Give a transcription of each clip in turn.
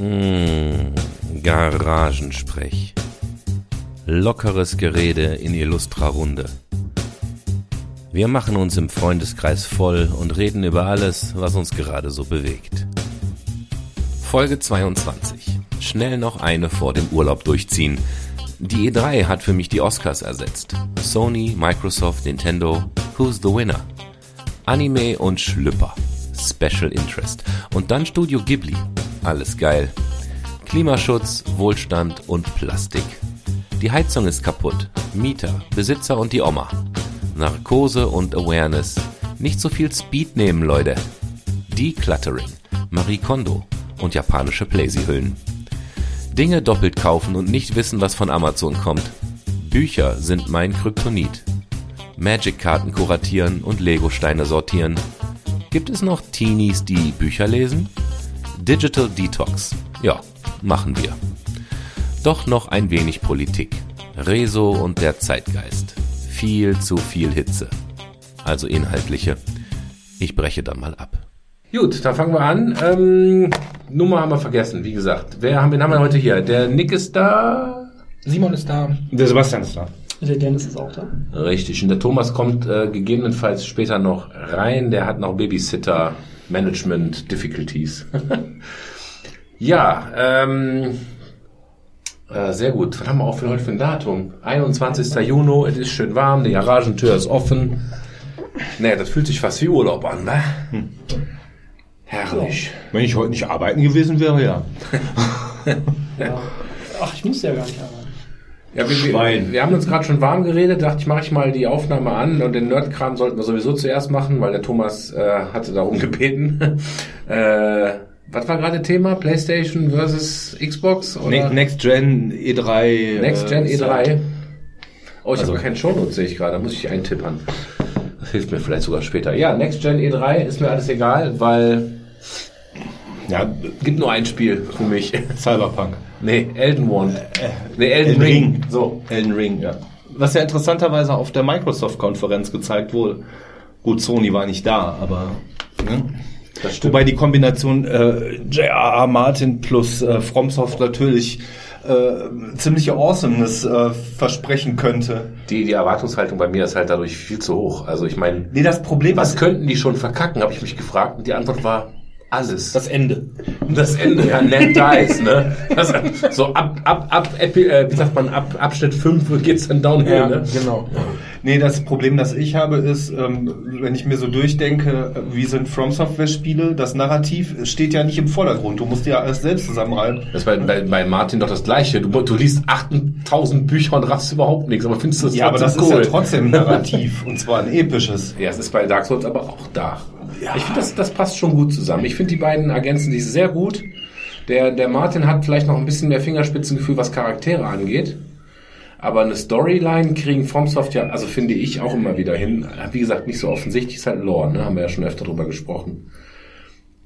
Mmh, Garagensprech. Lockeres Gerede in illustrer Runde. Wir machen uns im Freundeskreis voll und reden über alles, was uns gerade so bewegt. Folge 22. Schnell noch eine vor dem Urlaub durchziehen. Die E3 hat für mich die Oscars ersetzt. Sony, Microsoft, Nintendo, Who's the Winner? Anime und Schlüpper. Special Interest. Und dann Studio Ghibli. Alles geil. Klimaschutz, Wohlstand und Plastik. Die Heizung ist kaputt. Mieter, Besitzer und die Oma. Narkose und Awareness. Nicht so viel Speed nehmen, Leute. Decluttering, Marie Kondo und japanische Playsy-Hüllen. Dinge doppelt kaufen und nicht wissen, was von Amazon kommt. Bücher sind mein Kryptonit. Magic-Karten kuratieren und Lego-Steine sortieren. Gibt es noch Teenies, die Bücher lesen? Digital Detox. Ja, machen wir. Doch noch ein wenig Politik. Rezo und der Zeitgeist. Viel zu viel Hitze. Also inhaltliche. Ich breche dann mal ab. Gut, dann fangen wir an. Ähm, Nummer haben wir vergessen, wie gesagt. Wer haben, wen haben wir heute hier? Der Nick ist da. Simon ist da. Der Sebastian ist da. Der Dennis ist auch da. Richtig. Und der Thomas kommt äh, gegebenenfalls später noch rein. Der hat noch Babysitter Management Difficulties. ja, ähm, äh, sehr gut. Was haben wir auch für heute für ein Datum? 21. Juni, es ist schön warm, die Garagentür ist offen. Nee, das fühlt sich fast wie Urlaub an, ne? Hm. Herrlich. Wenn ich heute nicht arbeiten gewesen wäre, ja. ja. Ach, ich muss ja gar nicht arbeiten. Ja, wir, wir, wir haben uns gerade schon warm geredet, dachte ich, mache ich mal die Aufnahme an und den Nerdkram sollten wir sowieso zuerst machen, weil der Thomas äh, hatte darum gebeten. äh, was war gerade Thema? PlayStation versus Xbox? Oder? Next Gen E3. Next Gen E3. Zeit. Oh, ich also, habe keinen Shownotes, sehe ich gerade. Da muss ich eintippern. Das hilft mir vielleicht sogar später. Ja, Next Gen E3 ist mir alles egal, weil ja, gibt nur ein Spiel für mich. Cyberpunk. Nee, Elden. Äh, nee, Elden, Elden Ring. Ring. So. Elden Ring, ja. Was ja interessanterweise auf der Microsoft-Konferenz gezeigt wurde. Gut, Sony war nicht da, aber ne? Das stimmt. Wobei die Kombination äh, J.R.R. Martin plus äh, FromSoft natürlich äh, ziemliche Awesomeness äh, versprechen könnte. Die, die Erwartungshaltung bei mir ist halt dadurch viel zu hoch. Also ich meine, nee, das Problem was könnten die schon verkacken, habe ich mich gefragt. Und die Antwort war alles. Das Ende. Das Ende, ja, Net Dice, ne? Das, so ab, ab, ab, äh, wie sagt man, ab Abschnitt 5 geht's dann downhill, ja, ne? Genau. Nee, das Problem, das ich habe, ist, ähm, wenn ich mir so durchdenke, wie sind From Software Spiele, das Narrativ steht ja nicht im Vordergrund. Du musst ja alles selbst zusammenreiben. Das ist bei, bei, bei Martin doch das Gleiche. Du, du liest 8000 Bücher und raffst überhaupt nichts, aber findest du das Ja, aber das cool. ist ja trotzdem Narrativ und zwar ein episches. Ja, es ist bei Dark Souls aber auch da. Ja. Ich finde, das, das passt schon gut zusammen. Ich finde, die beiden ergänzen sich sehr gut. Der, der Martin hat vielleicht noch ein bisschen mehr Fingerspitzengefühl, was Charaktere angeht. Aber eine Storyline kriegen FromSoft ja, also finde ich auch immer wieder hin. Wie gesagt, nicht so offensichtlich, ist halt Lore, ne? Haben wir ja schon öfter drüber gesprochen.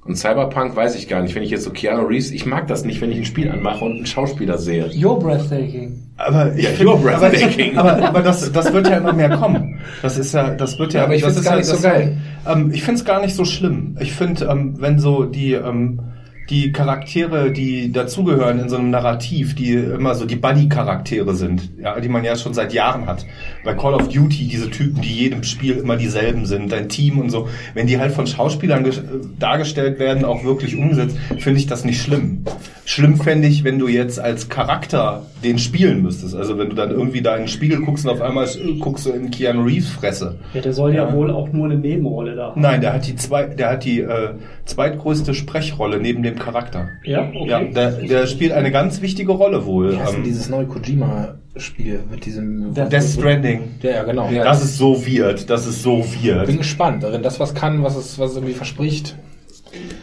Und Cyberpunk weiß ich gar nicht. Wenn ich jetzt so Keanu Reeves, ich mag das nicht, wenn ich ein Spiel anmache und einen Schauspieler sehe. You're breathtaking. Aber ich ja, you're breathtaking. Aber, aber, aber, das, das wird ja immer mehr kommen. Das ist ja, das wird ja. ja aber ich finde es gar nicht so geil. Ähm, ich finde es gar nicht so schlimm. Ich finde, ähm, wenn so die ähm, die Charaktere, die dazugehören in so einem Narrativ, die immer so die Buddy-Charaktere sind, ja, die man ja schon seit Jahren hat. Bei Call of Duty diese Typen, die jedem Spiel immer dieselben sind, dein Team und so. Wenn die halt von Schauspielern dargestellt werden, auch wirklich umgesetzt, finde ich das nicht schlimm. Schlimm fände ich, wenn du jetzt als Charakter den spielen müsstest. Also wenn du dann irgendwie da in den Spiegel guckst und auf einmal guckst du in Keanu Reeves Fresse. Ja, der soll ja, ja wohl auch nur eine Nebenrolle da haben. Nein, der hat die zwei, der hat die äh, zweitgrößte Sprechrolle neben dem Charakter. Ja, okay. Ja, der, der spielt eine ganz wichtige Rolle wohl. Wie heißt ähm, dieses neue Kojima-Spiel mit diesem... Death, Death Stranding. Ja, genau. Ja, das ist so weird, das ist so weird. Bin gespannt, wenn das was kann, was es, was es irgendwie verspricht.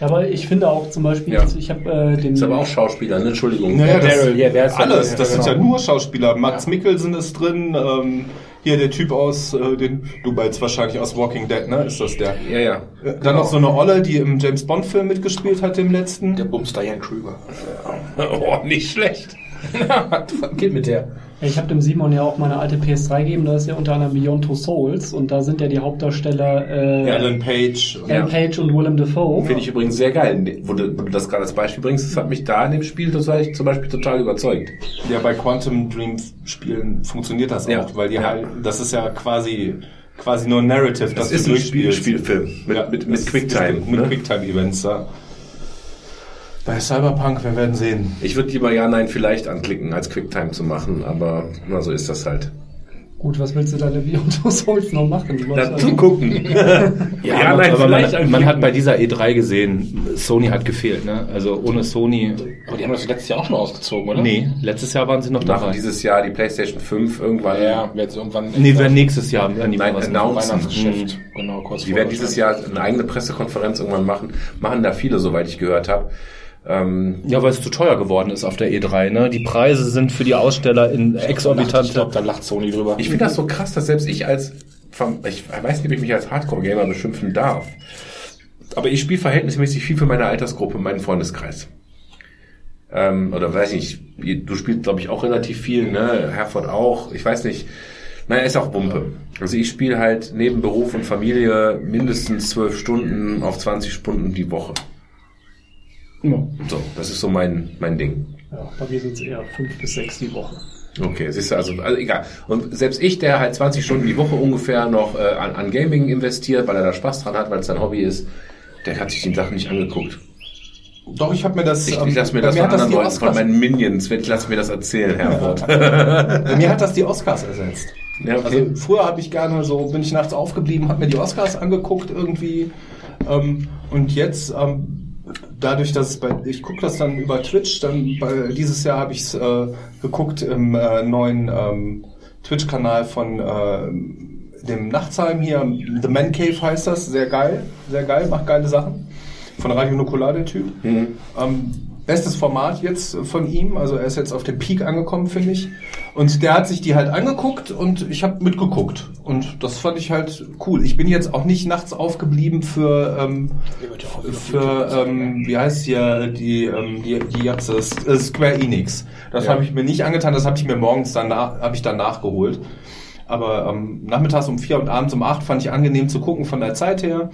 Ja, aber ich finde auch zum Beispiel, ja. ich habe äh, den. Ist aber auch Schauspieler, ne? Entschuldigung. Naja, das, Daryl, ja, wer ist alles, das, das sind ja nur Schauspieler. Mats ja. Mikkelsen ist drin, ähm, hier der Typ aus, äh, den du jetzt wahrscheinlich aus Walking Dead, ne? Ist das der? Ja, ja. Dann genau. noch so eine Olle, die im James Bond Film mitgespielt hat, im letzten. Der Bums Diane Krüger. oh, nicht schlecht. Geht mit der. Ich habe dem Simon ja auch meine alte PS3 gegeben, da ist ja unter anderem Beyond Two Souls und da sind ja die Hauptdarsteller äh, Alan Page. Alan Page und Willem Dafoe. Finde ich übrigens sehr geil, wo du, wo du das gerade als Beispiel bringst. Das hat mich da in dem Spiel total, zum Beispiel total überzeugt. Ja, bei Quantum Dream Spielen funktioniert das Ja. auch, weil die Ja. halt, das ist ja quasi quasi nur ein Narrative, Das du ist ein Spiel. Spielfilm mit, Ja, mit, mit das- Quicktime. Mit ne? Quicktime-Events, ja. Bei Cyberpunk, wir werden sehen. Ich würde lieber Ja, Nein vielleicht anklicken, als Quicktime zu machen, aber na, so ist das halt. Gut, was willst du da Beyond Two Souls noch machen? Du wolltest Dazu also- gucken. Ja, Ja, nein, aber vielleicht man, man hat bei dieser E3 gesehen, Sony hat gefehlt, ne? Also ohne Sony. Aber die haben das letztes Jahr auch schon ausgezogen, oder? Nee, letztes Jahr waren sie noch dabei. dieses Jahr die PlayStation 5 irgendwann. Ja, wird jetzt irgendwann. Nee, werden nächstes Jahr werden die Nein, mal was genau. Weihnachtsgeschäft. Genau, kurz Die vor werden dieses Jahr eine eigene Pressekonferenz irgendwann machen. Machen da viele, soweit ich gehört habe. Ähm, Ja, weil es zu teuer geworden ist auf der E3, ne? Die Preise sind für die Aussteller in Ich exorbitante. glaube, da lacht Sony drüber. ich finde das so krass, dass selbst ich als, ich weiß nicht, ob ich mich als Hardcore-Gamer beschimpfen darf, aber ich spiele verhältnismäßig viel für meine Altersgruppe, meinen Freundeskreis. Ähm, oder weiß ich nicht, du spielst, glaube ich, auch relativ viel, ne? Herford auch, ich weiß nicht. Naja, ist auch Bumpe. Also ich spiele halt neben Beruf und Familie mindestens zwölf Stunden auf 20 Stunden die Woche. Ja. So, das ist so mein, mein Ding. Ja, bei mir sind es eher fünf bis sechs die Woche. Okay, siehst du, also, also egal. Und selbst ich, der halt 20 Stunden die Woche ungefähr noch äh, an, an Gaming investiert, weil er da Spaß dran hat, weil es sein Hobby ist, der hat sich die Sachen nicht angeguckt. Doch, ich habe mir das. Ich, ähm, ich lasse mir das von hat anderen Leuten, von Oscars, meinen Minions, ich lasse mir das erzählen, Herford. bei mir hat das die Oscars ersetzt. Ja, okay. Also früher habe ich gerne so, bin ich nachts aufgeblieben, habe mir die Oscars angeguckt irgendwie. Ähm, und jetzt, ähm, dadurch, dass es bei, ich gucke das dann über Twitch, dann bei, dieses Jahr habe ich es äh, geguckt im äh, neuen ähm, Twitch-Kanal von äh, dem Nachtsheim hier, The Man Cave heißt das, sehr geil, sehr geil, macht geile Sachen. Von Radio Nukular, der Typ. Mhm. Ähm, bestes Format jetzt von ihm, also er ist jetzt auf dem Peak angekommen, finde ich. Und der hat sich die halt angeguckt und ich habe mitgeguckt. Und das fand ich halt cool. Ich bin jetzt auch nicht nachts aufgeblieben für, ähm, für ähm, wie heißt hier, die, ähm, die, die jetzt äh, Square Enix. Das Ja. habe ich mir nicht angetan, das habe ich mir morgens danach, habe ich dann nachgeholt. Aber ähm, nachmittags um vier und abends um acht fand ich angenehm zu gucken von der Zeit her.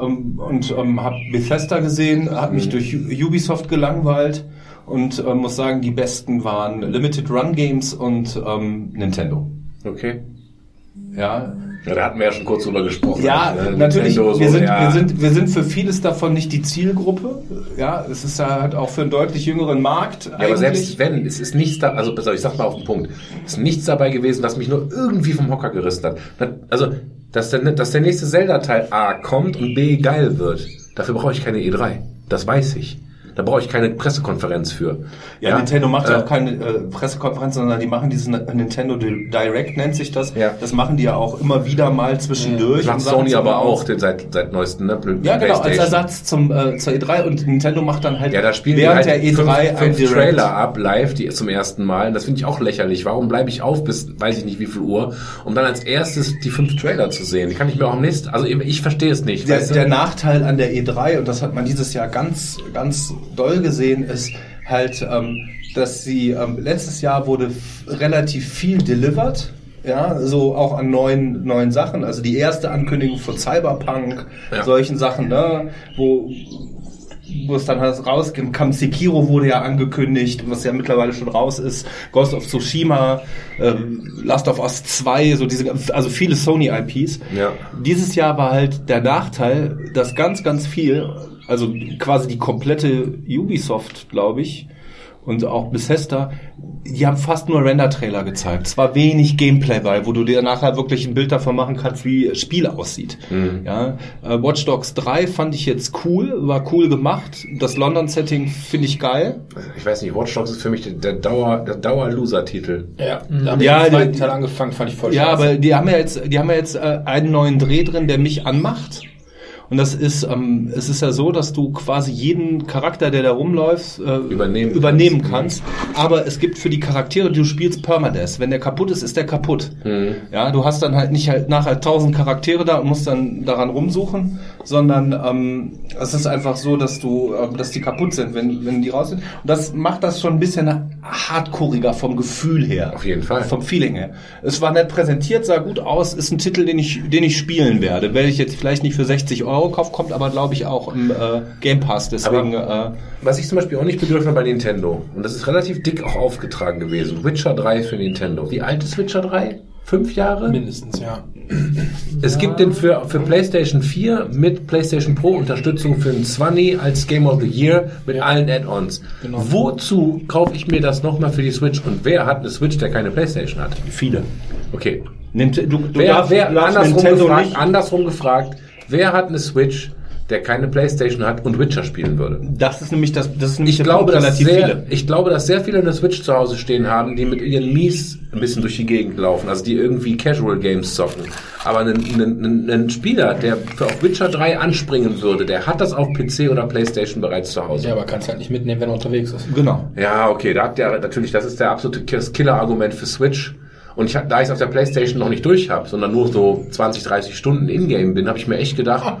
Ähm, und ähm, habe Bethesda gesehen, habe mich durch U- Ubisoft gelangweilt und ähm, muss sagen, die besten waren Limited Run Games und ähm, Nintendo. Okay. Ja, Ja, da hatten wir ja schon kurz drüber gesprochen. ja, Ne, natürlich. Nintendo so, wir, sind, ja. wir, sind, wir sind für vieles davon nicht die Zielgruppe. Ja, es ist ja halt auch für einen deutlich jüngeren Markt. Ja, aber selbst wenn, es ist nichts da, also ich sag mal auf den Punkt, es ist nichts dabei gewesen, was mich nur irgendwie vom Hocker gerissen hat. Also, dass der, dass der nächste Zelda-Teil A kommt und B geil wird, dafür brauche ich keine E3. Das weiß ich. Da brauche ich keine Pressekonferenz für. Ja, Nintendo macht ja Äh, auch keine äh, Pressekonferenz, sondern die machen diesen Nintendo Direct, nennt sich das. Ja. Das machen die ja auch immer wieder mal zwischendurch. Macht und sagen Sony aber auch den seit, seit neuestem, ne? Ja, genau, als. Ersatz zum, äh, zur E3 und Nintendo macht dann halt Ja, da spielen die während halt der E3 fünf, fünf. Trailer ab, live, die zum ersten Mal. Das finde ich auch lächerlich. Warum bleibe ich auf bis, weiß ich nicht wie viel Uhr, um dann als erstes die fünf Trailer zu sehen? Die kann ich mir auch am nächsten, also ich verstehe es nicht. Der, der Nachteil an der E3, und das hat man dieses Jahr ganz, ganz doll gesehen, ist halt, ähm, dass sie ähm, letztes Jahr wurde relativ viel delivered. Ja, so auch an neuen, neuen Sachen. Also die erste Ankündigung von Cyberpunk, Ja. solchen Sachen, ne, wo, wo es dann halt rausging. Kam Sekiro wurde ja angekündigt, was ja mittlerweile schon raus ist. Ghost of Tsushima, ähm, Last of Us 2, so diese, also viele Sony IPs. Ja. Dieses Jahr war halt der Nachteil, dass ganz, ganz viel, also quasi die komplette Ubisoft, glaube ich, und auch Bethesda, die haben fast nur Render-Trailer gezeigt. Es war wenig Gameplay bei, wo du dir nachher wirklich ein Bild davon machen kannst, wie das Spiel aussieht. Ja, äh, Watch Dogs 3 fand ich jetzt cool, war cool gemacht. Das London-Setting finde ich geil. Ich weiß nicht, Watch Dogs ist für mich der, der Dauer, der Dauer-Loser-Titel. Ja, da habe ich Ja, ja, den zweiten die- Teil angefangen, fand ich voll Ja, scheiße. aber die haben ja jetzt, die haben ja jetzt äh, einen neuen Dreh drin, der mich anmacht. Und das ist, ähm, es ist ja so, dass du quasi jeden Charakter, der da rumläuft, äh, Übernehmen übernehmen kannst. kannst. Aber es gibt für die Charaktere, die du spielst, Permadeath. Wenn der kaputt ist, ist der kaputt. Ja, du hast dann halt nicht halt nachher tausend Charaktere da und musst dann daran rumsuchen, sondern ähm, es ist einfach so, dass du, ähm, dass die kaputt sind, wenn, wenn die raus sind. Und das macht das schon ein bisschen hardcoreiger vom Gefühl her. Auf jeden Fall. Vom Feeling her. Es war nett präsentiert, sah gut aus, ist ein Titel, den ich, den ich spielen werde. Werde ich jetzt vielleicht nicht für 60 Euro kaufen, kommt aber glaube ich auch im äh, Game Pass. Deswegen äh, Was ich zum Beispiel auch nicht begriffen habe bei Nintendo, und das ist relativ dick auch aufgetragen gewesen, Witcher 3 für Nintendo. Wie alt ist Witcher 3? Fünf Jahre? Mindestens, ja. Es gibt den für, für PlayStation 4 mit PlayStation Pro Unterstützung für einen 20 als Game of the Year mit allen Add-ons. Genau. Wozu kaufe ich mir das nochmal für die Switch? Und wer hat eine Switch, der keine PlayStation hat? viele. Okay. Nimmt, du, du Wer, darfst, wer du darfst andersrum, gefragt, nicht. andersrum gefragt, wer hat eine Switch, der keine PlayStation hat und Witcher spielen würde? Das ist nämlich das, das ist nämlich Ich der glaube, Punkt, dass relativ sehr, viele. ich glaube, dass sehr viele eine Switch zu Hause stehen haben, die mit ihren Mies ein bisschen durch die Gegend laufen, also die irgendwie Casual Games zocken. Aber ein, ein, ein, ein Spieler, der für auf Witcher 3 anspringen würde, der hat das auf PC oder Playstation bereits zu Hause. Ja, aber kannst halt nicht mitnehmen, wenn er unterwegs ist. Genau. Ja, okay, da hat der natürlich, das ist der absolute Killer-Argument für Switch. Und ich, da ich es auf der Playstation noch nicht durch habe, sondern nur so 20, 30 Stunden in-game bin, habe ich mir echt gedacht,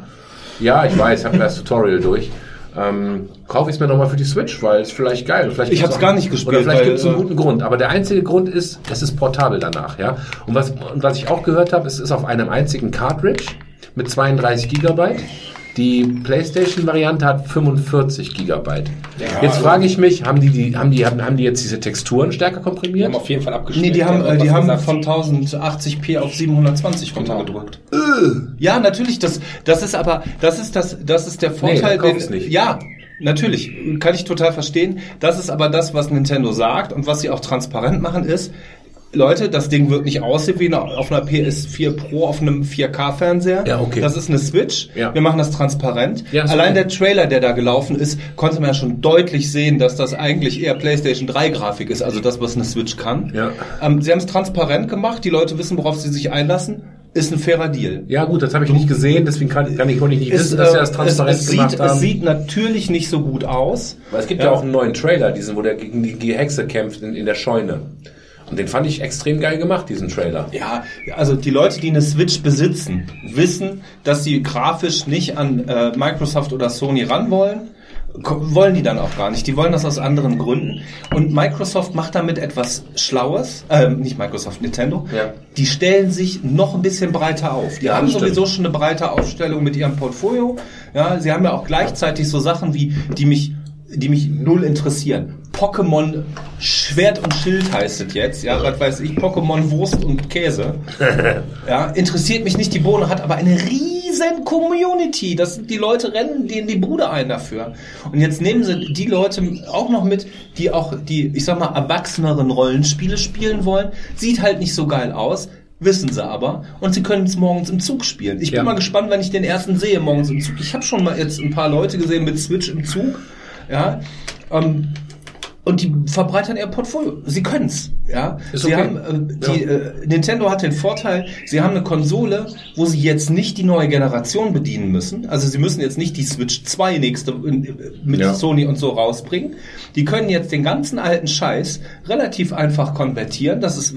ja, ich weiß, habe das Tutorial durch. Ähm, kaufe ich es mir nochmal für die Switch, weil es vielleicht geil. Vielleicht Ich hab's auch- gar nicht gespielt, Oder vielleicht gibt es einen äh, guten Grund. Aber der einzige Grund ist, es ist portabel danach, ja. Und was, und was ich auch gehört habe, es ist auf einem einzigen Cartridge mit 32 Gigabyte. Die PlayStation-Variante hat 45 Gigabyte. Jetzt frage ich mich, haben die, die, haben, die, haben, haben die jetzt diese Texturen stärker Die komprimiert? haben auf jeden Fall abgeschnitten. Nee, die haben, die haben gesagt. von 1080p auf 720 runtergedrückt. Ja, natürlich, das, das ist aber, das ist das, das ist der Vorteil, dann kauf's nicht. ja, natürlich, kann ich total verstehen. Das ist aber das, was Nintendo sagt und was sie auch transparent machen ist, Leute, das Ding wird nicht aussehen wie auf einer PS4 Pro auf einem 4K-Fernseher. Ja, okay. Das ist eine Switch. Ja. Wir machen das transparent. Ja, ist Allein okay. der Trailer, der da gelaufen ist, konnte man ja schon deutlich sehen, dass das eigentlich eher PlayStation 3 Grafik ist, also das, was eine Switch kann. Ja. Ähm, sie haben es transparent gemacht, die Leute wissen, worauf sie sich einlassen. Ist ein fairer Deal. Ja gut, das habe ich nicht gesehen, deswegen kann, kann ich, ich nicht Ist, wissen, dass sie äh, das transparent es, es, gemacht sieht, haben. es sieht natürlich nicht so gut aus. Weil es gibt ja. auch einen neuen Trailer, diesen, wo der gegen die, die Hexe kämpft in, in der Scheune. Und den fand ich extrem geil gemacht, diesen Trailer. Ja, also die Leute, die eine Switch besitzen, wissen, dass sie grafisch nicht an äh, Microsoft oder Sony ran wollen. Wollen die dann auch gar nicht. Die wollen das aus anderen Gründen. Und Microsoft macht damit etwas Schlaues. Ähm, nicht Microsoft, Nintendo. Ja. Die stellen sich noch ein bisschen breiter auf. Die Ja, haben sowieso schon eine breite Aufstellung mit ihrem Portfolio. Ja, sie haben ja auch gleichzeitig so Sachen wie, die mich, die mich null interessieren. Pokémon Schwert und Schild heißt es jetzt. Ja, was weiß ich, Pokémon Wurst und Käse. Ja, interessiert mich nicht die Bohne, hat aber eine riesen Community. Das sind die Leute rennen denen die Bude ein dafür. Und jetzt nehmen sie die Leute auch noch mit, die auch die, ich sag mal, erwachseneren Rollenspiele spielen wollen. Sieht halt nicht so geil aus. Wissen sie aber. Und sie können es morgens im Zug spielen. Ich bin Ja. mal gespannt, wenn ich den ersten sehe morgens im Zug. Ich habe schon mal jetzt ein paar Leute gesehen mit Switch im Zug. Ja. Ähm, und die verbreitern ihr Portfolio. Sie können's, ja. Ist sie okay. haben, äh, die, äh, Nintendo hat den Vorteil, sie haben eine Konsole, wo sie jetzt nicht die neue Generation bedienen müssen. Also sie müssen jetzt nicht die Switch 2 nächste äh, mit Ja. Sony und so rausbringen. Die können jetzt den ganzen alten Scheiß relativ einfach konvertieren. Das ist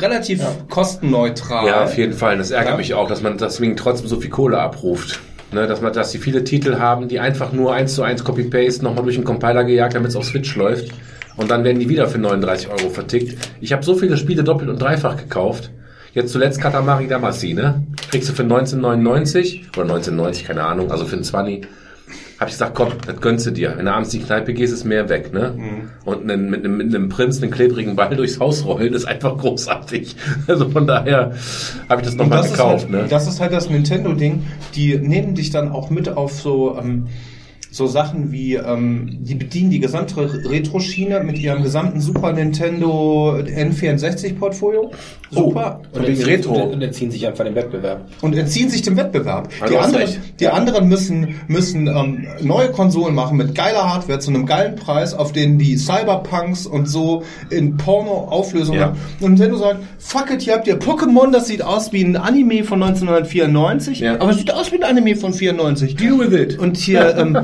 relativ kostenneutral. Ja, auf jeden Fall. Das ärgert Ja. mich auch, dass man deswegen trotzdem so viel Kohle abruft. Ne, dass man, dass sie viele Titel haben, die einfach nur eins zu eins Copy-Paste nochmal durch den Compiler gejagt, damit es auf Switch läuft. Und dann werden die wieder für 39 Euro vertickt. Ich habe so viele Spiele doppelt und dreifach gekauft. Jetzt zuletzt Katamari Damacy, ne? Kriegst du für 1999 oder 1990, keine Ahnung, also für ein 20. Hab ich gesagt, komm, das gönnst du dir. Wenn du abends in die Kneipe gehst, ist mehr weg, ne? Mhm. Und mit, einem, mit einem Prinz einen klebrigen Ball durchs Haus rollen, ist einfach großartig. Also von daher habe ich das nochmal gekauft, halt, ne? das ist halt das Nintendo-Ding. Die nehmen dich dann auch mit auf so, ähm, so Sachen wie, ähm, die bedienen die gesamte Retro-Schiene mit ihrem gesamten Super Nintendo N64-Portfolio. Super. Und wegen entziehen, Retro. und entziehen sich einfach dem Wettbewerb. Und entziehen sich dem Wettbewerb. Also die anderen, recht. die anderen müssen, müssen ähm, neue Konsolen machen mit geiler Hardware zu einem geilen Preis, auf denen die Cyberpunks und so in Porno-Auflösungen Ja. haben. Und Nintendo sagt, fuck it, hier habt ihr Pokémon, das sieht aus wie ein Anime von 1994, Ja. aber es sieht aus wie ein Anime von 94. Deal with it. Und hier, ähm,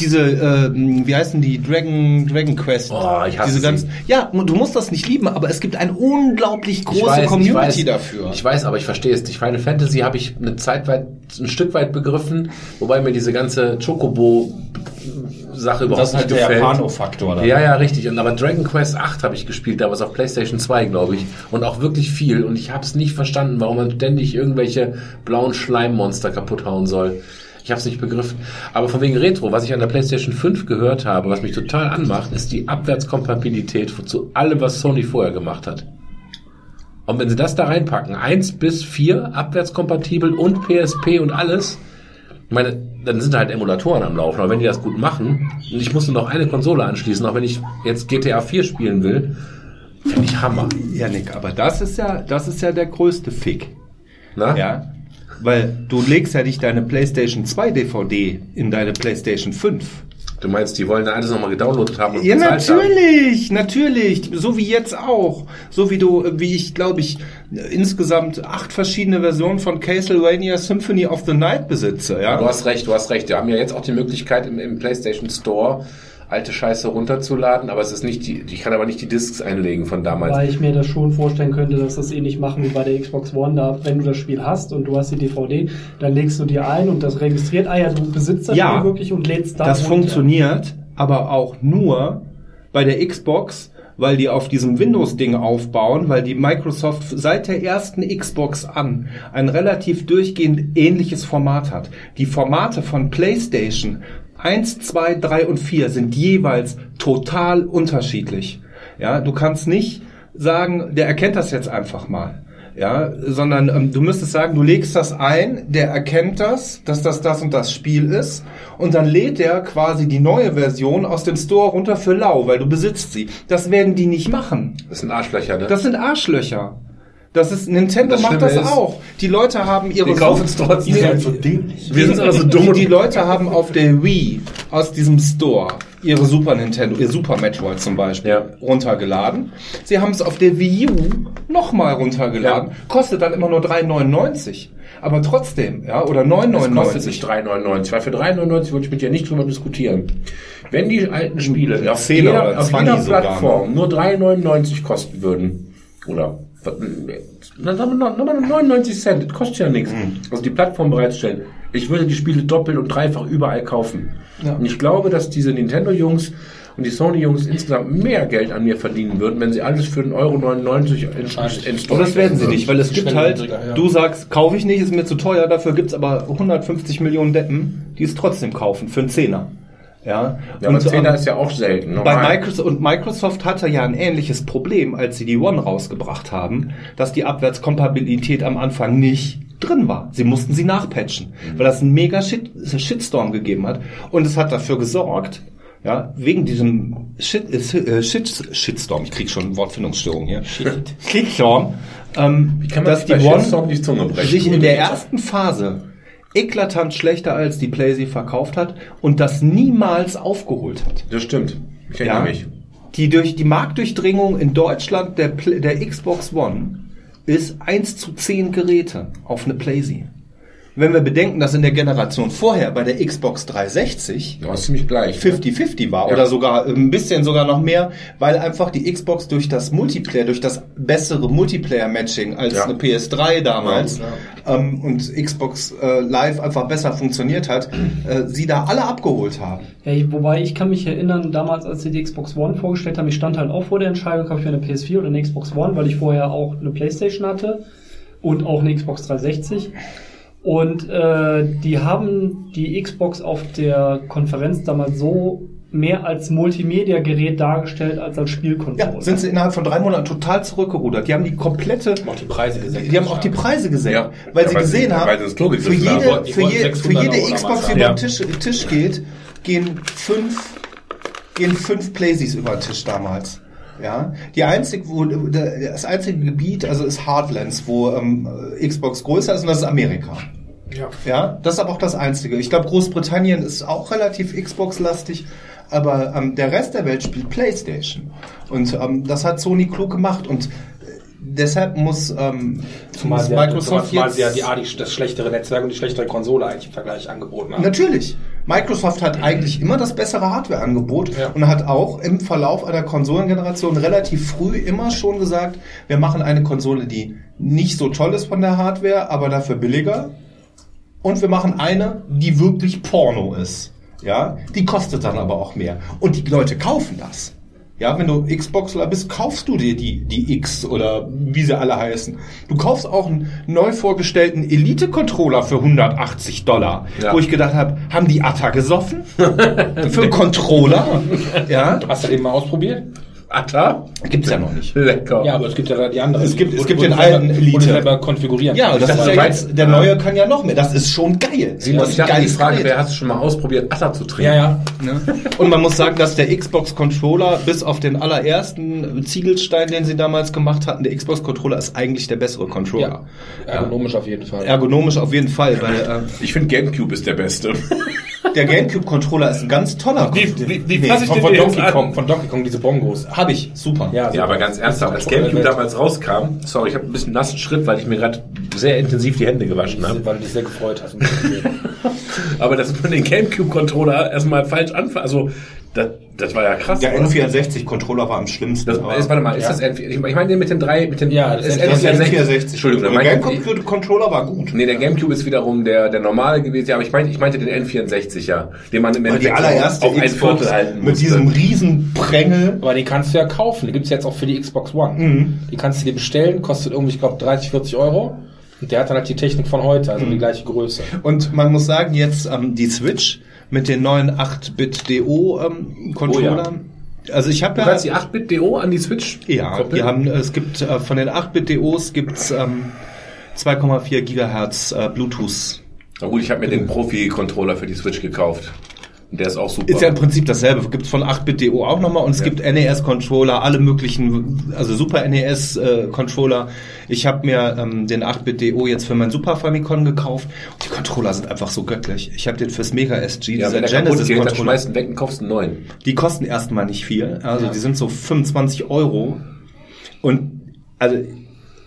diese, äh, wie heißen die, Dragon, Dragon Quest. Oh, ich hasse diese sie. ganzen, Ja, du musst das nicht lieben, aber es gibt eine unglaublich große Community dafür. Ich weiß, aber ich verstehe es nicht. Final Fantasy habe ich eine Zeit weit, ein Stück weit begriffen, wobei mir diese ganze Chocobo-Sache überhaupt Das ist halt nicht der gefällt. Japano-Faktor. da. Ja, ja, richtig. Und aber Dragon Quest 8 habe ich gespielt, damals auf PlayStation 2, glaube ich. Und auch wirklich viel. Und ich habe es nicht verstanden, warum man ständig irgendwelche blauen Schleimmonster kaputt hauen soll. Ich habe es nicht begriffen. Aber von wegen Retro, was ich an der PlayStation 5 gehört habe, was mich total anmacht, ist die Abwärtskompatibilität zu allem, was Sony vorher gemacht hat. Und wenn sie das da reinpacken, 1 bis 4 abwärtskompatibel und PSP und alles, ich meine, dann sind halt Emulatoren am Laufen, aber wenn die das gut machen, und ich muss nur noch eine Konsole anschließen, auch wenn ich jetzt GTA 4 spielen will, finde ich Hammer. Ja, Nick, aber das ist ja, das ist ja der größte Fick. Na? Ja. Weil du legst ja nicht deine PlayStation 2 DVD in deine PlayStation 5. Du meinst, die wollen da alles nochmal gedownloadet haben und Ja, bezahlt haben? natürlich, natürlich. So wie jetzt auch. So wie du, wie ich glaube ich, insgesamt acht verschiedene Versionen von Castlevania Symphony of the Night besitze. Ja. Du hast recht, du hast recht. Wir haben ja jetzt auch die Möglichkeit im, im PlayStation Store alte Scheiße runterzuladen, aber es ist nicht die, ich kann aber nicht die Discs einlegen von damals. Weil ich mir das schon vorstellen könnte, dass das ähnlich machen wie bei der Xbox One. Da, wenn du das Spiel hast und du hast die DVD, dann legst du dir ein und das registriert, ah ja, du besitzt das Ja, Spiel wirklich und lädst da Das runter. funktioniert aber auch nur bei der Xbox, weil die auf diesem Windows-Ding aufbauen, weil die Microsoft seit der ersten Xbox an ein relativ durchgehend ähnliches Format hat. Die Formate von PlayStation 1, 2, 3 und 4 sind jeweils total unterschiedlich. Ja, du kannst nicht sagen, der erkennt das jetzt einfach mal. Ja, sondern ähm, du müsstest sagen, du legst das ein, der erkennt das, dass das das und das Spiel ist und dann lädt der quasi die neue Version aus dem Store runter für lau, weil du besitzt sie. Das werden die nicht machen. Das sind Arschlöcher, ne? Das sind Arschlöcher. Das ist Nintendo Das macht das ist, auch. Die Leute haben ihre die kaufen es trotzdem. dämlich. Wir sind aber so dumm. die, die Leute haben auf der Wii aus diesem Store ihre Super Nintendo, ihr Super Metroid zum Beispiel Ja. runtergeladen. Sie haben es auf der Wii U nochmal runtergeladen. Ja. Kostet dann immer nur 3,99. Aber trotzdem, ja, oder Das kostet 9,99. nicht 3,99, weil für 3,99 würde ich mit dir nicht drüber diskutieren. Wenn die alten Spiele auf jeder, auf 20 jeder sogar, Plattform nur 3,99 kosten würden, oder na, sagen wir noch- noch mal 99 Cent, das kostet ja nichts. Also die Plattform bereitstellen. Ich würde die Spiele doppelt und dreifach überall kaufen. Ja. Und ich glaube, dass diese Nintendo-Jungs und die Sony-Jungs insgesamt mehr Geld an mir verdienen würden, wenn sie alles für 1,99 Euro in, in Und das werden sie nicht, weil es gibt halt, ja. du sagst, kaufe ich nicht, ist mir zu teuer, dafür gibt's aber 150 Millionen Deppen, die es trotzdem kaufen, für einen Zehner. Ja, Ja, aber Und, 10er ähm, ist ja auch selten. Bei normal. Microsoft, und Microsoft hatte ja ein ähnliches Problem, als sie die One rausgebracht haben, dass die Abwärtskompatibilität am Anfang nicht drin war. Sie mussten sie nachpatchen, weil das einen mega Shit, Shitstorm gegeben hat. Und es hat dafür gesorgt, ja, wegen diesem Shit, äh, Shit, Shitstorm, ich krieg schon Wortfindungsstörungen hier. Shitstorm, ähm, Wie kann man dass sich die bei One Shitstorm die Zunge brechen? sich in der ersten Phase eklatant schlechter als die Play sie verkauft hat und das niemals aufgeholt hat. Das stimmt. Ich erinnere Ja. mich. Die, durch, die Marktdurchdringung in Deutschland der, der Xbox One ist 1 zu 10 Geräte auf eine PlayStation. Wenn wir bedenken, dass in der Generation vorher bei der Xbox 360 Ja, ist ziemlich gleich. 50-50 war Ja. oder sogar ein bisschen sogar noch mehr, weil einfach die Xbox durch das Multiplayer, durch das bessere Multiplayer-Matching als Ja. eine PS3 damals ähm, und Xbox äh, Live einfach besser funktioniert hat, äh, sie da alle abgeholt haben. Ja, wobei ich kann mich erinnern, damals, als sie die Xbox One vorgestellt haben, ich stand halt auch vor der Entscheidung, kaufe ich mir eine PS4 oder eine Xbox One, weil ich vorher auch eine Playstation hatte und auch eine Xbox 360. Und äh, die haben die Xbox auf der Konferenz damals so mehr als Multimedia-Gerät dargestellt als als Spielkonsole. Ja, sind sie innerhalb von drei Monaten total zurückgerudert. Die haben die komplette, Auch die Preise gesenkt. die haben auch die Preise gesenkt, Ja. weil Ja, sie weil gesehen sie- haben, für gegriffen jede, für, je, für 600 jede Xbox, die über den Tisch, Tisch geht, gehen fünf, gehen fünf Playsys über den Tisch damals. Ja, die einzige, wo, das einzige Gebiet, also ist Hardlands, wo ähm, Xbox größer ist und das ist Amerika. Ja. Ja, das ist aber auch das Einzige. Ich glaube, Großbritannien ist auch relativ Xbox-lastig, aber ähm, der Rest der Welt spielt PlayStation. Und ähm, das hat Sony klug gemacht und äh, deshalb muss, ähm, Zumal muss sie, Microsoft zumal jetzt... sie ja die, die, das schlechtere Netzwerk und die schlechtere Konsole eigentlich im Vergleich angeboten haben. Natürlich. Microsoft hat eigentlich immer das bessere Hardware-Angebot und hat auch im Verlauf einer Konsolengeneration relativ früh immer schon gesagt, wir machen eine Konsole, die nicht so toll ist von der Hardware, aber dafür billiger. Und wir machen eine, die wirklich Porno ist. Ja, die kostet dann aber auch mehr. Und die Leute kaufen das. Ja, wenn du Xboxler bist, kaufst du dir die, die X oder wie sie alle heißen. Du kaufst auch einen neu vorgestellten Elite-Controller für 180 Dollar. Ja. Wo ich gedacht habe, haben die Atta gesoffen? für einen Controller? Ja, Hast du den mal ausprobiert? Atta? gibt's ja noch nicht. Lecker. Ja, aber es gibt ja die anderen. Es gibt- es gibt den alten Elite. selber konfigurieren Ja, kannst. das ist ja jetzt, der neue kann ja noch mehr. Das ist schon geil. Simon, das ich ist dachte, die Frage wäre, hast du schon mal ausprobiert, Atta zu trinken? Ja, ja. Ne? Und man muss sagen, dass der Xbox Controller bis auf den allerersten Ziegelstein, den sie damals gemacht hatten, der Xbox Controller ist eigentlich der bessere Controller. Ja, ergonomisch auf jeden Fall. Ergonomisch auf jeden Fall, weil äh, Ich finde Gamecube ist der beste. Der GameCube Controller ist ein ganz toller Wie- wie- wie nee, fass ich Von, den von jetzt Donkey an? Kong, von Donkey Kong, diese Bongos. Hab ich, super. Ja, Ja, aber ganz ernsthaft, als Gamecube Welt. damals rauskam, sorry, ich habe ein bisschen nassen Schritt, weil ich mir gerade sehr intensiv die Hände gewaschen habe. Weil du dich sehr gefreut hast. Aber dass man den Gamecube-Controller erstmal falsch anfasst, also das, das war ja krass. Der oder? N64-Controller war am schlimmsten. Das aber- ist, warte mal, ist Ja. das N4? Ich meine den mit den drei, mit den Ja, das ist das ist der N64. N64. Entschuldigung, der GameCube-Controller war gut. Nee, der Gamecube ist wiederum der, der normale gewesen. Ja, aber ich meinte, ich meinte den N64, ja. Den man im Weil die Endeffekt allererste auf ein Xbox Viertel halten mit musste. diesem riesen Prängel. Aber den kannst du ja kaufen. Die gibt's jetzt auch für die Xbox One. Mhm. Die kannst du dir bestellen, kostet irgendwie, ich glaube, 30, 40 Euro. Und der hat dann halt die Technik von heute, also Mhm. die gleiche Größe. Und man muss sagen, jetzt ähm, die Switch mit den neuen 8-Bit-DO-Controllern. Also ich habe Du ja... kannst die 8-Bit-DO an die Switch Ja, koppeln? die haben, es gibt äh, von den 8-Bit-DOs gibt's ähm, 2,4 Gigahertz äh, Bluetooth. Na gut, ich habe mir den Profi-Controller für die Switch gekauft. Der ist auch super. Ist ja im Prinzip dasselbe. Gibt's von 8-Bit-DO auch nochmal und es Ja. gibt NES-Controller, alle möglichen, also Super NES-Controller. Ich habe mir ähm, den 8-Bit-DO jetzt für mein Super Famicom gekauft. Und die Controller sind einfach so göttlich. Ich habe den fürs Mega SG, ja, dieser Genesis-Controller. weg und kaufst einen neuen. Die kosten erstmal nicht viel. Also die sind so 25 Euro. Und also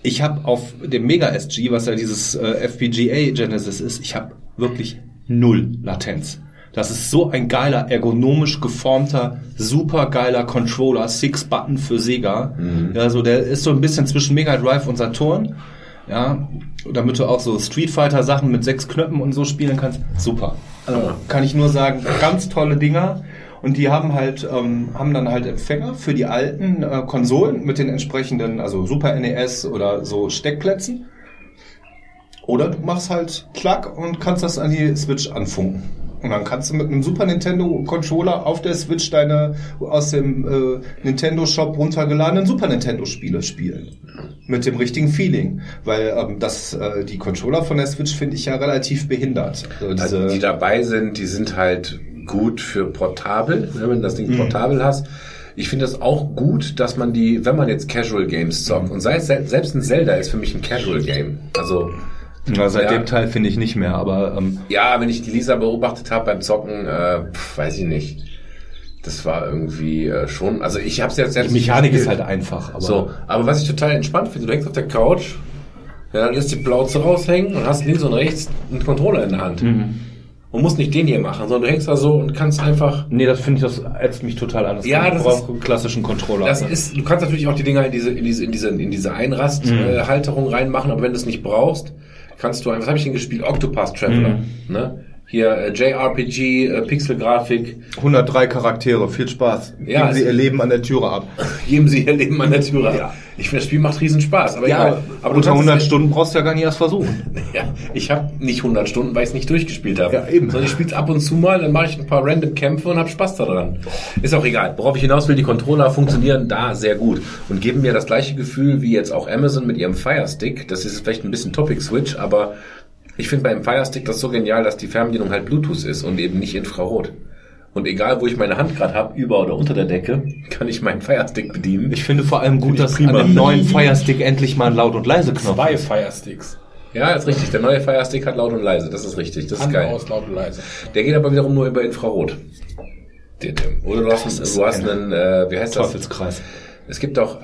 ich habe auf dem Mega SG, was ja dieses äh, FPGA Genesis ist, ich habe wirklich null Latenz. Das ist so ein geiler, ergonomisch geformter, super geiler Controller, Six Button für Sega. Ja, so der ist so ein bisschen zwischen Mega Drive und Saturn. Ja, damit du auch so Street Fighter Sachen mit sechs Knöpfen und so spielen kannst. Super. Also, kann ich nur sagen, ganz tolle Dinger. Und die haben halt, ähm, haben dann halt Empfänger für die alten äh, Konsolen mit den entsprechenden, also Super NES oder so Steckplätzen. Oder du machst halt Klack und kannst das an die Switch anfunken. Und dann kannst du mit einem Super Nintendo Controller auf der Switch deine aus dem äh, Nintendo Shop runtergeladenen Super Nintendo Spiele spielen. Mit dem richtigen Feeling. Weil ähm, das, äh, die Controller von der Switch finde ich ja relativ behindert. Also Also die dabei sind, die sind halt gut für portabel, ne, wenn du das Ding Mhm. portabel hast. Ich finde es auch gut, dass man die, wenn man jetzt Casual Games zockt, und sei es se- selbst ein Zelda ist für mich ein Casual Game. Also ja, seit Ja. dem Teil finde ich nicht mehr, aber ähm, ja, wenn ich die Lisa beobachtet habe beim Zocken, äh, pf, weiß ich nicht. Das war irgendwie äh, schon, also ich habe es jetzt selbst die Mechanik ist halt einfach. Aber so, aber was ich total entspannt finde, du hängst auf der Couch, ja, dann lässt die Plauze raushängen und hast links und rechts einen Controller in der Hand. Mhm. Und musst nicht den hier machen, sondern du hängst da so und kannst einfach. Nee, das finde ich, das ätzt mich total an. Ja, ich das brauche einen klassischen Controller. Das ist, du kannst natürlich auch die Dinger in diese, in diese, in diese, in diese Einrasthalterung reinmachen, aber wenn du es nicht brauchst, kannst du, was habe ich denn gespielt? Octopath Traveler, ne? Hier äh, JRPG, äh, Pixelgrafik, 103 Charaktere, viel Spaß. Ja, Geben Sie es- ihr Leben an der Türe ab. geben sie ihr Leben an der Tür ab. Ich finde, das Spiel macht riesen Spaß. Aber Ja, egal. aber du unter kannst 100 es- Stunden brauchst du ja gar nicht erst versuchen. Ja, ich habe nicht 100 Stunden, weil ich es nicht durchgespielt habe. Ja, eben. Sondern ich spiele ab und zu mal, dann mache ich ein paar random Kämpfe und habe Spaß daran. Ist auch egal. Worauf ich hinaus will, die Controller funktionieren da sehr gut und geben mir das gleiche Gefühl wie jetzt auch Amazon mit ihrem Fire Stick. Das ist vielleicht ein bisschen Topic Switch, aber ich finde beim Fire Stick das so genial, dass die Fernbedienung halt Bluetooth ist und eben nicht Infrarot. Und egal, wo ich meine Hand gerade habe, über oder unter der Decke, kann ich meinen Fire Stick bedienen. Ich finde vor allem gut, dass prima. an dem neuen Firestick endlich mal ein Laut- und Leise-Knopf Zwei ist. Firesticks. ja, ist richtig. Der neue Fire Stick hat laut und leise. Das ist richtig. Das ist geil. aus, laut und leise. Der geht aber wiederum nur über Infrarot. Der- der- Oder du hast, du hast ein einen, äh, wie heißt das? Teufelskreis. Es gibt auch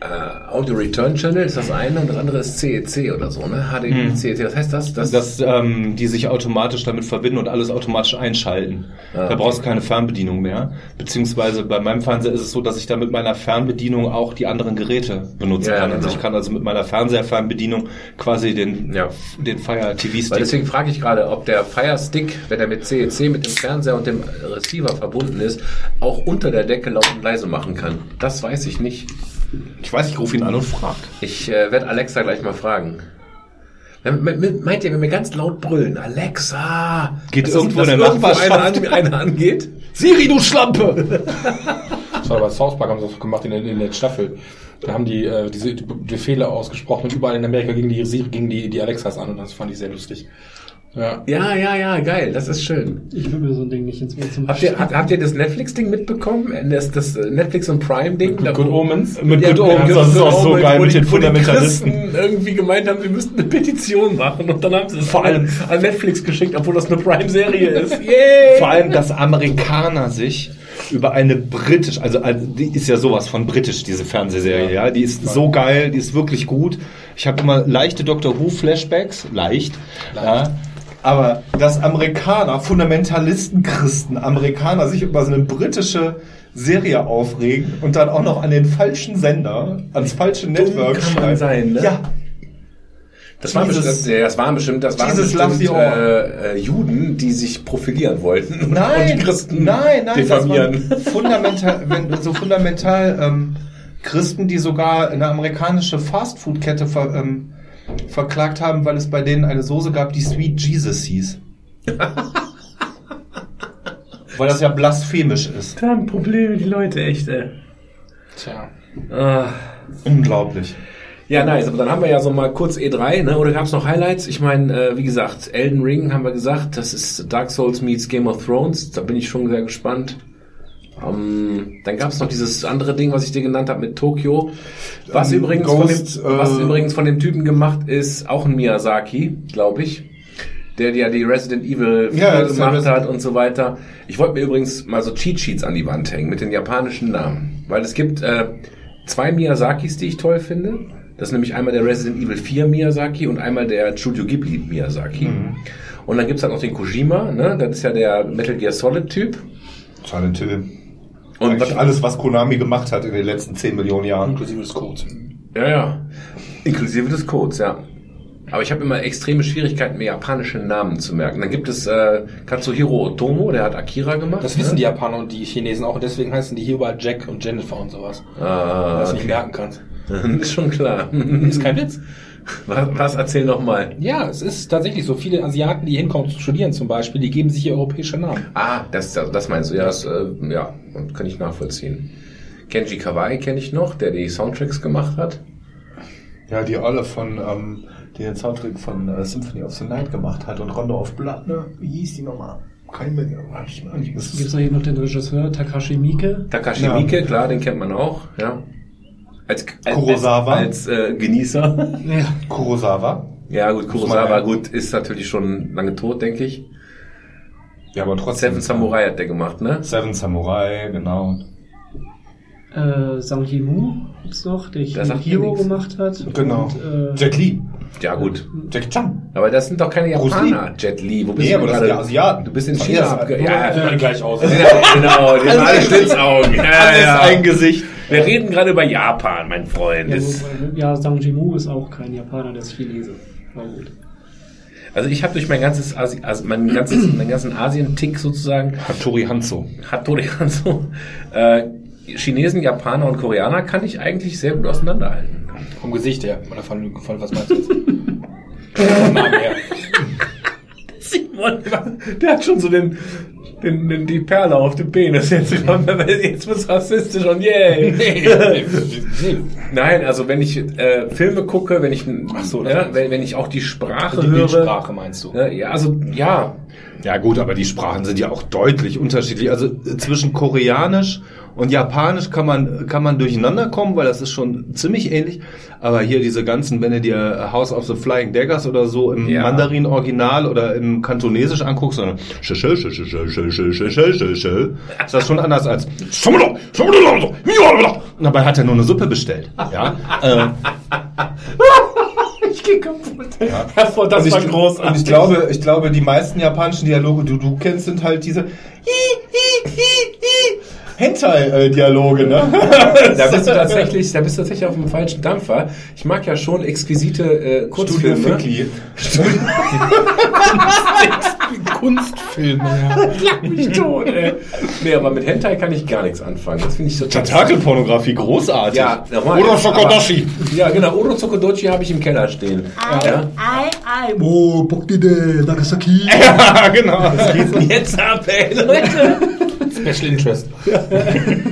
äh, Audio Return Channel ist das eine und das andere ist CEC oder so, ne? HDMI, CEC. Was heißt das? Das, dass ähm, die sich automatisch damit verbinden und alles automatisch einschalten. Ah, Da brauchst du keine Fernbedienung mehr. Beziehungsweise bei meinem Fernseher ist es so, dass ich da mit meiner Fernbedienung auch die anderen Geräte benutzen Ja, kann. genau. Also ich kann also mit meiner Fernseher-Fernbedienung quasi den, Ja. den Fire TV Weil Stick. deswegen frage ich gerade, ob der Fire Stick, wenn er mit CEC, mit dem Fernseher und dem Receiver verbunden ist, auch unter der Decke laut und leise machen kann. Das weiß ich nicht. Ich weiß, ich rufe ihn an und frag. Ich äh, werde Alexa gleich mal fragen. Meint ihr, wenn wir ganz laut brüllen, Alexa, Geht dass irgendwo dass in der irgendwo Nachbarschaft? Eine, an, eine angeht? Siri, du Schlampe! Das war bei South Park, haben sie das gemacht in der, in der Staffel. Da haben die äh, diese Befehle ausgesprochen und überall in Amerika gingen die, Siri- gingen die, die Alexas an und das fand ich sehr lustig. Ja. Ja, ja, ja, geil, das ist schön. Ich will mir so ein Ding nicht ins Wohnzimmer Habt ihr, habt, habt ihr das Netflix-Ding mitbekommen? Das, das Netflix und Prime-Ding? Da- Good Omens. Mit Ja, Good Omens, das ist auch so geil mit die- den Fundamentalisten. Christen irgendwie gemeint haben, sie müssten eine Petition machen und dann haben sie es Vor allem- an Netflix geschickt, obwohl das eine Prime-Serie ist. Yay! Vor allem, dass Amerikaner sich über eine britisch, also, also die ist ja sowas von britisch, diese Fernsehserie, ja. Die ist so geil, die ist wirklich gut. Ich habe immer leichte Doctor Who Flashbacks, leicht, ja. Aber dass Amerikaner, Fundamentalisten, Christen, Amerikaner sich über so eine britische Serie aufregen und dann auch noch an den falschen Sender, ans falsche Network kann man schreiben. sein, ne? Ja, Das waren bestimmt, das waren bestimmt, das waren bestimmt äh, äh, Juden, die sich profilieren wollten Nein, und die Christen nein, nein, diffamieren. fundamental, wenn, so fundamental ähm, Christen, die sogar eine amerikanische Fastfood-Kette ver, ähm, verklagt haben, weil es bei denen eine Soße gab, die Sweet Jesus hieß. weil das ja blasphemisch ist. Da haben Probleme die Leute echt, ey. Tja. Ah. Unglaublich. Ja, nice. Aber dann haben wir ja so mal kurz E3, ne? Oder gab's noch Highlights? Ich meine, äh, wie gesagt, Elden Ring haben wir gesagt, das ist Dark Souls meets Game of Thrones. Da bin ich schon sehr gespannt. Ähm, dann gab's noch dieses andere Ding, was ich dir genannt habe mit Tokio. Was Ähm, übrigens Ghost, von dem, was äh, übrigens von dem Typen gemacht ist, auch ein Miyazaki, glaube ich. Der ja die Resident Evil Ja, 4 das ist ja gemacht hat und so weiter. Ich wollte mir übrigens mal so Cheat Sheets an die Wand hängen mit den japanischen Namen. Weil es gibt äh, zwei Miyazakis, die ich toll finde. Das ist nämlich einmal der Resident Evil 4 Miyazaki und einmal der Studio Ghibli Miyazaki. Mhm. Und dann gibt's halt noch den Kojima, ne? das ist ja der Metal Gear Solid Typ. Silent Hill. Und was- alles, was Konami gemacht hat in den letzten 10 Millionen Jahren. Inklusive des Codes. Ja, ja. Inklusive des Codes, ja. Aber ich habe immer extreme Schwierigkeiten, mir japanische Namen zu merken. Dann gibt es äh, Katsuhiro Otomo, der hat Akira gemacht. Das wissen die Japaner und die Chinesen auch und deswegen heißen die hier überall Jack und Jennifer und sowas. Weil du Ah, das nicht merken kannst. ist schon klar. Ist kein Witz. Was, was erzähl noch mal. Ja, es ist tatsächlich so. Viele Asiaten, die hinkommen zu studieren zum Beispiel, die geben sich hier europäische Namen. Ah, das, das meinst du. Ja, das, äh, ja, kann ich nachvollziehen. Kenji Kawai kenne ich noch, der die Soundtracks gemacht hat. Ja, die Olle von, ähm, die den Soundtrack von äh, Symphony of the Night gemacht hat und Rondo of Blood, ne? Wie hieß die nochmal? Kein mehr. Hab ich mal nicht Gibt es hier noch den Regisseur Takashi Miike? Takashi Ja. Miike, klar, den kennt man auch, ja. Als, als Kurosawa. Als, als äh, Genießer. Ja. Kurosawa. Ja, gut, Kurosawa, gut, ist natürlich schon lange tot, denke ich. Ja, aber trotzdem. Seven Samurai hat der gemacht, ne? Seven Samurai, genau. Äh, Sang Yimou gibt's noch, der Hero gemacht hat. Genau. Und, äh, Jet Li. Ja, gut. Jackie Chan. Aber das sind doch keine Bruce Japaner, Jet Li. Wo bist Nee, du aber das gerade? sind ja Asiaten. Du bist in China ja, das- abge... Ja, gleich aus. ja, genau, die haben alle Schlitzaugen. Ja, Alles ja. ein Gesicht. Wir reden gerade über Japan, mein Freund. ja, Das, wobei- ja, Sang Yimou ist auch kein Japaner, der ist Chinese. Aber gut. also ich habe durch mein ganzes, Asi also mein ganzes, meinen ganzen Asien-Tick sozusagen, Hattori Hanzo. Hattori Hanzo, äh, Chinesen, Japaner und Koreaner kann ich eigentlich sehr gut auseinanderhalten. Vom Gesicht her. Oder von, von was meinst du jetzt? Vom Namen her. Simon, der hat schon so den, den, den die Perle auf dem Penis. Jetzt, jetzt wird's rassistisch und yay. Nee. Nein, also wenn ich äh, Filme gucke, wenn ich, Ach so, ja, wenn, wenn ich auch die Sprache Die höre. Bildsprache meinst du? Ne, ja, also ja, ja gut, aber die Sprachen sind ja auch deutlich unterschiedlich. Also äh, zwischen Koreanisch und Japanisch kann man, kann man durcheinander kommen, weil das ist schon ziemlich ähnlich. Aber hier diese ganzen, wenn du dir House of the Flying Daggers oder so im ja. Mandarin-Original oder im Kantonesisch anguckst, dann ist das schon anders als und dabei hat er nur eine Suppe bestellt. Ja. äh, Geh kaputt. Das war, das Und war ich, großartig. und ich glaube, ich glaube, die meisten japanischen Dialoge, die du kennst, sind halt diese Hentai-Dialoge, ne? Da bist du tatsächlich, da bist du tatsächlich auf dem falschen Dampfer. Ich mag ja schon exquisite äh, Studio Kurzfilme. Fickli. Kunstfilme, ja. mich tot, ey. Nee, aber mit Hentai kann ich gar nichts anfangen. Das finde ich so Tentakelpornografie, großartig. Ja, nochmal. Oder Shokodashi. Aber- Ja, genau. Oro Tsukudochi habe ich im Keller stehen. Ja. Ei, ei, oh, Pokide, Nagasaki. Ja, genau. Jetzt ab, ey, Leute. Special Interest.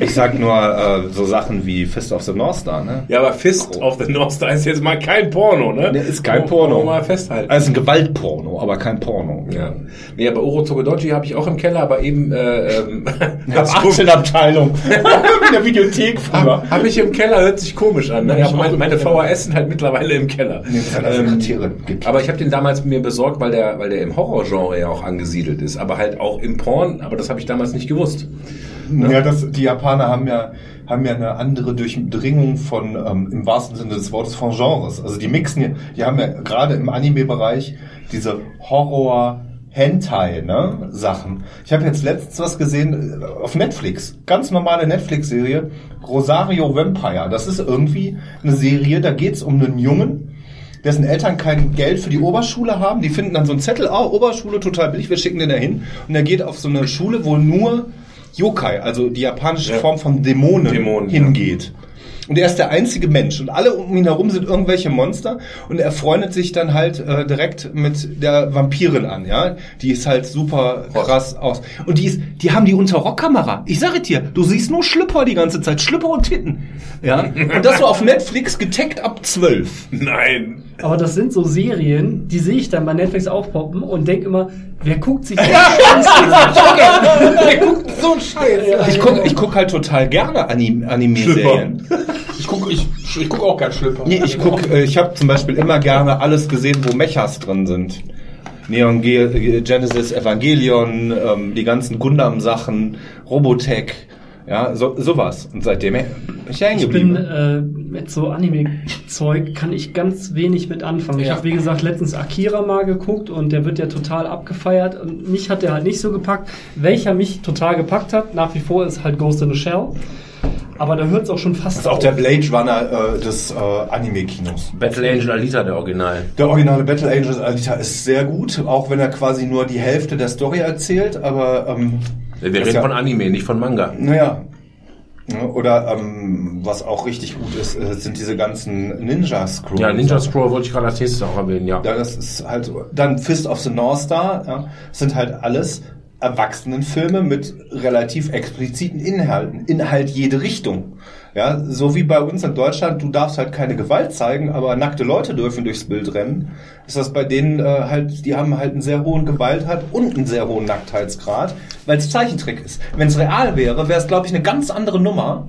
Ich sag nur äh, so Sachen wie Fist of the North Star, ne? Ja, aber Fist of the North Star ist jetzt mal kein Porno, ne? Der ist kein wir Porno. Mal festhalten. Also ein Gewaltporno, aber kein Porno. Ja. Nee, aber Oro Tsukudochi habe ich auch im Keller, aber eben äh, ähm, Das Aktienabteilung. Wie in der Videothek früher. habe hab ich im Keller, hört sich komisch an. Ne? Ja, meine, auch meine. VHS sind halt mittlerweile im Keller. Nee, das hat also Ähm, aber ich habe den damals mir besorgt, weil der, weil der im Horrorgenre ja auch angesiedelt ist, aber halt auch im Porn, aber das habe ich damals nicht gewusst. Ja, das, die Japaner haben ja, haben ja eine andere Durchdringung von, ähm, im wahrsten Sinne des Wortes, von Genres. Also die mixen, ja- die haben ja gerade im Anime-Bereich diese Horror, Hentai, ne, Sachen. Ich habe jetzt letztens was gesehen äh, auf Netflix. Ganz normale Netflix-Serie. Rosario Vampire. Das ist irgendwie eine Serie, da geht's um einen Jungen, dessen Eltern kein Geld für die Oberschule haben. Die finden dann so einen Zettel, ah, Oberschule total billig, wir schicken den da hin. Und er geht auf so eine Schule, wo nur Yokai, also die japanische Ja. Form von Dämonen, Dämonen, hingeht. Und er ist der einzige Mensch und alle um ihn herum sind irgendwelche Monster und er freundet sich dann halt äh, direkt mit der Vampirin an, ja? Die ist halt super krass aus. Und die ist, die haben die Unterrockkamera. Ich sage dir, du siehst nur Schlüpper die ganze Zeit, Schlüpper und Titten. Ja? Und das so auf Netflix getaggt ab 12. Nein. Aber das sind so Serien, die sehe ich dann bei Netflix aufpoppen und denke immer, wer guckt sich Scheiß Der guckt so ein Scheiß. Ich guck, ich guck halt total gerne Anim Anime-Serien. Ich gucke ich, ich guck auch gern Schlüpper. Nee, ich guck, äh, ich habe zum Beispiel immer gerne alles gesehen, wo Mechas drin sind. Neon Ge Genesis Evangelion, ähm, die ganzen Gundam-Sachen, Robotech, ja, so, sowas. Und seitdem bin ich hängen Ich bin geblieben. äh, mit so Anime-Zeug kann ich ganz wenig mit anfangen. Ich Ja. habe wie gesagt letztens Akira mal geguckt und der wird ja total abgefeiert und mich hat der halt nicht so gepackt. Welcher mich total gepackt hat, nach wie vor ist halt Ghost in the Shell. Aber da hört es auch schon fast Das ist auch der Blade Runner äh, des äh, Anime-Kinos. Battle Angel Alita, der Original. Der originale Battle Angels Alita ist sehr gut, auch wenn er quasi nur die Hälfte der Story erzählt, aber ähm, Wir das reden ja- von Anime, nicht von Manga. Naja. Ja, Oder ähm, was auch richtig gut ist, äh, sind diese ganzen Ninja Scrolls. Ja, Ninja Scroll wollte ich gerade als nächstes auch erwähnen, ja. Ja, das ist halt so. Dann Fist of the North Star, ja, sind halt alles Erwachsenenfilme mit relativ expliziten Inhalten. Inhalt jede Richtung. Ja, so wie bei uns in Deutschland, du darfst halt keine Gewalt zeigen, aber nackte Leute dürfen durchs Bild rennen. Ist das bei denen äh, halt, die haben halt einen sehr hohen Gewaltheit und einen sehr hohen Nacktheitsgrad, weil es Zeichentrick ist. Wenn es real wäre, wäre es, glaube ich, eine ganz andere Nummer.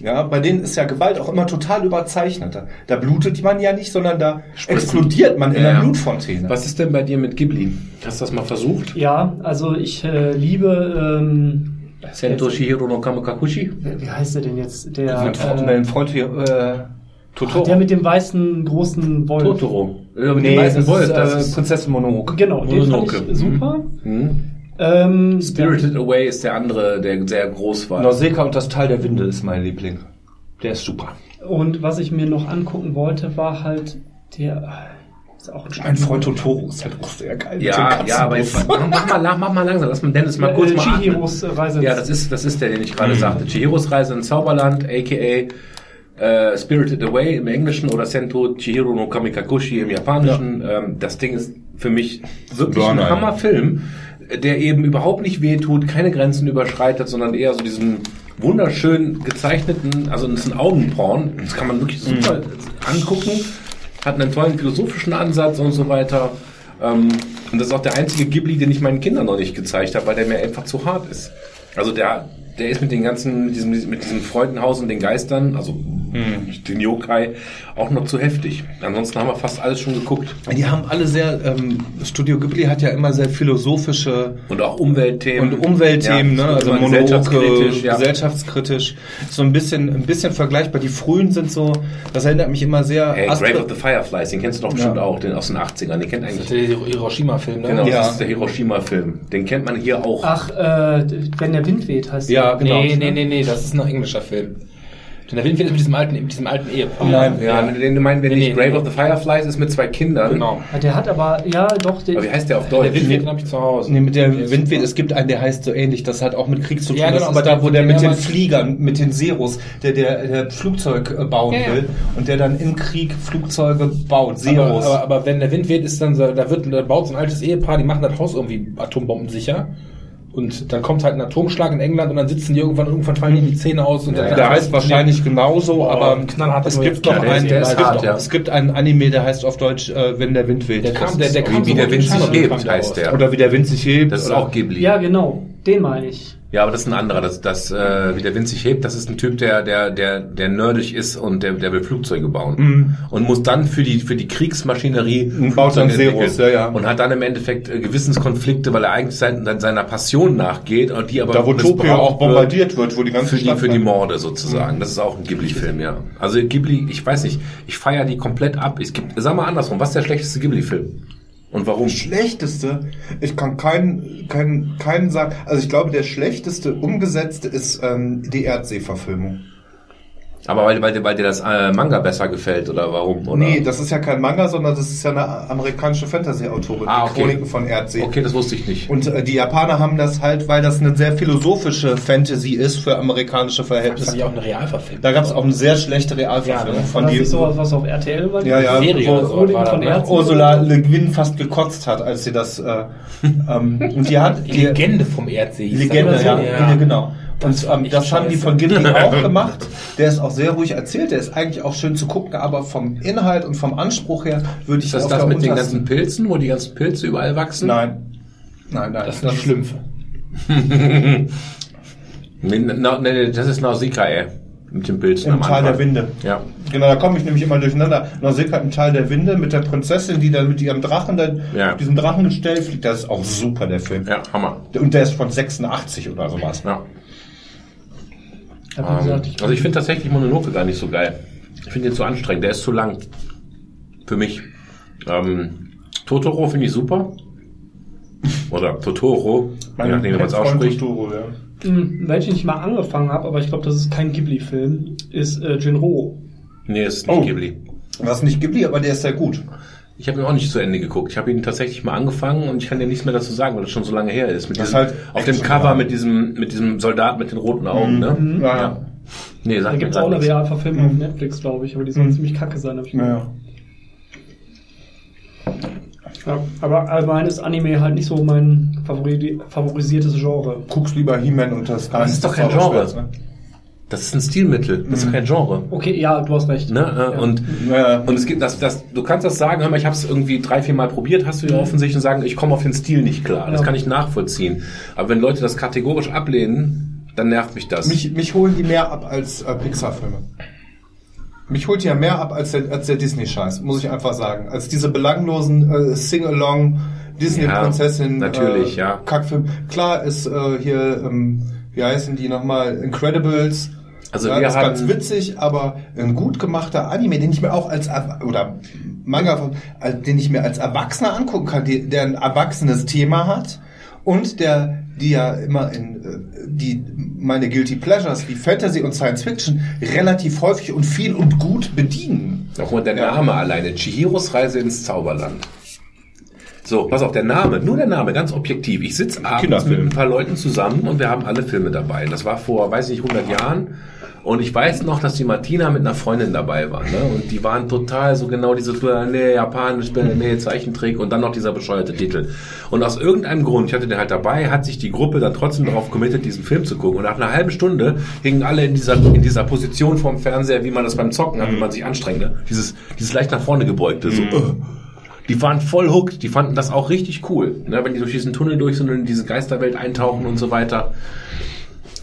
Ja, bei denen ist ja Gewalt auch immer total überzeichnet. Da, da blutet man ja nicht, sondern da explodiert man in Ja, einer ja. Blutfontäne. Was ist denn bei dir mit Ghibli? Hast du das mal versucht? Ja, also ich äh, liebe ähm, Sento Shihiro no Kamikakushi? Wie heißt der denn jetzt? Der, Mein Freund, äh, mein Freund hier, äh, Totoro. der mit dem weißen großen Wolf. Totoro. Ja, mit nee, dem weißen das Wolf. ist, Das äh, ist Prinzessin Mononoke. Genau, den fand Mononoke. ich super. hm. Ähm, Spirited Away ist der andere, der sehr groß war. Nausicaa und das Tal der Winde ist mein Liebling. Der ist super. Und was ich mir noch angucken wollte, war halt der. Ist auch ein Mein Freund Totoro ist halt auch sehr geil. Ja, ja, aber jetzt, mach, mal, mach mal langsam, lass mal Dennis mal äh, kurz mal atmen. Chihiros Reise. Ja, das ist, das ist der, den ich gerade sagte. Chihiros Reise ins Zauberland, a.k.a. Äh, Spirited Away im Englischen oder Sento Chihiro no Kamikakushi im Japanischen. Ähm, das Ding ist für mich wirklich ein Burner, ja. Hammerfilm, der eben überhaupt nicht wehtut, keine Grenzen überschreitet, sondern eher so diesen wunderschön gezeichneten, also das ist ein Augenporn, das kann man wirklich super angucken, hat einen tollen philosophischen Ansatz und so weiter. Ähm, Und das ist auch der einzige Ghibli, den ich meinen Kindern noch nicht gezeigt habe, weil der mir einfach zu hart ist. Also der, der ist mit den ganzen, mit diesem, mit diesem Freudenhaus und den Geistern, also den Yokai, auch noch zu heftig. Ansonsten haben wir fast alles schon geguckt. Die haben alle sehr, ähm, Studio Ghibli hat ja immer sehr philosophische Und auch Umweltthemen. und Umweltthemen, Ja, ne? also Monoke, gesellschaftskritisch, ja. gesellschaftskritisch. So ein bisschen, ein bisschen vergleichbar. Die frühen sind so, das erinnert mich immer sehr. Hey, Astra- Grave of the Fireflies, den kennst du doch bestimmt Ja. auch, den aus den 80ern. Den kennt Das eigentlich. ist der Hiroshima-Film, ne? Genau, Ja. das ist der Hiroshima-Film. Den kennt man hier auch. Ach, äh, wenn der Wind weht, heißt Ja, der. genau. Nee, nee, nee, nee, das ist ein englischer Film. Denn der Wind wird mit diesem alten, mit diesem alten Ehepaar. Nein. ja, den du meinst, wenn Nee, nicht nee, Grave nee. of the Fireflies ist mit zwei Kindern. Genau. Ja, Der hat aber, ja, doch, den, Aber wie heißt der auf Der Deutsch? Wind weht, den habe ich zu Hause. Nee, mit der ist super. es gibt einen, der heißt so ähnlich, das hat auch mit Krieg zu tun. Ja, das genau, ist aber das da, wo ist der der mit den Fliegern, mit den Seros, der, der, der Flugzeug äh, bauen Ja, ja. will und der dann im Krieg Flugzeuge baut, Aber, Seros. aber, aber wenn der Wind weht, ist dann so, da wird, da baut so ein altes Ehepaar, die machen das Haus irgendwie atombombensicher. Und dann kommt halt ein Atomschlag in England und dann sitzen die irgendwann, irgendwann fallen ihnen die Zähne aus und Ja, dann, der heißt wahrscheinlich genauso, Oh, aber es gibt noch der einen, der es, gibt, hart, ja. es gibt einen Anime, der heißt auf Deutsch, äh, wenn der Wind weht. Der kam, der, der kam wie so der mit Wind sich hebt, der heißt der. Oder wie der Wind sich hebt. Das ist auch Ghibli. ja, genau, den meine ich. Ja, aber das ist ein anderer. Das, das äh, wie der Wind sich hebt, das ist ein Typ, der, der, der, der nerdig ist und der, der will Flugzeuge bauen. Und muss dann für die, für die Kriegsmaschinerie Und baut dann Zeros, ja, ja. Und hat dann im Endeffekt äh, Gewissenskonflikte, weil er eigentlich sein, seiner Passion nachgeht und die aber Da, wo Tokio auch bombardiert wird, wo die ganze für die, Stadt für die. Morde sozusagen. Das ist auch ein Ghibli-Film, ja. Also Ghibli, ich weiß nicht, ich feiere die komplett ab. Es gibt, sag mal andersrum, was ist der schlechteste Ghibli-Film? Und warum? schlechteste, ich kann keinen, keinen, keinen sagen, also ich glaube, der schlechteste umgesetzte ist ähm, die Erdsee-Verfilmung. Aber weil, weil, dir- weil dir das äh, Manga besser gefällt oder warum? Oder? Nee, das ist ja kein Manga, sondern das ist ja eine amerikanische Fantasy-Autorin, Ah, die okay. Chroniken von Erdsee. Okay, das wusste ich nicht. Und äh, die Japaner haben das halt, weil das eine sehr philosophische Fantasy ist für amerikanische Das ist Verhältnisse. ja auch eine Realverfilmung. Da gab es auch eine sehr schlechte Realverfilmung Ja, von das die nicht sowas, was auf RTL war? Ja, ja, Serie wo- so Chroniken war von ne? Erden. Ursula Le Guin fast gekotzt hat, als sie das äh, ähm, und die hat Die die Legende vom Erdsee. hieß Legende, das, ja, ne? ja, genau. Und war ähm, das haben die von Ghibli auch gemacht. Der ist auch sehr ruhig erzählt. Der ist eigentlich auch schön zu gucken, aber vom Inhalt und vom Anspruch her würde ich Ist das auf das der mit den ganzen Pilzen, wo die ganzen Pilze überall wachsen? Nein. Nein, nein. Das sind die Schlümpfe. Nee, na, nee, das ist Nausicaa, mit den Pilzen Im am Tal der Winde. Ja. Genau, da komme ich nämlich immer durcheinander. Nausicaa im Tal der Winde mit der Prinzessin, die dann mit ihrem Drachen, dann Ja. auf diesem Drachengestell fliegt. Das ist auch super, der Film. Ja, Hammer. Und der ist von 86 oder sowas. Ja. Wie gesagt, Ähm, also ich finde tatsächlich Mononoke gar nicht so geil. Ich finde den zu anstrengend. Der ist zu lang. Für mich. Ähm, Totoro finde ich super. Oder Totoro, je nachdem, wie man es ausspricht. Totoro, ja. Hm, welchen ich mal angefangen habe, aber ich glaube, das ist kein Ghibli-Film, ist äh, Jinro. Nee, ist nicht Oh. Ghibli. Was nicht Ghibli, aber der ist sehr gut. Ich habe ihn auch nicht zu Ende geguckt. Ich habe ihn tatsächlich mal angefangen und ich kann dir nichts mehr dazu sagen, weil das schon so lange her ist. Mit Das diesem, halt auf dem Cover ja. mit diesem, mit diesem Soldat mit den roten Augen, ne? Ja, ja. Nee, Da sagt mir gibt es auch eine. Realverfilmung auf Netflix, glaube ich, aber die soll Mhm. ziemlich kacke sein. Hab ich ja, ja. Ja, aber allgemein ist Anime halt nicht so mein favori favorisiertes Genre. Guckst lieber He-Man und das Das ist doch kein Genre. Das ist ein Stilmittel. Das ist doch kein Genre. Okay, ja, du hast recht. Ne? äh, Ja. Und? Ja. und es gibt das, das, du kannst das sagen, hör mal, ich habe es irgendwie drei, vier Mal probiert, hast du ja offensichtlich und sagen, ich komme auf den Stil nicht klar. Das Ja. kann ich nachvollziehen. Aber wenn Leute das kategorisch ablehnen, dann nervt mich das. Mich, mich holen die mehr ab als äh, Pixar-Filme. Mich holt die ja mehr ab als der, als der Disney-Scheiß, muss ich einfach sagen. Als diese belanglosen äh, Sing-Along, Disney-Prinzessin, natürlich, äh, ja. Kackfilm. Klar ist äh, hier, ähm, wie heißen die nochmal, Incredibles. Also ja, wir das ist haben- ganz witzig, aber ein gut gemachter Anime, den ich mir auch als oder Manga, äh, den ich mir als Erwachsener angucken kann, der ein erwachsenes Thema hat und der die ja immer in äh, die meine Guilty Pleasures wie Fantasy und Science Fiction relativ häufig und viel und gut bedienen. Auch mal der Name alleine. Chihiros Reise ins Zauberland. So, pass auf, der Name, nur der Name, ganz objektiv. Ich sitze abends mit ein paar Leuten zusammen und wir haben alle Filme dabei. Das war vor, weiß nicht, 100 Jahren. Und ich weiß noch, dass die Martina mit einer Freundin dabei war. Ne? Und die waren total so genau diese, nee, Japanisch, nee, Zeichentrick und dann noch dieser bescheuerte Titel. Und aus irgendeinem Grund, ich hatte den halt dabei, hat sich die Gruppe dann trotzdem darauf committed, diesen Film zu gucken. Und nach einer halben Stunde hingen alle in dieser, in dieser Position vorm Fernseher, wie man das beim Zocken hat, wenn man sich anstrengt. Ne? Dieses, dieses leicht nach vorne gebeugte, so, äh. Die waren voll hooked, die fanden das auch richtig cool, ne, wenn die durch diesen Tunnel durch sind und in diese Geisterwelt eintauchen und so weiter.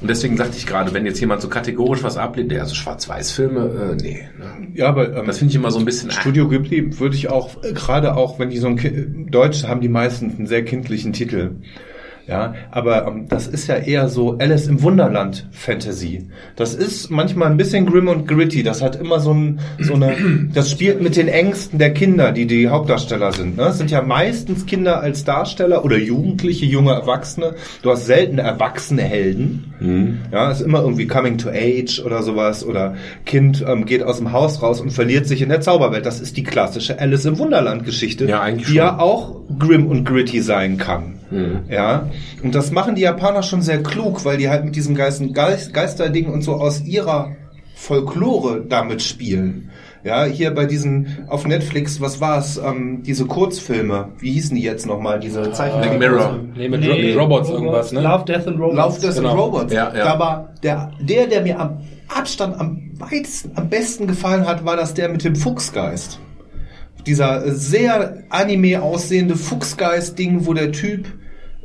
Und deswegen sagte ich gerade, wenn jetzt jemand so kategorisch was ablehnt, der also Schwarz-Weiß-Filme, äh, nee. Ne? Ja, aber ähm, Das finde ich immer so ein bisschen. Studio Ghibli würde ich auch, äh, gerade auch, wenn die so ein Ki- Deutsch haben die meistens einen sehr kindlichen Titel. Ja, aber ähm, das ist ja eher so Alice im Wunderland Fantasy. Das ist manchmal ein bisschen grim und gritty. Das hat immer so, ein, so eine, das spielt mit den Ängsten der Kinder, die die Hauptdarsteller sind. Ne? Es sind ja meistens Kinder als Darsteller oder Jugendliche, junge Erwachsene. Du hast selten erwachsene Helden. Ja, ist immer irgendwie Coming to Age oder sowas oder Kind ähm, geht aus dem Haus raus und verliert sich in der Zauberwelt. Das ist die klassische Alice im Wunderland Geschichte, Ja, die schon. ja auch grim und gritty sein kann. Mhm. Ja, und das machen die Japaner schon sehr klug, weil die halt mit diesem Geist Geist Geisterding und so aus ihrer Folklore damit spielen. Ja, hier bei diesen auf Netflix, was war's? Ähm, diese Kurzfilme, wie hießen die jetzt nochmal? Diese Zeichentrick. Black Mirror. Nee, mit, mit Robots irgendwas, ne? Love, Death and Robots. Lauf des Genau. Robots. Ja, ja. Da war der, der, der mir am Abstand am weitesten, am besten gefallen hat, war das der mit dem Fuchsgeist. Dieser äh, sehr anime aussehende Fuchsgeist-Ding, wo der Typ,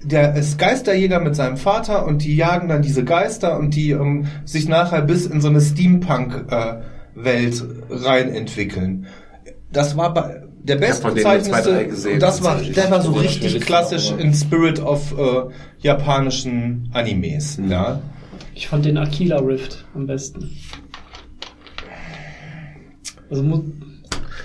der ist Geisterjäger mit seinem Vater und die jagen dann diese Geister und die ähm, sich nachher bis in so eine Steampunk-Welt rein entwickeln. Das war bei, der gesehen. und das war, der war so richtig klassisch in Spirit of äh, japanischen Animes. Mhm. Ja. Ich fand den Aquila Rift am besten. Also mu-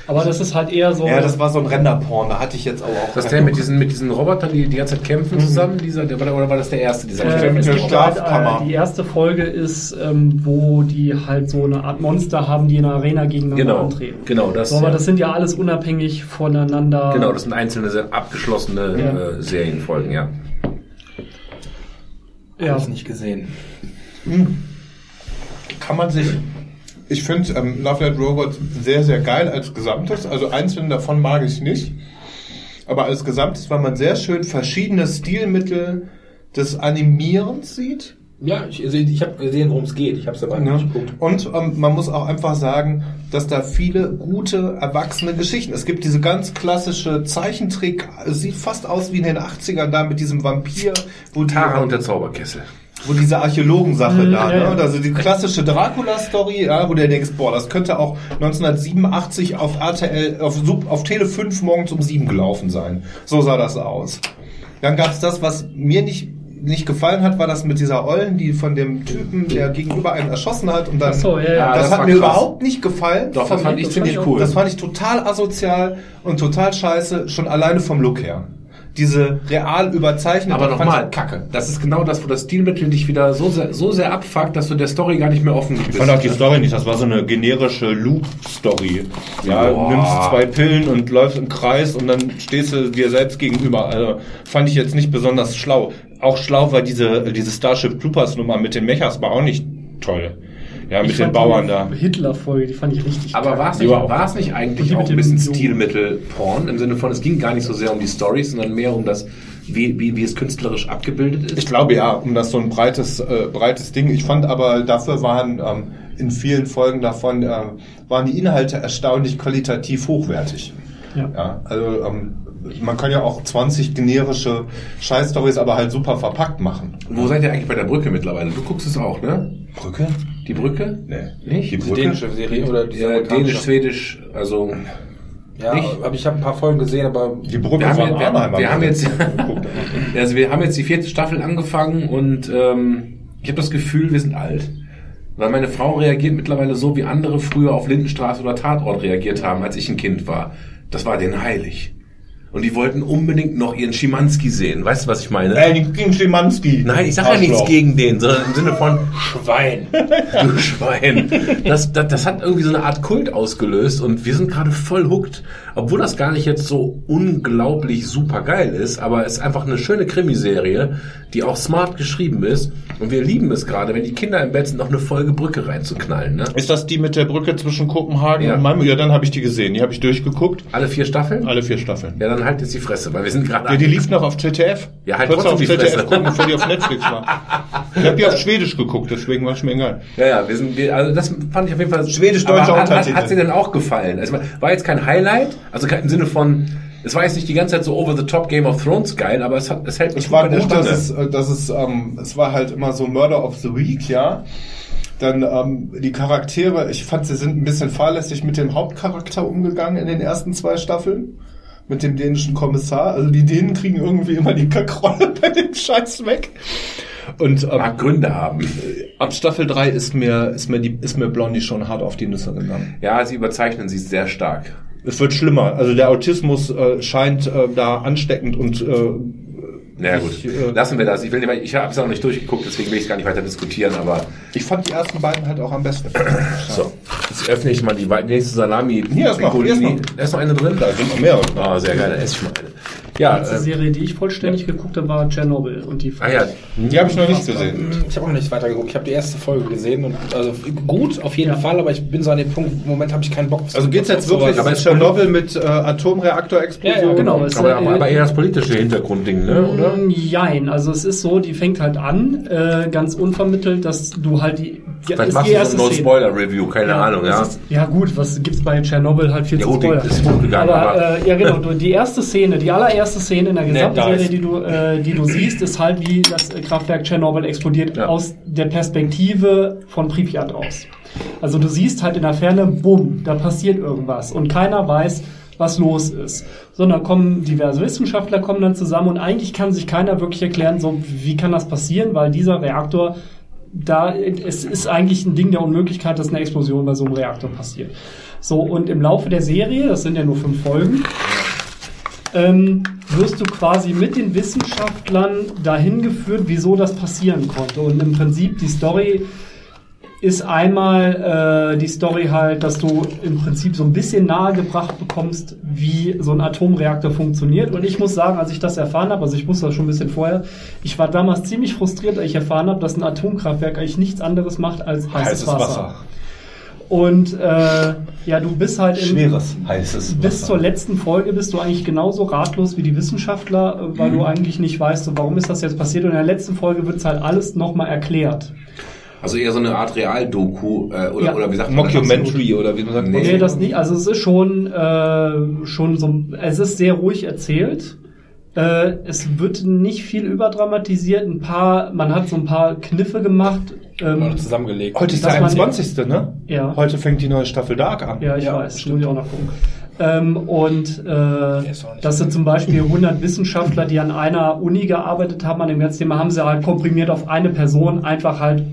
aber das ist halt eher so. ja, das war so ein Renderporn, da hatte ich jetzt aber auch. Das ist der mit diesen, mit diesen Robotern, die die ganze Zeit kämpfen zusammen, dieser, der, oder war das der erste? Dieser äh, mit der halt, Schlafkammer. äh, die erste Folge ist, ähm, wo die halt so eine Art Monster haben, die in der Arena gegeneinander Genau, antreten. genau, das, So, aber ja. das sind ja alles unabhängig voneinander. Genau, das sind einzelne, sehr abgeschlossene Ja. äh, Serienfolgen, ja. ja. Hab's nicht gesehen. kann man sich. Ich finde ähm, Love Dead Robots sehr, sehr geil als Gesamtes. Also einzelne davon mag ich nicht. Aber als Gesamtes, weil man sehr schön verschiedene Stilmittel des Animierens sieht. Ja, ich, also ich habe gesehen, worum es geht. Ich habe es aber Ne? nicht geguckt. Und ähm, man muss auch einfach sagen, dass da viele gute, erwachsene Geschichten. Es gibt diese ganz klassische Zeichentrick, sieht fast aus wie in den 80ern da mit diesem Vampir, wo Tara und der Zauberkessel. Wo diese Archäologensache Mhm, da, ne? Also die klassische Dracula-Story, ja, wo du denkst, boah, das könnte auch 1987 auf RTL, auf, Sub- auf Tele 5 morgens um 7 gelaufen sein. So sah das aus. Dann gab's das, was mir nicht nicht gefallen hat, war das mit dieser Ollen, die von dem Typen, der gegenüber einen erschossen hat und dann. Ach so, ja, ja. Ja, das, das hat mir krass. überhaupt nicht gefallen. Doch, das fand ich ziemlich cool. das fand ich total asozial und total scheiße, schon alleine vom Look her. Diese real überzeichnete Aber nochmal, Kacke. Das ist genau das, wo das Stilmittel dich wieder so sehr, so sehr abfuckt, dass du der Story gar nicht mehr offen bist. Ich fand auch die Story nicht, das war so eine generische Loop-Story. Ja, Boah. nimmst zwei Pillen und läufst im Kreis und dann stehst du dir selbst gegenüber. Also fand ich jetzt nicht besonders schlau. Auch schlau war diese, diese Starship Troopers Nummer mit den Mechas war auch nicht toll. Ja, mit den Bauern die da. Hitler-Folge, die fand ich richtig Aber war es nicht, Ja. war es nicht eigentlich Die auch ein bisschen. Stilmittel-Porn? Im Sinne von, es ging gar nicht so sehr um die Storys, sondern mehr um das, wie, wie, wie es künstlerisch abgebildet ist? Ich glaube ja, um das so ein breites, äh, breites Ding. Ich fand aber, dafür waren ähm, in vielen Folgen davon, äh, waren die Inhalte erstaunlich qualitativ hochwertig. Ja. Ja, also ähm, man kann ja auch 20 generische Scheißstories aber halt super verpackt machen. Wo seid ihr eigentlich bei der Brücke mittlerweile? Du guckst es auch, ne? Brücke? Die Brücke? Nee. Nicht? Die Brücke? dänische Serie oder diese Ja, amerikanische? Dänisch, Schwedisch, also Ja, Nicht? aber ich habe ein paar Folgen gesehen, aber Die Brücke Wir haben von ja- wir- Arnheim. wir haben jetzt-. Also wir haben jetzt die vierte Staffel angefangen und ähm, ich habe das Gefühl, wir sind alt. Weil meine Frau reagiert mittlerweile so, wie andere früher auf Lindenstraße oder Tatort reagiert haben, als ich ein Kind war. Das war denen heilig. Und die wollten unbedingt noch ihren Schimanski sehen. Weißt du, was ich meine? Ey, gegen Schimanski. Nein, ich sage ja nichts gegen den, sondern im Sinne von Schwein. du Schwein. Das, das, das hat irgendwie so eine Art Kult ausgelöst und wir sind gerade voll hooked. Obwohl das gar nicht jetzt so unglaublich super geil ist, aber es ist einfach eine schöne Krimiserie, die auch smart geschrieben ist. Und wir lieben es gerade, wenn die Kinder im Bett sind, noch eine Folge Brücke reinzuknallen. Ne? Ist das die mit der Brücke zwischen Kopenhagen Ja. und Malmö? Ja, dann habe ich die gesehen. Die habe ich durchgeguckt. Alle vier Staffeln? Alle vier Staffeln. Ja, dann halt jetzt die Fresse, weil wir sind gerade... Ja, die lief noch auf ZDF. Ja, halt Kurz auf die ZDF Fresse. gucken, bevor die auf Netflix war. Ich habe die auf Schwedisch geguckt, deswegen war es mir egal. Ja, ja, wir sind, wir, also das fand ich auf jeden Fall. Schwedisch-deutscher Aber hat, hat, Untertitel. sie denn auch gefallen? Es war, jetzt kein Highlight, also kein, im Sinne von, es war jetzt nicht die ganze Zeit so over the top Game of Thrones geil, aber es hat, es hält mich Es war gut, dass es, äh, dass es, ähm, es war halt immer so Murder of the Week, ja. Dann ähm, die Charaktere, ich fand, sie sind ein bisschen fahrlässig mit dem Hauptcharakter umgegangen in den ersten zwei Staffeln. Mit dem dänischen Kommissar. Also die Dänen kriegen irgendwie immer die Kackrolle bei dem Scheiß weg. Und ähm, Mag Gründe haben. ab Staffel 3 ist mir, ist mir die, ist mir Blondie schon hart auf die Nüsse gegangen. Ja, sie überzeichnen sie sehr stark. Es wird schlimmer. Also der Autismus äh, scheint äh, da ansteckend und äh, Na gut, Ich, äh, lassen wir das. Ich will nicht, mehr- ich habe es auch nicht durchgeguckt, deswegen will ich es gar nicht weiter diskutieren, aber Ich fand die ersten beiden halt auch am besten. so. Jetzt öffne ich mal die nächste Salami. Hier, erst noch, hier ist noch. Da ist noch eine drin. Da sind noch mehr. Ah, sehr geil, da esse ich mal eine. Ja, Die letzte äh, Serie, die ich vollständig geguckt habe, war Tschernobyl. Und die ah ja, Die habe ich noch nicht gesehen. Ich habe auch noch nicht weitergeguckt. Ich habe die erste Folge gesehen und also gut auf jeden Ja. Fall, aber ich bin so an dem Punkt, im Moment habe ich keinen Bock. also geht's jetzt auf wirklich aber ist Tschernobyl mit äh, Atomreaktorexplosion? Ja, ja, genau. Es, aber, äh, aber, eher das politische Hintergrundding, ne, oder? Mm, Jein, also es ist so, die fängt halt an, äh, ganz unvermittelt, dass du halt die, die Vielleicht machst die du so ein. No-Spoiler-Review, keine Ahnung, es ja. Ist, ja gut, was gibt's bei Tschernobyl halt viel Ja zu gut, spoilern. ist hochgegangen, aber, aber- äh, ja genau, die erste Szene, die allererste Szene in der gesamten da Serie, die du, äh, die du siehst, ist halt wie das Kraftwerk Tschernobyl explodiert Ja. aus der Perspektive von Pripyat aus. Also du siehst halt in der Ferne, bumm, da passiert irgendwas und keiner weiß, was los ist. Sondern kommen diverse Wissenschaftler kommen dann zusammen und eigentlich kann sich keiner wirklich erklären, so wie kann das passieren, weil dieser Reaktor da es ist eigentlich ein Ding der Unmöglichkeit, dass eine Explosion bei so einem Reaktor passiert. So und im Laufe der Serie, das sind ja nur fünf Folgen, ähm, wirst du quasi mit den Wissenschaftlern dahin geführt, wieso das passieren konnte. Und im Prinzip die Story ist einmal äh, die Story halt, dass du im Prinzip so ein bisschen nahegebracht bekommst, wie so ein Atomreaktor funktioniert. Und ich muss sagen, als ich das erfahren habe, also ich wusste das schon ein bisschen vorher, ich war damals ziemlich frustriert, als ich erfahren habe, dass ein Atomkraftwerk eigentlich nichts anderes macht als heißes, Heißes Wasser. Wasser. Und äh, ja, du bist halt in, Schweres, heißes bis Wasser. zur letzten Folge bist du eigentlich genauso ratlos wie die Wissenschaftler, äh, weil du eigentlich nicht weißt, so, warum ist das jetzt passiert. Und in der letzten Folge wird es halt alles nochmal erklärt. Also eher so eine Art Realdoku, äh, oder, Ja. oder wie sagt man das? Mockumentary oder wie man sagt. Nee. Nee, das nicht. Also es ist schon, äh, schon so, es ist sehr ruhig erzählt. Äh, es wird nicht viel überdramatisiert. Ein paar, man hat so ein paar Kniffe gemacht. Ähm, Mal zusammengelegt. Heute ist der man- 21. ne? Ja. Heute fängt die neue Staffel Dark an. Ja, ich weiß, muss ich auch noch gucken. Ähm, und äh, das sind zum Beispiel 100 Wissenschaftler, die an einer Uni gearbeitet haben, an dem ganzen Thema, haben sie halt komprimiert auf eine Person, einfach halt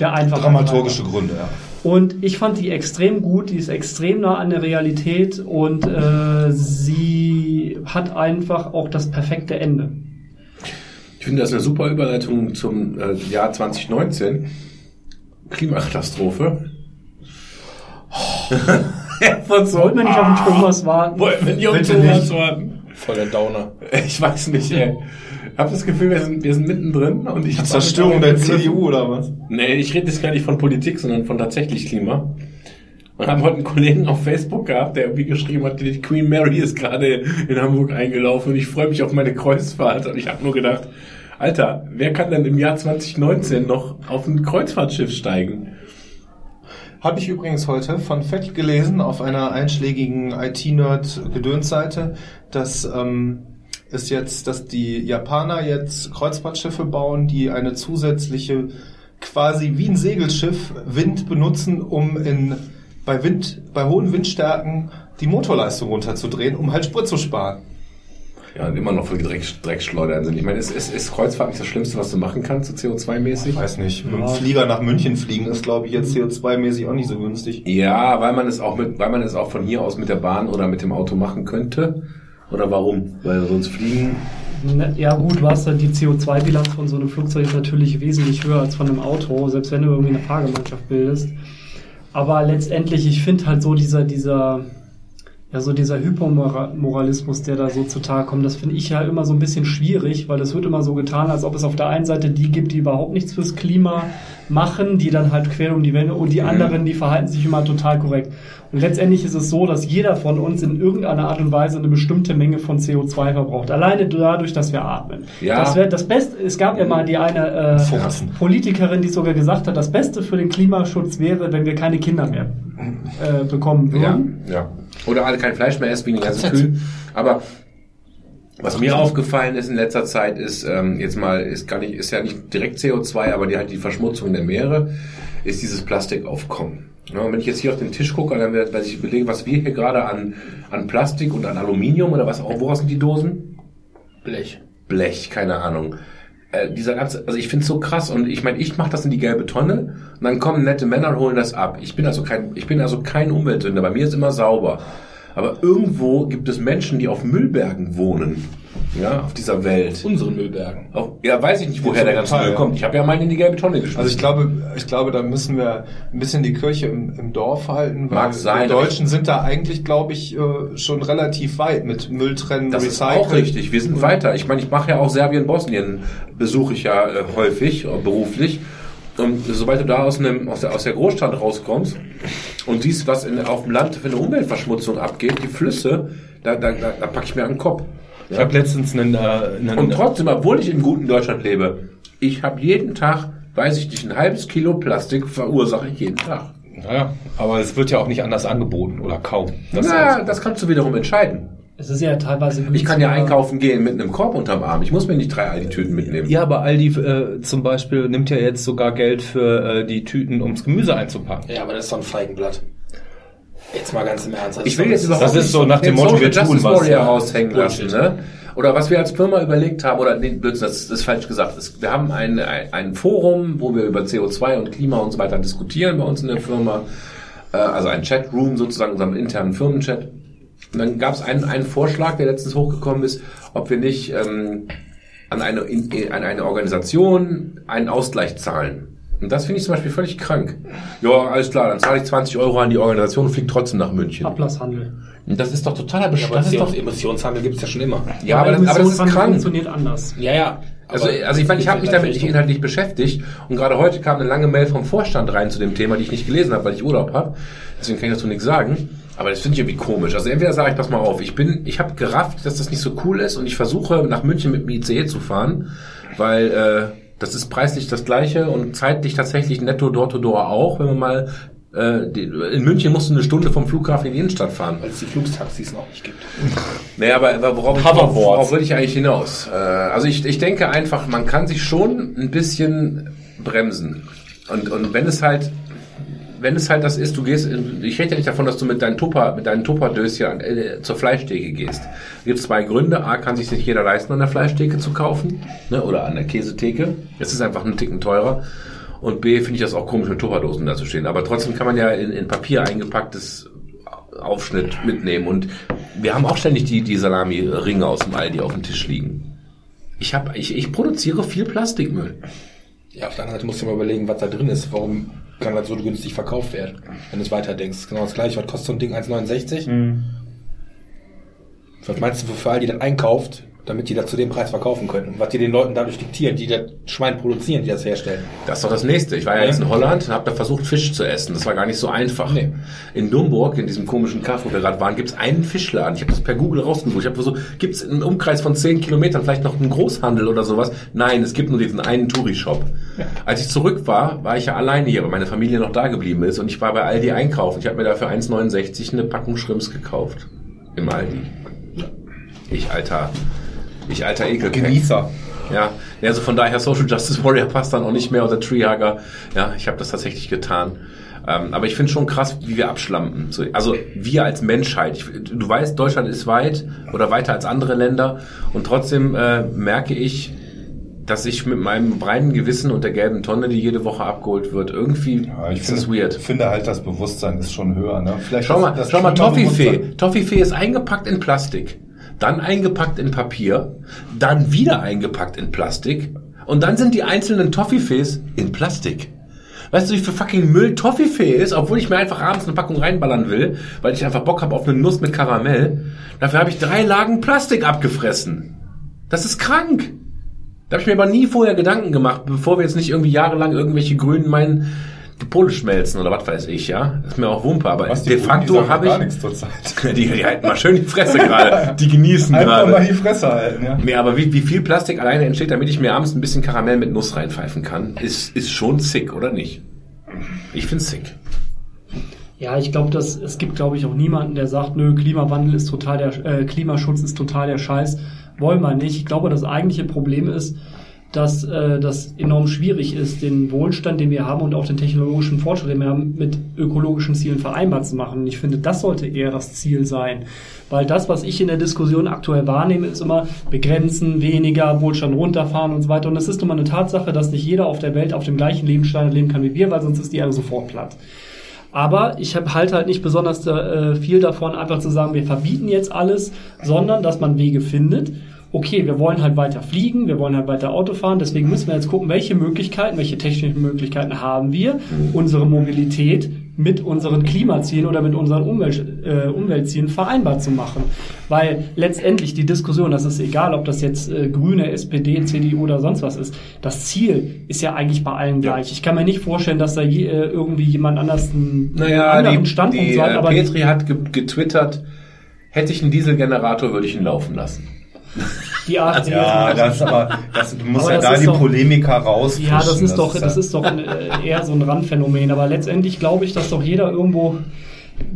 der einfach Dramaturgische Gründe, ja. Und ich fand die extrem gut, die ist extrem nah an der Realität und äh, sie hat einfach auch das perfekte Ende. Ich finde das eine super Überleitung zum äh, Jahr 2019. Klimakatastrophe. Von so, Wollten wir nicht auf den Thomas warten? Wollten wir nicht auf Bitte Thomas nicht. warten? Voll der Downer. Ich weiß nicht, ey. Ich habe das Gefühl, wir sind, wir sind mittendrin und ich Zerstörung der CDU oder was? Nee, ich rede jetzt gar nicht von Politik, sondern von tatsächlich Klima. Und haben heute einen Kollegen auf Facebook gehabt, der irgendwie geschrieben hat, die Queen Mary ist gerade in Hamburg eingelaufen und ich freue mich auf meine Kreuzfahrt. Und ich habe nur gedacht, Alter, wer kann denn im Jahr 2019 noch auf ein Kreuzfahrtschiff steigen? Habe ich übrigens heute von Fett gelesen auf einer einschlägigen IT-Nerd-Gedönsseite, dass ähm, es jetzt, dass die Japaner jetzt Kreuzfahrtschiffe bauen, die eine zusätzliche, quasi wie ein Segelschiff, Wind benutzen, um in bei Wind, bei hohen Windstärken die Motorleistung runterzudrehen, um halt Sprit zu sparen. Ja, und immer noch für Dreck, Dreckschleudern sind. Ich meine, ist, ist, ist Kreuzfahrt nicht das Schlimmste, was du machen kannst, so CO2-mäßig? Ich weiß nicht, mit dem Flieger nach München fliegen ist, glaube ich, jetzt CO2-mäßig auch nicht so günstig. Ja, weil man es auch mit, weil man es auch von hier aus mit der Bahn oder mit dem Auto machen könnte. Oder warum? Weil sonst fliegen. Ja gut, du hast halt die CO2-Bilanz von so einem Flugzeug ist natürlich wesentlich höher als von einem Auto, selbst wenn du irgendwie eine Fahrgemeinschaft bildest. Aber letztendlich, ich finde halt so dieser, dieser, ja, so dieser Hypermoralismus, der da so zutage kommt, das finde ich ja immer so ein bisschen schwierig, weil es wird immer so getan, als ob es auf der einen Seite die gibt, die überhaupt nichts fürs Klima machen, die dann halt quer um die Wände und die Mhm. anderen, die verhalten sich immer total korrekt. Und letztendlich ist es so, dass jeder von uns in irgendeiner Art und Weise eine bestimmte Menge von CO2 verbraucht. Alleine dadurch, dass wir atmen. Ja. Das wäre das Beste. Es gab ja mal die eine äh. Politikerin, die sogar gesagt hat, das Beste für den Klimaschutz wäre, wenn wir keine Kinder mehr äh, bekommen Ja, würden. ja. Oder alle kein Fleisch mehr essen wegen den ganzen Kühen. Aber was mir aufgefallen ist in letzter Zeit ist, ähm, jetzt mal, ist gar nicht, ist ja nicht direkt CO2, aber die halt die Verschmutzung der Meere, ist dieses Plastikaufkommen. Ja, und wenn ich jetzt hier auf den Tisch gucke, dann werde ich überlegen, was wir hier gerade an, an Plastik und an Aluminium oder was auch, woraus sind die Dosen? Blech. Blech, keine Ahnung. Äh, dieser ganze, also ich finde es so krass und ich meine, ich mache das in die gelbe Tonne und dann kommen nette Männer und holen das ab. Ich bin also kein, ich bin also kein Umweltsünder. Bei mir ist immer sauber. Aber irgendwo gibt es Menschen, die auf Müllbergen wohnen. Ja, auf dieser Welt. Unseren Müllbergen. Auf, ja, weiß ich nicht, woher der ganze Müll kommt. Ich habe ja meinen in die gelbe Tonne geschmissen. Also ich glaube, ich glaube, da müssen wir ein bisschen die Kirche im, im Dorf halten, weil Mag sein, die Deutschen sind da eigentlich, glaube ich, äh, schon relativ weit mit Mülltrennen, Das ist auch richtig. Wir sind weiter. Ich meine, ich mache ja auch Serbien, Bosnien, besuche ich ja äh, häufig, äh, beruflich. Und sobald du da aus, einem, aus, der, aus der Großstadt rauskommst und siehst, was in, auf dem Land für eine Umweltverschmutzung abgeht, die Flüsse, da, da, da, da packe ich mir an den Kopf. Ich habe letztens einen, äh, einen Und trotzdem, obwohl ich im guten Deutschland lebe, ich habe jeden Tag, weiß ich nicht, ein halbes Kilo Plastik verursache ich jeden Tag. Naja, aber es wird ja auch nicht anders angeboten oder kaum. Das Na, ist das kannst du wiederum entscheiden. Es ist ja teilweise Ich kann ja einkaufen gehen mit einem Korb unterm Arm. Ich muss mir nicht drei Aldi-Tüten mitnehmen. ja, aber Aldi äh, zum Beispiel nimmt ja jetzt sogar Geld für äh, die Tüten, ums Gemüse einzupacken. Ja, aber das ist doch ein Feigenblatt. Jetzt mal ganz im Ernst. Das Ich will jetzt überhaupt das ist so nach dem Motto, wir tun was, ja. raushängen lassen. Ne? Oder was wir als Firma überlegt haben, oder nee, Blödsinn, das, das ist falsch gesagt. Das, wir haben ein, ein, ein Forum, wo wir über CO2 und Klima und so weiter diskutieren bei uns in der Firma. Äh, also ein Chatroom sozusagen, unserem internen Firmenchat. Und dann gab es einen, einen Vorschlag, der letztens hochgekommen ist, ob wir nicht ähm, an, eine, in, an eine Organisation einen Ausgleich zahlen. Und das finde ich zum Beispiel völlig krank. Ja, alles klar, dann zahle ich 20 Euro an die Organisation und fliege trotzdem nach München. Ablasshandel. Das ist doch totaler Ja, Bestand. aber das ist doch, Emissionshandel gibt es ja schon immer. ja, aber, das, aber das ist krank. funktioniert anders. Ja, ja. Also, also ich meine, ich habe mich damit nicht inhaltlich beschäftigt und gerade heute kam eine lange Mail vom Vorstand rein zu dem Thema, die ich nicht gelesen habe, weil ich Urlaub habe. Deswegen kann ich dazu nichts sagen. Aber das finde ich irgendwie komisch. Also entweder sage ich, pass mal auf, ich bin, ich habe gerafft, dass das nicht so cool ist und ich versuche nach München mit dem ICE zu fahren, weil äh, das ist preislich das gleiche und zeitlich tatsächlich netto door to door auch, wenn man mal äh, die, in München musst du eine Stunde vom Flughafen in die Innenstadt fahren. Weil es die Flugstaxis noch nicht gibt. Naja, aber, aber worauf, worauf, worauf will ich eigentlich hinaus? Äh, also ich, ich denke einfach, man kann sich schon ein bisschen bremsen. Und, und wenn es halt, wenn es halt das ist, du gehst, ich rede ja nicht davon, dass du mit deinen Tupper, mit deinen Tupperdöschen äh, zur Fleischtheke gehst. Gibt zwei Gründe. A, kann sich nicht jeder leisten, an der Fleischtheke zu kaufen, ne, oder an der Käsetheke. Es ist einfach einen Ticken teurer. Und B, finde ich das auch komisch, mit Tupperdosen da zu stehen. Aber trotzdem kann man ja in, in Papier eingepacktes Aufschnitt mitnehmen. Und wir haben auch ständig die, die Salami-Ringe aus dem Aldi auf dem Tisch liegen. Ich, hab, ich, ich produziere viel Plastikmüll. Ja, auf der anderen Seite musst du mal überlegen, was da drin ist. Warum kann das so günstig verkauft werden? Wenn du es weiterdenkst. Genau das gleiche. Was kostet so ein Ding? 1,69? Was meinst du, wofür all die das einkauft, damit die das zu dem Preis verkaufen können? Und was die den Leuten dadurch diktieren, die das Schwein produzieren, die das herstellen? Das ist doch das nächste. Ich war ja jetzt in Holland und habe da versucht, Fisch zu essen. Das war gar nicht so einfach. Nee. In Dumburg, in diesem komischen Kaff, wo wir gerade waren, gibt's einen Fischladen. Ich habe das per Google rausgesucht. Ich habe so, gibt's im Umkreis von 10 Kilometern vielleicht noch einen Großhandel oder sowas? Nein, es gibt nur diesen einen Touri-Shop. Als ich zurück war, war ich ja alleine hier, weil meine Familie noch da geblieben ist. Und ich war bei Aldi einkaufen. Ich habe mir dafür 1,69 eine Packung Shrimps gekauft. Im Aldi. Ich alter, ich alter Ekelkeck. Genießer. Ja, also von daher Social Justice Warrior passt dann auch nicht mehr oder Treehugger. Ja, ich habe das tatsächlich getan. Ähm, aber ich finde schon krass, wie wir abschlampen. So, also wir als Menschheit. Ich, du weißt, Deutschland ist weit oder weiter als andere Länder und trotzdem äh, merke ich, dass ich mit meinem reinen Gewissen und der gelben Tonne, die jede Woche abgeholt wird, irgendwie Ja, ich ist finde, das weird. finde halt, das Bewusstsein ist schon höher. Ne? Vielleicht Schau mal, das schau mal, Toffifee. Toffifee ist eingepackt in Plastik, dann eingepackt in Papier, dann wieder eingepackt in Plastik und dann sind die einzelnen Toffifees in Plastik. Weißt du, wie viel fucking Müll Toffifee ist, obwohl ich mir einfach abends eine Packung reinballern will, weil ich einfach Bock habe auf eine Nuss mit Karamell. Dafür habe ich drei Lagen Plastik abgefressen. Das ist krank. Da habe ich mir aber nie vorher Gedanken gemacht, bevor wir jetzt nicht irgendwie jahrelang irgendwelche Grünen meinen, Pole schmelzen oder was weiß ich, ja. Das ist mir auch Wumpe, aber Was, de facto habe gar ich. nichts zurzeit. Die, die halten mal schön die Fresse gerade. Die genießen Einfach mal gerade. die Fresse halten, ja. Nee, aber wie, wie viel Plastik alleine entsteht, damit ich mir abends ein bisschen Karamell mit Nuss reinpfeifen kann, ist, ist schon sick, oder nicht? Ich find's sick. Ja, ich glaube, dass es gibt, glaube ich, auch niemanden, der sagt, nö, Klimawandel ist total der äh, Klimaschutz ist total der Scheiß. Wollen wir nicht. Ich glaube, das eigentliche Problem ist, dass äh, das enorm schwierig ist, den Wohlstand, den wir haben und auch den technologischen Fortschritt, den wir haben, mit ökologischen Zielen vereinbar zu machen. Und ich finde, das sollte eher das Ziel sein. Weil das, was ich in der Diskussion aktuell wahrnehme, ist immer begrenzen, weniger, Wohlstand runterfahren und so weiter. Und es ist immer eine Tatsache, dass nicht jeder auf der Welt auf dem gleichen Lebensstandard leben kann wie wir, weil sonst ist die Erde sofort platt. Aber ich hab halt halt nicht besonders äh, viel davon, einfach zu sagen, wir verbieten jetzt alles, sondern dass man Wege findet. Okay, wir wollen halt weiter fliegen, wir wollen halt weiter Auto fahren, deswegen müssen wir jetzt gucken, welche Möglichkeiten, welche technischen Möglichkeiten haben wir, unsere Mobilität mit unseren Klimazielen oder mit unseren Umwelt, äh, Umweltzielen vereinbar zu machen. Weil letztendlich die Diskussion, das ist egal, ob das jetzt äh, Grüne, SPD, CDU oder sonst was ist, das Ziel ist ja eigentlich bei allen gleich. Ich kann mir nicht vorstellen, dass da je, äh, irgendwie jemand anders einen Naja, anderen die, Standpunkt die sagt, äh, aber Petri hat ge getwittert, hätte ich einen Dieselgenerator, würde ich ihn laufen lassen. Die AfD Ja, ist das aber, das, du musst Aber ja das da ist die doch- Polemiker raus. Ja, das ist doch, das ist doch ein, äh, eher so ein Randphänomen. Aber letztendlich glaube ich, dass doch jeder irgendwo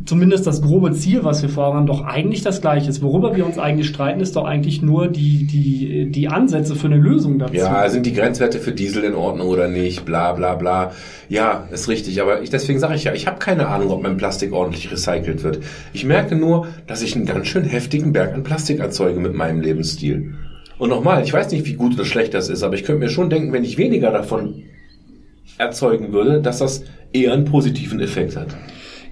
zumindest das grobe Ziel, was wir vorhaben, doch eigentlich das gleiche ist. Worüber wir uns eigentlich streiten, ist doch eigentlich nur die, die, die Ansätze für eine Lösung dazu. Ja, sind die Grenzwerte für Diesel in Ordnung oder nicht? Bla bla bla. Ja, ist richtig. Aber ich, deswegen sage ich ja, ich habe keine Ahnung, ob mein Plastik ordentlich recycelt wird. Ich merke nur, dass ich einen ganz schön heftigen Berg an Plastik erzeuge mit meinem Lebensstil. Und nochmal, ich weiß nicht, wie gut oder schlecht das ist, aber ich könnte mir schon denken, wenn ich weniger davon erzeugen würde, dass das eher einen positiven Effekt hat.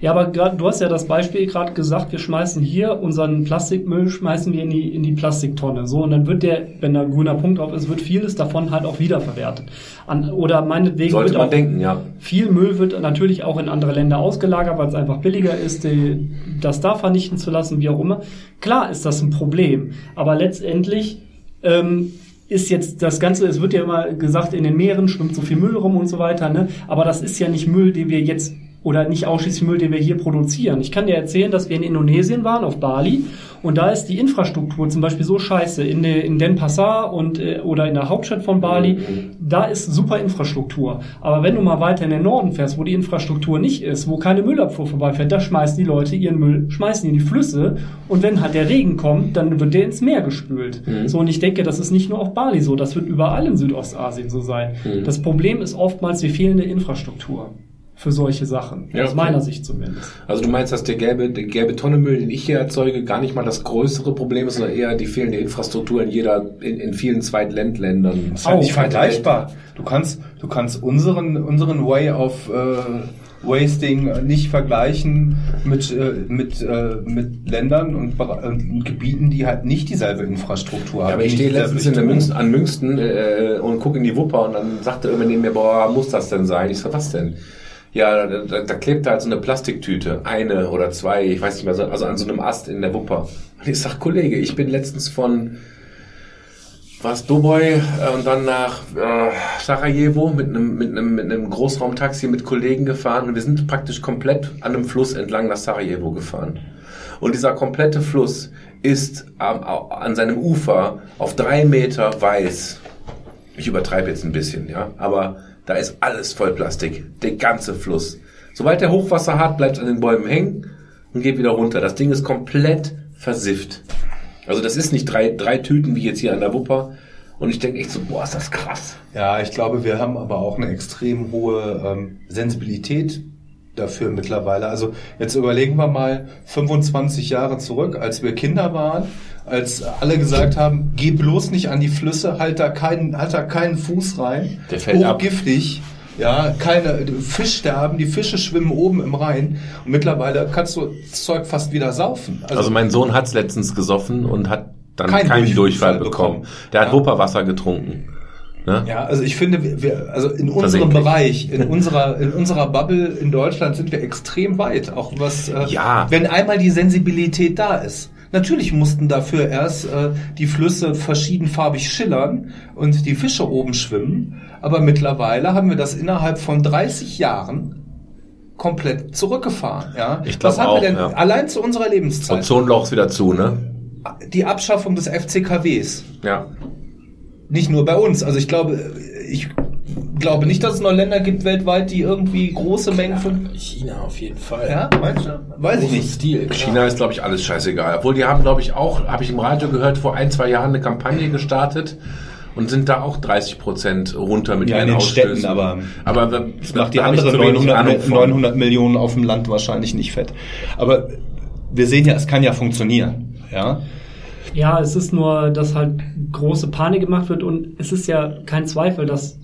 Ja, aber grad, du hast ja das Beispiel gerade gesagt, wir schmeißen hier unseren Plastikmüll, schmeißen wir in die, in die Plastiktonne. So, und dann wird der, wenn da ein grüner Punkt drauf ist, wird vieles davon halt auch wiederverwertet. An, oder meinetwegen Sollte wird man auch, denken, ja. Viel Müll wird natürlich auch in andere Länder ausgelagert, weil es einfach billiger ist, die, das da vernichten zu lassen, wie auch immer. Klar ist das ein Problem, aber letztendlich ähm, ist jetzt das Ganze, es wird ja immer gesagt, in den Meeren schwimmt so viel Müll rum und so weiter, ne? aber das ist ja nicht Müll, den wir jetzt oder nicht ausschließlich Müll, den wir hier produzieren. Ich kann dir erzählen, dass wir in Indonesien waren, auf Bali, und da ist die Infrastruktur zum Beispiel so scheiße. In, der, in Denpasar und äh, oder in der Hauptstadt von Bali, da ist super Infrastruktur. Aber wenn du mal weiter in den Norden fährst, wo die Infrastruktur nicht ist, wo keine Müllabfuhr vorbeifährt, da schmeißen die Leute ihren Müll, schmeißen in die Flüsse und wenn halt der Regen kommt, dann wird der ins Meer gespült. So, und ich denke, das ist nicht nur auf Bali so, das wird überall in Südostasien so sein. Das Problem ist oftmals die fehlende Infrastruktur für solche Sachen. Ja, aus okay. meiner Sicht zumindest. Also du meinst, dass der gelbe, der gelbe Tonnemüll, den ich hier erzeuge, gar nicht mal das größere Problem ist, sondern eher die fehlende Infrastruktur in jeder, in, in vielen Zweitländländern. Das ist halt nicht Auch. vergleichbar. Du kannst, du kannst unseren, unseren Way of äh, Wasting nicht vergleichen mit, äh, mit, äh, mit Ländern und, und Gebieten, die halt nicht dieselbe Infrastruktur haben. Ja, aber ich stehe letztens in der. Münsten, an Münsten äh, und gucke in die Wupper und dann sagte irgendwer neben mir, boah, muss das denn sein? Ich so, was denn? Ja, da, da, da klebt halt so eine Plastiktüte, eine oder zwei, ich weiß nicht mehr, so- also an so einem Ast in der Wupper. Und ich sag, Kollege, ich bin letztens von was Dubai äh, und dann nach äh, Sarajevo mit einem mit einem mit einem Großraumtaxi mit Kollegen gefahren und wir sind praktisch komplett an einem Fluss entlang nach Sarajevo gefahren. Und dieser komplette Fluss ist au- an seinem Ufer auf drei Meter weiß. Ich übertreibe jetzt ein bisschen, ja, aber da ist alles voll Plastik, der ganze Fluss. Sobald der Hochwasser hat, bleibt es an den Bäumen hängen und geht wieder runter. Das Ding ist komplett versifft. Also das ist nicht drei, drei Tüten wie jetzt hier an der Wupper. Und ich denke echt so, boah, ist das krass. Ja, ich glaube, wir haben aber auch eine extrem hohe ähm, Sensibilität dafür mittlerweile. Also jetzt überlegen wir mal 25 Jahre zurück, als wir Kinder waren, als alle gesagt haben, geh bloß nicht an die Flüsse, halt da keinen, halt da keinen Fuß rein. Der fällt ab. Hochgiftig. Ja, keine Fischsterben, die Fische schwimmen oben im Rhein und mittlerweile kannst du das Zeug fast wieder saufen. Also, mein Sohn hat's letztens gesoffen und hat dann Keinen keinen Durchfall, Durchfall bekommen. bekommen. Der hat Ja. Wupperwasser getrunken. Ne? Ja, also ich finde, wir- also in unserem. Bereich, in unserer, in unserer Bubble in Deutschland sind wir extrem weit. Auch was, äh, Ja. wenn einmal die Sensibilität da ist, Natürlich mussten dafür erst äh, die Flüsse verschiedenfarbig schillern und die Fische oben schwimmen. Aber mittlerweile haben wir das innerhalb von 30 Jahren komplett zurückgefahren. Ja? Ich Was haben auch, wir denn ja. allein zu unserer Lebenszeit? Ozonloch ist wieder zu, ne? Die Abschaffung des FCKWs. Ja. Nicht nur bei uns. Also ich glaube, ich glaube nicht, dass es noch Länder gibt weltweit, die irgendwie große Mengen von. China auf jeden Fall. Ja, meinst du? Weiß ich nicht. Stil. klar. China ist, glaube ich, alles scheißegal. Obwohl die haben, glaube ich, auch, habe ich im Radio gehört, vor ein, zwei Jahren eine Kampagne gestartet und sind da auch 30 Prozent runter mit Ja, in ihren den Ausstößen. Städten, aber aber da, Das macht die anderen zu wenig 900, Ahnung von. 900 Millionen auf dem Land wahrscheinlich nicht fett. Aber wir sehen ja, es kann ja funktionieren. Ja, Ja, es ist nur, dass halt große Panik gemacht wird und es ist ja kein Zweifel, dass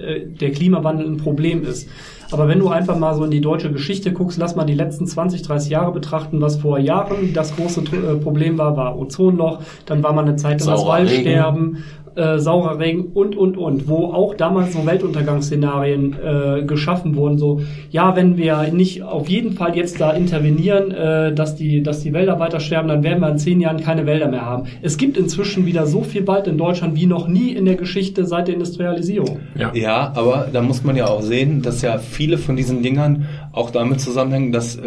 äh, der Klimawandel ein Problem ist. Aber wenn du einfach mal so in die deutsche Geschichte guckst, lass mal die letzten 20, 30 Jahre betrachten, was vor Jahren das große äh, Problem war, war Ozonloch, dann war mal eine Zeit lang das Saurer Regen. Äh, saurer Regen und, und, und, wo auch damals so Weltuntergangsszenarien äh, geschaffen wurden, so, ja, wenn wir nicht auf jeden Fall jetzt da intervenieren, äh, dass, die, dass die Wälder weiter sterben, dann werden wir in zehn Jahren keine Wälder mehr haben. Es gibt inzwischen wieder so viel Wald in Deutschland wie noch nie in der Geschichte seit der Industrialisierung. Ja. Ja, aber da muss man ja auch sehen, dass ja viele von diesen Dingern auch damit zusammenhängen, dass äh,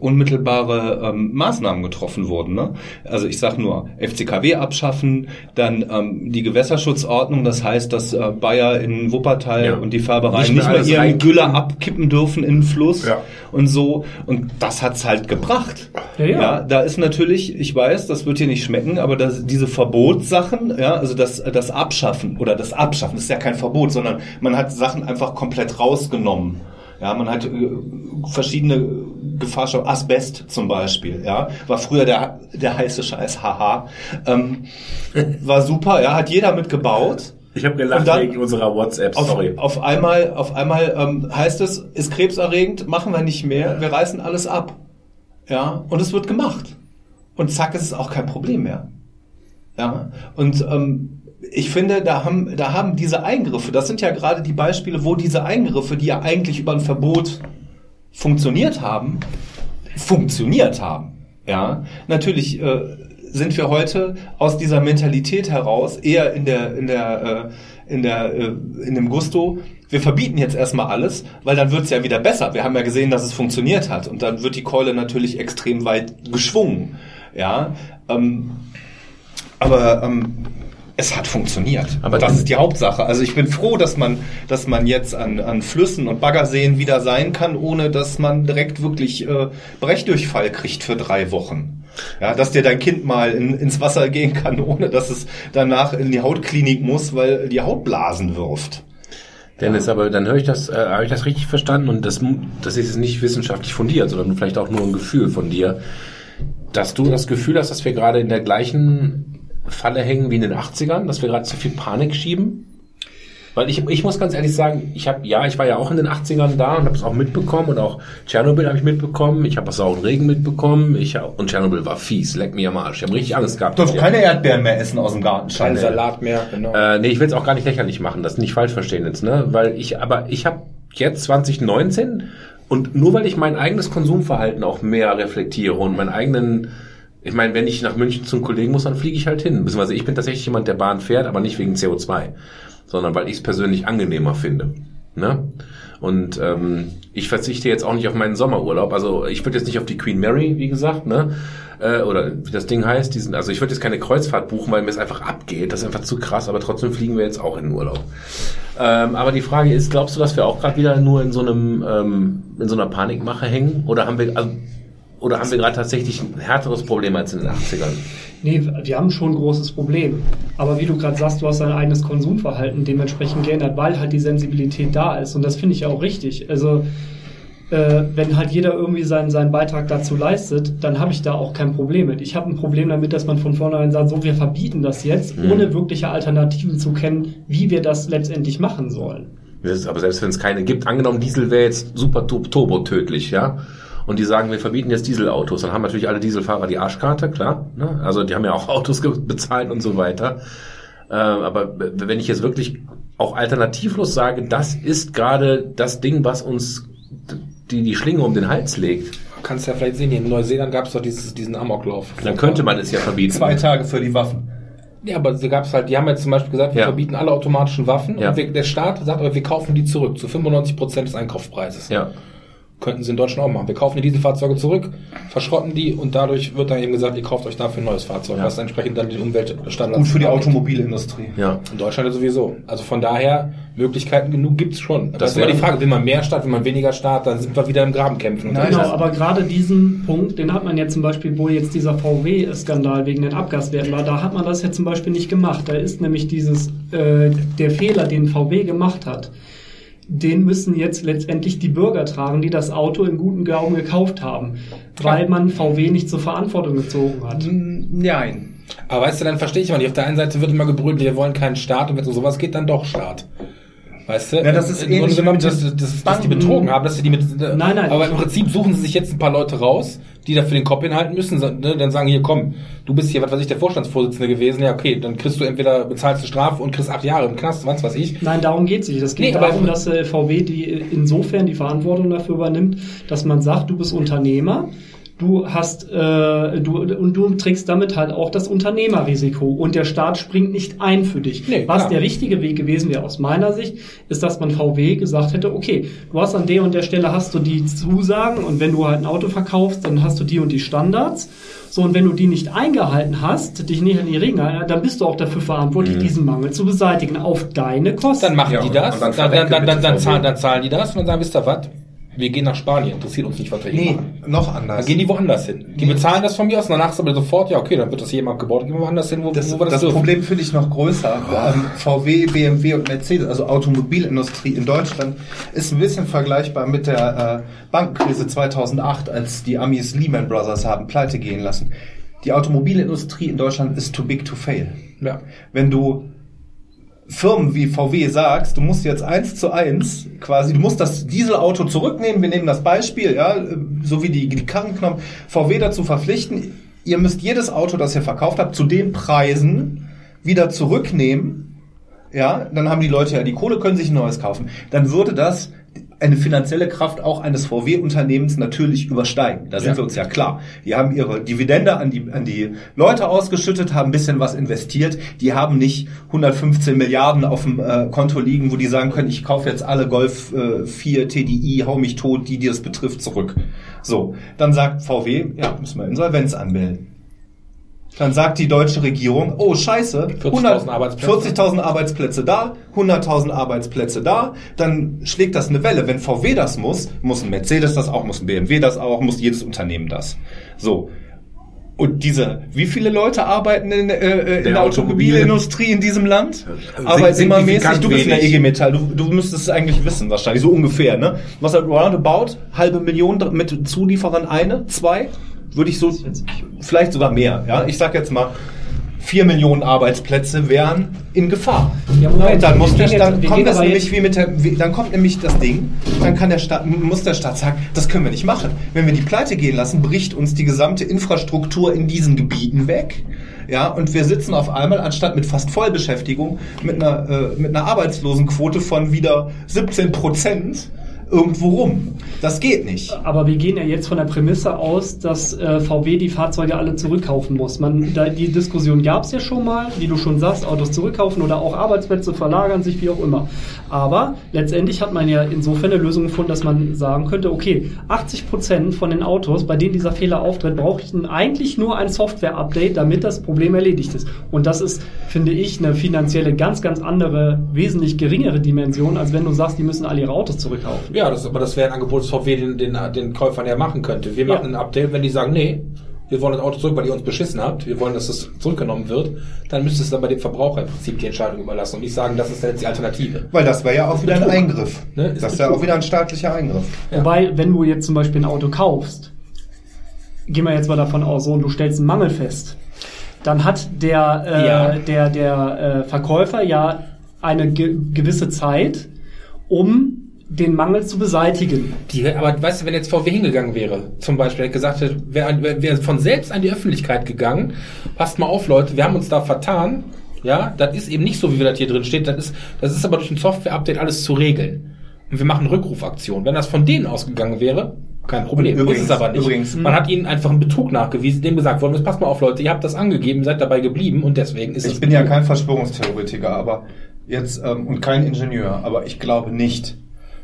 unmittelbare ähm, Maßnahmen getroffen wurden. Ne? Also ich sage nur FCKW abschaffen, dann ähm, die Gewässerschutzordnung, das heißt, dass äh, Bayer in Wuppertal Ja. und die Färbereien Nicht nicht mehr ihren reinkippen. Gülle abkippen dürfen in den Fluss Ja. und so. Und das hat's halt gebracht. Ja, ja. da ist natürlich, ich weiß, das wird dir nicht schmecken, aber das, diese Verbotssachen, ja, also das, das Abschaffen oder das Abschaffen, das ist ja kein Verbot, sondern man hat Sachen einfach komplett rausgenommen. Ja, man hat äh, verschiedene Gefahrstoffe, Asbest zum Beispiel, ja, war früher der, der heiße Scheiß, haha, ähm, war super, ja, hat jeder mitgebaut. Ich habe gelacht dann- wegen unserer WhatsApp, Auf, sorry. auf einmal, auf einmal ähm, heißt es, ist krebserregend, machen wir nicht mehr, wir reißen alles ab. Ja, und es wird gemacht. Und zack, ist es auch kein Problem mehr. Ja, und ähm, ich finde, da haben, da haben diese Eingriffe, das sind ja gerade die Beispiele, wo diese Eingriffe, die ja eigentlich über ein Verbot funktioniert haben, funktioniert haben. Ja, natürlich äh, sind wir heute aus dieser Mentalität heraus eher in der in der äh, in der äh, in dem Gusto. Wir verbieten jetzt erstmal alles, weil dann wird's ja wieder besser. Wir haben ja gesehen, dass es funktioniert hat und dann wird die Keule natürlich extrem weit geschwungen. Ja, ähm, aber ähm, es hat funktioniert. Aber das ist die Hauptsache. Also ich bin froh, dass man, dass man jetzt an, an Flüssen und Baggerseen wieder sein kann, ohne dass man direkt wirklich äh, Brechdurchfall kriegt für drei Wochen. Ja, dass dir dein Kind mal in, ins Wasser gehen kann, ohne dass es danach in die Hautklinik muss, weil die Haut Blasen wirft. Dennis, aber dann höre ich das, äh, habe ich das richtig verstanden und das, das ist jetzt nicht wissenschaftlich fundiert, sondern vielleicht auch nur ein Gefühl von dir, dass du das Gefühl hast, dass wir gerade in der gleichen Falle hängen wie in den 80ern, dass wir gerade zu viel Panik schieben? Weil ich, ich muss ganz ehrlich sagen, ich habe, ja, ich war ja auch in den 80ern da und habe es auch mitbekommen und auch Tschernobyl habe ich mitbekommen, ich habe das sauren Regen mitbekommen, ich hab, und Tschernobyl war fies, leck mir am Arsch, ich habe richtig alles gehabt. Darf keine Erdbeeren mehr essen aus dem Garten. Kein. Salat mehr, genau. Äh, nee, ich will es auch gar nicht lächerlich machen, das nicht falsch verstehen jetzt, ne? Weil ich, aber ich habe jetzt 2019 und nur weil ich mein eigenes Konsumverhalten auch mehr reflektiere und meinen eigenen, ich meine, wenn ich nach München zum Kollegen muss, dann fliege ich halt hin. Beziehungsweise ich bin tatsächlich jemand, der Bahn fährt, aber nicht wegen CO2, sondern weil ich es persönlich angenehmer finde. Ne? Und ähm, ich verzichte jetzt auch nicht auf meinen Sommerurlaub. Also ich würde jetzt nicht auf die Queen Mary, wie gesagt, ne? Äh, oder wie das Ding heißt. Diesen, also ich würde jetzt keine Kreuzfahrt buchen, weil mir es einfach abgeht. Das ist einfach zu krass. Aber trotzdem fliegen wir jetzt auch in den Urlaub. Ähm, aber die Frage ist, glaubst du, dass wir auch gerade wieder nur in so einem ähm, in so einer Panikmache hängen? Oder haben wir also, oder haben wir gerade tatsächlich ein härteres Problem als in den 80ern? Nee, wir haben schon ein großes Problem. Aber wie du gerade sagst, du hast dein eigenes Konsumverhalten dementsprechend geändert, weil halt die Sensibilität da ist. Und das finde ich ja auch richtig. Also, äh, wenn halt jeder irgendwie seinen, seinen Beitrag dazu leistet, dann habe ich da auch kein Problem mit. Ich habe ein Problem damit, dass man von vornherein sagt, so, wir verbieten das jetzt, Mhm. ohne wirkliche Alternativen zu kennen, wie wir das letztendlich machen sollen. Aber selbst wenn es keine gibt, angenommen, Diesel wäre jetzt super tu- turbo tödlich, ja. Und die sagen, wir verbieten jetzt Dieselautos. Dann haben natürlich alle Dieselfahrer die Arschkarte, klar. Ne? Also die haben ja auch Autos bezahlt und so weiter. Äh, aber wenn ich jetzt wirklich auch alternativlos sage, das ist gerade das Ding, was uns die, die Schlinge um den Hals legt. Kannst ja vielleicht sehen, hier in Neuseeland gab es doch dieses, diesen Amoklauf. Dann könnte man es ja verbieten. Zwei Tage für die Waffen. Ja, aber da gab's halt, die haben jetzt zum Beispiel gesagt, wir Ja. verbieten alle automatischen Waffen Ja. und wir, der Staat sagt aber, wir kaufen die zurück zu 95% des Einkaufspreises. Ja. Könnten sie in Deutschland auch machen. Wir kaufen die Dieselfahrzeuge zurück, verschrotten die und dadurch wird dann eben gesagt, ihr kauft euch dafür ein neues Fahrzeug, Ja. was entsprechend dann die Umweltstandards Gut für die. Automobilindustrie. Ja. In Deutschland ja sowieso. Also von daher, Möglichkeiten genug gibt's schon. Das, Das ist immer die Frage, will man mehr Staat, will man weniger Staat, dann sind wir wieder im Grabenkämpfen. Nein, Genau, aber gerade diesen Punkt, den hat man ja zum Beispiel, wo jetzt dieser VW-Skandal wegen den Abgaswerten war, da hat man das ja zum Beispiel nicht gemacht. Da ist nämlich dieses, äh, der Fehler, den VW gemacht hat, den müssen jetzt letztendlich die Bürger tragen, die das Auto im guten Glauben gekauft haben, weil man VW nicht zur Verantwortung gezogen hat. Nein. Aber weißt du, dann verstehe ich mal nicht. Auf der einen Seite wird immer gebrüllt, wir wollen keinen Staat und wenn es um sowas geht, dann doch Staat. Weißt du? Ja, das ist Im Grunde ähnlich genommen, dass, den dass, dass die betrogen haben, dass sie die mit. Nein, nein. Aber im Prinzip suchen sie sich jetzt ein paar Leute raus, die dafür den Kopf hinhalten müssen. Ne? Dann sagen hier, komm, du bist hier, was weiß ich, der Vorstandsvorsitzende gewesen. Ja, okay, dann kriegst du entweder bezahlst du Strafe und kriegst acht Jahre im Knast, was weiß ich. Nein, darum geht es nicht. Es geht Nee, darum, dass äh, VW die insofern die Verantwortung dafür übernimmt, dass man sagt, du bist Unternehmer, du hast äh, du und du trägst damit halt auch das Unternehmerrisiko und der Staat springt nicht ein für dich. Nee, Was klar. der richtige Weg gewesen wäre aus meiner Sicht, ist, dass man VW gesagt hätte, okay, du hast an der und der Stelle hast du die Zusagen und wenn du halt ein Auto verkaufst, dann hast du die und die Standards. So, und wenn du die nicht eingehalten hast, dich nicht an die Regeln gehalten, dann bist du auch dafür verantwortlich, diesen Mangel zu beseitigen, auf deine Kosten. Dann machen Ja, die das, dann dann, dann, dann, dann, zahlen, dann zahlen die das und dann sagen, wisst ihr was? Wir gehen nach Spanien, interessiert uns nicht, was wir Nee, machen. noch anders. Dann gehen die woanders hin. Die bezahlen das von mir aus und danach ist aber sofort, ja okay, dann wird das hier jemand gebaut, gehen wir woanders hin, wo, Das, wo wir das, das dürfen. Problem finde ich noch größer. Ähm, VW, BMW und Mercedes, also Automobilindustrie in Deutschland, ist ein bisschen vergleichbar mit der äh, Bankenkrise 2008, als die Amis Lehman Brothers haben pleite gehen lassen. Die Automobilindustrie in Deutschland ist too big to fail. Ja. Wenn du Firmen wie VW sagst, du musst jetzt eins zu eins quasi, du musst das Dieselauto zurücknehmen, wir nehmen das Beispiel, ja, so wie die, die Karrenknopf, VW dazu verpflichten, ihr müsst jedes Auto, das ihr verkauft habt, zu den Preisen wieder zurücknehmen, ja, dann haben die Leute ja die Kohle, können sich ein neues kaufen. Dann würde das eine finanzielle Kraft auch eines VW-Unternehmens natürlich übersteigen. Da sind Ja. wir uns ja klar. Die haben ihre Dividende an die, an die Leute ausgeschüttet, haben ein bisschen was investiert. Die haben nicht 115 Milliarden auf dem äh, Konto liegen, wo die sagen können, ich kaufe jetzt alle Golf äh, 4 TDI, hau mich tot, die, die das betrifft, zurück. So, dann sagt VW, ja, müssen wir Insolvenz anmelden. Dann sagt die deutsche Regierung, oh scheiße, 40.000 Arbeitsplätze. 40.000 Arbeitsplätze da, 100.000 Arbeitsplätze da, dann schlägt das eine Welle. Wenn VW das muss, muss ein Mercedes das auch, muss ein BMW das auch, muss jedes Unternehmen das. So. Und diese, wie viele Leute arbeiten in, äh, äh, in der Automobil- Automobilindustrie in diesem Land? Sig- Arbeitnehmermäßig, signifikant du bist in der. IG Metall, du, du müsstest es eigentlich wissen, wahrscheinlich, so ungefähr, ne? Was hat roundabout? Halbe Million mit Zulieferern eine, zwei? Würde ich so, vielleicht sogar mehr, ja? Ich sag jetzt mal, vier Millionen Arbeitsplätze wären in Gefahr. Ja, Moment, dann muss der Staat, jetzt- kommt das nämlich wie mit der, wie, dann kommt nämlich das Ding, dann kann der Staat, muss der Staat sagen, das können wir nicht machen. Wenn wir die Pleite gehen lassen, bricht uns die gesamte Infrastruktur in diesen Gebieten weg. Ja, und wir sitzen auf einmal, anstatt mit fast Vollbeschäftigung, mit einer, äh, mit einer Arbeitslosenquote von wieder 17 Prozent irgendwo rum. Das geht nicht. Aber wir gehen ja jetzt von der Prämisse aus, dass äh, VW die Fahrzeuge alle zurückkaufen muss. Man, da, die Diskussion gab es ja schon mal, wie du schon sagst, Autos zurückkaufen oder auch Arbeitsplätze verlagern sich, wie auch immer. Aber letztendlich hat man ja insofern eine Lösung gefunden, dass man sagen könnte, okay, 80 Prozent von den Autos, bei denen dieser Fehler auftritt, brauchen eigentlich nur ein Software-Update, damit das Problem erledigt ist. Und das ist, finde ich, eine finanzielle ganz, ganz andere, wesentlich geringere Dimension, als wenn du sagst, die müssen alle ihre Autos zurückkaufen. Ja, das, aber das wäre ein Angebot, das VW den, den, den Käufern ja machen könnte. Wir Ja. machen ein Update, wenn die sagen, nee, wir wollen das Auto zurück, weil ihr uns beschissen habt, wir wollen, dass es zurückgenommen wird, dann müsste es dann bei dem Verbraucher im Prinzip die Entscheidung überlassen und nicht sagen, das ist jetzt die Alternative. Weil das wäre ja auch wieder ein Betrug. Eingriff. Ne, ist Das wäre Betrug. auch wieder ein staatlicher Eingriff. Ja. Wobei, wenn du jetzt zum Beispiel ein Auto kaufst, gehen wir jetzt mal davon aus, so, und du stellst einen Mangel fest, dann hat der, äh, Ja. der, der äh, Verkäufer ja eine ge gewisse Zeit, um den Mangel zu beseitigen. Die, aber weißt du, wenn jetzt VW hingegangen wäre, zum Beispiel, hätte gesagt, wäre wär, wär von selbst an die Öffentlichkeit gegangen, passt mal auf, Leute, wir haben uns da vertan, ja, das ist eben nicht so, wie wir das hier drin steht, das ist, das ist aber durch ein Software-Update alles zu regeln. Und wir machen Rückrufaktion. Wenn das von denen ausgegangen wäre, Kein Problem. Übrigens- ist es aber nicht. übrigens- Man hat ihnen einfach einen Betrug nachgewiesen, dem gesagt worden ist, passt mal auf Leute, ihr habt das angegeben, seid dabei geblieben und deswegen ist Ich es bin ja kein Verschwörungstheoretiker, aber jetzt ähm, und kein Ingenieur, aber ich glaube nicht,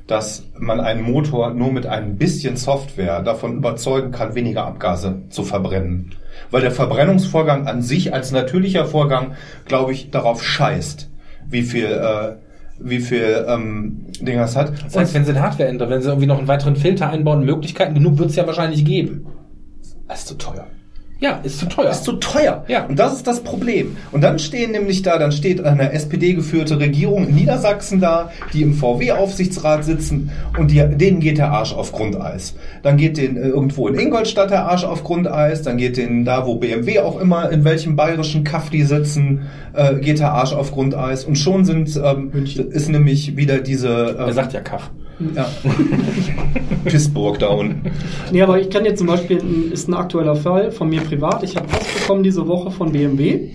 dass man einen Motor nur mit ein bisschen Software davon überzeugen kann, weniger Abgase zu verbrennen. Weil der Verbrennungsvorgang an sich als natürlicher Vorgang, glaube ich, darauf scheißt, wie viel, äh, wie viel ähm, Ding das hat. Das heißt, wenn sie eine Hardware ändern, wenn sie irgendwie noch einen weiteren Filter einbauen, Möglichkeiten genug wird es ja wahrscheinlich geben. Das ist zu teuer. Ja, ist zu teuer. ist zu teuer. Ja. Und das ist das Problem. Und dann stehen nämlich da, dann steht eine SPD-geführte Regierung in Niedersachsen da, die im VW-Aufsichtsrat sitzen und die, denen geht der Arsch auf Grundeis. Dann geht den äh, irgendwo in Ingolstadt der Arsch auf Grundeis, dann geht den da, wo BMW auch immer, in welchem bayerischen Kaff die sitzen, äh, geht der Arsch auf Grundeis. Und schon sind, ähm, ist nämlich wieder diese, er ähm, sagt ja Kaff. Ja, Pissburg da unten. Nee, aber ich kann jetzt zum Beispiel, ist ein aktueller Fall von mir privat. Ich habe Post bekommen diese Woche von BMW.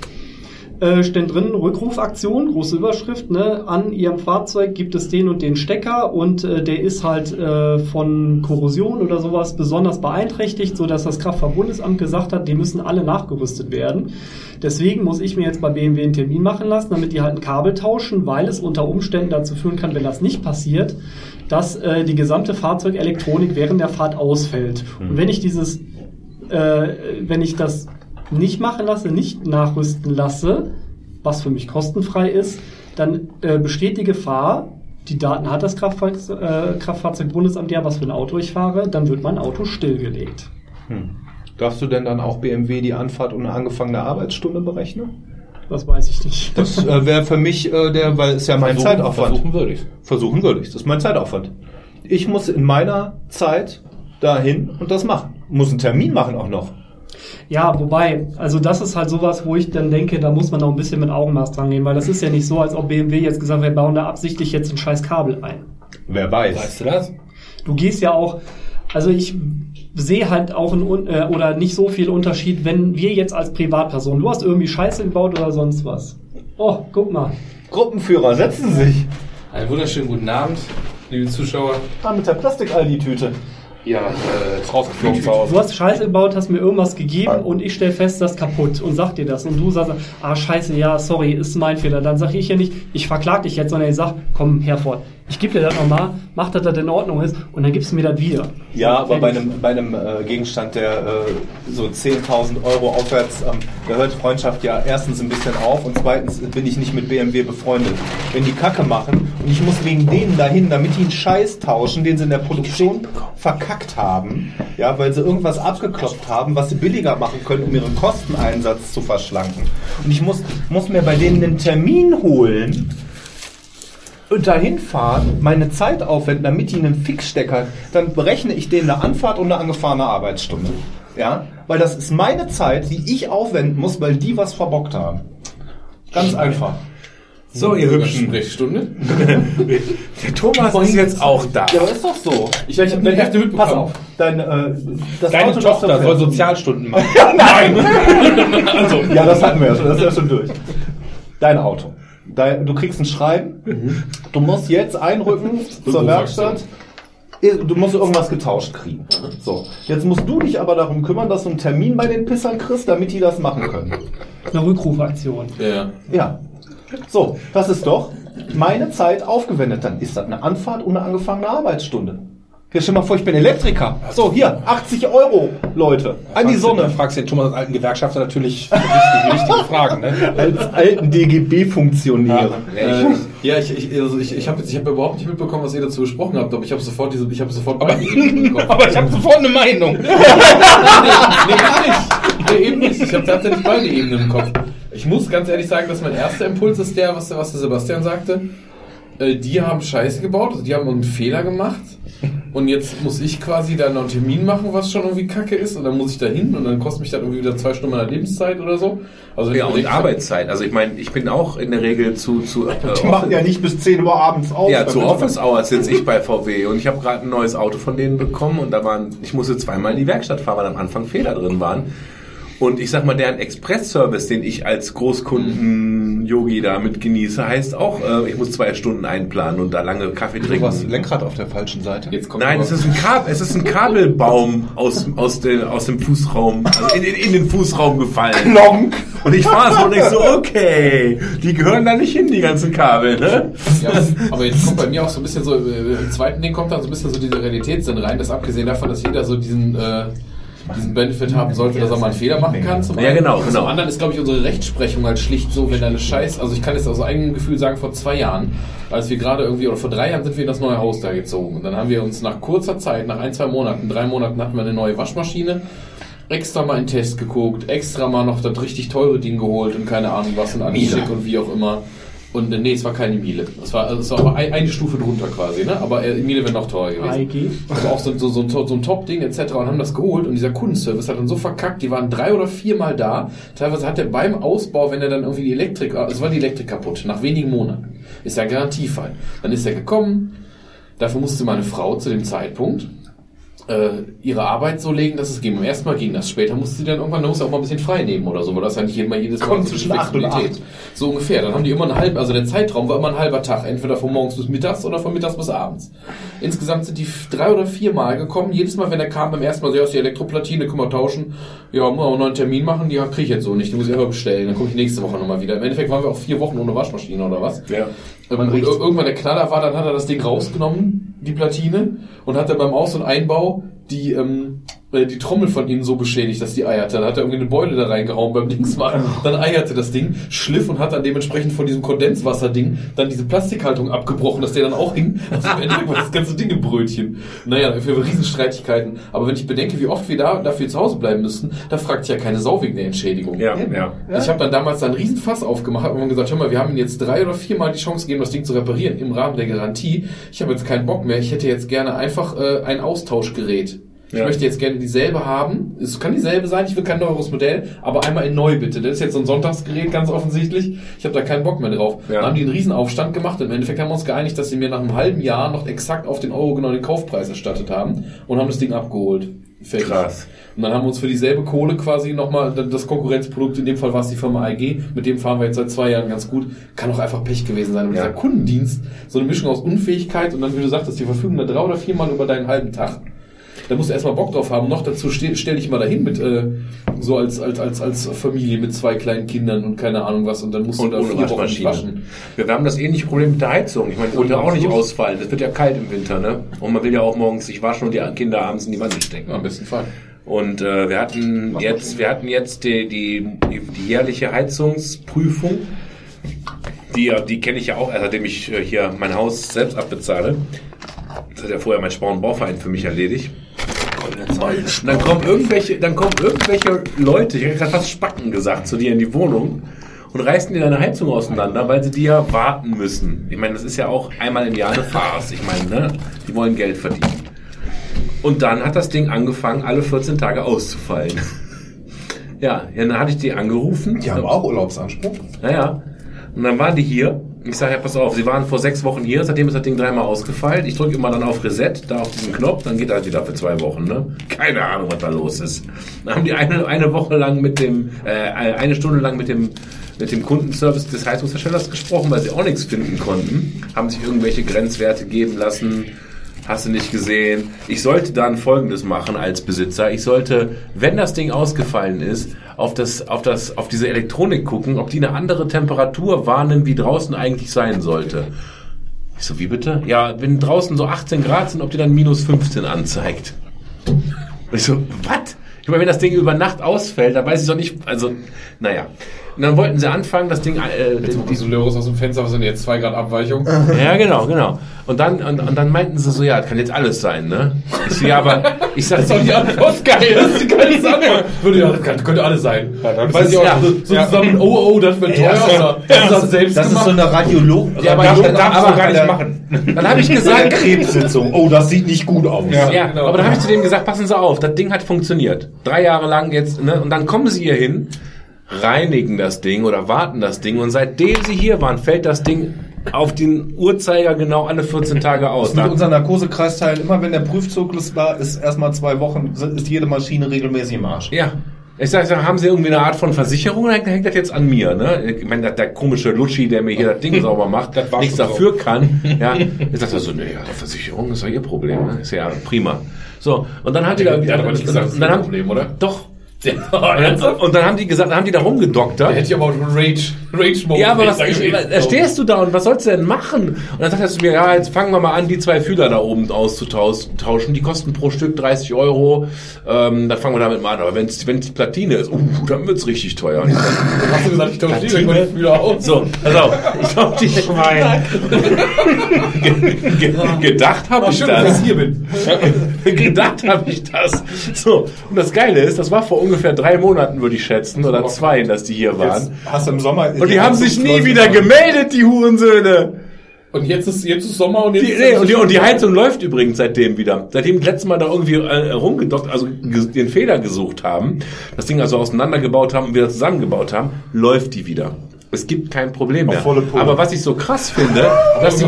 Äh, steht drin, Rückrufaktion, große Überschrift, ne? An Ihrem Fahrzeug gibt es den und den Stecker und äh, der ist halt äh, von Korrosion oder sowas besonders beeinträchtigt, so dass das Kraftfahrtbundesamt gesagt hat, die müssen alle nachgerüstet werden. Deswegen muss ich mir jetzt bei BMW einen Termin machen lassen, damit die halt ein Kabel tauschen, weil es unter Umständen dazu führen kann, wenn das nicht passiert, dass äh, die gesamte Fahrzeugelektronik während der Fahrt ausfällt. Und wenn ich dieses, äh, wenn ich das nicht machen lasse, nicht nachrüsten lasse, was für mich kostenfrei ist, dann äh, besteht die Gefahr, die Daten hat das Kraftfahr äh, Kraftfahrzeugbundesamt ja, was für ein Auto ich fahre, dann wird mein Auto stillgelegt. Darfst du denn dann auch BMW die Anfahrt und eine angefangene Arbeitsstunde berechnen? Das weiß ich nicht. Das äh, wäre für mich äh, der, weil es ja mein Versuchen- Zeitaufwand. Versuchen würde ich. Versuchen würde ich. Das ist mein Zeitaufwand. Ich muss in meiner Zeit dahin und das machen. Muss einen Termin machen auch noch. Ja, wobei, also das ist halt sowas, wo ich dann denke, da muss man auch ein bisschen mit Augenmaß dran gehen, weil das ist ja nicht so, als ob BMW jetzt gesagt hat, wir bauen da absichtlich jetzt ein scheiß Kabel ein. Wer weiß. Weißt du das? Du gehst ja auch, also ich sehe halt auch ein, äh, oder nicht so viel Unterschied, wenn wir jetzt als Privatperson, du hast irgendwie Scheiße gebaut oder sonst was. Oh, guck mal. Gruppenführer, setzen Sie sich. Einen wunderschönen guten Abend, liebe Zuschauer. Da mit der Plastik-Aldi-Tüte. Ja, äh, Rausgeflogen zu Hause. Du hast Scheiße gebaut, hast mir irgendwas gegeben und ich stell fest, das ist kaputt und sag dir das. Und du sagst, ah scheiße, ja, sorry, ist mein Fehler. Dann sag ich ja nicht, ich verklag dich jetzt, sondern ich sag, komm herfort. Ich gebe dir das nochmal, mach, dass das in Ordnung ist und dann gibst du mir das wieder. Ja, aber bei einem, bei einem äh, Gegenstand, der äh, so 10.000 Euro aufwärts, ähm, da hört Freundschaft ja erstens ein bisschen auf und zweitens bin ich nicht mit BMW befreundet. Wenn die Kacke machen und ich muss wegen denen dahin, damit die einen Scheiß tauschen, den sie in der Produktion verkackt haben, ja, weil sie irgendwas abgeklopft haben, was sie billiger machen können, um ihren Kosteneinsatz zu verschlanken. Und ich muss, muss mir bei denen einen Termin holen, und dahin fahren, meine Zeit aufwenden, damit die einen Fixstecker, dann berechne ich denen eine Anfahrt und eine angefahrene Arbeitsstunde. Ja, weil das ist meine Zeit, die ich aufwenden muss, weil die was verbockt haben. Ganz einfach. so, ihr hübschen Sprechstunde. Der Thomas ist jetzt auch da. Ja, aber ist doch so. Ich, ich habe die Hälfte mitbekommen. Pass auf, dein, äh, das Deine Auto, Tochter soll Sozialstunden machen. also, ja, das hatten wir ja schon, das ist ja schon durch. Dein Auto. Dein, du kriegst ein Schreiben, du musst jetzt einrücken zur Werkstatt. Du musst irgendwas getauscht kriegen. So, jetzt musst du dich aber darum kümmern, dass du einen Termin bei den Pissern kriegst, damit die das machen können. Eine Rückrufaktion. Ja. Ja. So, das ist doch meine Zeit aufgewendet. Dann ist das eine Anfahrt und eine angefangene Arbeitsstunde. Hier, stell mal vor, ich bin Elektriker. So, hier, 80 Euro, Leute. An die Sonne. fragst du den Thomas als alten Gewerkschafter natürlich die richtigen, Fragen. Ne? Als alten DGB-Funktionäre. Äh, ja, ich, ich, also ich, ich habe ich hab überhaupt nicht mitbekommen, was ihr dazu gesprochen habt, aber ich habe sofort diese, ich habe sofort beide Ebenen im Kopf. Aber ich habe sofort eine Meinung. nee, gar nicht. Nee, eben nicht. Ich habe tatsächlich beide Ebenen im Kopf. Ich muss ganz ehrlich sagen, dass mein erster Impuls ist der, was, der- was der Sebastian sagte. Äh, Die haben Scheiße gebaut, also die haben einen Fehler gemacht. Und jetzt muss ich quasi da noch einen Termin machen, was schon irgendwie kacke ist. Und dann muss ich da hin und dann kostet mich das irgendwie wieder zwei Stunden meiner Lebenszeit oder so. Also Ja, ich- und Arbeitszeit. Also ich meine, ich bin auch in der Regel zu, zu äh, Die machen ja nicht bis 10 Uhr abends auf. Ja, zu Office Hours sitze ich bei VW und ich habe gerade ein neues Auto von denen bekommen und da waren, ich musste zweimal in die Werkstatt fahren, weil am Anfang Fehler drin waren. Und ich sag mal, deren Express-Service, den ich als Großkunden-Yogi da mit genieße, heißt auch, äh, ich muss zwei Stunden einplanen und da lange Kaffee Du trinken. hast Lenkrad auf der falschen Seite. Jetzt kommt Nein, es ist ein Kabel, es ist ein Kabelbaum aus, aus, den, aus dem Fußraum, also in, in, in den Fußraum gefallen. Klonk. Und ich war so und ich so, okay, die gehören da nicht hin, die ganzen Kabel, ne? Ja, aber jetzt kommt bei mir auch so ein bisschen so, im zweiten Ding kommt dann so ein bisschen so diese Realitätssinn rein, das abgesehen davon, dass jeder so diesen, äh, diesen Benefit haben sollte, dass er mal einen Fehler machen kann. Zum Ja, genau, genau. Zum anderen ist, glaube ich, unsere Rechtsprechung halt schlicht so, wenn eine Scheiß, also ich kann jetzt aus eigenem Gefühl sagen, vor zwei Jahren, als wir gerade irgendwie, oder vor drei Jahren sind wir in das neue Haus da gezogen. Und dann haben wir uns nach kurzer Zeit, nach ein, zwei Monaten, drei Monaten hatten wir eine neue Waschmaschine, extra mal einen Test geguckt, extra mal noch das richtig teure Ding geholt und keine Ahnung was und alles und wie auch immer. Und äh, nee, es war keine Miele. Es war, also es war aber ein, eine Stufe drunter quasi, ne? Aber äh, Miele wäre noch teurer gewesen. AEG. Aber auch so, so, so, so ein Top-Ding etc. und haben das geholt und dieser Kundenservice hat dann so verkackt, die waren drei oder viermal da. Teilweise hat er beim Ausbau, wenn er dann irgendwie die Elektrik, äh, es war die Elektrik kaputt, nach wenigen Monaten, ist ja Garantiefall. Dann ist er gekommen, dafür musste meine Frau zu dem Zeitpunkt ihre Arbeit so legen, dass es ging. Beim ersten Mal ging das. Später musste sie dann irgendwann, da musste auch mal ein bisschen frei nehmen oder so, weil das ja nicht immer jedes Mal so zwischen acht und Flexibilität. So ungefähr. Dann haben die immer einen halben, also der Zeitraum war immer ein halber Tag, entweder von morgens bis mittags oder von mittags bis abends. Insgesamt sind die drei oder vier Mal gekommen. Jedes Mal, wenn er kam, beim ersten Mal, so, ja, ist die Elektroplatine, können wir tauschen. Ja, muss auch noch einen Termin machen. Ja, krieg ich jetzt so nicht. Die muss ich aber bestellen. Dann komme ich nächste Woche nochmal wieder. Im Endeffekt waren wir auch vier Wochen ohne Waschmaschine oder was. Ja. Und ir- irgendwann der Knaller war, dann hat er das Ding rausgenommen, die Platine, und hat dann beim Aus- und Einbau die, ähm, äh, die Trommel von innen so beschädigt, dass die eierte. Dann hat er irgendwie eine Beule da reingehauen beim Dings mal. Dann eierte das Ding, schliff und hat dann dementsprechend von diesem Kondenswasserding dann diese Plastikhaltung abgebrochen, dass der dann auch hing. Also im Endeffekt war das ganze Ding im Brötchen. Naja, für Riesenstreitigkeiten. Aber wenn ich bedenke, wie oft wir da dafür zu Hause bleiben müssten, da fragt sich ja keine Sau wegen der Entschädigung. Ja, ja. Ich habe dann damals einen riesen Fass aufgemacht immer gesagt, hör mal, wir haben Ihnen jetzt drei oder viermal die Chance gegeben, das Ding zu reparieren im Rahmen der Garantie. Ich habe jetzt keinen Bock mehr. Ich hätte jetzt gerne einfach äh, ein Austauschgerät. Ich Ja. möchte jetzt gerne dieselbe haben. Es kann dieselbe sein, ich will kein neueres Modell, aber einmal in neu bitte. Das ist jetzt so ein Sonntagsgerät, ganz offensichtlich. Ich habe da keinen Bock mehr drauf. Ja. Dann haben die einen riesen Aufstand gemacht. Im Endeffekt haben wir uns geeinigt, dass sie mir nach einem halben Jahr noch exakt auf den Euro genau den Kaufpreis erstattet haben und haben das Ding abgeholt. Fertig. Krass. Und dann haben wir uns für dieselbe Kohle quasi nochmal das Konkurrenzprodukt, in dem Fall war es die Firma AEG, mit dem fahren wir jetzt seit zwei Jahren ganz gut. Kann auch einfach Pech gewesen sein. Und Ja. dieser Kundendienst, so eine Mischung aus Unfähigkeit und dann, wie du sagtest, die verfügen da drei oder viermal über deinen halben Tag. Da musst du erstmal Bock drauf haben. Noch dazu stell, stell dich mal dahin mit, äh, so als, als, als, als Familie mit zwei kleinen Kindern und keine Ahnung was und dann musst Und du da vier Wochen waschen. Wir haben das ähnliche Problem mit der Heizung. Ich meine, die wollte auch nicht ausfallen. Es wird ja kalt im Winter, ne? Und man will ja auch morgens sich waschen und die Kinder abends in die Wanne stecken. Am besten Fall. Und äh, wir hatten jetzt, wir hatten jetzt die, die, die, jährliche Heizungsprüfung. Die, die kenne ich ja auch, seitdem ich äh, hier mein Haus selbst abbezahle. Das hat ja vorher mein und Bauverein für mich erledigt. Und dann kommen irgendwelche, dann kommen irgendwelche Leute, ich hätte gerade fast Spacken gesagt, zu dir in die Wohnung und reißen dir deine Heizung auseinander, weil sie dir warten müssen. Ich meine, das ist ja auch einmal im Jahr eine Farce. Ich meine, ne? Die wollen Geld verdienen. Und dann hat das Ding angefangen, alle 14 Tage auszufallen. ja, ja, dann hatte ich die angerufen. Die haben auch Urlaubsanspruch. Naja. Und dann waren die hier. Ich sage, ja, pass auf, sie waren vor sechs Wochen hier, seitdem ist das Ding dreimal ausgefallen. Ich drücke immer dann auf Reset, da auf diesen Knopf, dann geht das wieder für zwei Wochen. Ne? Keine Ahnung, was da los ist. Dann haben die eine, eine Woche lang mit dem, äh, eine Stunde lang mit dem, mit dem Kundenservice des Heizungsherstellers gesprochen, weil sie auch nichts finden konnten. Haben sich irgendwelche Grenzwerte geben lassen. Hast du nicht gesehen? Ich sollte dann Folgendes machen als Besitzer. Ich sollte, wenn das Ding ausgefallen ist, auf das, auf das, auf diese Elektronik gucken, ob die eine andere Temperatur wahrnimmt, wie draußen eigentlich sein sollte. Ich so, wie bitte? Ja, wenn draußen so 18 Grad sind, ob die dann minus 15 anzeigt. Ich so, was? Ich meine, wenn das Ding über Nacht ausfällt, dann weiß ich doch nicht, also, naja. Und dann wollten sie anfangen, das Ding, äh, Jetzt die, Löros aus dem Fenster, was sind jetzt zwei Grad Abweichung? ja, genau, genau. Und dann, und, und dann meinten sie so, ja, das kann jetzt alles sein, ne? Ich so, ja, aber ich sag, Das ist doch die Antwort geil. Das ist die geilste Antwort. Würde ja, kann, könnte alles sein. dann Weiß ich auch, ja. so, so zusammen, oh, oh, das wird teuer. oder das ist selbst Das ist so eine Radiolog. Ja, aber ich- darf aber so gar nicht machen. dann habe ich gesagt, Krebssitzung. Oh, das sieht nicht gut aus. Ja. ja, genau. aber dann habe ich zu denen gesagt, passen Sie auf, das Ding hat funktioniert. Drei Jahre lang jetzt, ne? Und dann kommen Sie hier hin, reinigen das Ding oder warten das Ding und seitdem Sie hier waren, fällt das Ding auf den Uhrzeiger genau alle 14 Tage aus. Mit Da- unseren Narkosekreisteilen, immer wenn der Prüfzyklus war, ist erstmal zwei Wochen, ist jede Maschine regelmäßig im Arsch. Ja. Ich sag, sag, haben Sie irgendwie eine Art von Versicherung oder hängt, das jetzt an mir? Ne? Ich meine, der, der komische Lutschi, der mir hier das Ding sauber macht, Das nichts schon so. dafür kann. Ja, ich sag so, nee, ja, Versicherung ist ja Ihr Problem. Ne? Ist ja prima. So, und dann haben die da, hat aber nicht gesagt, das ist Problem, oder? Doch. Der, Und dann, haben die gesagt, dann haben die da rumgedoktert. der hätte ja aber auch einen Rage, Rage-Mode. Ja, aber was, ich, da stehst du da und was sollst du denn machen? Und dann sagt er zu mir, ja, jetzt fangen wir mal an, die zwei Fühler da oben auszutauschen. Die kosten pro Stück 30 Euro. Ähm, dann fangen wir damit mal an. Aber wenn es die Platine ist, uh, dann wird's richtig teuer. Und ich sag, Hast du gesagt, ich tausche die Fühler aus? so, pass auf. Ich glaube, die ge gedacht habe ich schön, dass das. ich hier bin. gedacht habe ich das. So, und das Geile ist, das war vor ungefähr drei Monaten, würde ich schätzen, oder zwei, dass die hier waren. Jetzt hast du im Sommer. Und die haben sich nie wieder gemeldet, die Hurensöhne. Und jetzt ist, jetzt ist Sommer und jetzt Die, ist nee, und, die, und die Heizung läuft übrigens seitdem wieder. Seitdem das letzte Mal da irgendwie äh, rumgedockt, also den Fehler gesucht haben, das Ding also auseinandergebaut haben und wieder zusammengebaut haben, läuft die wieder. Es gibt kein Problem mehr. Aber was ich so krass finde, dass die,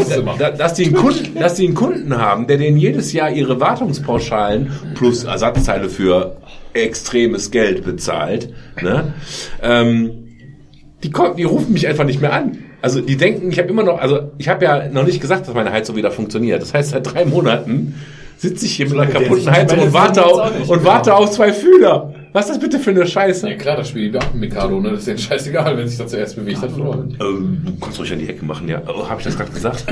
dass, die einen Kunden, dass die einen Kunden haben, der denen jedes Jahr ihre Wartungspauschalen plus Ersatzteile für extremes Geld bezahlt. Ne? Ähm, die, kommen, die rufen mich einfach nicht mehr an. Also die denken, ich habe immer noch, also ich habe ja noch nicht gesagt, dass meine Heizung wieder funktioniert. Das heißt, seit drei Monaten sitze ich hier mit einer kaputten Heizung und warte, auf, nicht. und warte auf zwei Fühler. Was ist das bitte für eine Scheiße? Ja klar, das Spiel die Beamten Mikado, ne? Das ist denen scheißegal, wenn sich da zuerst bewegt hat. verloren. Ähm, du kannst ruhig an die Ecke machen, ja. Oh, habe ich das gerade gesagt?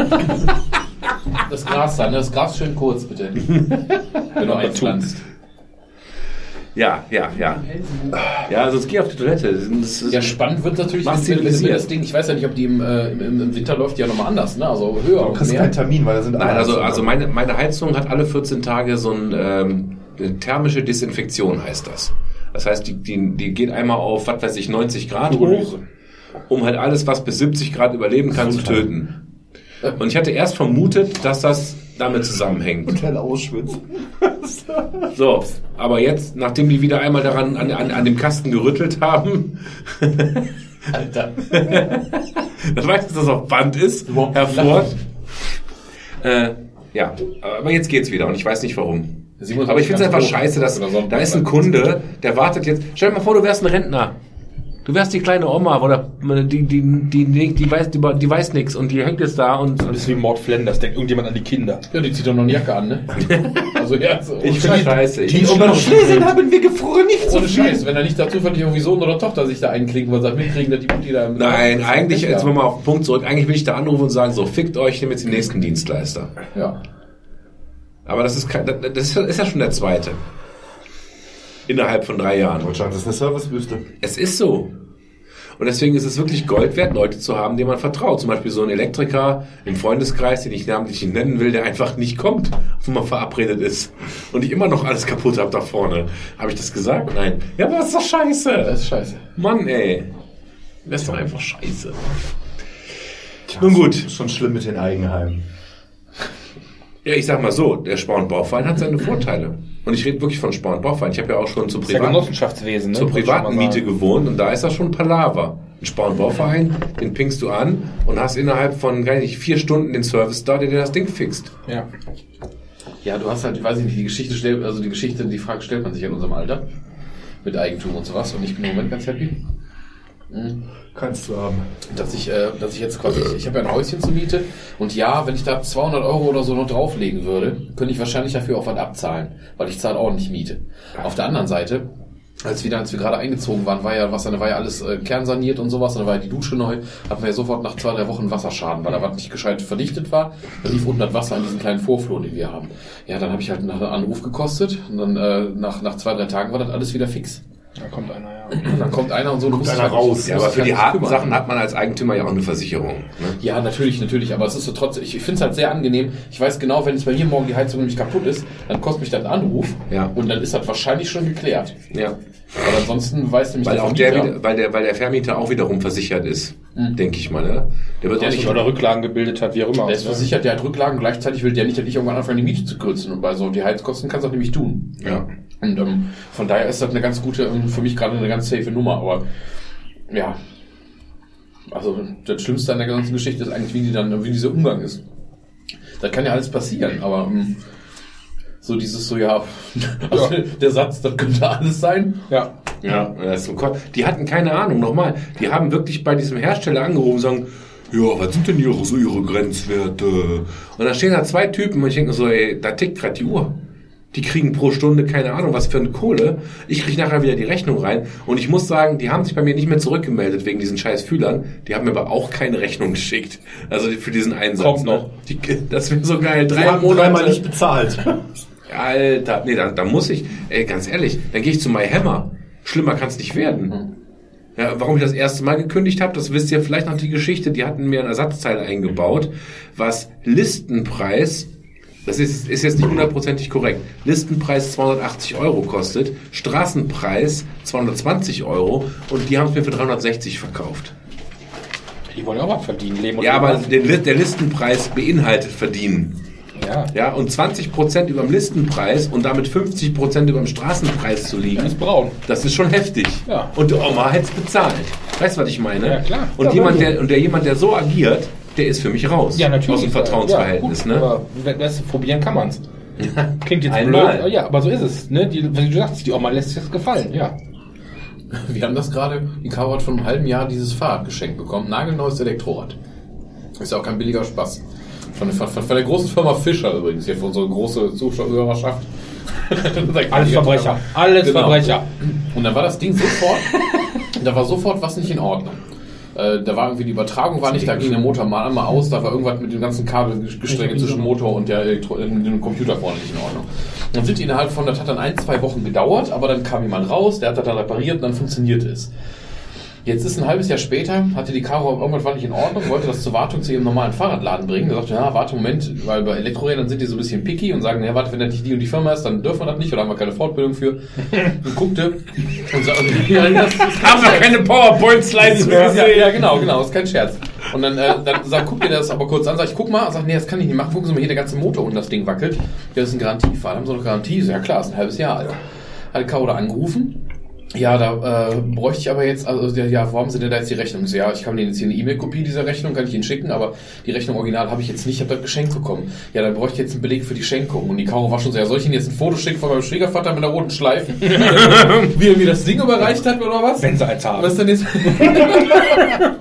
Das Gras dann, ne? das Gras schön kurz, bitte. wenn du einpflanzt. Ja, ja, ja. Ja, also es geht auf die Toilette. Das ist, Ja, spannend wird natürlich, wenn, wenn, wenn zivilisiert. das Ding, ich weiß ja nicht, ob die im, äh, im, im Winter läuft, die ja nochmal anders, ne? Also höher Du kriegst mehr. keinen Termin, weil da sind Nein, alle also, also meine, meine Heizung hat alle 14 Tage so ein ähm, eine thermische Desinfektion heißt das. Das heißt, die, die, die geht einmal auf, was weiß ich, 90 Grad hoch, um halt alles, was bis 70 Grad überleben kann, zu töten. Und ich hatte erst vermutet, dass das damit zusammenhängt. Hotel Auschwitz. So, aber jetzt, nachdem die wieder einmal daran an, an, an dem Kasten gerüttelt haben, Alter. dann weiß ich, dass das auf Band ist, Überhaupt Herr Ford. Äh, ja, aber jetzt geht's wieder und ich weiß nicht warum. Aber ich finde es einfach scheiße, dass da ist ein Kunde, der wartet jetzt. Stell dir mal vor, du wärst ein Rentner. Du wärst die kleine Oma oder die die die die, die weiß die, die weiß nix und die hängt jetzt da und Das ist wie Mord Flenders, denkt irgendjemand an die Kinder. Ja, die zieht doch noch eine Jacke an, ne? Also ja, so, ich finde scheiße. Ich Die um Schlesien haben wir gefroren nicht so viel. Scheiß, wenn da nicht da zufällig irgendwie Sohn oder Tochter sich da einklinken, weil sie halt mitkriegen, dass die Mutti da... Nein, eigentlich jetzt mal auf den Punkt zurück. Eigentlich will ich da anrufen und sagen so, fickt euch, ich nehme jetzt den nächsten Dienstleister. Ja. Aber das ist kein, das ist ja schon der zweite. Innerhalb von drei Jahren. Deutschland ist eine Servicewüste. Es ist so. Und deswegen ist es wirklich Gold wert, Leute zu haben, denen man vertraut. Zum Beispiel so ein Elektriker im Freundeskreis, den ich namentlich nennen will, der einfach nicht kommt, wo man verabredet ist. Und ich immer noch alles kaputt habe da vorne. Habe ich das gesagt? Nein. Ja, aber das ist doch scheiße. Das ist scheiße. Mann, ey. Das ist doch einfach scheiße. Nun gut. Ist schon schlimm mit den Eigenheimen. Ja, ich sag mal so, der Spar- und Bauverein hat seine Vorteile. Und ich rede wirklich von Bauverein. Ich habe ja auch schon zu privaten, Genossenschaftswesen, ne? zur privaten Miete gewohnt und da ist das schon Palaver. Ein Spar- und Bauverein, den pingst du an und hast innerhalb von, gar nicht, vier Stunden den Service da, der dir das Ding fixt. Ja. Ja, du hast halt, ich weiß nicht, die Geschichte stellt, also die Geschichte, die Frage stellt man sich in unserem Alter. Mit Eigentum und sowas. Und ich bin im Moment ganz happy. Kannst du haben. dass ich, äh, dass ich jetzt quasi, ich, habe ja ein Häuschen zur Miete und ja, wenn ich da 200 Euro oder so noch drauflegen würde, könnte ich wahrscheinlich dafür auch was abzahlen, weil ich zahle nicht Miete. Auf der anderen Seite, als wir, als wir gerade eingezogen waren, war ja was, da war ja alles äh, kernsaniert und sowas, und da war ja die Dusche neu, hatten wir ja sofort nach zwei, drei Wochen Wasserschaden, weil da was nicht gescheit verdichtet war. Da lief unten das Wasser in diesen kleinen Vorflur, den wir haben. Ja, dann habe ich halt einem Anruf gekostet und dann äh, nach, nach zwei, drei Tagen war das alles wieder fix. Da kommt einer, ja. Und dann kommt einer und so, musst einer halt- raus. Ja, aber für die harten kümmern. Sachen hat man als Eigentümer ja auch eine Versicherung. Ne? Ja, natürlich, natürlich, aber es ist so trotzdem, ich, ich finde es halt sehr angenehm. Ich weiß genau, wenn es bei mir morgen die Heizung nämlich kaputt ist, dann kostet mich das ein Anruf Ja. und dann ist das wahrscheinlich schon geklärt. Ja. Weil ansonsten weiß nämlich Weil auch der, Vermieter- wieder, weil der, weil der Vermieter auch wiederum versichert ist, denke ich mal. Ne? Der wird Der auch sich so- oder Rücklagen gebildet hat, wie auch immer. der ist versichert, der hat Rücklagen, gleichzeitig will der nicht, dass ich irgendwann anfange, die Miete zu kürzen. Und bei so die Heizkosten kannst du das nämlich tun. Ja. Und ähm, von daher ist das eine ganz gute, ähm, für mich gerade eine ganz safe Nummer, aber ja. Also das Schlimmste an der ganzen Geschichte ist eigentlich, wie die dann, wie dieser Umgang ist. Da kann ja alles passieren, aber ähm, so dieses so, ja, also der Satz, das könnte alles sein. Ja. Ja, das ist ein Ko- die hatten keine Ahnung, nochmal. Die haben wirklich bei diesem Hersteller angerufen und sagen, ja, was sind denn ihre, so ihre Grenzwerte? Und da stehen da zwei Typen und ich denke so, ey, da tickt gerade die Uhr. Die kriegen pro Stunde keine Ahnung, was für eine Kohle. Ich kriege nachher wieder die Rechnung rein. Und ich muss sagen, die haben sich bei mir nicht mehr zurückgemeldet wegen diesen scheiß Fühlern. Die haben mir aber auch keine Rechnung geschickt. Also für diesen Einsatz. Kommt ne? noch. Die, das wäre so geil. Die Drei haben Monate. dreimal nicht bezahlt. Alter, nee, da, da muss ich, ey, ganz ehrlich, dann gehe ich zu MyHammer. Schlimmer kann es nicht werden. Ja, warum ich das erste Mal gekündigt habe, das wisst ihr vielleicht noch die Geschichte. Die hatten mir ein Ersatzteil eingebaut, was Listenpreis, das ist, ist jetzt nicht hundertprozentig korrekt, Listenpreis 280 Euro kostet, Straßenpreis 220 Euro und die haben es mir für 360 verkauft. Die wollen ja auch was verdienen, leben und Ja, aber den, der Listenpreis beinhaltet verdienen. Ja. Ja, und 20% über dem Listenpreis und damit 50% über dem Straßenpreis zu liegen, ist braun. das ist schon heftig. Ja. Und Oma hätte es bezahlt. Weißt du, was ich meine? Ja, klar. Und, Ja, jemand, der, und der jemand, der so agiert, der ist für mich raus. Ja, natürlich. Aus dem Vertrauensverhältnis, ja, gut, ne? Aber du, probieren kann man's. Klingt jetzt Einmal. blöd. Ja, aber so ist es. Ne? Die, wie du sagst, die Oma lässt sich das gefallen. Ja. Wir haben das gerade, die Caro hat vor einem halben Jahr dieses Fahrrad geschenkt bekommen. Nagelneues Elektrorad. Ist ja auch kein billiger Spaß. Von, von, von der großen Firma Fischer übrigens, hier für unsere große Zuschauerschaft. Alles Verbrecher. Alles Genau. Verbrecher. Und dann war das Ding sofort, da war sofort was nicht in Ordnung. Äh, da war irgendwie die Übertragung war nicht, da ging der Motor mal einmal aus, da war irgendwas mit dem ganzen Kabelgestränge zwischen Motor und der Elektro äh, dem Computer vorne nicht in Ordnung. Dann sind die innerhalb von, das hat dann ein, zwei Wochen gedauert, aber dann kam jemand raus, der hat das dann repariert und dann funktioniert es. Jetzt ist ein halbes Jahr später, hatte die Caro irgendwas war nicht in Ordnung, wollte das zur Wartung zu ihrem normalen Fahrradladen bringen. Da sagte, ja, warte, Moment, weil bei Elektrorädern sind die so ein bisschen picky und sagen, ja, warte, wenn das nicht die und die Firma ist, dann dürfen wir das nicht oder haben wir keine Fortbildung für. Und guckte und sagte, ja, das ist Haben wir keine PowerPoint-Slides mehr? ja, ja, genau, genau, ist kein Scherz. Und dann, äh, dann sagt, guck dir das aber kurz an, sag ich, guck mal, sag, nee, das kann ich nicht machen, gucken Sie mal hier, der ganze Motor und das Ding wackelt. Ja, das ist ein Garantiefall. Haben Sie noch Garantie? Ja klar, ist ein halbes Jahr alt. Hat Caro da angerufen. Ja, da äh, bräuchte ich aber jetzt, also ja, haben Sie denn da jetzt die Rechnung? So, ja, ich kann Ihnen jetzt hier eine E-Mail-Kopie dieser Rechnung, kann ich Ihnen schicken, aber die Rechnung original habe ich jetzt nicht, ich habe das geschenkt bekommen. Ja, dann bräuchte ich jetzt einen Beleg für die Schenkung. Und die Caro war schon so, ja, soll ich Ihnen jetzt ein Foto schicken von meinem Schwiegervater mit der roten Schleife? Wie er mir das Ding überreicht hat oder was? Wenn sie eins haben. Was denn jetzt? ja,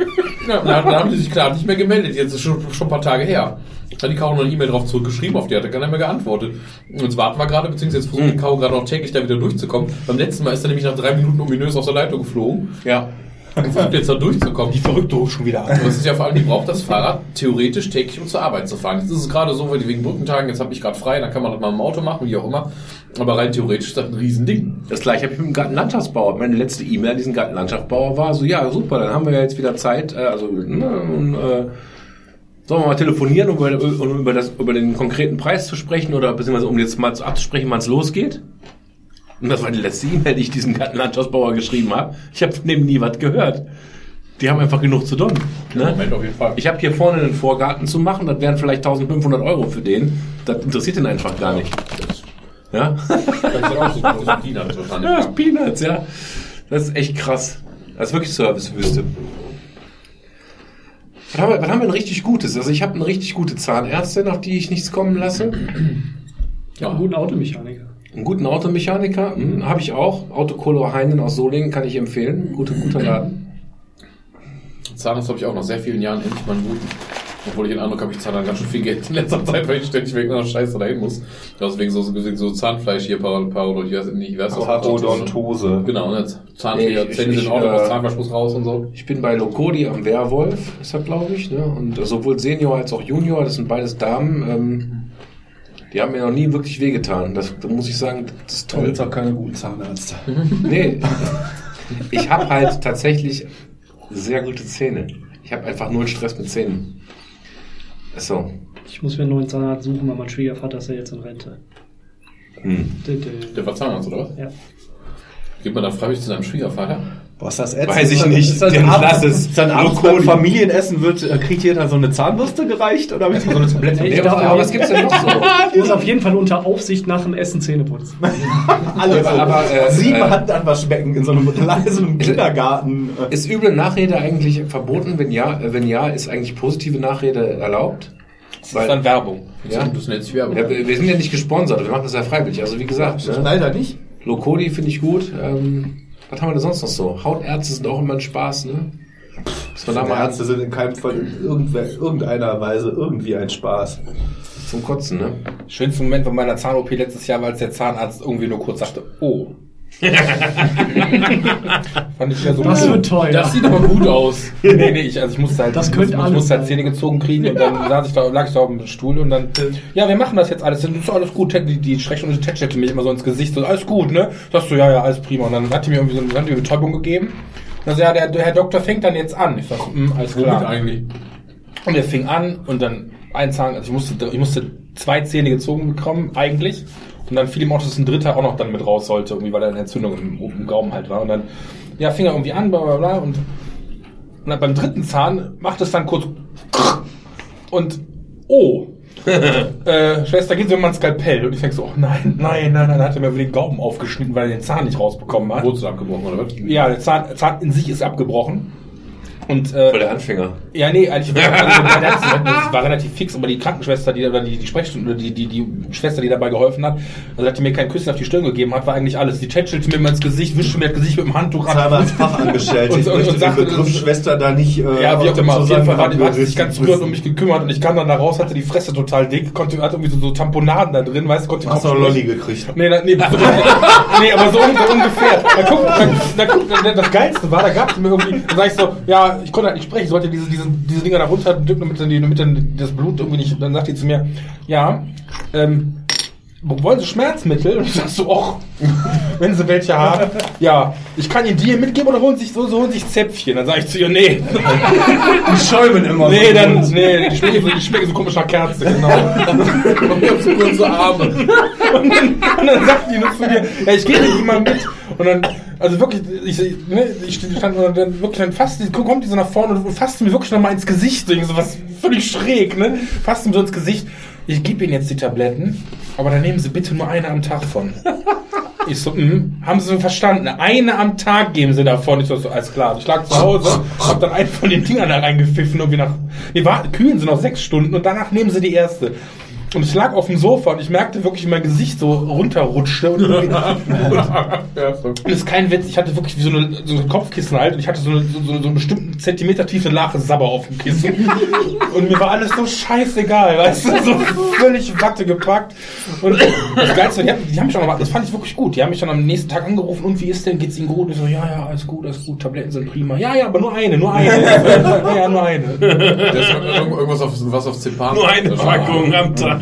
dann, dann haben sie sich klar nicht mehr gemeldet. Jetzt ist schon, schon ein paar Tage her. Hat die Caro noch eine E-Mail drauf zurückgeschrieben, auf die hat er keiner mehr geantwortet. Und jetzt warten wir gerade, beziehungsweise jetzt versucht die Caro gerade noch täglich da wieder durchzukommen. Beim letzten Mal ist er nämlich nach drei Minuten ominös aus der Leitung geflogen. Ja. Und versucht jetzt da durchzukommen. Die Verrückte hoch schon wieder Und das ist ja vor allem, die braucht das Fahrrad theoretisch täglich, um zur Arbeit zu fahren. Jetzt ist es gerade so, weil die wegen Brückentagen, jetzt habe ich gerade frei, dann kann man das mal im Auto machen, wie auch immer. Aber rein theoretisch ist das ein Riesending. Das gleiche habe ich mit dem Gartenlandschaftsbauer. Meine letzte E-Mail an diesen Gartenlandschaftsbauer war so, ja, super, dann haben wir ja jetzt wieder Zeit, äh, also, ne, und, äh, sollen wir mal telefonieren, um über, um über, das, über den konkreten Preis zu sprechen oder beziehungsweise um jetzt mal zu abzusprechen, wann es losgeht? Und das war die letzte E-Mail, die ich diesem Gartenlandschaftsbauer geschrieben habe. Ich habe von dem nie was gehört. Die haben einfach genug zu tun. Ne? Moment, auf jeden Fall. Ich habe hier vorne einen Vorgarten zu machen, das wären vielleicht 1500 Euro für den. Das interessiert ihn einfach gar nicht. Ja? Das ist auch so große Peanuts wahrscheinlich. Ja, Peanuts, ja. Das ist echt krass. Das ist wirklich Servicewüste. Was haben, wir, was haben wir denn richtig Gutes? Also ich habe eine richtig gute Zahnärztin, auf die ich nichts kommen lasse. Ich habe einen guten Automechaniker. Einen guten Automechaniker hm, habe ich auch. Autokolor Heinen aus Solingen kann ich empfehlen. Gute, guter Laden. Zahnarzt habe ich auch nach sehr vielen Jahren endlich mal einen guten. Obwohl ich den Eindruck habe, ich zahle dann ganz schön viel Geld in letzter Zeit, weil ich ständig wegen einer Scheiße dahin muss. Deswegen so, wegen so Zahnfleisch hier, Par Paro, ich weiß nicht, ich weiß auch Parodontose. Genau, ne? Zahnfleisch, Zähne ich- sind auch, äh, das Zahnfleisch muss raus und so. Ich bin bei Locodi am Werwolf, ist das glaube ich. Ne? Und sowohl Senior als auch Junior, das sind beides Damen. Ähm, die haben mir noch nie wirklich wehgetan. Das, da muss ich sagen, das ist toll. auch keine guten Zahnärzte. Nee, ich habe halt tatsächlich sehr gute Zähne. Ich habe einfach null Stress mit Zähnen. So. Ich muss mir einen neuen Zahnarzt suchen, weil mein Schwiegervater ist ja jetzt in Rente. Hm. Der war Zahnarzt, oder was? ja. Geht man da freiwillig zu seinem Schwiegervater? Was ist das ätzend? Weiß ich nicht. Ist das Den lass es. ist dann abends beim Familienessen wird, äh, kriegt jeder so eine Zahnbürste gereicht? Oder wie? So eine Tablette. Ich darf aber was gibt's denn noch so? Ich muss auf jeden Fall unter Aufsicht nach dem Essen Zähne putzen. Alle Aber- aber, äh, Sieben äh, Handwaschbecken in so einem, in so einem Kindergarten. äh. Ist üble Nachrede eigentlich verboten? Wenn ja, äh, wenn ja, ist eigentlich positive Nachrede erlaubt? Das ist dann Werbung. ja, Das nennt sich Werbung. ja, wir wir sind ja nicht gesponsert, wir machen das ja freiwillig. Also wie gesagt, ne? Leider nicht. Locodi finde ich gut. Ähm, Was haben wir denn sonst noch so? Hautärzte sind auch immer ein Spaß, ne? Dass wir da mal Ärzte sind in keinem Fall in irgendeiner Weise irgendwie ein Spaß. zum Kotzen, ne? Schönster Moment von meiner Zahn-OP letztes Jahr war, als der Zahnarzt irgendwie nur kurz sagte, oh. Fand ich ja so Das wird teuer. Das sieht aber gut aus. nee, nee, ich, also ich musste halt, Das ich musste, ich musste halt. Zähne gezogen kriegen und dann saß ich da, lag ich da auf dem Stuhl und dann, ja, wir machen das jetzt alles, das ist alles gut. Die, die Sprechstunde tätschelte mich immer so ins Gesicht, so, alles gut, ne? Sagst du, ja, ja, alles prima. Und dann hat die mir irgendwie so eine, mir Betäubung gegeben. Und dann ja, der, der Herr Doktor fängt dann jetzt an. Ich sag, hm, alles Womit klar. eigentlich? Und er fing an und dann ein Zahn, also ich musste, ich musste zwei Zähne gezogen bekommen, eigentlich. Und dann fiel ihm auch, dass ein dritter auch noch dann mit raus sollte, irgendwie, weil da eine Entzündung im, im Gaumen halt war. Und dann, ja, fing er irgendwie an, bla, bla, bla. Und, und dann beim dritten Zahn macht es dann kurz und, oh. äh, Schwester, gehen Sie mir mal ein Skalpell. Und ich denk so, oh nein, nein, nein, nein, dann hat er mir den Gaumen aufgeschnitten, weil er den Zahn nicht rausbekommen hat. Wurzel abgebrochen, oder was? Ja, der Zahn, Zahn in sich ist abgebrochen. Und, äh, Voll der Anfänger. ja, nee, eigentlich also, das das war relativ fix, aber die Krankenschwester, die oder die, die Sprechstunde, oder die, die, die Schwester, die dabei geholfen hat, also hat die mir kein Küsschen auf die Stirn gegeben hat, war eigentlich alles. Die tätschelte mir immer ins Gesicht, wischte mir das Gesicht mit dem Handtuch Zahnarzt-Fachangestellte. Und- Ich und- möchte und den sagte- Begriff Schwester da nicht äh, Ja, wie auch immer. Auf jeden Fall war die, Zusammenhang hat sich ganz gerührt um mich gekümmert und ich kam dann da raus, hatte die Fresse total dick, konnte, hatte irgendwie so, so Tamponaden da drin, weißt du, konnte den Hast du nicht- Lolli gekriegt? Nee, da, nee, nee, aber so, so ungefähr. Da guck, da, da guck, da, das Geilste war, da gab es mir irgendwie, da sag ich so, ja, ich konnte halt nicht sprechen, ich sollte diese, diese, diese Dinger da runterdrücken, damit, dann die, damit dann das Blut irgendwie nicht, dann sagt die zu mir, ja, ähm, wollen Sie Schmerzmittel? Und ich sag so, och, wenn Sie welche haben. Ja, ich kann Ihnen die hier mitgeben oder holen sich so, so holen sich Zäpfchen. Dann sage ich zu ihr, nee. Die schäumen immer Nee, so. dann, nee, die schmecken so, die schmecken so komisch nach Kerze, genau. Und ich hab so kurze Arme. Und dann, und dann sagt die nur zu mir, ja, ich gehe mit mal mit. Und dann, also wirklich, ich, ne, ich stand und dann wirklich dann fast, kommt die so nach vorne und fasst mir wirklich noch mal ins Gesicht, so was völlig schräg, ne? Fasst mir so ins Gesicht. Ich gebe Ihnen jetzt die Tabletten, aber dann nehmen Sie bitte nur eine am Tag von. Ich so, mm, haben Sie verstanden? Eine am Tag geben Sie davon. Ich so, so alles klar. Ich lag zu Hause, hab dann einen von den Dingern da reingepfiffen, irgendwie nach, nee, warten, kühlen Sie noch sechs Stunden und danach nehmen Sie die erste. Und ich lag auf dem Sofa und ich merkte wirklich, wie mein Gesicht so runterrutschte. Und, und, und das ist kein Witz, ich hatte wirklich wie so, eine, so ein Kopfkissen halt und ich hatte so, eine, so, so, einen bestimmten Zentimeter tiefe Lache Sabber auf dem Kissen. Und mir war alles so scheißegal, weißt du, so völlig Watte gepackt. Und das Geilste, die haben, die haben mich auch noch, das fand ich wirklich gut. Die haben mich dann am nächsten Tag angerufen und wie ist denn, geht's Ihnen gut? Und ich so, ja, ja, alles gut, alles gut, Tabletten sind prima. Ja, ja, aber nur eine, nur eine. Ja, ja, nur eine. Das ist irgendwas auf, was auf Zepan. Nur eine Packung am Tag.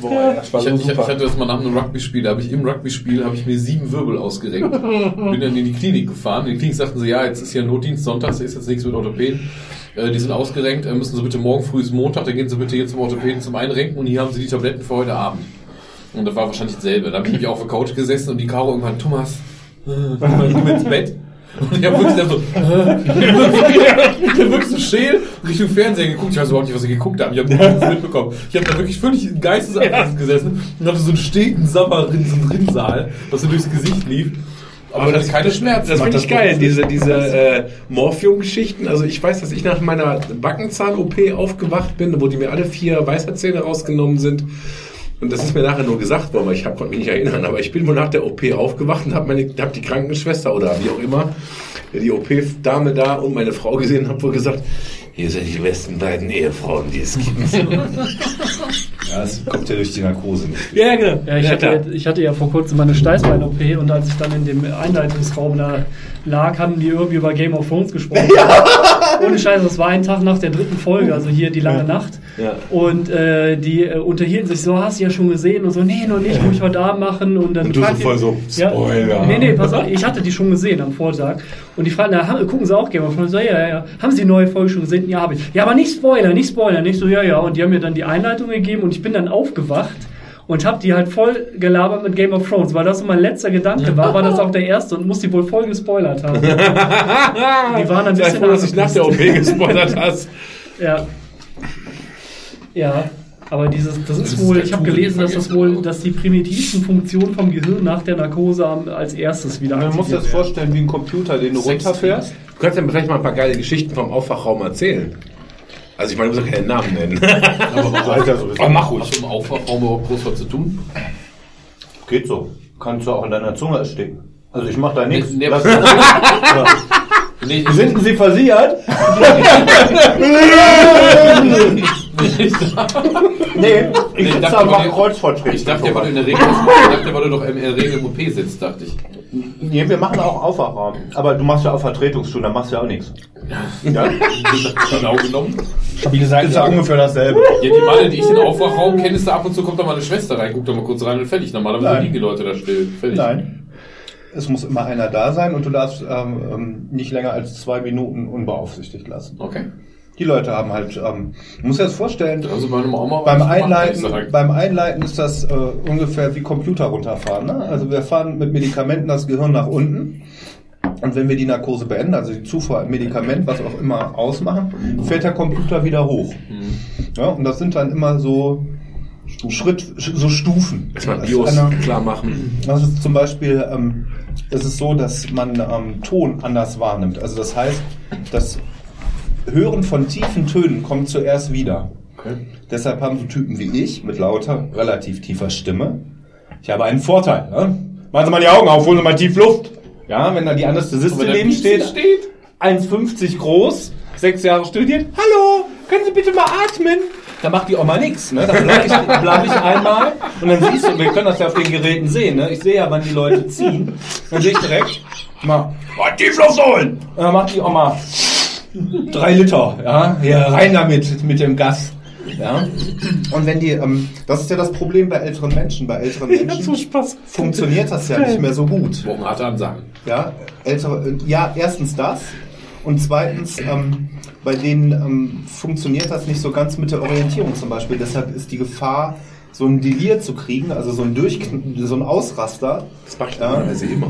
Boah, das war Ich, so ich, ich hatte das mal nach einem Rugby-Spiel, da habe ich im Rugby-Spiel habe ich mir sieben Wirbel ausgerenkt. Bin dann in die Klinik gefahren. In die Klinik sagten sie, ja, jetzt ist hier Notdienst Sonntags, ist jetzt nichts mit Orthopäden. Äh, die sind ausgerenkt, äh, müssen Sie bitte morgen früh ist Montag, dann gehen Sie bitte hier zum Orthopäden zum Einrenken und hier haben Sie die Tabletten für heute Abend. Und das war wahrscheinlich dasselbe. Da habe ich mich auf der Couch gesessen und die Caro irgendwann, Thomas, äh, geh mal, geh mal ins Bett. Und ich habe wirklich dann so, äh, ich hab wirklich so scheel Richtung Fernsehen geguckt. Ich weiß überhaupt nicht, was ich geguckt habe. Ich habe nichts mitbekommen. Ich habe da wirklich völlig geistesabwesend gesessen und hatte so einen steten Sabberrin, so einen Rinnsal, was so durchs Gesicht lief. Aber das keine Schmerzen. Das finde ich geil, diese, diese äh, Morphium-Geschichten. Also ich weiß, dass ich nach meiner Backenzahn-OP aufgewacht bin, wo die mir alle vier Weisheitszähne rausgenommen sind. Und das ist mir nachher nur gesagt worden, weil ich hab, konnte mich nicht erinnern. Aber ich bin wohl nach der OP aufgewacht und habe hab die Krankenschwester oder wie auch immer, die OP-Dame da und meine Frau gesehen und habe wohl gesagt, hier sind die besten beiden Ehefrauen, die es gibt. Ja, das kommt ja durch die Narkose nicht. ja, genau. Ja, ich, hatte, ich hatte ja vor kurzem meine Steißbein-OP und als ich dann in dem Einleitungsraum da lag, haben die irgendwie über Game of Thrones gesprochen. Ohne Scheiß, das war ein Tag nach der dritten Folge, also hier die lange Nacht. Ja. Und äh, die äh, unterhielten sich so, hast du ja schon gesehen? Und so, nee, noch nicht, muss ich heute Abend machen. Und dann Und du so voll so, ja, Spoiler. Nee, nee, pass auf, ich hatte die schon gesehen am Vortag. Und die fragen, na, haben, gucken sie auch Game of Thrones? So, ja, ja, ja. Haben sie die neue Folge schon gesehen? Ja, habe ich. Ja, aber nicht Spoiler, nicht Spoiler. Nicht so, ja, ja. Und die haben mir dann die Einleitung gegeben und ich bin dann aufgewacht und habe die halt voll gelabert mit Game of Thrones, weil das so mein letzter Gedanke war, war das auch der erste und muss die wohl voll gespoilert haben. die waren ein bisschen froh, dass ich nach der OP gespoilert hast. Ja. Ja. Aber dieses, das ist wohl, ich habe gelesen, dass das wohl, dass die primitivsten Funktionen vom Gehirn nach der Narkose am- als erstes wieder Man muss das werden. vorstellen wie ein Computer, den du runterfährst. Du kannst ja vielleicht mal ein paar geile Geschichten vom Aufwachraum erzählen. Also ich meine, du musst ja keinen Namen nennen. Aber warum Alter, so Aber mach ruhig. Hast du im Aufwachraum überhaupt groß was zu tun? Geht so. Kannst du auch in deiner Zunge ersticken. Also ich mache da nichts. Nee, Lass- nee, Sind Sie versichert? nee, ich ich sitze dachte, da weil mal du- Kreuzvertretung. Ich dachte, weil du in der Regel, ich dachte, weil du doch in der Regel im OP sitzt, dachte ich. Nee, wir machen auch Aufwachraum. Aber du machst ja auch Vertretungsstunde, dann machst du ja auch nichts. Ja? Genau genommen. Wie gesagt, ist ja ungefähr dasselbe. Ja, die Male, die ich den Aufwachraum kenne, ist da ab und zu kommt da mal eine Schwester rein, guckt da mal kurz rein und fertig. Normalerweise Nein. liegen die Leute da still. Fertig. Nein. Es muss immer einer da sein und du darfst ähm, ähm, nicht länger als zwei Minuten unbeaufsichtigt lassen. Okay. Die Leute haben halt, ähm, dir das vorstellen, Also meine Mama beim Einleiten, beim Einleiten ist das äh, ungefähr wie Computer runterfahren. Ne? Also wir fahren mit Medikamenten das Gehirn nach unten. Und wenn wir die Narkose beenden, also die Zufuhr Medikament, was auch immer ausmachen, fährt der Computer wieder hoch. Mhm. Ja, und das sind dann immer so Schritt, so Stufen. Erstmal Bios ist eine- klar machen. das ist zum Beispiel, ähm, es ist so, dass man ähm, Ton anders wahrnimmt. Also das heißt, das Hören von tiefen Tönen kommt zuerst wieder. Okay. Deshalb haben so Typen wie ich mit lauter, relativ tiefer Stimme. Ich habe einen Vorteil. Ne? Machen Sie mal die Augen auf, holen Sie mal tief Luft. Ja, wenn da die Anästhesistin neben steht, steht. 1,50 groß, sechs Jahre studiert. Hallo, können Sie bitte mal atmen? Da macht die mal nichts. Ne? Dann bleib ich, bleib ich einmal und dann siehst du, wir können das ja auf den Geräten sehen. Ne? Ich sehe ja, wann die Leute ziehen. Dann sehe ich direkt, mal, mal Tiefluft holen. Und dann macht die mal drei Liter. Ja, hier rein damit, mit dem Gas. Ja. Und wenn die, ähm, das ist ja das Problem bei älteren Menschen. Bei älteren Menschen Spaß. funktioniert das ja nicht mehr so gut. Wochen harte Ansagen. Ja, ältere, äh, ja, erstens das und zweitens, ähm, bei denen ähm, funktioniert das nicht so ganz mit der Orientierung zum Beispiel. Deshalb ist die Gefahr, so ein Delir zu kriegen, also so ein Durchkn so ein Ausraster, Das mache ich Ja. normalerweise immer.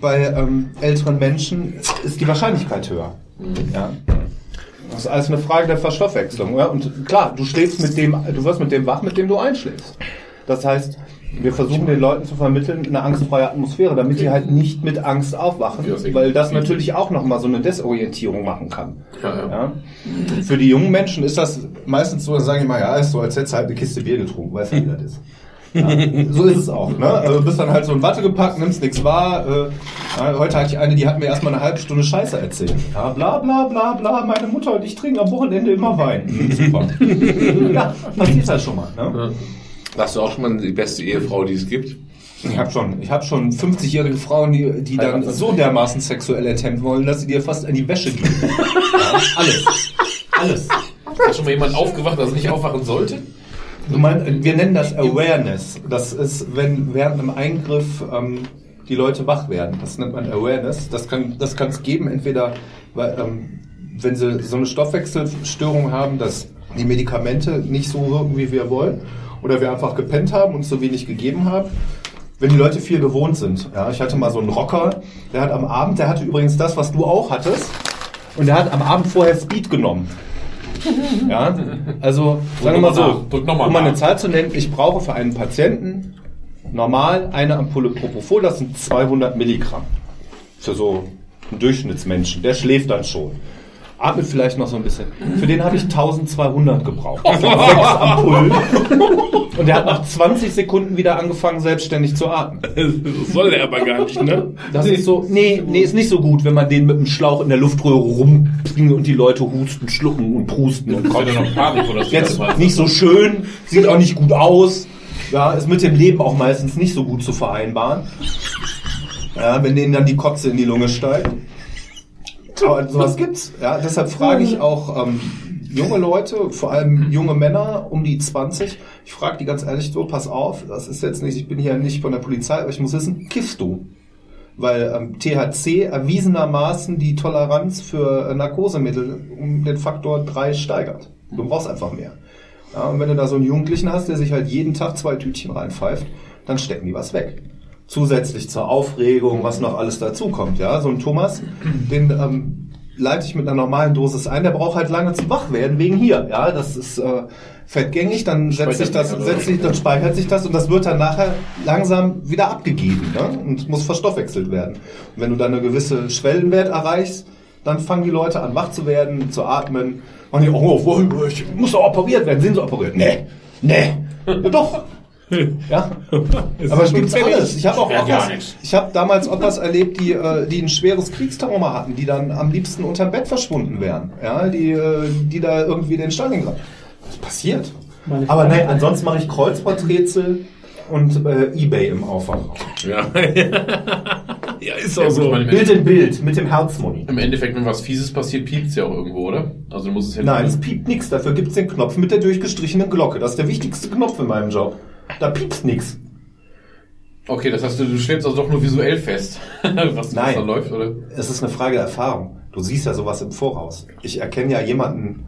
bei ähm, älteren Menschen ist die Wahrscheinlichkeit höher. Ja. Das ist alles eine Frage der Verstoffwechslung. Ja? Und klar, du schläfst mit dem, du wirst mit dem wach, mit dem du einschläfst. Das heißt, wir versuchen den Leuten zu vermitteln, eine angstfreie Atmosphäre, damit die halt nicht mit Angst aufwachen, weil das natürlich auch nochmal so eine Desorientierung machen kann. Ja, ja. Ja? Für die jungen Menschen ist das meistens so, da sage ich mal, ja, ist so, als hättest du halt eine Kiste Bier getrunken, weißt du, wie das ist. Ja, so ist es auch. Ne? Also du bist dann halt so in Watte gepackt, nimmst nichts wahr. Äh, heute hatte ich eine, die hat mir erstmal eine halbe Stunde Scheiße erzählt. Ja, bla bla bla bla, meine Mutter und ich trinken am Wochenende immer Wein. Hm, super. ja, passiert halt schon mal. Ne? Warst du auch schon mal die beste Ehefrau, die es gibt? Ich habe schon, ich habe schon 50-jährige Frauen, die, die dann so dermaßen sexuell ertempt wollen, dass sie dir fast an die Wäsche gehen. Ja, alles. Alles. Ist schon mal jemand aufgewacht, dass er nicht aufwachen sollte? Du meinst, wir nennen das Awareness. Das ist, wenn während einem Eingriff ähm, die Leute wach werden. Das nennt man Awareness. Das kann das es geben, entweder weil, ähm, wenn sie so eine Stoffwechselstörung haben, dass die Medikamente nicht so wirken, wie wir wollen, oder wir einfach gepennt haben und so wenig gegeben haben. Wenn die Leute viel gewohnt sind. Ja, ich hatte mal so einen Rocker, der hat am Abend, der hatte übrigens das, was du auch hattest, und der hat am Abend vorher Speed genommen. Ja, also sagen wir mal so, nach. Um mal eine. Zahl zu nennen, ich brauche für einen Patienten normal eine Ampulle Propofol, das sind 200 Milligramm. Für so einen Durchschnittsmenschen, der schläft dann schon. Atmet vielleicht noch so ein bisschen. Für den habe ich 1200 gebraucht. Für sechs Ampullen. Und der hat nach 20 Sekunden wieder angefangen, selbstständig zu atmen. Das soll er aber gar nicht, ne? Das ist so, nee, nee, ist nicht so gut, wenn man den mit dem Schlauch in der Luftröhre rumbringt und die Leute husten, schlucken und prusten und so. Jetzt nicht so schön, sieht auch nicht gut aus. Ja, ist mit dem Leben auch meistens nicht so gut zu vereinbaren. Ja, wenn denen dann die Kotze in die Lunge steigt. Aber sowas gibt's. Ja, deshalb frage ich auch ähm, junge Leute, vor allem junge Männer um die 20. Ich frage die ganz ehrlich so, pass auf, das ist jetzt nicht, ich bin hier nicht von der Polizei, aber ich muss wissen, kiffst du? Weil ähm, THC erwiesenermaßen die Toleranz für äh, Narkosemittel um den Faktor 3 steigert. Du brauchst einfach mehr. Ja, und wenn du da so einen Jugendlichen hast, der sich halt jeden Tag zwei Tütchen reinpfeift, dann stecken die was weg. Zusätzlich zur Aufregung, was noch alles dazukommt. Ja, so ein Thomas, den ähm, leite ich mit einer normalen Dosis ein, der braucht halt lange zum Wachwerden wegen hier. Ja, das ist äh, fettgängig, dann setzt sich das, setzt sich, dann speichert sich das und das wird dann nachher langsam wieder abgegeben ne? und muss verstoffwechselt werden. Und wenn du dann eine gewisse Schwellenwert erreichst, dann fangen die Leute an wach zu werden, zu atmen. Und die, oh, ich muss doch operiert werden. Sind sie operiert? Nee, nee, ja, doch. Ja. Aber es gibt alles. Ich habe auch Ja, nichts. ich habe damals Opas erlebt, die, äh, die ein schweres Kriegstrauma hatten, die dann am liebsten unterm Bett verschwunden wären. Ja, die, äh, die da irgendwie den Stalingrad. Das passiert. Meine Aber nein, ansonsten mache ich Kreuzworträtsel und äh, Ebay im Aufwachraum. Ja. ja, ist Ja, auch gut, so. man- Bild in Bild mit dem Herzmoni. Im Endeffekt, wenn was Fieses passiert, piept es ja auch irgendwo, oder? Also du musst es ja Nein, es piept nichts. Dafür gibt's den Knopf mit der durchgestrichenen Glocke. Das ist der wichtigste Knopf in meinem Job. Da piepst nichts. Okay, das heißt, du, du stellst also doch nur visuell fest, was, Nein. da läuft, oder? Es ist eine Frage der Erfahrung. Du siehst ja sowas im Voraus. Ich erkenne ja jemanden,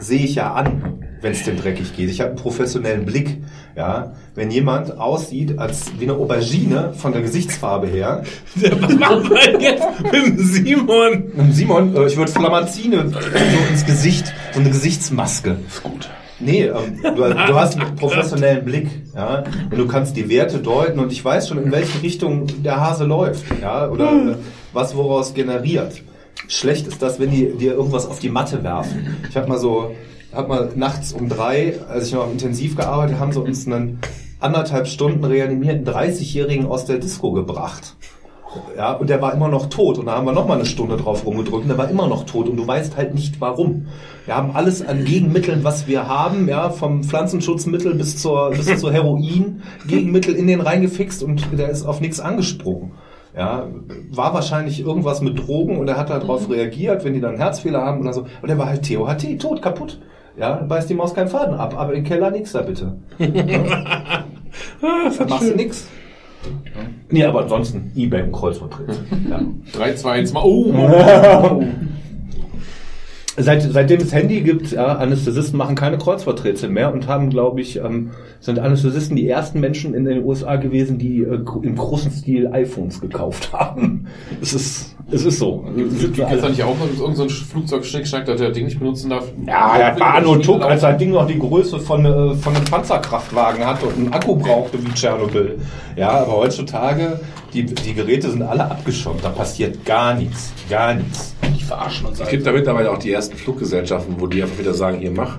sehe ich ja an, wenn es dem dreckig geht. Ich habe einen professionellen Blick. Ja, wenn jemand aussieht als wie eine Aubergine von der Gesichtsfarbe her. Was machen wir jetzt mit dem Simon? Und Simon, äh, ich würde Flamazine so ins Gesicht, so eine Gesichtsmaske. Ist gut. Nee, ähm, du, du hast einen professionellen Blick, ja, und du kannst die Werte deuten und ich weiß schon, in welche Richtung der Hase läuft, ja, oder äh, was woraus generiert. Schlecht ist das, wenn die dir irgendwas auf die Matte werfen. Ich habe mal so, hab mal nachts um drei, als ich noch intensiv gearbeitet, haben sie uns einen anderthalb Stunden reanimierten 30-Jährigen aus der Disco gebracht. Ja, und der war immer noch tot. Und da haben wir noch mal eine Stunde drauf rumgedrückt und der war immer noch tot. Und du weißt halt nicht warum. Wir haben alles an Gegenmitteln, was wir haben, ja, vom Pflanzenschutzmittel bis zur, bis zur Heroin, Gegenmittel in den reingefixt und der ist auf nichts angesprungen. Ja, war wahrscheinlich irgendwas mit Drogen und er hat darauf reagiert, wenn die dann Herzfehler haben oder so. Und er war halt TOHT, tot, kaputt. Ja, beißt die Maus keinen Faden ab, aber im Keller nix da bitte. Ja? da machst du nix. Nee, aber ansonsten Ebay und Kreuzworträtsel. Ja. 3, 2, 1, mal. Oh! Seit, seitdem es Handy gibt, ja, Anästhesisten machen keine Kreuzworträtsel mehr und haben, glaube ich, ähm, sind Anästhesisten die ersten Menschen in den USA gewesen, die äh, im großen Stil iPhones gekauft haben. Es ist, es ist so. Gibt es da nicht auch irgendein so ein Flugzeug-Schnickschnack, dass der das Ding nicht benutzen darf? Ja, das war Arno Tuck, als das Ding noch die Größe von, äh, von einem Panzerkraftwagen hatte und einen Akku brauchte wie Tschernobyl. Ja, aber heutzutage, die, die Geräte sind alle abgeschirmt, da passiert gar nichts, gar nichts. Die verarschen uns Es gibt da mittlerweile auch die ersten Fluggesellschaften, wo die einfach wieder sagen, hier mach.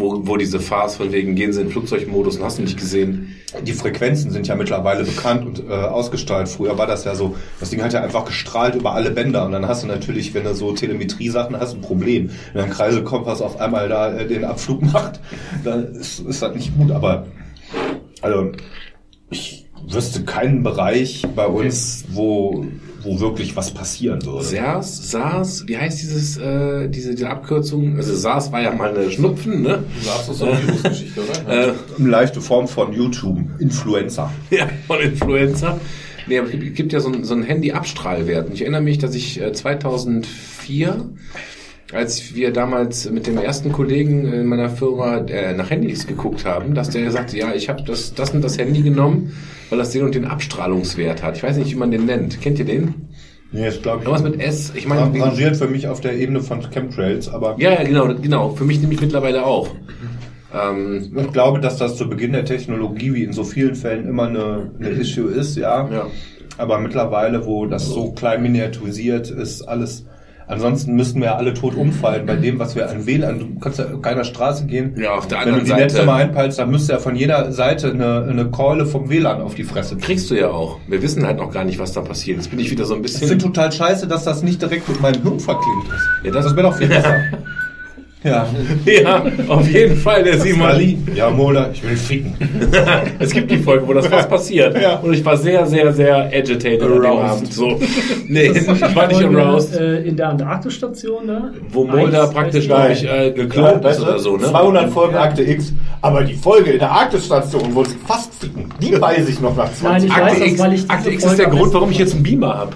Wo, wo diese Farce von wegen, gehen sie in Flugzeugmodus und hast du nicht gesehen. Die Frequenzen sind ja mittlerweile bekannt und äh, ausgestrahlt. Früher war das ja so, das Ding hat ja einfach gestrahlt über alle Bänder und dann hast du natürlich, wenn du so Telemetrie-Sachen hast, ein Problem. Wenn ein Kreiselkompass auf einmal da äh, den Abflug macht, dann ist, ist das nicht gut. Aber also ich wüsste keinen Bereich bei uns, wo, wo wirklich was passieren würde. SARS, SARS, wie heißt dieses, äh, diese, diese Abkürzung? Also SARS war ja mal eine Schnupfen, ne? Du sagst das so eine Virusgeschichte, oder? Äh, Eine leichte Form von YouTube, Influencer. ja, von Influenza. Nee, aber es gibt, ja so ein, so ein Handy-Abstrahlwert. Und ich erinnere mich, dass ich äh, 2004, als wir damals mit dem ersten Kollegen in meiner Firma äh, nach Handys geguckt haben, dass der sagte, ja, ich habe das, das und das Handy genommen, weil das den und den Abstrahlungswert hat. Ich weiß nicht, wie man den nennt. Kennt ihr den? Nee, ist glaube Irgendwas mit S. Ich meine, rangiert für mich auf der Ebene von Chemtrails, aber ja, ja, genau, genau. Für mich nämlich mittlerweile auch. Ähm, Ich glaube, dass das zu Beginn der Technologie, wie in so vielen Fällen, immer eine, eine Issue ist, ja. Ja. Aber mittlerweile, wo das so klein miniaturisiert ist, alles. Ansonsten müssten wir ja alle tot umfallen bei dem, was wir an WLAN. Du kannst ja auf keiner Straße gehen. Ja, auf der Wenn du anderen die Seite- Netze mal einpeilst, dann müsste ja von jeder Seite eine, eine Keule vom WLAN auf die Fresse kriegst du ja auch. Wir wissen halt noch gar nicht, was da passiert. Jetzt bin ich wieder so ein Ich bisschen. finde total scheiße, dass das nicht direkt mit meinem Hirn verklingt ist. Ja, das- das wäre doch viel besser. Ja. ja, auf jeden Fall, der Simon. Ja, Mola, ich will ficken. Es gibt die Folge, wo das fast passiert. Ja. Und ich war sehr, sehr, sehr agitated an dem Aroused. Abend. So. Nee, ich war nicht aroused. Äh, in der Antarktisstation da. Wo Mulder praktisch, glaube ich, äh, geklont ist oder so, ne? 200 Folgen Akte X, aber die Folge in der Arktis-Station, wo sie fast ficken, die weiß ich noch nach 20 Nein, ich weiß Akte das, X, weil ich diese Akte X ist der Grund, warum ich jetzt einen Beamer habe.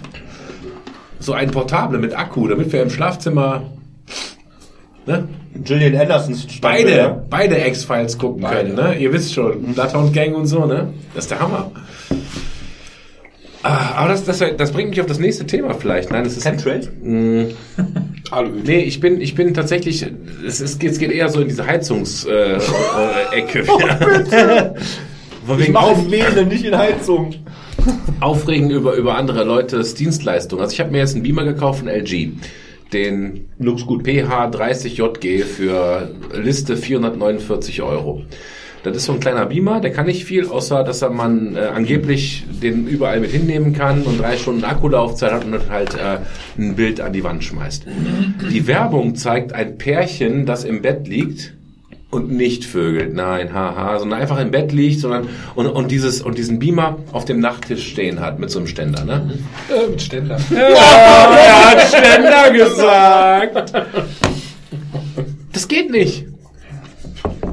So ein Portable mit Akku, damit wir im Schlafzimmer ne? Gillian Andersons beide, beide X-Files gucken können. Ne? Ihr wisst schon, Bloodhound Gang und so, ne? Das ist der Hammer. Ah, aber das, das, das bringt mich auf das nächste Thema vielleicht. Nein, das ist Chemtrails? Aluhüte. Nee, ich bin, ich bin tatsächlich, es, ist, es geht eher so in diese Heizungsecke. Äh, Ecke. Von Ich wegen mache Wählen, nicht in Heizung. Aufregen über, über andere Leutes Dienstleistungen. Also ich habe mir jetzt einen Beamer gekauft von LG. Den Looks gut. PH30JG für Liste 449 Euro. Das ist so ein kleiner Beamer, der kann nicht viel, außer dass er man äh, angeblich den überall mit hinnehmen kann und drei Stunden Akkulaufzeit hat und dann halt äh, ein Bild an die Wand schmeißt. Die Werbung zeigt ein Pärchen, das im Bett liegt und nicht vögelt, nein, haha, sondern einfach im Bett liegt, sondern und, und dieses und diesen Beamer auf dem Nachttisch stehen hat mit so einem Ständer, ne? Äh, mit Ständer. er hat Ständer gesagt. Das geht nicht.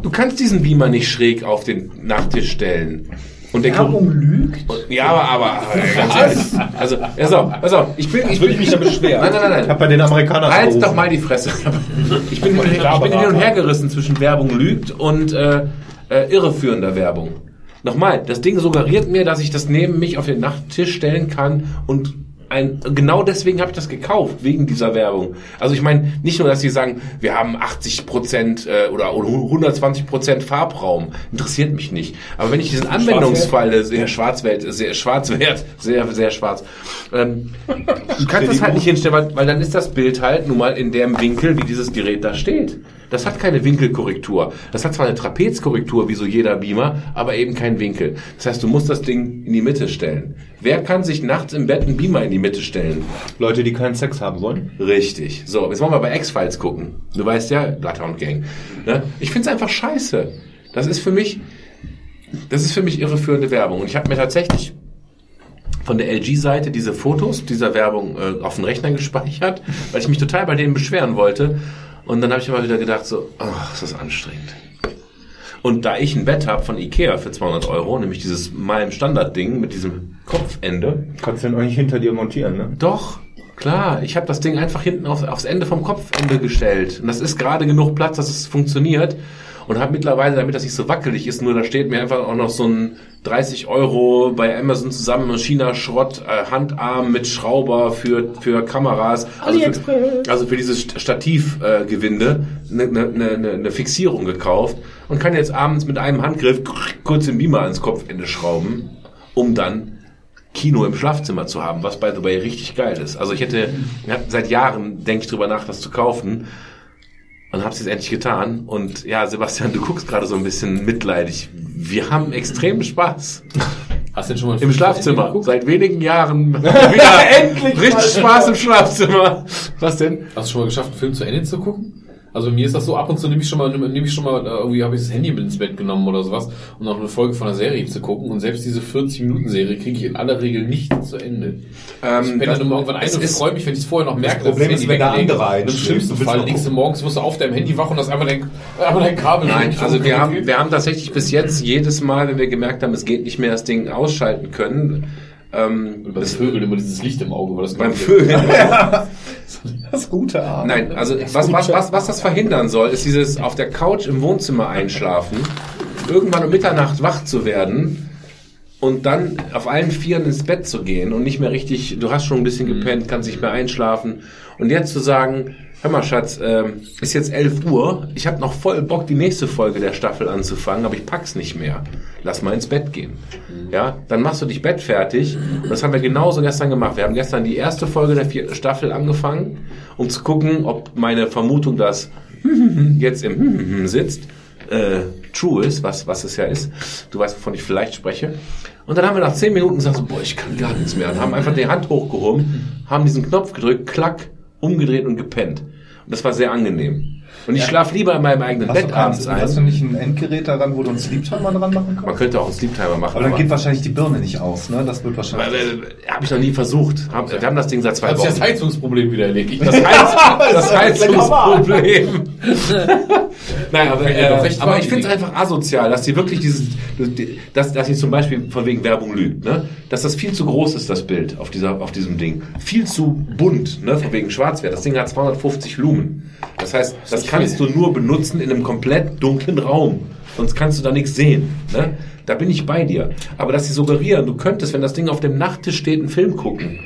Du kannst diesen Beamer nicht schräg auf den Nachttisch stellen. Und der Werbung lügt? ja, aber, aber, aber ganz ehrlich. Also, pass auf, pass auf. Ich bin, ich ich mich da beschweren. Nein, nein, nein, nein. Ich habe bei den Amerikanern Halt angerufen. doch mal die Fresse. Ich bin, ich bin hin und her gerissen zwischen Werbung lügt und äh, äh, irreführender Werbung. Nochmal, das Ding suggeriert mir, dass ich das neben mich auf den Nachttisch stellen kann und ein, genau deswegen habe ich das gekauft, wegen dieser Werbung. Also ich meine, nicht nur, dass sie sagen, wir haben 80 Prozent äh, oder 120 Prozent Farbraum, interessiert mich nicht. Aber wenn ich diesen Anwendungsfall sehr Schwarzwelt, sehr Schwarzwert, sehr, sehr schwarz, ähm, du kannst das halt nicht hinstellen, weil, weil dann ist das Bild halt nun mal in dem Winkel, wie dieses Gerät da steht. Das hat keine Winkelkorrektur. Das hat zwar eine Trapezkorrektur, wie so jeder Beamer, aber eben keinen Winkel. Das heißt, du musst das Ding in die Mitte stellen. Wer kann sich nachts im Bett einen Beamer in die Mitte stellen? Leute, die keinen Sex haben wollen. Richtig. So, jetzt wollen wir bei X-Files gucken. Du weißt ja, Bloodhound Gang. Ne? Ich find's einfach scheiße. Das ist für mich, das ist für mich irreführende Werbung. Und ich habe mir tatsächlich von der LG-Seite diese Fotos dieser Werbung äh, auf den Rechner gespeichert, weil ich mich total bei denen beschweren wollte. Und dann habe ich immer wieder gedacht, so, ach, ist das anstrengend. Und da ich ein Bett habe von Ikea für 200 Euro, nämlich dieses Malm Standard-Ding mit diesem Kopfende, Kannst du den eigentlich hinter dir montieren, ne? doch, klar. Ich habe das Ding einfach hinten auf, aufs Ende vom Kopfende gestellt. Und das ist gerade genug Platz, dass es funktioniert. Und habe mittlerweile, damit das nicht so wackelig ist, nur da steht mir einfach auch noch so ein 30 Euro bei Amazon zusammen China-Schrott, äh, Handarm mit Schrauber für, für Kameras. Also für, also für dieses Stativgewinde äh, eine ne, ne, ne Fixierung gekauft und kann jetzt abends mit einem Handgriff kurz den Beamer ans Kopfende schrauben, um dann Kino im Schlafzimmer zu haben, was by the way richtig geil ist. Also ich hätte, seit Jahren denke ich drüber nach, das zu kaufen und habe es jetzt endlich getan. Und ja, Sebastian, du guckst gerade so ein bisschen mitleidig. Wir haben extremen Spaß Hast du denn schon mal im Schlafzimmer. Seit wenigen Jahren wieder richtig Spaß im Schlafzimmer. Was denn? Hast du schon mal geschafft, einen Film zu Ende zu gucken? Also mir ist das so, ab und zu nehme ich schon mal, nehme ich schon mal, äh, irgendwie habe ich das Handy mit ins Bett genommen oder sowas, um noch eine Folge von einer Serie zu gucken. Und selbst diese 40-Minuten-Serie kriege ich in aller Regel nicht zu Ende. ich Ähm, bin das- dann immer irgendwann ein es und freue mich, wenn ich es vorher noch merke. Problem das ist, wenn der andere. Und Im schlimmsten Fall liegst du morgens, wirst du auf deinem Handy wach und hast einmal dein, einmal dein Kabel. Nein, also wir haben, wir haben tatsächlich bis jetzt jedes Mal, wenn wir gemerkt haben, es geht nicht mehr, das Ding ausschalten können. Ähm, Und bei Vögeln immer dieses Licht im Auge, weil das beim Vögeln. Das gute Abend. Nein, also was, was, was, was das verhindern soll, ist dieses auf der Couch im Wohnzimmer einschlafen, irgendwann um Mitternacht wach zu werden und dann auf allen Vieren ins Bett zu gehen und nicht mehr richtig, du hast schon ein bisschen gepennt, kannst nicht mehr einschlafen und jetzt zu sagen, hör mal Schatz, ähm, ist jetzt 11 Uhr, ich habe noch voll Bock, die nächste Folge der Staffel anzufangen, aber ich pack's nicht mehr. Lass mal ins Bett gehen. Ja, dann machst du dich Bett fertig. Und das haben wir genauso gestern gemacht. Wir haben gestern die erste Folge der vierten Staffel angefangen, um zu gucken, ob meine Vermutung, dass jetzt im sitzt, äh, true ist, was, was es ja ist. Du weißt, wovon ich vielleicht spreche. Und dann haben wir nach zehn Minuten gesagt, so, boah, ich kann gar nichts mehr. Und haben einfach die Hand hochgehoben, haben diesen Knopf gedrückt, klack, umgedreht und gepennt. Und das war sehr angenehm. Und ich schlafe lieber in meinem eigenen Hast du, Bett kannst, abends hast du ein. nicht ein Endgerät daran, wo du einen Sleep-Timer dran machen Man kannst? könnte auch einen Sleep-Timer machen. Aber dann geht wahrscheinlich die Birne nicht aus, ne? Das wird wahrscheinlich. Habe ich noch nie versucht. Hab, wir haben das Ding seit zwei Hat sich das Wochen. Heizungsproblem wieder erledigt. Das, Heiz, das Heizungsproblem. Nein, aber, äh, aber ich finde es einfach asozial, dass die wirklich dieses, dass, dass sie zum Beispiel von wegen Werbung lügt, ne? Dass das viel zu groß ist, das Bild auf dieser, auf diesem Ding. Viel zu bunt, ne? Von wegen Schwarzwert. Das Ding hat 250 Lumen. Das heißt, das kannst du nur benutzen in einem komplett dunklen Raum. Sonst kannst du da nichts sehen, ne? Da bin ich bei dir. Aber dass sie suggerieren, du könntest, wenn das Ding auf dem Nachttisch steht, einen Film gucken.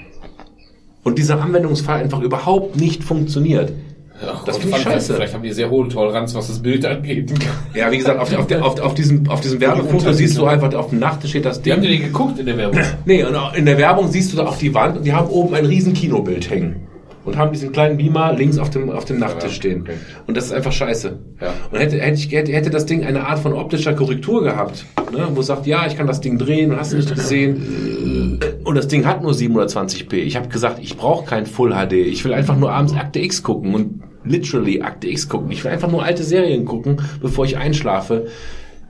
Und dieser Anwendungsfall einfach überhaupt nicht funktioniert. Ach, Das Gott, finde ich fand- scheiße. Vielleicht haben die sehr hohe Toleranz, was das Bild angeht. Ja, wie gesagt, auf, auf, auf, auf diesem, auf diesem Werbefoto siehst du einfach, auf dem Nachttisch steht das haben die Ding. den geguckt in der Werbung? Nee, und in der Werbung siehst du da auf die Wand und die haben oben ein riesen Kinobild hängen. und haben diesen kleinen Beamer links auf dem, auf dem Nachttisch Ja, stehen. okay. Und das ist einfach scheiße. Ja. Und hätte, hätte, hätte, hätte das Ding eine Art von optischer Korrektur gehabt, ne, wo es sagt, ja, ich kann das Ding drehen und hast du nicht gesehen. Und das Ding hat nur 720p. Ich habe gesagt, ich brauche kein Full HD. Ich will einfach nur abends Akte X gucken und literally Akte X gucken. Ich will einfach nur alte Serien gucken, bevor ich einschlafe.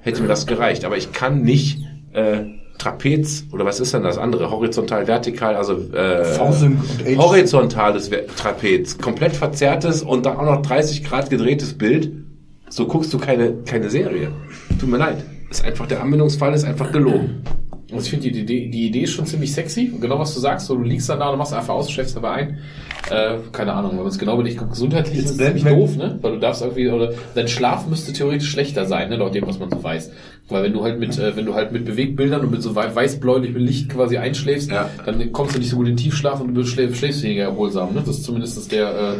Hätte mir das gereicht. Aber ich kann nicht äh, Trapez oder was ist denn das andere? Horizontal, vertikal, also äh, horizontales Trapez, komplett verzerrtes und dann auch noch 30 Grad gedrehtes Bild. So guckst du keine, keine Serie. Tut mir leid. Ist einfach, der Anwendungsfall ist einfach gelogen. Und ich finde die Idee, die Idee ist schon ziemlich sexy. Und genau was du sagst, so, du liegst dann da und machst einfach aus, schläfst dabei ein. Äh, keine Ahnung, wenn man es genau belegt, gesundheitlich ist es ziemlich doof, ne? Weil du darfst irgendwie, oder dein Schlaf müsste theoretisch schlechter sein, ne, laut dem, was man so weiß. Weil wenn du halt mit, äh, wenn du halt mit Bewegtbildern und mit so wei- weiß-bläulichem Licht quasi einschläfst, Ja. dann kommst du nicht so gut in den Tiefschlaf und du schläfst, schläfst weniger erholsam, ne? Das ist zumindest der, äh,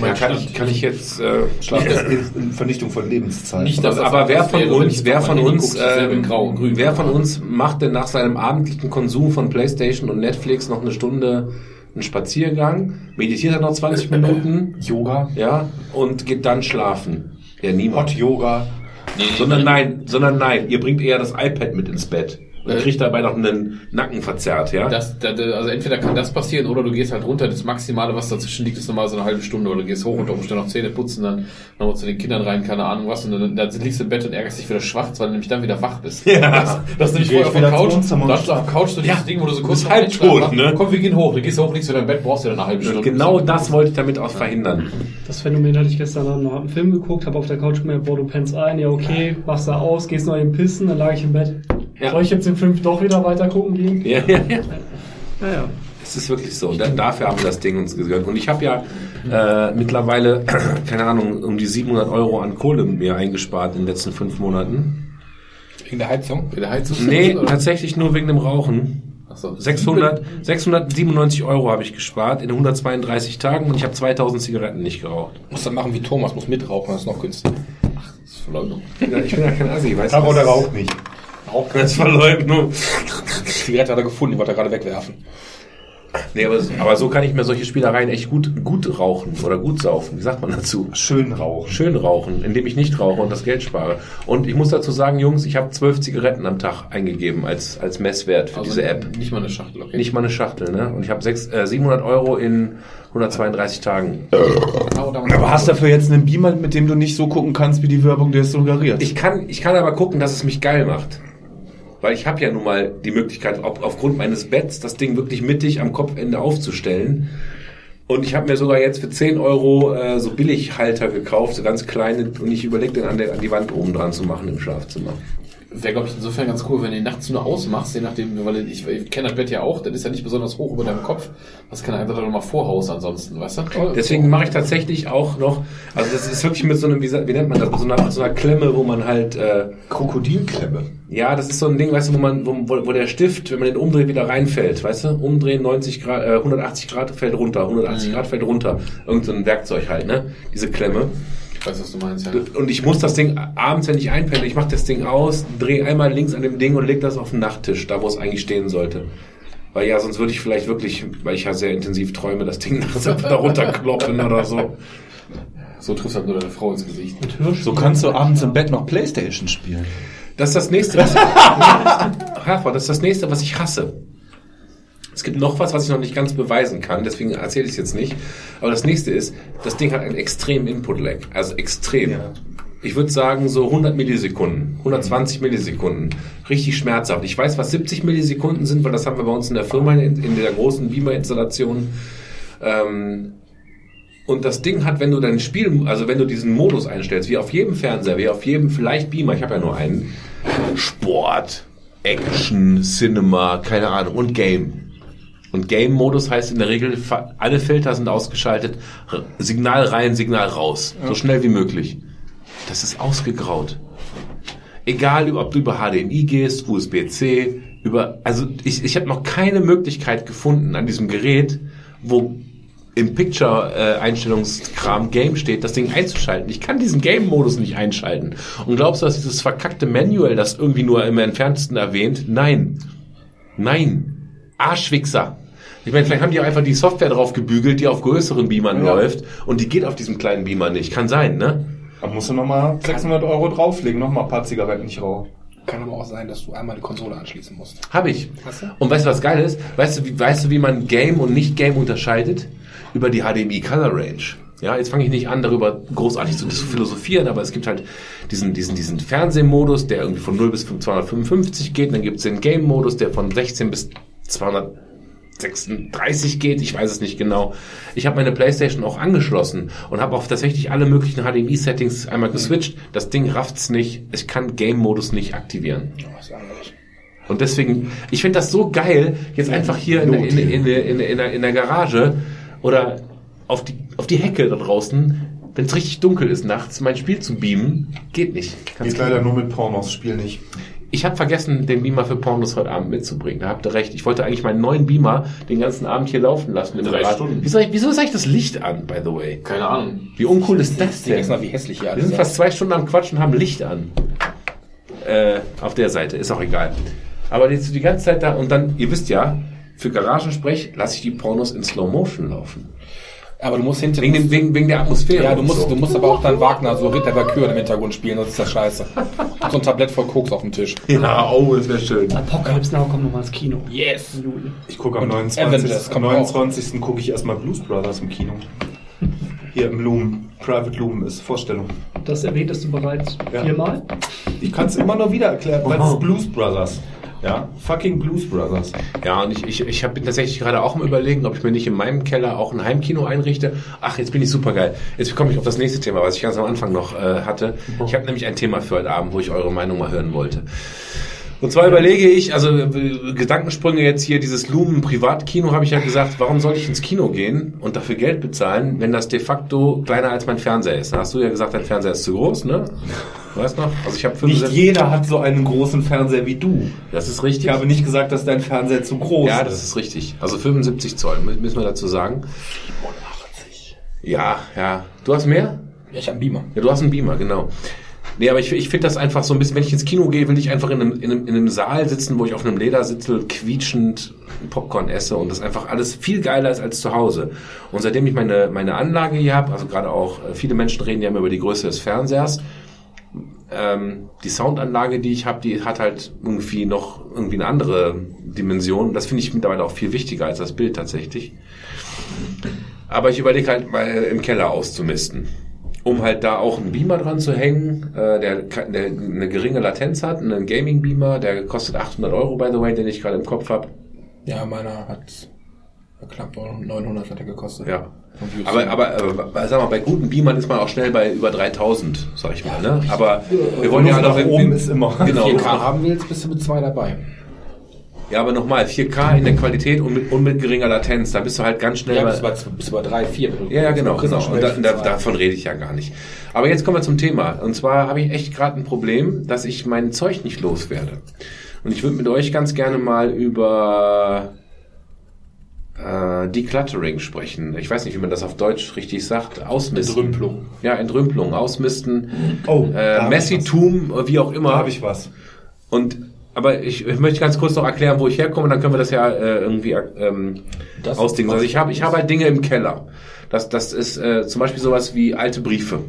Man kann, ich, kann ich jetzt, äh, Schlaf ist in Vernichtung von Lebenszeit. Nicht, das aber wer von uns, wer von uns, ähm, Grau Grün. wer von uns macht denn nach seinem abendlichen Konsum von Playstation und Netflix noch eine Stunde einen Spaziergang, meditiert er noch 20 Minuten, Yoga, ja, und geht dann schlafen? Ja, niemand. Hot Yoga. Sondern nein, sondern nein, ihr bringt eher das iPad mit ins Bett. Und kriegt dabei noch einen Nacken verzerrt, ja? Das, das, also entweder kann das passieren oder du gehst halt runter. Das Maximale, was dazwischen liegt, ist normal so eine halbe Stunde. Oder du gehst hoch unter Umständen noch Zähne putzen, dann nochmal zu den Kindern rein, keine Ahnung was. Und dann, dann liegst du im Bett und ärgerst dich wieder schwarz, weil du nämlich dann wieder wach bist. Ja. Das, das ist nämlich vorher auf der Couch. Und hast du auf der Couch so dieses Ding, wo du so kurz halbtot, machst. ne? Komm, wir gehen hoch. Du gehst hoch, liegst wieder im Bett, brauchst du dann eine halbe Stunde. Genau das wollte ich damit auch verhindern. Das Phänomen hatte ich gestern Abend noch. Einen Film geguckt, habe auf der Couch gemerkt, boah, du pennst ein, ja okay, wachst da aus, gehst noch eben pissen, dann lag ich im Bett. Ja. Soll ich jetzt den Film doch wieder weiter gucken gehen? Ja, ja, ja. Naja. Es ist wirklich so. Da, dafür haben wir das Ding uns gegönnt. Und ich habe ja äh, mittlerweile, keine Ahnung, um die 700 Euro an Kohle mir eingespart in den letzten fünf Monaten. Wegen der Heizung? Wieder Heizung? Nee, oder? tatsächlich nur wegen dem Rauchen. Ach so. 600, 697 Euro habe ich gespart in 132 Tagen und ich habe 2000 Zigaretten nicht geraucht. Muss dann machen wie Thomas, muss mitrauchen, das ist noch günstiger. Das ist Verleugnung. Ja, ich bin ja kein Assi, weißt Aber du? der raucht nicht. Das ist Verleugnung. Die Zigarette hat er gefunden, die wollte er gerade wegwerfen. Nee, aber, aber so kann ich mir solche Spielereien echt gut, gut rauchen oder gut saufen. Wie sagt man dazu? Schön rauchen. Schön rauchen, indem ich nicht rauche und das Geld spare. Und ich muss dazu sagen, Jungs, ich habe zwölf Zigaretten am Tag eingegeben als, als Messwert für Also diese App. Nicht mal eine Schachtel, okay. Nicht mal eine Schachtel, ne? Und ich habe sechs- äh, 700 Euro in 132 Tagen. Aber hast dafür jetzt einen Beamer, mit dem du nicht so gucken kannst, wie die Werbung dir es suggeriert? Ich kann, ich kann aber gucken, dass es mich geil macht. Weil ich habe ja nun mal die Möglichkeit, auf, aufgrund meines Betts das Ding wirklich mittig am Kopfende aufzustellen. Und ich habe mir sogar jetzt für 10 Euro äh, so Billighalter gekauft, so ganz kleine, und ich überlege dann an, der, an die Wand oben dran zu machen im Schlafzimmer. Wäre, glaube ich, insofern ganz cool, wenn du ihn nachts nur ausmachst, je nachdem, weil ich, ich kenne das Bett ja auch, das ist ja nicht besonders hoch über deinem Kopf. Das kann einfach noch mal Vorhaus ansonsten, weißt du? Deswegen mache ich tatsächlich auch noch, also das ist wirklich mit so einem, wie, nennt man das, mit so einer, mit so einer Klemme, wo man halt, äh, Krokodilklemme. ja, das ist so ein Ding, weißt du, wo man, wo, wo der Stift, wenn man den umdreht, wieder reinfällt, weißt du, umdrehen 90 Grad, äh, 180 Grad fällt runter, 180 Grad fällt runter, irgend so ein Werkzeug halt, ne, diese Klemme. Ich weiß, was du meinst, ja. Und ich muss das Ding abends, wenn ich einpenne, ich mache das Ding aus, drehe einmal links an dem Ding und leg das auf den Nachttisch, da wo es eigentlich stehen sollte. Weil ja, sonst würde ich vielleicht wirklich, weil ich ja sehr intensiv träume, das Ding nachts einfach da runterkloppen oder so. So triffst halt nur deine Frau ins Gesicht. So kannst du abends im Bett noch Playstation spielen. Das ist das nächste, was das ist das nächste, was ich hasse. Es gibt noch was, was ich noch nicht ganz beweisen kann, deswegen erzähle ich es jetzt nicht. Aber das nächste ist, das Ding hat einen extremen Input-Lag. Also extrem. Ja. Ich würde sagen so 100 Millisekunden, 120 Millisekunden. Richtig schmerzhaft. Ich weiß, was 70 Millisekunden sind, weil das haben wir bei uns in der Firma in, in der großen Beamer-Installation. Ähm, und das Ding hat, wenn du dein Spiel, also wenn du diesen Modus einstellst, wie auf jedem Fernseher, wie auf jedem vielleicht Beamer, ich habe ja nur einen, Sport, Action, Cinema, keine Ahnung, und Game. Und Game-Modus heißt in der Regel, alle Filter sind ausgeschaltet, Signal rein, Signal raus, so schnell wie möglich. Das ist ausgegraut. Egal, ob du über HDMI gehst, USB-C, über, also ich, ich habe noch keine Möglichkeit gefunden an diesem Gerät, wo im Picture-Einstellungskram Game steht, das Ding einzuschalten. Ich kann diesen Game-Modus nicht einschalten. Und glaubst du, dass dieses verkackte Manual das irgendwie nur im entferntesten erwähnt? Nein. Nein. Arschwichser. Ich meine, vielleicht haben die auch einfach die Software drauf gebügelt, die auf größeren Beamern Ja. läuft und die geht auf diesem kleinen Beamer nicht. Kann sein, ne? Da musst du nochmal 600 Euro drauflegen, nochmal ein paar Zigaretten nicht rauchen. Kann aber auch sein, dass du einmal die Konsole anschließen musst. Hab ich. Hast du? Und weißt du, was geil ist? Weißt du, wie, weißt du, wie man Game und Nicht-Game unterscheidet? Über die HDMI Color Range. Ja, jetzt fange ich nicht an, darüber großartig zu philosophieren, aber es gibt halt diesen, diesen, diesen Fernsehmodus, der irgendwie von 0 bis 255 geht. Dann gibt es den Game-Modus, der von 16 bis 236 geht. Ich weiß es nicht genau. Ich habe meine Playstation auch angeschlossen und habe auf tatsächlich alle möglichen HDMI-Settings einmal geswitcht. Das Ding rafft's nicht. Ich kann Game-Modus nicht aktivieren. Ärgerlich. Und deswegen, ich finde das so geil, jetzt einfach hier in, der- in, in, in, in, in, der, in der Garage oder auf die, auf die Hecke da draußen, wenn es richtig dunkel ist nachts, mein Spiel zu beamen, geht nicht. Kannst Geht leider nur mit Pornos, Spiel nicht. Ich habe vergessen, den Beamer für Pornos heute Abend mitzubringen. Da habt ihr recht. Ich wollte eigentlich meinen neuen Beamer den ganzen Abend hier laufen lassen. Im Drei Garage. Stunden. Wieso, wieso ist eigentlich das Licht an, by the way? Keine Ahnung. Wie uncool ist das denn? mal, wie hässlich hier Wir sind ist. fast zwei Stunden am Quatschen und haben Licht an. Äh, auf der Seite, ist auch egal. Aber jetzt die ganze Zeit da und dann, ihr wisst ja, für Garagensprech lasse ich die Pornos in Slow Motion laufen. Aber du musst hinter Wegen, wegen, wegen der Atmosphäre. Ja, du musst, so. du musst aber auch dann Wagner, so Ritter Valkyrie im Hintergrund spielen, sonst ist das scheiße. Und so ein Tablett voll Koks auf dem Tisch. Ja, oh, das wäre schön. Apocalypse Now kommt nochmal ins Kino. Yes! Ich gucke am Und 29. Avengers Am kommt 29. gucke ich erstmal Blues Brothers im Kino. Hier im Lumen. Private Lumen ist Vorstellung. Das erwähntest du bereits Ja. viermal. Ich kann es immer nur wieder erklären, weil es ist Blues Brothers. Ja, fucking Blues Brothers. Ja, und ich, ich, ich hab- bin tatsächlich gerade auch im Überlegen, ob ich mir nicht in meinem Keller auch ein Heimkino einrichte. Ach, jetzt bin ich super geil. Jetzt komme ich auf das nächste Thema, was ich ganz am Anfang noch äh, hatte. Ich habe nämlich ein Thema für heute Abend, wo ich eure Meinung mal hören wollte. Und zwar überlege ich, also äh, Gedankensprünge jetzt hier, dieses Lumen Privatkino, habe ich ja gesagt, warum soll ich ins Kino gehen und dafür Geld bezahlen, wenn das de facto kleiner als mein Fernseher ist? Da hast du ja gesagt, dein Fernseher ist zu groß, ne? Du weißt noch? Also ich habe Nicht jeder hat so einen großen Fernseher wie du. Das ist richtig. Ich habe nicht gesagt, dass dein Fernseher zu groß Ja, ist. das ist richtig. Also 75 Zoll, mü- müssen wir dazu sagen. 87. Ja, ja. Du hast mehr? Ja, ich hab einen Beamer. Ja, du hast einen Beamer, genau. Nee, aber ich, ich finde das einfach so ein bisschen, wenn ich ins Kino gehe, will ich einfach in einem, in, einem, in einem Saal sitzen, wo ich auf einem Ledersitzel quietschend Popcorn esse und das einfach alles viel geiler ist als zu Hause. Und seitdem ich meine, meine Anlage hier habe, also gerade auch äh, viele Menschen reden ja immer über die Größe des Fernsehers, ähm, die Soundanlage, die ich habe, die hat halt irgendwie noch irgendwie eine andere Dimension. Das finde ich mittlerweile auch viel wichtiger als das Bild tatsächlich. Aber ich überlege halt mal im Keller auszumisten. Um halt da auch einen Beamer dran zu hängen, äh, der, der eine geringe Latenz hat, einen Gaming-Beamer, der kostet 800 Euro, by the way, den ich gerade im Kopf habe. Ja, meiner hat knapp 900 hat er gekostet. Ja. Aber, aber, aber sag mal, bei guten Beamern ist man auch schnell bei über 3000, sag ich mal. Ne? Aber wir wollen ja nach oben ist immer. Genau. 4K haben wir jetzt, bist du mit zwei dabei. Ja, aber nochmal, 4K in der Qualität und mit, und mit geringer Latenz, da bist du halt ganz schnell Ja, bei, bis über, bis über drei, vier. Ja, ja, genau, genau. Und da, da, davon rede ich ja gar nicht. Aber jetzt kommen wir zum Thema. Und zwar habe ich echt gerade ein Problem, dass ich mein Zeug nicht loswerde. Und ich würde mit euch ganz gerne mal über äh, Decluttering sprechen. Ich weiß nicht, wie man das auf Deutsch richtig sagt. Ausmisten. Entrümpelung. Ja, Entrümpelung, Ausmisten, Oh, da äh, Messitum, wie auch Da immer. habe ich was. Und aber ich, ich möchte ganz kurz noch erklären, wo ich herkomme, dann können wir das ja äh, irgendwie ähm, Das ausdingen. Also ich habe ich habe halt Dinge im Keller. Das das ist äh, zum Beispiel sowas wie alte Briefe,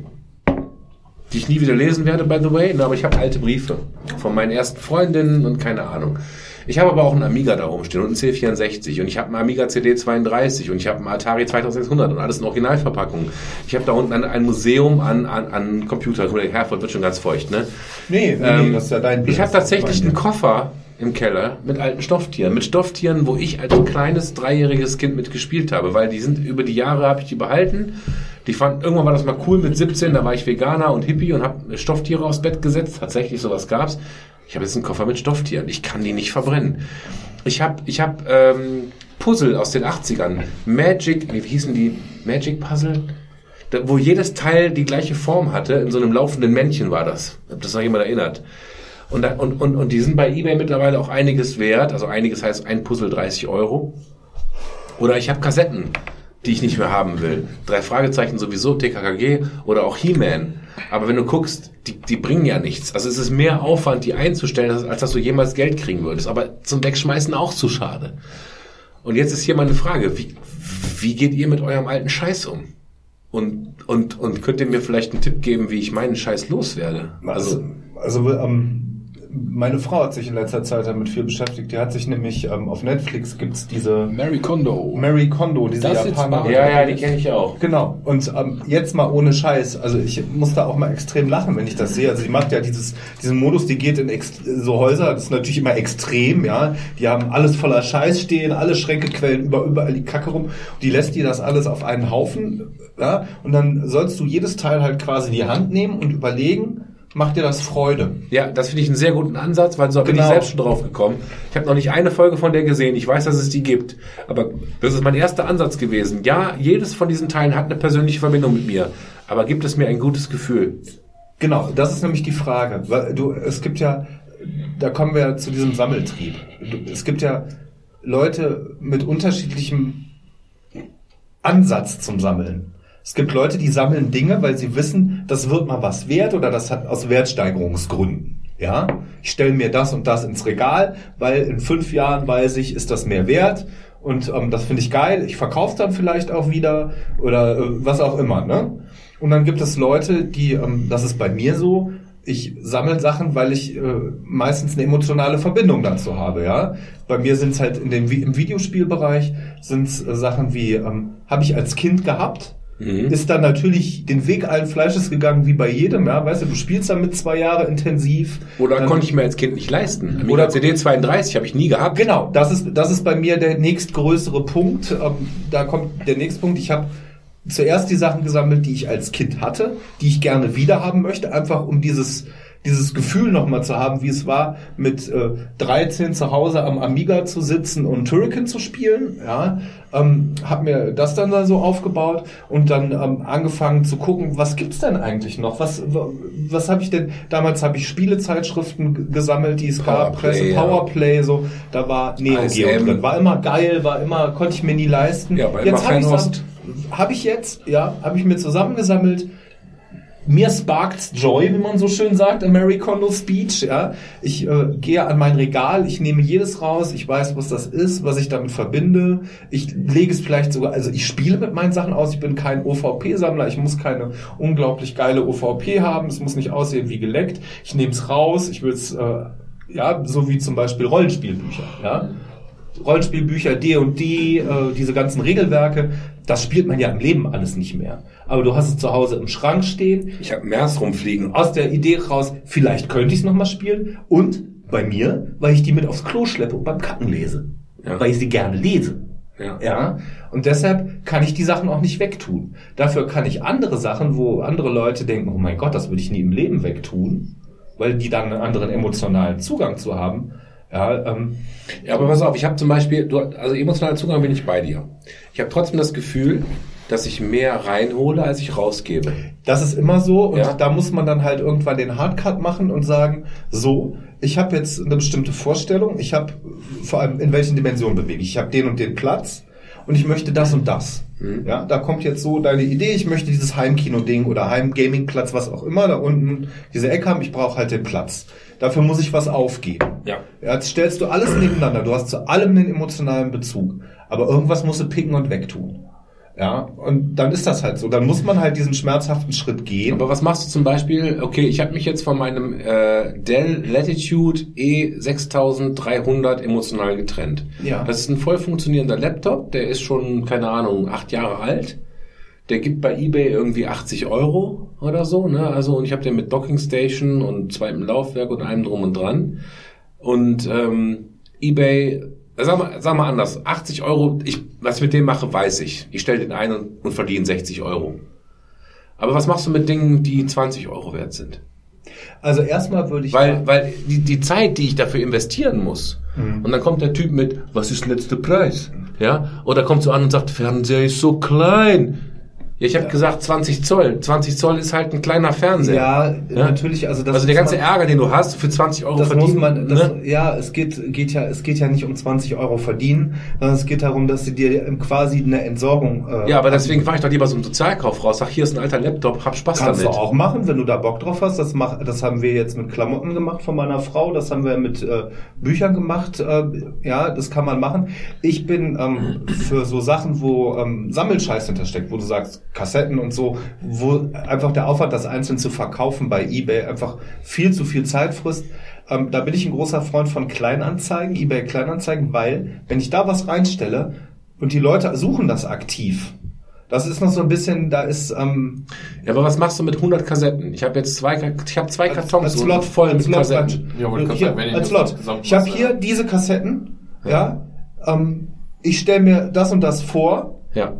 die ich nie wieder lesen werde, by the way. ne, Aber ich habe alte Briefe von meinen ersten Freundinnen und keine Ahnung. Ich habe aber auch einen Amiga da rumstehen und einen C64 und ich habe einen Amiga CD32 und ich habe einen Atari 2600 und alles in Originalverpackung. Ich habe da unten ein, ein Museum an, an, an Der Herford wird schon ganz feucht, ne? Nee, Ähm, nee, das ist ja dein Bild. Ich habe tatsächlich einen Koffer im Keller mit alten Stofftieren. Mit Stofftieren, wo ich als kleines dreijähriges Kind mit gespielt habe, weil die sind über die Jahre habe ich die behalten. Die fand irgendwann war das mal cool mit 17, da war ich Veganer und Hippie und habe Stofftiere aufs Bett gesetzt. Tatsächlich sowas gab's. Ich habe jetzt einen Koffer mit Stofftieren. Ich kann die nicht verbrennen. Ich habe ich habe ähm, Puzzle aus den 80ern. Magic, wie hießen die? Magic Puzzle? Da, wo jedes Teil die gleiche Form hatte. In so einem laufenden Männchen war das. Ob das noch jemand erinnert. Und, da, und, und, und die sind bei eBay mittlerweile auch einiges wert. Also einiges heißt ein Puzzle 30 Euro. Oder ich habe Kassetten, die ich nicht mehr haben will. Drei Fragezeichen sowieso, TKKG oder auch He-Man. Aber wenn du guckst, die, die bringen ja nichts. Also es ist mehr Aufwand, die einzustellen, als, als dass du jemals Geld kriegen würdest. Aber zum Wegschmeißen auch zu schade. Und jetzt ist hier meine Frage, wie, wie geht ihr mit eurem alten Scheiß um? Und, und, und könnt ihr mir vielleicht einen Tipp geben, wie ich meinen Scheiß loswerde? Also, also ähm, meine Frau hat sich in letzter Zeit damit viel beschäftigt. Die hat sich nämlich ähm, auf Netflix gibt's diese Mary Kondo. Mary Kondo, diese Das ist Japanerin. ja, ja, die kenne ich auch. Genau. Und ähm, jetzt mal ohne Scheiß. Also ich muss da auch mal extrem lachen, wenn ich das sehe. Also die macht ja dieses, diesen Modus, die geht in so Häuser, das ist natürlich immer extrem, ja. Die haben alles voller Scheiß stehen, alle Schränke quellen über, überall die Kacke rum. Die lässt die das alles auf einen Haufen, ja. Und dann sollst du jedes Teil halt quasi in die Hand nehmen und überlegen, macht dir das Freude? Ja, das finde ich einen sehr guten Ansatz, weil so bin Genau. ich selbst schon drauf gekommen. Ich habe noch nicht eine Folge von der gesehen. Ich weiß, dass es die gibt. Aber das ist mein erster Ansatz gewesen. Ja, jedes von diesen Teilen hat eine persönliche Verbindung mit mir. Aber gibt es mir ein gutes Gefühl? Genau, das ist nämlich die Frage. Weil du, es gibt ja, da kommen wir zu diesem Sammeltrieb. Es gibt ja Leute mit unterschiedlichem Ansatz zum Sammeln. Es gibt Leute, die sammeln Dinge, weil sie wissen, das wird mal was wert oder das hat aus Wertsteigerungsgründen. Ja, ich stelle mir das und das ins Regal, weil in fünf Jahren weiß ich, ist das mehr wert und ähm, das finde ich geil. Ich verkaufe dann vielleicht auch wieder oder äh, was auch immer. Ne? Und dann gibt es Leute, die, ähm, das ist bei mir so, ich sammle Sachen, weil ich äh, meistens eine emotionale Verbindung dazu habe. Ja, bei mir sind es halt in dem im Videospielbereich sind es äh, Sachen wie ähm, habe ich als Kind gehabt. Ist dann natürlich den Weg allen Fleisches gegangen, wie bei jedem, ja, weißt du, du spielst damit zwei Jahre intensiv. Oder konnte ich mir als Kind nicht leisten? Oder- CD 32 habe ich nie gehabt. Genau, das ist, das ist bei mir der nächstgrößere Punkt. Ähm, da kommt der nächste Punkt. Ich habe zuerst die Sachen gesammelt, die ich als Kind hatte, die ich gerne wiederhaben möchte, einfach um dieses dieses Gefühl nochmal zu haben, wie es war, mit äh, 13 zu Hause am Amiga zu sitzen und Turrican zu spielen. Ja, ähm, habe mir das dann da so aufgebaut und dann ähm, angefangen zu gucken, was gibt's denn eigentlich noch? Was was habe ich denn? Damals habe ich Spielezeitschriften gesammelt, die es gab, Powerplay, Presse, ja. Powerplay, so. Da war Neo Geo drin. War immer geil, war immer konnte ich mir nie leisten. Ja, war jetzt habe ich habe ich jetzt, ja, habe ich mir zusammengesammelt. Mir sparkt's Joy, wie man so schön sagt, im Mary Kondo Speech. Ja, ich äh, gehe an mein Regal, ich nehme jedes raus, ich weiß, was das ist, was ich damit verbinde. Ich lege es vielleicht sogar, also ich spiele mit meinen Sachen aus. Ich bin kein OVP-Sammler, ich muss keine unglaublich geile OVP haben. Es muss nicht aussehen wie geleckt. Ich nehme es raus, ich will es, äh, ja, so wie zum Beispiel Rollenspielbücher. Ja, Rollenspielbücher, D&D, äh, diese ganzen Regelwerke, das spielt man ja im Leben alles nicht mehr. Aber du hast es zu Hause im Schrank stehen, Ich habe Mers rumfliegen. aus der Idee raus, vielleicht könnte ich es nochmal spielen. Und bei mir, weil ich die mit aufs Klo schleppe und beim Kacken lese. Ja. Weil ich sie gerne lese. Ja. Ja, und deshalb kann ich die Sachen auch nicht wegtun. Dafür kann ich andere Sachen, wo andere Leute denken, oh mein Gott, das würde ich nie im Leben wegtun, weil die dann einen anderen emotionalen Zugang zu haben. Ja, ähm, Ja, aber pass auf, ich habe zum Beispiel, du, also emotionaler Zugang bin ich bei dir. Ich habe trotzdem das Gefühl, dass ich mehr reinhole, als ich rausgebe. Das ist immer so und Ja. da muss man dann halt irgendwann den Hardcut machen und sagen, so, ich habe jetzt eine bestimmte Vorstellung, ich habe vor allem in welchen Dimensionen bewege ich. Ich habe den und den Platz und ich möchte das und das. Ja, da kommt jetzt so deine Idee, ich möchte dieses Heimkino-Ding oder Heim-Gaming-Platz, was auch immer, da unten diese Ecke haben, ich brauche halt den Platz. Dafür muss ich was aufgeben. Ja, Jetzt stellst du alles nebeneinander, du hast zu allem einen emotionalen Bezug, aber irgendwas musst du picken und wegtun. Ja, und dann ist das halt so. Dann muss man halt diesen schmerzhaften Schritt gehen. Aber was machst du zum Beispiel? Okay, ich habe mich jetzt von meinem äh, Dell Latitude E6300 emotional getrennt. Ja. Das ist ein voll funktionierender Laptop, der ist schon, keine Ahnung, acht Jahre alt. Der gibt bei eBay irgendwie 80 Euro oder so. Ne? Also und ich habe den mit Docking Station und zweitem Laufwerk und allem drum und dran. Und ähm, eBay, sag mal, sag mal anders, 80 Euro, ich, was ich mit dem mache, weiß ich. Ich stelle den ein und, und verdiene 60 Euro. Aber was machst du mit Dingen, die 20 Euro wert sind? Also erstmal würde ich Weil, weil die, die Zeit, die ich dafür investieren muss, und dann kommt der Typ mit, was ist letzter Preis? Ja? Oder kommt so an und sagt, Fernseher ist so klein. Ja, ich habe gesagt 20 Zoll. 20 Zoll ist halt ein kleiner Fernseher. Ja, natürlich, also das also der ganze man- Ärger, den du hast, für 20 Euro das verdienen. muss man, das, ne? ja, es geht, geht ja, es geht ja nicht um 20 Euro verdienen, sondern es geht darum, dass sie dir quasi eine Entsorgung. Äh, Ja, aber deswegen fahre ich doch lieber so einen Sozialkauf raus. Sag, hier ist ein alter Laptop, hab Spaß Kannst damit. du auch machen, wenn du da Bock drauf hast. Das, mach, das haben wir jetzt mit Klamotten gemacht von meiner Frau. Das haben wir mit äh, Büchern gemacht. Äh, ja, das kann man machen. Ich bin ähm, für so Sachen, wo ähm, Sammelscheiß hintersteckt, wo du sagst Kassetten und so, wo einfach der Aufwand, das einzeln zu verkaufen bei eBay einfach viel zu viel Zeit frisst. Ähm, da bin ich ein großer Freund von Kleinanzeigen, eBay Kleinanzeigen, weil wenn ich da was reinstelle und die Leute suchen das aktiv, das ist noch so ein bisschen, da ist ähm, Ja, aber was machst du mit 100 Kassetten? Ich habe jetzt zwei, ich habe zwei Kartons als so Lot voll als mit Lot Kassetten. Ja, wollte gerade hier, wenn ich als Lot. Ich habe hier ja. diese Kassetten, ja. Ähm, ich stelle mir das und das vor, Ja.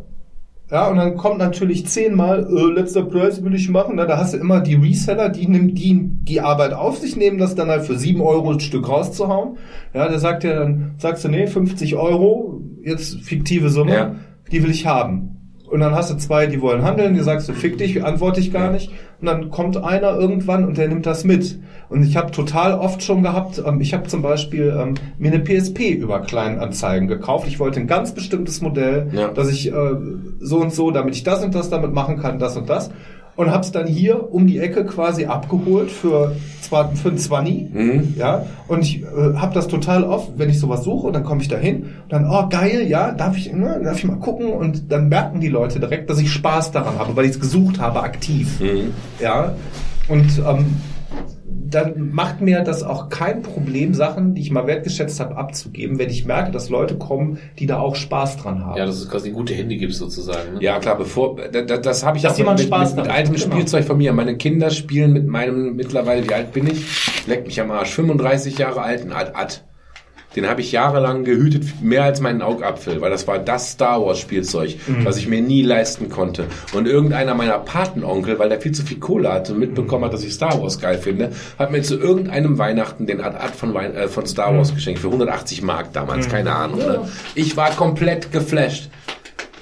Ja, und dann kommt natürlich zehnmal, äh, letzter Preis will ich machen. Na, da hast du immer die Reseller, die nimmt die, die Arbeit auf sich nehmen, das dann halt für sieben Euro ein Stück rauszuhauen. Ja, der sagt ja dann, sagst du, nee, 50 Euro, jetzt fiktive Summe, Ja. die will ich haben. Und dann hast du zwei, die wollen handeln, die sagst du, fick dich, antworte ich gar nicht. Und dann kommt einer irgendwann und der nimmt das mit. Und ich habe total oft schon gehabt, ähm, ich habe zum Beispiel ähm, mir eine PSP über Kleinanzeigen gekauft. Ich wollte ein ganz bestimmtes Modell, Ja. dass ich äh, so und so, damit ich das und das damit machen kann, das und das. Und hab's dann hier um die Ecke quasi abgeholt für, für ein 20. Mhm. Ja, und ich äh, habe das total oft, wenn ich sowas suche, und dann komme ich da hin und dann, oh geil, ja, darf ich, ne, darf ich mal gucken? Und dann merken die Leute direkt, dass ich Spaß daran habe, weil ich es gesucht habe, aktiv. Mhm. Ja, und ähm, dann macht mir das auch kein Problem, Sachen, die ich mal wertgeschätzt habe, abzugeben, wenn ich merke, dass Leute kommen, die da auch Spaß dran haben. Ja, das ist quasi gute Hände gibst sozusagen. Ne? Ja, klar, bevor, das, das, das habe ich Dass auch jemand mit, Spaß mit, mit altem genau. Spielzeug von mir. Meine Kinder spielen mit meinem, mittlerweile, wie alt bin ich? Leck mich am Arsch, 35 Jahre alten Ad-Ad. Den habe ich jahrelang gehütet, mehr als meinen Augapfel, weil das war das Star Wars Spielzeug, Mhm. was ich mir nie leisten konnte. Und irgendeiner meiner Patenonkel, weil der viel zu viel Kohle hatte und mitbekommen hat, dass ich Star Wars geil finde, hat mir zu irgendeinem Weihnachten den Ad-Ad von, Wein- äh, von Star Mhm. Wars geschenkt, für 180 Mark damals, keine Ahnung. Ne? Ich war komplett geflasht.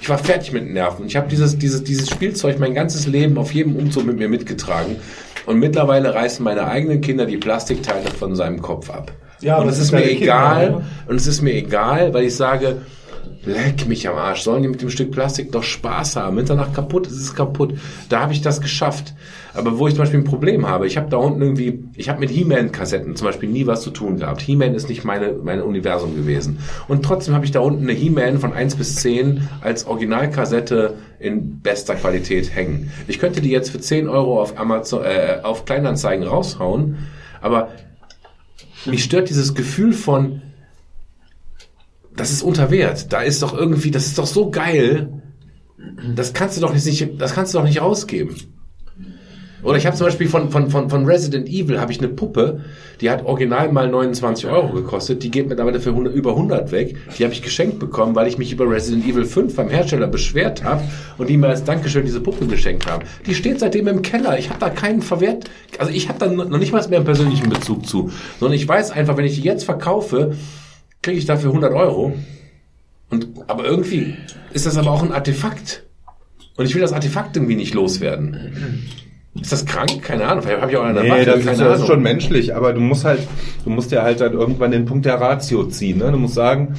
Ich war fertig mit Nerven. Ich habe dieses, dieses, dieses Spielzeug mein ganzes Leben auf jedem Umzug mit mir mitgetragen. Und mittlerweile reißen meine eigenen Kinder die Plastikteile von seinem Kopf ab. Ja, und es ist mir Kinder, egal. oder? Und es ist mir egal, weil ich sage, leck mich am Arsch. Sollen die mit dem Stück Plastik doch Spaß haben? Wenn es danach kaputt ist, ist es kaputt. Da habe ich das geschafft. Aber wo ich zum Beispiel ein Problem habe, ich habe da unten irgendwie, ich habe mit He-Man-Kassetten zum Beispiel nie was zu tun gehabt. He-Man ist nicht meine, mein Universum gewesen. Und trotzdem habe ich da unten eine He-Man von 1 bis 10 als Originalkassette in bester Qualität hängen. Ich könnte die jetzt für 10 Euro auf Amazon, äh, auf Kleinanzeigen raushauen, aber mich stört dieses Gefühl von, das ist unter Wert. Da ist doch irgendwie, das ist doch so geil. Das kannst du doch nicht, das kannst du doch nicht ausgeben. Oder ich habe zum Beispiel von, von, von, von Resident Evil habe ich eine Puppe, die hat original mal 29 Euro gekostet, die geht mittlerweile für 100, über 100 weg. Die habe ich geschenkt bekommen, weil ich mich über Resident Evil 5 beim Hersteller beschwert habe und die mir als Dankeschön diese Puppe geschenkt haben. Die steht seitdem im Keller. Ich habe da keinen Verwert, also ich habe da noch nicht mal mehr einen persönlichen Bezug zu, sondern ich weiß einfach, wenn ich die jetzt verkaufe, kriege ich dafür 100 Euro. Und, aber irgendwie ist das aber auch ein Artefakt. Und ich will das Artefakt irgendwie nicht loswerden. Ist das krank? Keine Ahnung. Vielleicht habe ich auch eine Nee, Waffe, das, ist, das ist schon menschlich, aber du musst halt, du musst ja halt dann irgendwann den Punkt der Ratio ziehen. Ne? Du musst sagen,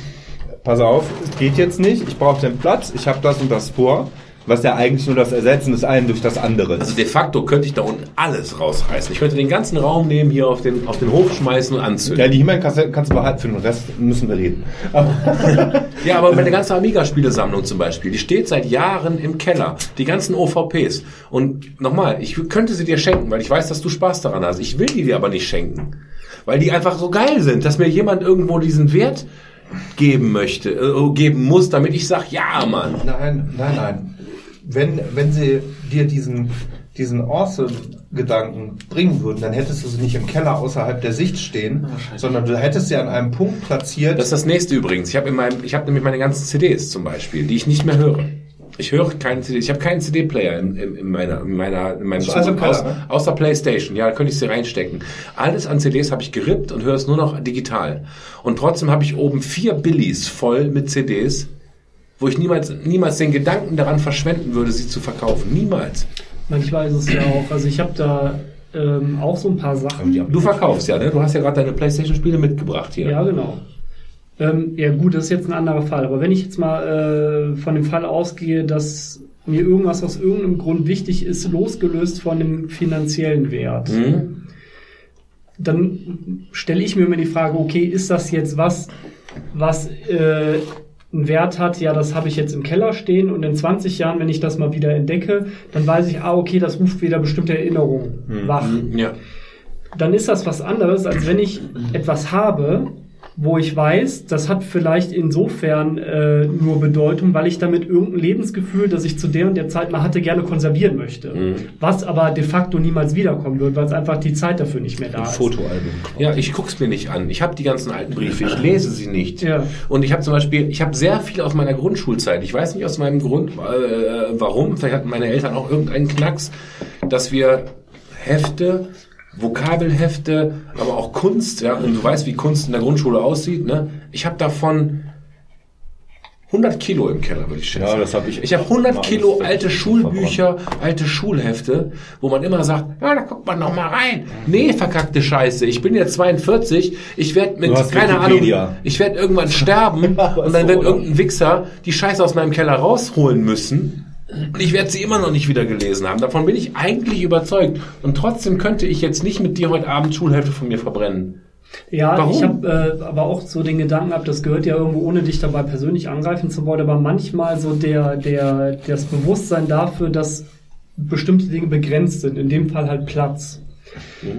pass auf, es geht jetzt nicht, ich brauche den Platz, ich habe das und das vor, was ja eigentlich nur das Ersetzen des einen durch das andere Also ist. de facto könnte ich da unten alles rausreißen. Ich könnte den ganzen Raum nehmen, hier auf den, auf den Hof schmeißen und anzünden. Ja, die He-Man-Kassetten kannst du behalten, für den Rest müssen wir reden. Ja, aber meine ganze Amiga-Spielesammlung zum Beispiel, die steht seit Jahren im Keller. Die ganzen OVPs. Und nochmal, ich könnte sie dir schenken, weil ich weiß, dass du Spaß daran hast. Ich will die dir aber nicht schenken. Weil die einfach so geil sind, dass mir jemand irgendwo diesen Wert geben möchte, äh, geben muss, damit ich sage, ja, Mann. nein, nein, nein. Wenn, wenn sie dir diesen, diesen Awesome-Gedanken bringen würden, dann hättest du sie nicht im Keller außerhalb der Sicht stehen, sondern du hättest sie an einem Punkt platziert. Das ist das nächste übrigens. Ich habe in meinem, ich habe nämlich meine ganzen CDs zum Beispiel, die ich nicht mehr höre. Ich höre keine CDs. Ich habe keinen CD-Player in, in, in meiner, in meiner, in meinem Zimmer, Keller, aus, ne? außer PlayStation. Ja, da könnte ich sie reinstecken. Alles an CDs habe ich gerippt und höre es nur noch digital. Und trotzdem habe ich oben vier Billies voll mit CDs. Wo ich niemals, niemals den Gedanken daran verschwenden würde, sie zu verkaufen. Niemals. Manchmal ist es ja auch, also ich habe da ähm, auch so ein paar Sachen. Du verkaufst ja, ne? Du hast ja gerade deine Playstation-Spiele mitgebracht hier. Ja, genau. Ähm, ja gut, das ist jetzt ein anderer Fall. Aber wenn ich jetzt mal äh, von dem Fall ausgehe, dass mir irgendwas aus irgendeinem Grund wichtig ist, losgelöst von dem finanziellen Wert, Mhm. dann stelle ich mir immer die Frage, okay, ist das jetzt was, was äh, einen Wert hat, ja, das habe ich jetzt im Keller stehen und in 20 Jahren, wenn ich das mal wieder entdecke, dann weiß ich, ah, okay, das ruft wieder bestimmte Erinnerungen wach. Ja. Dann ist das was anderes, als wenn ich etwas habe, wo ich weiß, das hat vielleicht insofern äh, nur Bedeutung, weil ich damit irgendein Lebensgefühl, das ich zu der und der Zeit mal hatte, gerne konservieren möchte. Was aber de facto niemals wiederkommen wird, weil es einfach die Zeit dafür nicht mehr da ist. Fotoalbum. Ja, ich guck's mir nicht an. Ich habe die ganzen alten Briefe, ich lese sie nicht. Ja. Und ich habe zum Beispiel, ich habe sehr viel aus meiner Grundschulzeit. Ich weiß nicht aus meinem Grund, äh, warum. Vielleicht hatten meine Eltern auch irgendeinen Knacks, dass wir Hefte, Vokabelhefte, aber auch Kunst, ja, und du weißt, wie Kunst in der Grundschule aussieht, ne? Ich habe davon 100 Kilo im Keller, würde ich schätzen. Ja, das habe ich. Ich habe 100 Mal Kilo alles alte Schulbücher, alte Schulhefte, wo man immer sagt, ja, da guckt man noch mal rein. Nee, verkackte Scheiße. Ich bin jetzt 42, ich werde mit, keine Ahnung, ich werde irgendwann sterben und dann so, wird irgendein Wichser die Scheiße aus meinem Keller rausholen müssen. Und ich werde sie immer noch nicht wieder gelesen haben. Davon bin ich eigentlich überzeugt. Und trotzdem könnte ich jetzt nicht mit dir heute Abend Schulhefte von mir verbrennen. Ja, Warum? ich habe äh, aber auch so den Gedanken ab, das gehört ja irgendwo, ohne dich dabei persönlich angreifen zu wollen, aber manchmal so der, der, das Bewusstsein dafür, dass bestimmte Dinge begrenzt sind, in dem Fall halt Platz.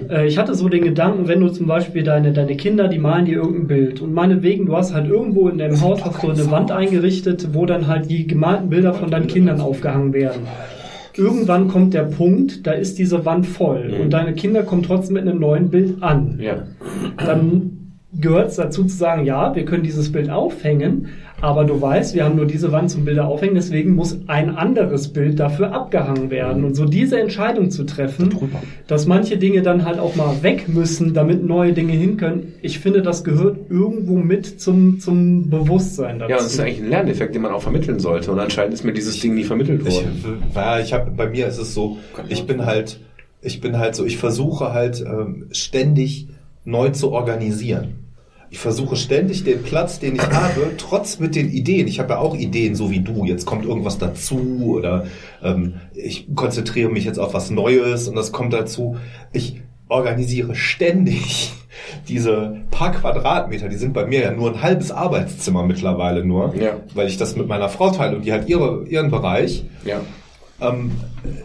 Äh, ich hatte so den Gedanken, wenn du zum Beispiel deine, deine Kinder, die malen dir irgendein Bild und meinetwegen, du hast halt irgendwo in deinem Haus hast du eine Wand eingerichtet, wo dann halt die gemalten Bilder von deinen Kindern aufgehangen werden. Irgendwann kommt der Punkt, da ist diese Wand voll und deine Kinder kommen trotzdem mit einem neuen Bild an Ja. dann gehört es dazu zu sagen, ja, wir können dieses Bild aufhängen, aber du weißt, wir haben nur diese Wand zum Bilder aufhängen, deswegen muss ein anderes Bild dafür abgehangen werden. Und so diese Entscheidung zu treffen, dass manche Dinge dann halt auch mal weg müssen, damit neue Dinge hin können, ich finde, das gehört irgendwo mit zum, zum Bewusstsein dazu. Ja, und das ist eigentlich ein Lerneffekt, den man auch vermitteln sollte. Und anscheinend ist mir dieses Ding nie vermittelt Ich, worden. ja, ich habe bei mir ist es so, ich bin halt, ich bin halt so, ich versuche halt ähm, ständig neu zu organisieren. Ich versuche ständig den Platz, den ich habe, trotz mit den Ideen. Ich habe ja auch Ideen, so wie du. Jetzt kommt irgendwas dazu oder ähm, ich konzentriere mich jetzt auf was Neues und das kommt dazu. Ich organisiere ständig diese paar Quadratmeter, die sind bei mir ja nur ein halbes Arbeitszimmer mittlerweile nur, Ja. weil ich das mit meiner Frau teile und die hat ihre, ihren Bereich Ja. Ähm,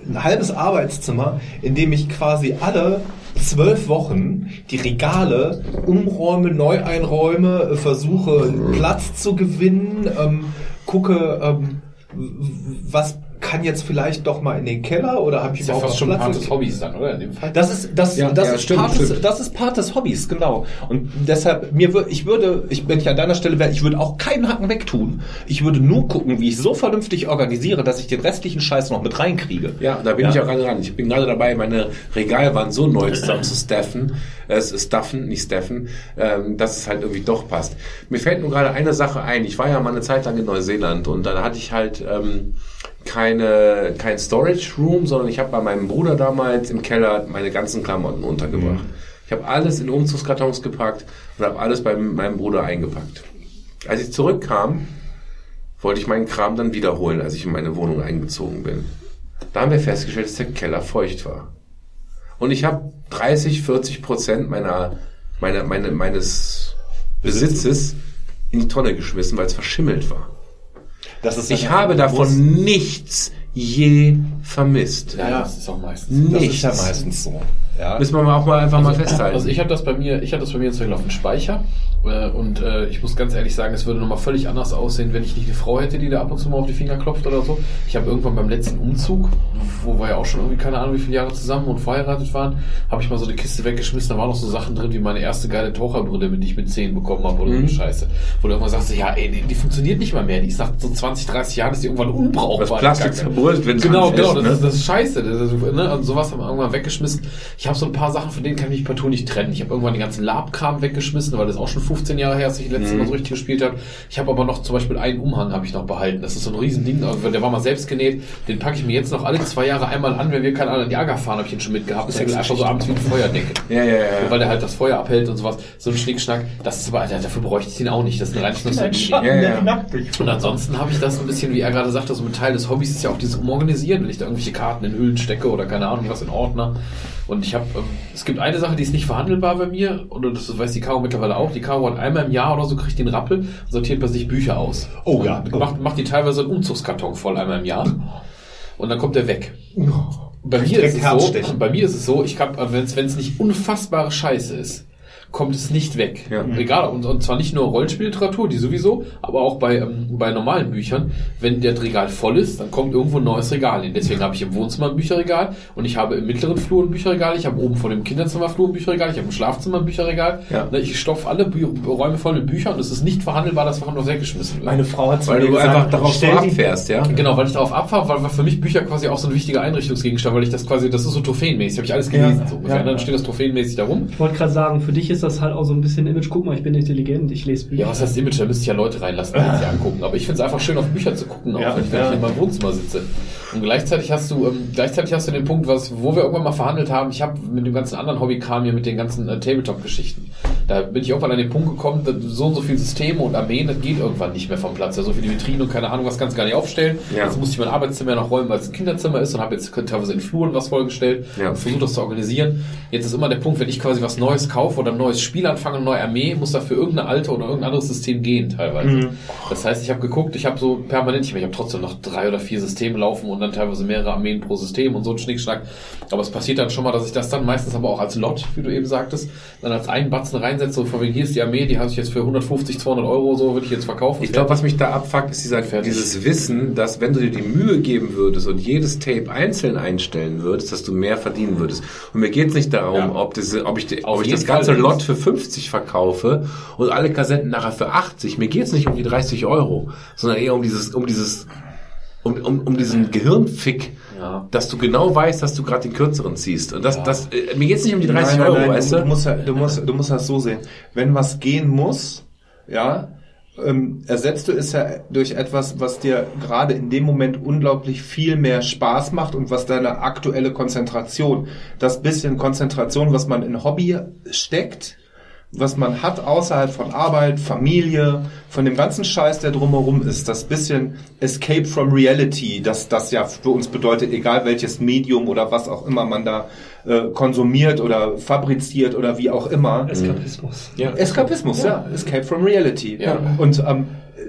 ein halbes Arbeitszimmer, in dem ich quasi alle zwölf Wochen die Regale umräume, neu einräume, äh, versuche Platz zu gewinnen, ähm, gucke, ähm, was kann jetzt vielleicht doch mal in den Keller oder habe ich Ist ja überhaupt fast schon Platz? Part des Hobbys dann, oder? In dem Fall. Das ist das, Ja, das, ja, ist stimmt, Part des, stimmt. das ist Part des Hobbys, genau. Und deshalb mir wür- ich würde, ich wenn ich an deiner Stelle wäre, ich würde auch keinen Hacken wegtun. Ich würde nur gucken, wie ich so vernünftig organisiere, dass ich den restlichen Scheiß noch mit reinkriege. Ja, da bin Ja. ich auch gerade dran. Ich bin gerade dabei, meine Regalwand so neu zusammen zu staffen, äh, es ist staffen, nicht staffen, ähm, dass es halt irgendwie doch passt. Mir fällt nur gerade eine Sache ein. Ich war ja mal eine Zeit lang in Neuseeland und da hatte ich halt ähm, keine kein Storage Room, sondern ich habe bei meinem Bruder damals im Keller meine ganzen Klamotten untergebracht. Ich habe alles in Umzugskartons gepackt und habe alles bei meinem Bruder eingepackt. Als ich zurückkam, wollte ich meinen Kram dann wiederholen, als ich in meine Wohnung eingezogen bin. Da haben wir festgestellt, dass der Keller feucht war. Und ich habe 30, 40 Prozent meiner, meiner, meine, meines Besitzes in die Tonne geschmissen, weil es verschimmelt war. Das ist Ich habe davon nichts je vermisst. Ja, ja, das ist auch meistens. das Nichts. ist ja meistens so. Ja. Müssen wir mal auch mal einfach mal festhalten. Also ich habe das bei mir, ich hatte das bei mir inzwischen auf dem Speicher und äh, ich muss ganz ehrlich sagen, es würde nochmal völlig anders aussehen, wenn ich nicht eine Frau hätte, die da ab und zu mal auf die Finger klopft oder so. Ich habe irgendwann beim letzten Umzug, wo wir ja auch schon irgendwie keine Ahnung wie viele Jahre zusammen und verheiratet waren, habe ich mal so eine Kiste weggeschmissen, da waren noch so Sachen drin wie meine erste geile Taucherbrille, die ich mit 10 bekommen habe oder so eine Scheiße. Wo du irgendwann sagst, ja ey, die, die funktioniert nicht mal mehr, die ist nach so 20, 30 Jahren ist die irgendwann unbrauchbar. das Plastik zerbröselt, wenn es Genau, genau, das, ne? ist, das ist scheiße. Das ist, ne? Und sowas haben wir irgendwann weggeschmissen. Ich habe so ein paar Sachen, von denen kann ich mich partout nicht trennen. Ich habe irgendwann den ganzen Lab-Kram weggeschmissen, weil das auch schon 15 Jahre her, dass ich letztes Mal so richtig gespielt habe. Ich habe aber noch zum Beispiel einen Umhang habe ich noch behalten. Das ist so ein Riesending, also der war mal selbst genäht. Den packe ich mir jetzt noch alle zwei Jahre einmal an, wenn wir keine Ahnung in die Ager fahren, habe ich ihn schon mitgehabt. Das ist einfach so abends wie ein Feuerdecke. Ja, ja, ja. Weil der halt das Feuer abhält und sowas. So ein Schnickschnack. Das ist aber, Alter, dafür bräuchte ich den auch nicht. Das ist ein reines. Ja, ja. Und ansonsten habe ich das ein bisschen, wie er gerade sagte, so mit Teil des Hobbys ist ja auch dieses Umorganisieren, wenn ich da irgendwelche Karten in Hüllen stecke oder keine Ahnung was in Ordner. Und ich habe, ähm, es gibt eine Sache, die ist nicht verhandelbar bei mir, oder das weiß die Caro mittlerweile auch. Die Caro hat einmal im Jahr oder so kriegt den Rappel und sortiert bei sich Bücher aus. Oh ja. Und macht, macht die teilweise einen Umzugskarton voll einmal im Jahr. Und dann kommt der weg. Bei mir, ist es so, bei mir ist es so, ich kann, wenn es nicht unfassbare Scheiße ist, kommt es nicht weg. Ja. Egal, und, und zwar nicht nur Rollenspielliteratur, die sowieso, aber auch bei, ähm, bei normalen Büchern. Wenn der Regal voll ist, dann kommt irgendwo ein neues Regal hin. Deswegen habe ich im Wohnzimmer ein Bücherregal und ich habe im mittleren Flur ein Bücherregal, ich habe oben vor dem Kinderzimmerflur ein Bücherregal, ich habe im Schlafzimmer ein Bücherregal. Ja. Ne, Ich stopfe alle Bü Räume voll mit Büchern und es ist nicht verhandelbar, dass einfach nur weggeschmissen wird. Meine Frau hat zu Weil mir du gesagt, einfach darauf abfährst, ja? Genau, weil ich darauf abfahre, weil weil für mich Bücher quasi auch so ein wichtiger Einrichtungsgegenstand, weil ich das quasi, das ist so trophäenmäßig, habe ich alles gelesen, Ja, so ungefähr. ja, Dann ja. steht das trophäenmäßig da rum. Ich wollte gerade sagen, für dich ist das halt auch so ein bisschen Image. Guck mal, ich bin intelligent, ich lese Bücher. Ja, was heißt Image? Da müsste ich ja Leute reinlassen, die sich angucken. Aber ich finde es einfach schön, auf Bücher zu gucken, auch Ja, wenn ich ja. in meinem Wohnzimmer sitze. Und gleichzeitig hast du, ähm, gleichzeitig hast du den Punkt, was, wo wir irgendwann mal verhandelt haben. Ich habe mit dem ganzen anderen Hobbykram hier, mit den ganzen äh, Tabletop-Geschichten. Da bin ich irgendwann an den Punkt gekommen, so und so viele Systeme und Armeen, das geht irgendwann nicht mehr vom Platz. Ja, so viele Vitrinen und keine Ahnung, was kannst du gar nicht aufstellen. Ja. Jetzt musste ich mein Arbeitszimmer noch räumen, weil es ein Kinderzimmer ist und habe jetzt teilweise in Fluren was vollgestellt Ja. und versucht das zu organisieren. Jetzt ist immer der Punkt, wenn ich quasi was Neues kaufe oder ein neues Spiel anfange, eine neue Armee, muss dafür irgendeine alte oder irgendein anderes System gehen teilweise. Das heißt, ich habe geguckt, ich habe so permanent, ich, meine, ich habe trotzdem noch drei oder vier Systeme laufen und dann teilweise mehrere Armeen pro System und so ein Schnickschnack. Aber es passiert dann schon mal, dass ich das dann meistens aber auch als Lot, wie du eben sagtest, dann als einen Batzen reinsetze, so von wegen, hier ist die Armee, die habe ich jetzt für 150, 200 Euro so, würde ich jetzt verkaufen. Ich glaube, was mich da abfuckt, ist dieser, Fertig. dieses Wissen, dass wenn du dir die Mühe geben würdest und jedes Tape einzeln einstellen würdest, dass du mehr verdienen würdest. Und mir geht es nicht darum, Ja. ob, diese, ob ich, ob ich das ganze Fall. Lot für 50 verkaufe und alle Kassetten nachher für 80. Mir geht es nicht um die 30 Euro, sondern eher um dieses, um dieses, um, um, um diesen Gehirnfick, Ja. dass du genau weißt, dass du gerade den kürzeren ziehst. Und das, das, äh, mir geht es nicht um die 30 nein, nein, Euro, nein, weißt du, du? musst, ja- du, musst, du musst das so sehen. Wenn was gehen muss, ja, ähm, ersetzt du es ja durch etwas, was dir gerade in dem Moment unglaublich viel mehr Spaß macht und was deine aktuelle Konzentration, das bisschen Konzentration, was man in Hobby steckt, was man hat außerhalb von Arbeit, Familie, von dem ganzen Scheiß, der drumherum ist, das bisschen Escape from Reality, das das ja für uns bedeutet, egal welches Medium oder was auch immer man da äh, konsumiert oder fabriziert oder wie auch immer. Eskapismus. Ja. Eskapismus, ja. Escape from Reality. Ja. Und ähm,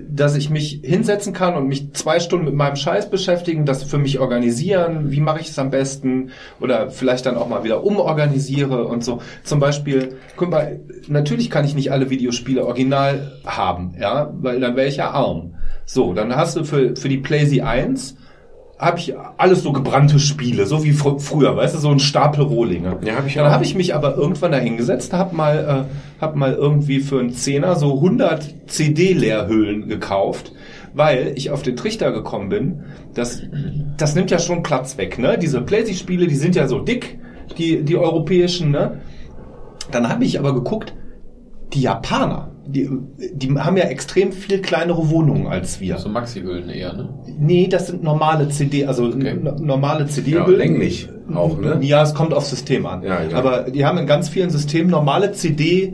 dass ich mich hinsetzen kann und mich zwei Stunden mit meinem Scheiß beschäftigen, das für mich organisieren, wie mache ich es am besten oder vielleicht dann auch mal wieder umorganisiere und so. Zum Beispiel, guck mal, natürlich kann ich nicht alle Videospiele original haben, ja, weil dann wäre ich ja arm. So, dann hast du für, für die PlayZ 1 habe ich alles so gebrannte Spiele, so wie fr früher, weißt du, so ein Stapel Rohlinge. Ja, hab ich Dann habe ich mich aber irgendwann da hingesetzt, habe mal, äh, hab mal irgendwie für einen Zehner so 100 CD-Leerhüllen gekauft, weil ich auf den Trichter gekommen bin. Das, das nimmt ja schon Platz weg, ne? Diese Playsy-Spiele, die sind ja so dick, die, die europäischen, ne? Dann habe ich aber geguckt, die Japaner, die, die haben ja extrem viel kleinere Wohnungen als wir. So Maxi-Hüllen eher, ne? Nee, das sind normale CD, also Okay. normale Ja, CD-Hüllen. länglich auch, ne? Ja, es kommt aufs System an. Ja, ja. Aber die haben in ganz vielen Systemen normale CD, äh,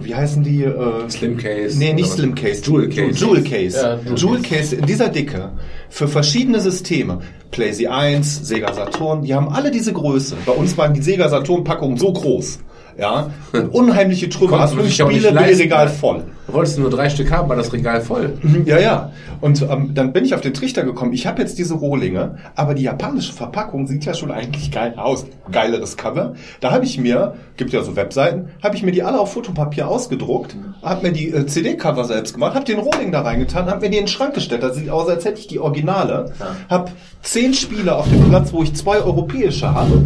wie heißen die? Äh, Slim Case. Nee, nicht Slim Case. Jewel Case. Jewel Case. Ja, Jewel Jewel Case in dieser Dicke. Für verschiedene Systeme. PlayZ 1, Sega Saturn, die haben alle diese Größe. Bei uns waren die Sega Saturn Packungen so groß. Ja, und unheimliche Trümmer. Konntest Hast fünf Spiele, leisten, Regal voll. Wolltest du nur drei Stück haben, war das Regal voll. Ja, ja. Und ähm, dann bin ich auf den Trichter gekommen. Ich habe jetzt diese Rohlinge, aber die japanische Verpackung sieht ja schon eigentlich geil aus. Geileres Cover. Da habe ich mir, gibt ja so Webseiten, habe ich mir die alle auf Fotopapier ausgedruckt, habe mir die äh, CD-Cover selbst gemacht, habe den Rohling da reingetan, habe mir die in den Schrank gestellt. Das sieht aus, als hätte ich die Originale. Habe zehn Spiele auf dem Platz, wo ich zwei europäische habe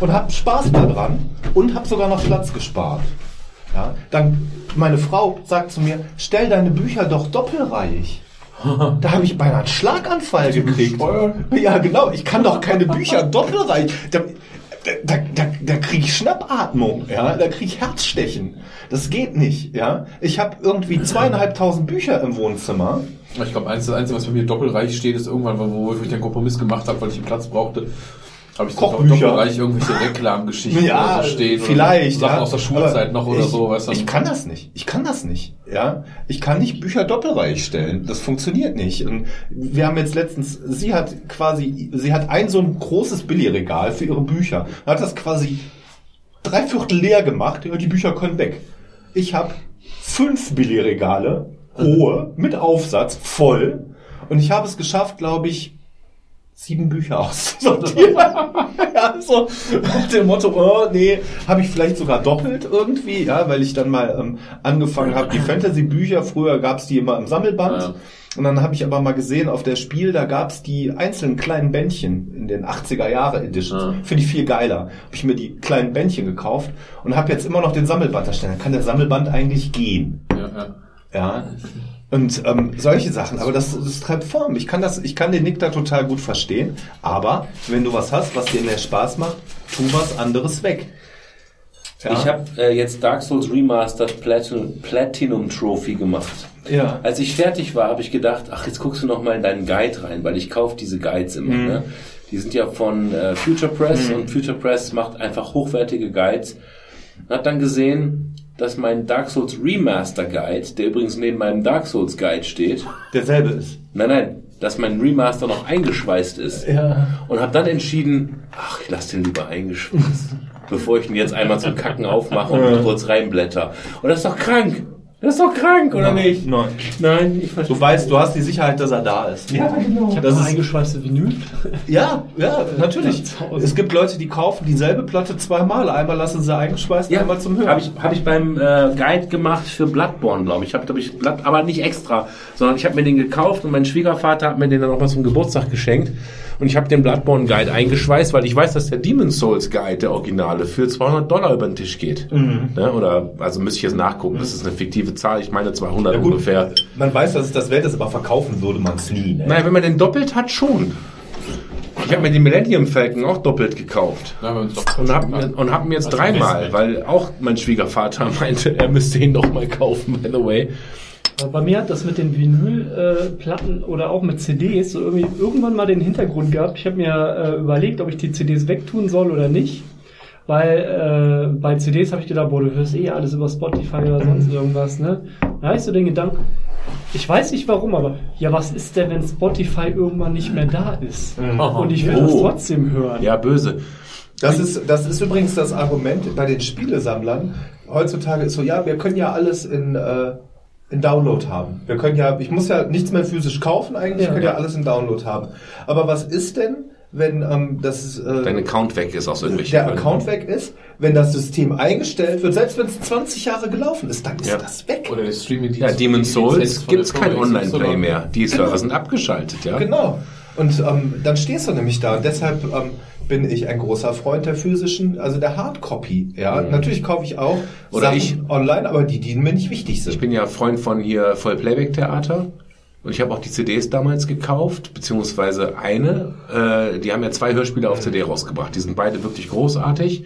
und habe Spaß daran und habe sogar noch Platz gespart. Ja, dann meine Frau sagt zu mir, stell deine Bücher doch doppelreihig. Da habe ich beinahe einen Schlaganfall gekriegt. Ja, genau. Ich kann doch keine Bücher doppelreihig. Da, da, da, da kriege ich Schnappatmung, ja, da kriege ich Herzstechen. Das geht nicht, ja. Ich habe irgendwie zweieinhalbtausend Bücher im Wohnzimmer. Ich glaube, eins, das Einzige, was bei mir doppelreich steht, ist irgendwann, wo ich den Kompromiss gemacht habe, weil ich den Platz brauchte. Habe ich Kochbücher. doppelreich irgendwelche Reklamgeschichten Ja, so stehen. vielleicht, Oder Sachen ja. aus der Schulzeit noch oder ich, so. Weißt du? Ich kann das nicht. Ich kann das nicht. Ja, ich kann nicht Bücher doppelreich stellen. Das funktioniert nicht. Und wir haben jetzt letztens, sie hat quasi, sie hat ein so ein großes Billigregal für ihre Bücher. Hat das quasi drei Viertel leer gemacht. Die Bücher können weg. Ich habe fünf Billigregale, hohe, mit Aufsatz, voll. Und ich habe es geschafft, glaube ich, sieben Bücher auszusortieren. ja, so nach dem Motto, oh, nee, habe ich vielleicht sogar doppelt irgendwie, ja, weil ich dann mal ähm, angefangen habe, die Fantasy-Bücher, früher gab's die immer im Sammelband. Ja. Und dann habe ich aber mal gesehen, auf der Spiel, da gab's die einzelnen kleinen Bändchen in den 80er Jahre Editions. Ja. Finde ich viel geiler. Habe ich mir die kleinen Bändchen gekauft und habe jetzt immer noch den Sammelband da stehen. Dann kann der Sammelband eigentlich gehen. ja, ja. Ja. Und ähm, solche Sachen, aber das, das treibt Form. Ich kann das, ich kann den Nick da total gut verstehen. Aber wenn du was hast, was dir mehr Spaß macht, tu was anderes weg. Ja. Ich habe äh, jetzt Dark Souls Remastered Platinum, Platinum Trophy gemacht. ja. Als ich fertig war, habe ich gedacht, ach, jetzt guckst du noch mal in deinen Guide rein, weil ich kaufe diese Guides immer. Mhm. Ne? Die sind ja von äh, Future Press und Future Press macht einfach hochwertige Guides. Und hab dann gesehen, dass mein Dark Souls Remaster Guide, der übrigens neben meinem Dark Souls Guide steht, derselbe ist. nein, nein, dass mein Remaster noch eingeschweißt ist. Ja. Und habe dann entschieden, ach, ich lasse den lieber eingeschweißt, bevor ich ihn jetzt einmal zum Kacken aufmache und kurz reinblätter. Und das ist doch krank. Das ist doch krank, oder nicht? Nein. Nein, ich verstehe. Du weißt, du hast die Sicherheit, dass er da ist. Ja, genau. Ich habe Das eingeschweißte Vinyl. ja, ja, natürlich. Es gibt Leute, die kaufen dieselbe Platte zweimal. Einmal lassen sie eingeschweißt, Ja, einmal zum Hören. Habe ich, hab ich beim äh, Guide gemacht für Bloodborne, glaube ich. Habe, glaube ich, Blood, aber nicht extra, sondern ich habe mir den gekauft und mein Schwiegervater hat mir den dann noch mal zum Geburtstag geschenkt. Und ich habe den Bloodborne Guide eingeschweißt, weil ich weiß, dass der Demon's Souls Guide, der Originale, für 200 Dollar über den Tisch geht. Ne? Oder, also müsste ich jetzt nachgucken. Das ist eine fiktive Zahl. Ich meine 200 Ja, gut, ungefähr. Man weiß, dass es das wert ist, aber verkaufen würde man es nie. Ne? Naja, wenn man den doppelt hat, schon. Ich habe mir den Millennium Falcon auch doppelt gekauft. Doch Und hab, mir- und hab ihn jetzt Also dreimal, weil auch mein Schwiegervater meinte, er müsste ihn noch mal kaufen, by the way. Aber Bei mir hat das mit den Vinylplatten oder auch mit CDs so irgendwie irgendwann mal den Hintergrund gehabt. Ich habe mir äh, überlegt, ob ich die CDs wegtun soll oder nicht. Weil äh, bei CDs habe ich gedacht, boah, du hörst eh alles über Spotify oder sonst irgendwas, ne? Da habe ich so den Gedanken, ich weiß nicht warum, aber ja, was ist denn, wenn Spotify irgendwann nicht mehr da ist? Und ich will das Oh. trotzdem hören. Ja, böse. Das ist, das ist übrigens das Argument bei den Spielesammlern. Heutzutage ist so, ja, wir können ja alles in, äh, in Download haben. Wir können ja, ich muss ja nichts mehr physisch kaufen eigentlich, ich Ja. kann ja alles in Download haben. Aber was ist denn, wenn ähm, das äh, Dein Account weg ist aus irgendwelchen der Gründen. Account weg ist, wenn das System eingestellt wird, selbst wenn es 20 Jahre gelaufen ist, dann ist Ja. das weg. Oder der streaming Ja, Demon's Souls gibt's kein Online-Play mehr. Die Server sind abgeschaltet, ja. Genau. Und ähm, dann stehst du nämlich da. Und deshalb ähm, bin ich ein großer Freund der physischen, also der Hardcopy. Ja, natürlich kaufe ich auch Mhm. Oder Sachen ich- online, aber die, die mir nicht wichtig sind. Ich bin ja Freund von hier Vollplayback-Theater. Und ich habe auch die CDs damals gekauft, beziehungsweise eine. Äh, die haben ja zwei Hörspiele auf CD rausgebracht. Die sind beide wirklich großartig.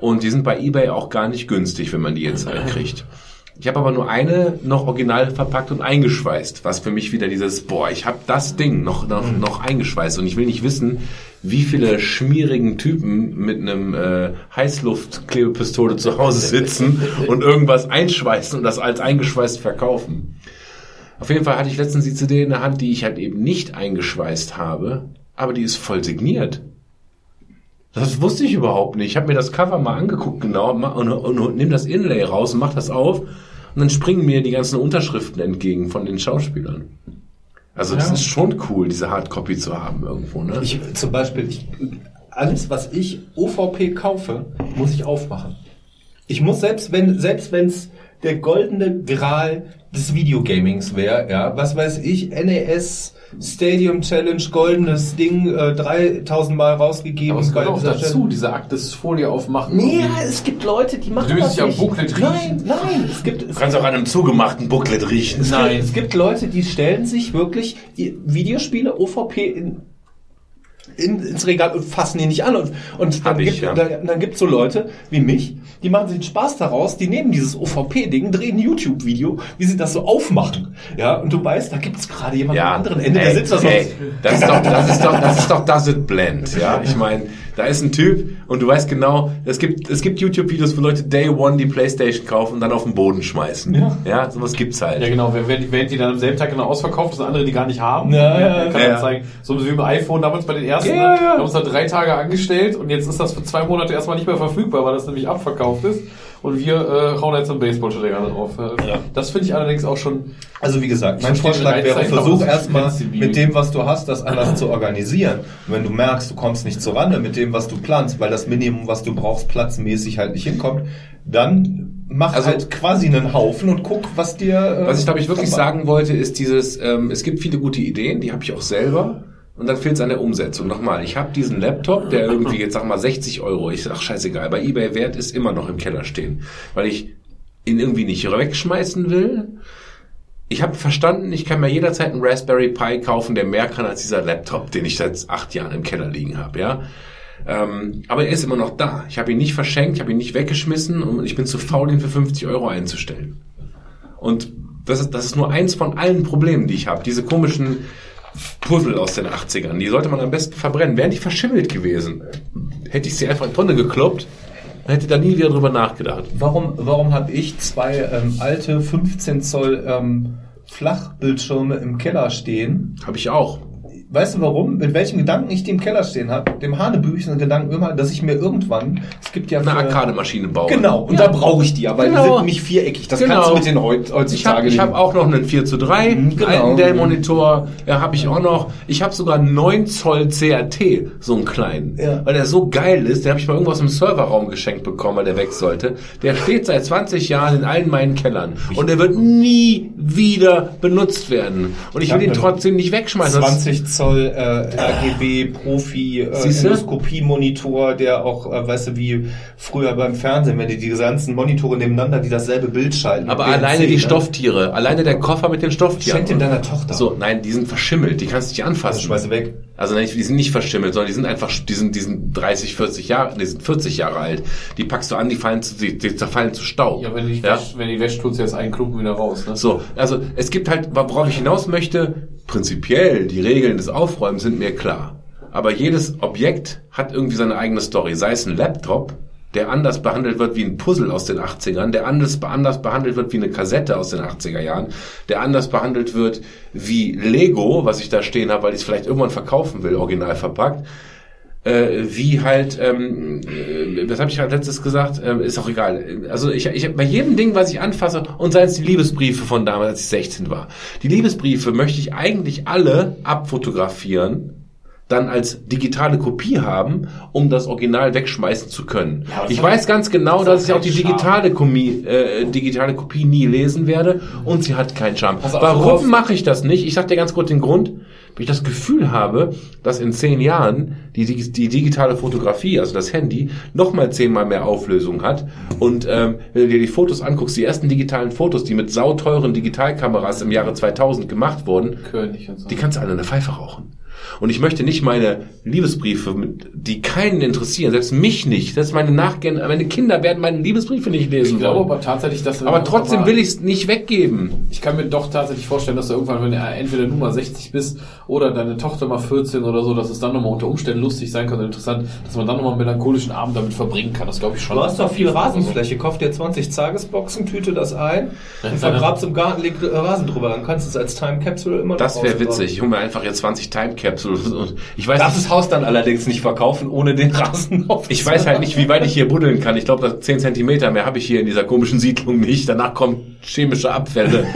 Und die sind bei eBay auch gar nicht günstig, wenn man die jetzt halt kriegt. Ich habe aber nur eine noch original verpackt und eingeschweißt, was für mich wieder dieses, boah, ich habe das Ding noch, noch, noch eingeschweißt und ich will nicht wissen, wie viele schmierigen Typen mit einem äh, Heißluftklebepistole zu Hause sitzen und irgendwas einschweißen und das als eingeschweißt verkaufen. Auf jeden Fall hatte ich letztens die CD in der Hand, die ich halt eben nicht eingeschweißt habe, aber die ist voll signiert. Das wusste ich überhaupt nicht. Ich habe mir das Cover mal angeguckt genau ma- und, und, und nehme das Inlay raus und mach das auf und dann springen mir die ganzen Unterschriften entgegen von den Schauspielern. Also das ist schon cool, diese Hardcopy zu haben irgendwo, ne? Ich, zum Beispiel, ich, alles, was ich OVP kaufe, muss ich aufmachen. Ich muss selbst wenn selbst wenn's der goldene Gral des Videogamings wäre, ja, was weiß ich, NES Stadium Challenge, goldenes Ding, äh, 3000 Mal rausgegeben. Aber es gehört auch dieser dazu, Stelle. diese Aktes-Folie aufmachen. Nee, und- es gibt Leute, die machen Du willst das dich am nicht. Booklet Nein, riechen. nein, es gibt, es Du kannst auch an einem zugemachten Booklet riechen. es Nein. Gibt, es gibt Leute, die stellen sich wirklich Videospiele OVP in in, ins Regal und fassen ihn nicht an. Und, und dann ich, gibt ja. dann, dann gibt's so Leute wie mich, die machen sich Spaß daraus, die nehmen dieses OVP-Ding, drehen ein YouTube-Video, wie sie das so aufmachen. Ja, und du weißt, da gibt's gerade jemanden am anderen Ende, der ey, sitzt da so. ey, das ist doch, das ist doch, das ist doch Does It Blend, ja. Ich meine, da ist ein Typ und du weißt genau, es gibt, es gibt YouTube-Videos, wo Leute Day One die Playstation kaufen und dann auf den Boden schmeißen. Ja. ja sowas gibt's halt. Ja, genau. Während, während die dann am selben Tag genau ausverkauft ist, andere, die gar nicht haben. Ja, ja, kann ja. man zeigen. So wie beim iPhone damals bei den ersten. Ja, ja, ja. Wir haben uns da drei Tage angestellt und jetzt ist das für zwei Monate erstmal nicht mehr verfügbar, weil das nämlich abverkauft ist. Und wir äh, hauen jetzt einen Baseballschläger drauf. Ja. Das finde ich allerdings auch schon. Also wie gesagt, mein Vorschlag wäre, versuch erstmal mit dem, was du hast, das anders zu organisieren. Und wenn du merkst, du kommst nicht zurande mit dem, was du planst, weil das Minimum, was du brauchst, platzmäßig halt nicht hinkommt, dann mach Also- halt quasi einen Haufen und guck, was dir... äh, Was ich glaube ich wirklich sagen wollte, ist dieses, ähm, es gibt viele gute Ideen, die habe ich auch selber. Und dann fehlt es an der Umsetzung. Nochmal, ich habe diesen Laptop, der irgendwie jetzt sag mal 60 Euro, ich sag scheißegal, bei eBay Wert ist immer noch im Keller stehen, weil ich ihn irgendwie nicht wegschmeißen will. Ich habe verstanden, ich kann mir jederzeit einen Raspberry Pi kaufen, der mehr kann als dieser Laptop, den ich seit acht Jahren im Keller liegen habe, ja. Ähm, aber er ist immer noch da. Ich habe ihn nicht verschenkt, ich habe ihn nicht weggeschmissen und ich bin zu faul, ihn für 50 Euro einzustellen. Und das ist, das ist nur eins von allen Problemen, die ich habe. Diese komischen Puzzle aus den 80ern, die sollte man am besten verbrennen. Wären die verschimmelt gewesen, hätte ich sie einfach in die Tonne gekloppt hätte da nie wieder drüber nachgedacht. Warum, warum habe ich zwei ähm, alte 15 Zoll ähm, Flachbildschirme im Keller stehen? Habe ich auch. Weißt du warum? Mit welchem Gedanken ich die im Keller stehen habe? Dem hanebüchenden Gedanken immer, dass ich mir irgendwann, es gibt ja Eine Arcade-Maschine bauen. Genau, und da brauche ich die ja, weil die Genau. sind nämlich viereckig. Das Genau. kannst du mit den heut, Ich heutzutage habe ich hab auch noch einen 4 zu 3 Mhm, genau. alten Dell-Monitor, ja, habe ich auch noch. Ich habe sogar einen 9 Zoll CRT, so einen kleinen. Ja. Weil der so geil ist, den habe ich mal irgendwo aus dem Serverraum geschenkt bekommen, weil der weg sollte. Der steht seit 20 Jahren in allen meinen Kellern. Und der wird nie wieder benutzt werden. Und ich will ihn einen trotzdem nicht wegschmeißen. Das- 20 Zoll äh, RGB Profi äh, Monitor, der auch, äh, weißt du, wie früher beim Fernsehen, wenn die die ganzen Monitore nebeneinander, die dasselbe Bild schalten. Aber BNC, alleine die ne? Stofftiere, alleine der Koffer mit den Stofftieren. Schenk den deiner Tochter. So, nein, die sind verschimmelt, die kannst du nicht Also anfassen. schmeiße weg. Also nein, die sind nicht verschimmelt, sondern die sind einfach, die sind, die sind 30, 40 Jahre, die sind 40 Jahre alt. Die packst du an, die fallen zu, die, die zerfallen zu Staub. Ja, wenn die Ja? wäscht, wenn die wäscht, tut sie jetzt einen Klumpen wieder raus. Ne? So, also es gibt halt, worauf ich hinaus möchte, prinzipiell, die Regeln des Aufräumens sind mir klar. Aber jedes Objekt hat irgendwie seine eigene Story. Sei es ein Laptop, der anders behandelt wird wie ein Puzzle aus den 80ern, der anders, anders behandelt wird wie eine Kassette aus den 80er Jahren, der anders behandelt wird wie Lego, was ich da stehen habe, weil ich es vielleicht irgendwann verkaufen will, original verpackt. Äh, wie halt, ähm, äh, was habe ich gerade letztes gesagt, ähm, ist auch egal. Also ich, ich bei jedem Ding, was ich anfasse, und seien es die Liebesbriefe von damals, als ich 16 war. Die Liebesbriefe möchte ich eigentlich alle abfotografieren, dann als digitale Kopie haben, um das Original wegschmeißen zu können. das ich weiß ganz genau, das dass ich auch die digitale, Komie, äh, digitale Kopie nie lesen werde und sie hat keinen Charme. Auf, Warum mache ich das nicht? Ich sag dir ganz kurz den Grund, weil ich das Gefühl habe, dass in zehn Jahren die, die, die digitale Fotografie, also das Handy, nochmal zehnmal mehr Auflösung hat. Und ähm, wenn du dir die Fotos anguckst, die ersten digitalen Fotos, die mit sauteuren Digitalkameras im Jahre 2000 gemacht wurden, so. die kannst du alle in der Pfeife rauchen. Und ich möchte nicht meine Liebesbriefe, die keinen interessieren, selbst mich nicht, selbst meine Nachgehen, meine Kinder werden meine Liebesbriefe nicht lesen ich glaube wollen. aber tatsächlich, dass Aber trotzdem will ich es nicht weggeben. Ich kann mir doch tatsächlich vorstellen, dass du irgendwann, wenn du entweder du mal 60 bist oder deine Tochter mal 14 oder so, dass es dann nochmal unter Umständen lustig sein kann und interessant, dass man dann nochmal einen melancholischen Abend damit verbringen kann. Das glaube ich schon. Du hast doch viel Rasenfläche. Kauf dir 20 Tagesboxen, tüte das ein und vergrab's im Garten, leg äh, Rasen drüber. Dann kannst du es als Time Capsule immer noch Das wäre witzig. Ich hole mir einfach jetzt 20 Time Capsules und ich weiß Darf nicht, das Haus dann allerdings nicht verkaufen, ohne den Rasen auf. ich weiß halt nicht, wie weit ich hier buddeln kann. Ich glaube, das 10 Zentimeter mehr habe ich hier in dieser komischen Siedlung nicht. Danach kommen chemische Abfälle.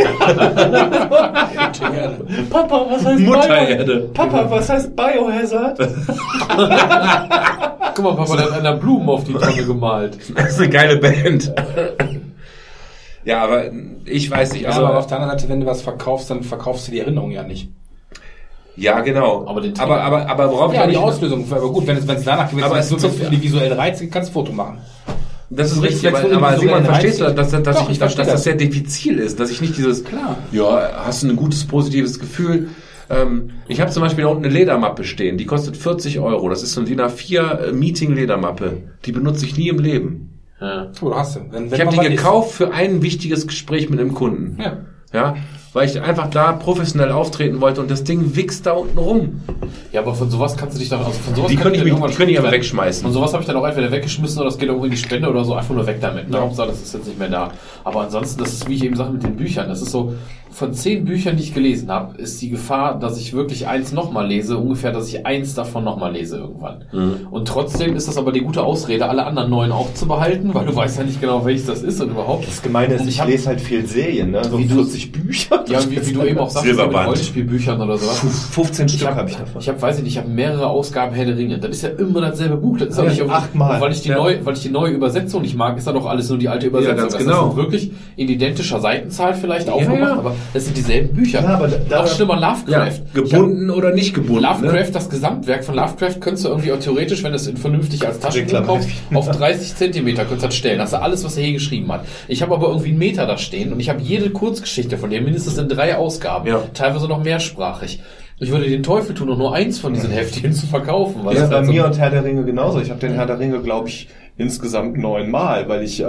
Papa, was heißt Muttererde. Bio? Papa, was heißt Biohazard? Guck mal, Papa, der hat einer Blumen auf die Tonne gemalt. Das ist eine geile Band. Ja, aber ich weiß nicht. Also, Also, aber auf der anderen Seite, wenn du was verkaufst, dann verkaufst du die Erinnerung ja nicht. Ja, genau. Aber den aber, aber, aber worauf Ja, ich die Auslösung, aber gut, wenn es, wenn es danach geht, Aber wenn es es ist so die visuellen Reize kannst du Foto machen. Das ist richtig, aber, aber Simon, verstehst du, dass, dass, Doch, ich, ich dass, dass das sehr diffizil ist, dass ich nicht dieses, Klar. ja, hast du ein gutes, positives Gefühl, Ähm, ich habe zum Beispiel da unten eine Ledermappe stehen, die kostet 40 Euro. Das ist so eine DIN A4 Meeting-Ledermappe. Die benutze ich nie im Leben. Ja. Oh, hast du. Wenn, wenn Ich habe die was ist. gekauft für ein wichtiges Gespräch mit einem Kunden. Ja. Ja, weil ich einfach da professionell auftreten wollte und das Ding wichst da unten rum. Ja, aber von sowas kannst du dich dann, also von sowas Die kann ich mich- die ich aber wegschmeißen. Von sowas habe ich dann auch entweder weggeschmissen oder das geht irgendwo in die Spende oder so, einfach nur weg damit. Ne? Ja. Hauptsache, das ist jetzt nicht mehr da. Aber ansonsten, das ist, wie ich eben sage, mit den Büchern. Das ist so, von zehn Büchern, die ich gelesen habe, ist die Gefahr, dass ich wirklich eins nochmal lese, ungefähr, dass ich eins davon nochmal lese irgendwann. Mhm. Und trotzdem ist das aber die gute Ausrede, alle anderen neun auch zu behalten, weil du weißt ja nicht genau, welches das ist und überhaupt. Das Gemeine ist, ich hab- lese halt viel Serien, ne? So Wie du- 40 Bücher. Ja, wie, wie du eben auch sagst, mit. Rollenspielbüchern oder sowas. 15 Stück hab- habe ich davon. Ich habe, weiß ich nicht, ich habe mehrere Ausgaben Herr der Ringe. Das ist ja immer dasselbe Buch. Das ist auch Ja, nicht irgendwie- achtmal. Weil ich die Ja. neue, weil ich die neue Übersetzung nicht mag, ist da doch alles nur die alte Übersetzung. ganz das genau. ist wirklich in identischer Seitenzahl vielleicht aufgemacht, ja. aber das sind dieselben Bücher. Ja, aber da- Noch schlimmer Lovecraft. Ja, Ich hab- gebunden oder nicht gebunden. Lovecraft, Ne? das Gesamtwerk von Lovecraft, könntest du irgendwie auch theoretisch, wenn du es in- vernünftig als Taschenbuch kaufst, auf 30 Zentimeter könntest du das stellen. Hast du alles, was er je geschrieben hat. Ich habe aber irgendwie einen Meter da stehen und ich habe jede Kurzgeschichte von dir mindestens in drei Ausgaben. Ja. Teilweise noch mehrsprachig. Ich würde den Teufel tun, um nur eins von diesen Heftchen zu verkaufen. Weil Ja, das bei halt so- mir und Herr der Ringe genauso. Ich habe den Herr der Ringe, glaube ich, insgesamt neunmal, weil ich äh,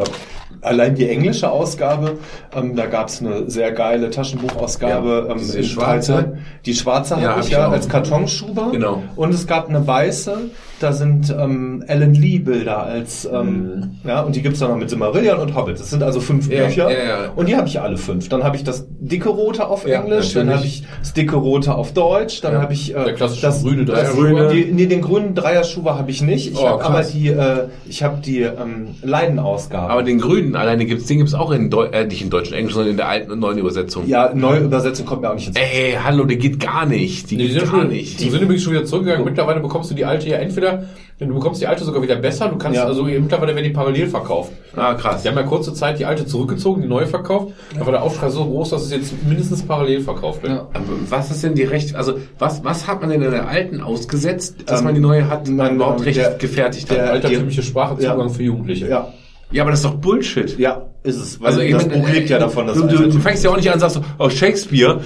allein die englische Ausgabe, ähm, da gab es eine sehr geile Taschenbuchausgabe. Ja, ähm, in schwarze? 13. Die schwarze Ja, habe hab ich ja auch. als Kartonschuber. Genau. Und es gab eine weiße, da sind ähm, Alan Lee Bilder als ähm, ja und die gibt's dann noch mit Silmarillion und Hobbit. Das sind also fünf Mhm. Ja, Bücher ja, ja. und die habe ich alle fünf. Dann habe ich das dicke rote auf Englisch, dann natürlich. habe ich das dicke rote auf Deutsch, dann Ja. habe ich äh, das grüne Dreierschuber. Die, nee, den grünen Dreierschuber habe ich nicht. Ich Oh, habe aber die äh, ich habe die ähm, Leidenausgabe. Aber den Grünen alleine gibt's, den gibt's auch in Deu äh, nicht in Deutsch und Englisch, sondern in der alten und neuen Übersetzung. ja, neue Übersetzung kommt mir auch nicht ins Ey, hallo, der geht gar nicht. Die Nee, die geht sind, gar schon, nicht. die sind übrigens schon wieder zurückgegangen. Mittlerweile bekommst du die alte ja entweder, du bekommst die alte sogar wieder besser. Du kannst Ja. also mittlerweile werden die parallel verkauft. ah, krass. Die haben ja kurze Zeit die alte zurückgezogen, die neue verkauft. Da war der Aufschrei so groß, dass es jetzt mindestens parallel verkauft wird. Aber was ist denn die Recht, also was, was hat man denn in der alten ausgesetzt, dass Ähm, man die neue hat, man, überhaupt recht der- gefertigt der- hat? Altertümliche Sprachezugang Ja. für Jugendliche. ja, Ja, aber das ist doch Bullshit. ja, ist es. Weil Also ich das Buch lebt ja davon, dass du, du, fängst ja auch nicht an und sagst so, oh, Shakespeare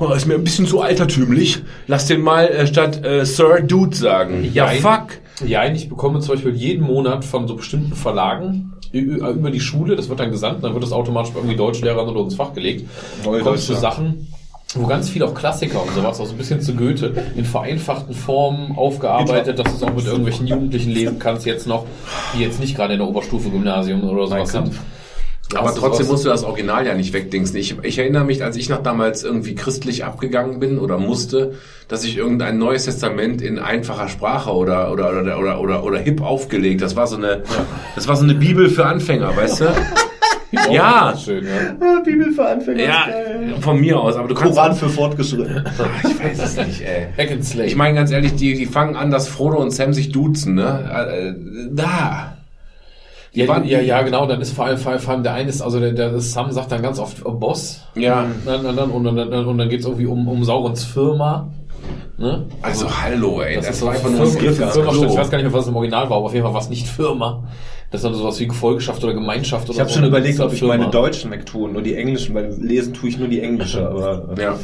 oh, ist mir ein bisschen zu altertümlich. Lass den mal äh, statt äh, Sir Dude sagen. Ja, Nein. fuck. Ja, ich bekomme zum Beispiel jeden Monat von so bestimmten Verlagen über die Schule, das wird dann gesandt, dann wird das automatisch bei irgendwie Deutschlehrern oder ins Fach gelegt. Neue Kommst du. Sachen, wo ganz viel auch Klassiker und sowas, auch so ein bisschen zu Goethe, in vereinfachten Formen aufgearbeitet, dass du es auch mit irgendwelchen Jugendlichen lesen kannst jetzt noch, die jetzt nicht gerade in der Oberstufe Gymnasium oder sowas sind. Aber trotzdem musst du das Original ja nicht wegdingsen. Ich, ich erinnere mich, als ich noch damals irgendwie christlich abgegangen bin oder musste, dass ich irgendein neues Testament in einfacher Sprache oder oder oder oder oder, oder hip aufgelegt. Das war so eine, das war so eine Bibel für Anfänger, weißt du? Ja. Schön, ja. Ah, Bibel für Anfänger. Ja, von mir aus. Aber du kannst Koran für Fortgeschrittene. Ich weiß es nicht, ey. Hack and Slay. Ich meine ganz ehrlich, die, die fangen an, dass Frodo und Sam sich duzen, ne? Äh, äh, Da. ja, waren- ja, ja, genau, dann ist vor allem, vor allem, vor allem der eine ist, also der, der Sam sagt dann ganz oft oh, Boss. Ja. Dann, dann, dann, und dann, dann, und dann geht's irgendwie um, um Saurons Firma. Ne? Also hallo, ey. Das, Das, ist so war einfach Firma, nur ein Griff ins Firma, Klo. ich weiß gar nicht mehr, was es im Original war, aber auf jeden Fall war es nicht Firma. Das ist dann sowas wie Gefolgschaft oder Gemeinschaft oder Ich habe so. schon überlegt, ob ich Firma. meine deutschen wegtue, nur die englischen, weil lesen tue ich nur die englische. Aber äh, Ja.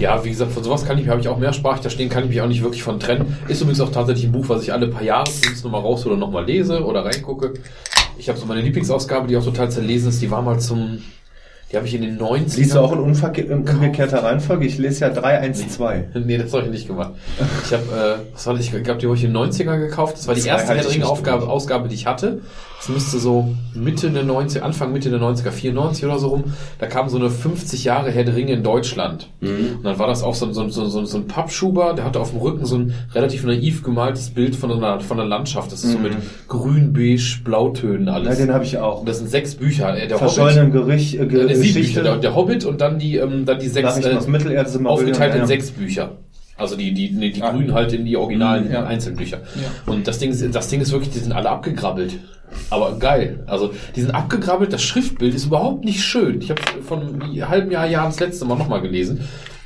Ja, wie gesagt, von sowas kann ich, habe ich auch mehrsprachig da stehen, kann ich mich auch nicht wirklich von trennen. Ist übrigens auch tatsächlich ein Buch, was ich alle paar Jahre zumindest nochmal raushole und nochmal lese oder reingucke. Ich habe so meine Lieblingsausgabe, die auch total zerlesen ist, die war mal zum, die habe ich in den 90ern. liest du auch in umgekehrter Reihenfolge? Ich lese ja 3, 1, 2. Nee, das habe ich nicht gemacht. Ich habe, äh, was war das? Ich glaube, die habe ich in den 90er gekauft. Das war die erste Herr Aufgabe. Ausgabe, die ich hatte. Das müsste so Mitte der 90er, Anfang Mitte der 90er, 94 oder so rum. Da kam so eine 50 Jahre Herr der Ringe in Deutschland. Und dann war das auch so, ein- so, so, so, so ein Pappschuber, der hatte auf dem Rücken so ein relativ naiv gemaltes Bild von einer, von einer Landschaft. Das ist so mit grün, beige, Blautönen Ja, alles. den habe ich auch. Und das sind sechs Bücher. Der Verschollenen Gericht, äh, äh, Bücher. Geschichte, Der, der Hobbit und dann die, ähm, dann die sechs, äh, aufgeteilt in ja. sechs Bücher. Also die, die, nee, die Ah. Grünen halt in die originalen Mhm, ja. Einzelbücher. Und das Ding, ist, das Ding ist wirklich, die sind alle abgegrabbelt. Aber geil. Also die sind abgegrabbelt, das Schriftbild ist überhaupt nicht schön. Ich habe von einem halben Jahr, Jahr das letzte Mal nochmal gelesen.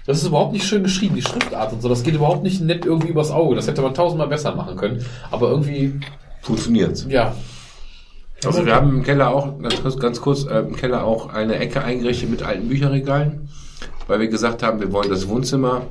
Das ist überhaupt nicht schön geschrieben, die Schriftart und so. Das geht überhaupt nicht nett irgendwie übers Auge. Das hätte man tausendmal besser machen können. Aber irgendwie, Funktioniert's. ja. Also wir haben im Keller auch, ganz kurz, ganz kurz äh, im Keller auch eine Ecke eingerichtet mit alten Bücherregalen, weil wir gesagt haben, wir wollen das Wohnzimmer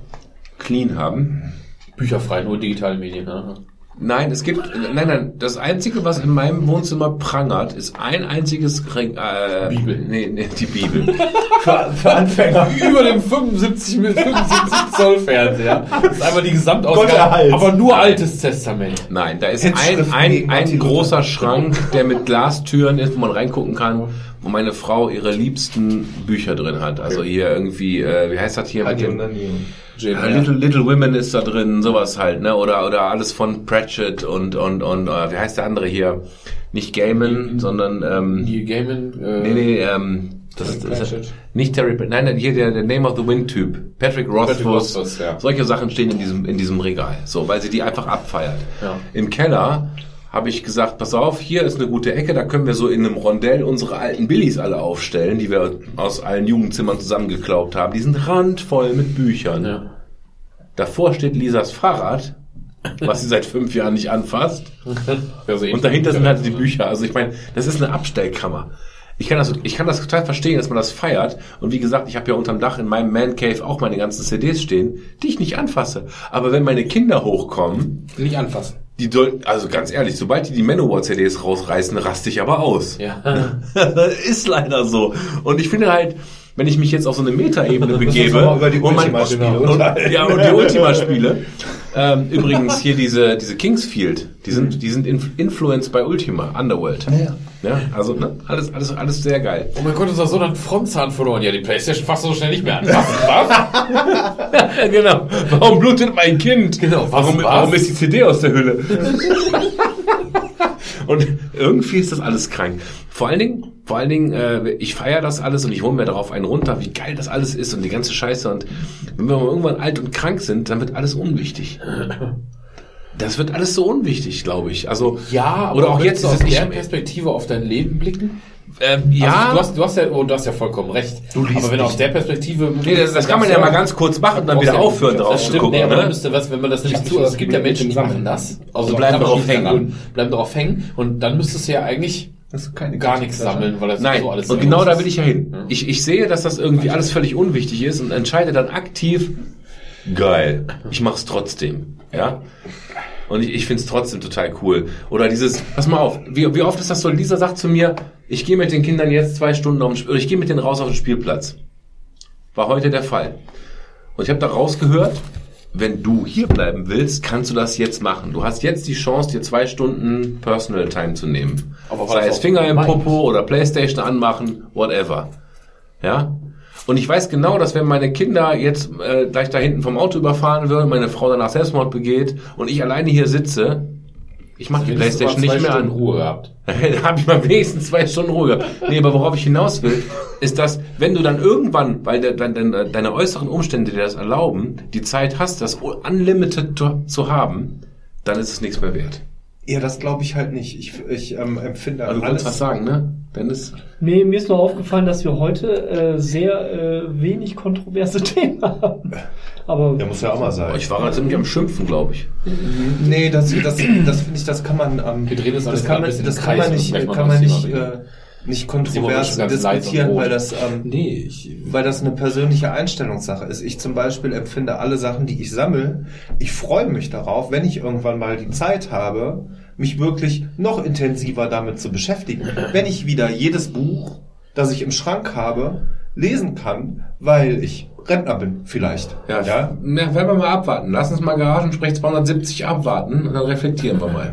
clean haben. Bücherfrei, nur digitale Medien. Ne? Nein, es gibt, nein, nein, das einzige, was in meinem Wohnzimmer prangert, ist ein einziges, äh, Bibel. Nee, nee, die Bibel. Für, für Anfänger. Über dem 75, mit 75 Zoll Fernseher. Das ist einfach die Gesamtausgabe. Aber nur Altes Testament. Nein, da ist ein, ein, ein großer Schrank, der mit Glastüren ist, wo man reingucken kann, wo meine Frau ihre liebsten Bücher drin hat. Also hier irgendwie, äh, wie heißt das hier? mit dem, Ja, Little, Little Women ist da drin, sowas halt, ne? Oder oder alles von Pratchett und und und äh, wie heißt der andere hier? Nicht Gaiman, sondern ähm, Neil Gaiman. Äh, nee, nee, ähm, das ist, das ist nicht Terry, Pratchett, nein, nein, hier der, der Name of the Wind Typ, Patrick Rothfuss. Patrick Rothfuss, ja. Solche Sachen stehen in diesem in diesem Regal, so, weil sie die einfach abfeiert. Ja. Im Keller habe ich gesagt, pass auf, hier ist eine gute Ecke, da können wir so in einem Rondell unsere alten Billies alle aufstellen, die wir aus allen Jugendzimmern zusammengeklaubt haben. Die sind randvoll mit Büchern. Ja. Davor steht Lisas Fahrrad, was sie seit fünf Jahren nicht anfasst. Also Und dahinter sind halt die Bücher. Also ich meine, das ist eine Abstellkammer. Ich kann das, ich kann das total verstehen, dass man das feiert. Und wie gesagt, ich habe ja unterm Dach in meinem Man Cave auch meine ganzen CDs stehen, die ich nicht anfasse. Aber wenn meine Kinder hochkommen, Nicht anfassen. Die also ganz ehrlich, sobald die die Manowar-CDs rausreißen, raste ich aber aus. Ja. ist leider so. Und ich finde halt, wenn ich mich jetzt auf so eine Metaebene begebe über die und mein- Ultima-Spiele und, ja und die Ultima-Spiele. ähm, übrigens hier diese diese Kingsfield, die sind die sind inf influenced bei Ultima Underworld. Ja. Ja, also ne, alles alles alles sehr geil. Oh mein Gott, unser Sohn hat einen Frontzahn verloren. Ja, die Playstation fasst so schnell nicht mehr an. Was? Was? genau. Warum blutet mein Kind? Genau, Warum, was? warum ist die CD aus der Hülle? und irgendwie ist das alles krank. Vor allen Dingen, vor allen Dingen, äh, ich feiere das alles und ich hole mir darauf einen runter, wie geil das alles ist und die ganze Scheiße. Und wenn wir irgendwann alt und krank sind, dann wird alles unwichtig. Das wird alles so unwichtig, glaube ich. Also Ja, oder auch jetzt aus ist es der Perspektive auf dein Leben blicken. ähm, Ja, ja. also du, hast, du, hast ja oh, du hast ja vollkommen recht. Du liest aber wenn nicht. aus der Perspektive. nee, das, das kann man ja mal ganz kurz machen und dann wieder aufhören drauf Das zu stimmt, gucken. nee, aber ne? müsste was, wenn man das nicht das es gibt ja Menschen, die machen das. Also Und bleiben schießt hängen. daran, Bleiben drauf hängen und dann müsstest du ja eigentlich Das ist keine gar nichts sammeln, weil das Nein, so alles und so genau da will ich ja hin. Ich, ich sehe, dass das irgendwie alles völlig unwichtig ist und entscheide dann aktiv, geil, ich mach's trotzdem. Ja? Und ich, ich find's trotzdem total cool. Oder dieses, pass mal auf, wie, wie oft ist das so, Lisa sagt zu mir, ich gehe mit den Kindern jetzt zwei Stunden auf den, oder ich gehe mit denen raus auf den Spielplatz. War heute der Fall. Und ich habe da rausgehört, wenn du hier bleiben willst, kannst du das jetzt machen. Du hast jetzt die Chance, dir zwei Stunden Personal Time zu nehmen. Aber Sei es Finger im? Popo oder Playstation anmachen, whatever. Ja? Und ich weiß genau, dass wenn meine Kinder jetzt äh, gleich da hinten vom Auto überfahren würden, meine Frau danach Selbstmord begeht und ich alleine hier sitze, ich mache die Playstation nicht mehr Stunden an. Ruhe gehabt. da habe ich mal wenigstens zwei Stunden Ruhe. Nee, aber worauf ich hinaus will, ist, dass wenn du dann irgendwann, weil de, de, de, deine äußeren Umstände dir das erlauben, die Zeit hast, das unlimited zu, zu haben, dann ist es nichts mehr wert. Ja, das glaube ich halt nicht. Ich, ich ähm, empfinde Also du wolltest was sagen, ne? Dennis? Nee, mir ist nur aufgefallen, dass wir heute äh, sehr äh, wenig kontroverse Themen haben. Aber Der muss ja auch mal sein. Ich war gerade ziemlich am Schimpfen, glaube ich. Nee, das, das, das finde ich, das kann man, ähm, Wir drehen uns alles das kann man, ein bisschen das kann man nicht, kann man nicht, äh, nicht kontrovers diskutieren, weil das, ähm, Nee, ich. weil das eine persönliche Einstellungssache ist. Ich zum Beispiel empfinde alle Sachen, die ich sammle, ich freue mich darauf, wenn ich irgendwann mal die Zeit habe, mich wirklich noch intensiver damit zu beschäftigen. Wenn ich wieder jedes Buch, das ich im Schrank habe, lesen kann, weil ich Rentner bin, vielleicht. Ja, ja. werden wir mal abwarten. Lass uns mal Garagensprech 270 abwarten und dann reflektieren wir mal.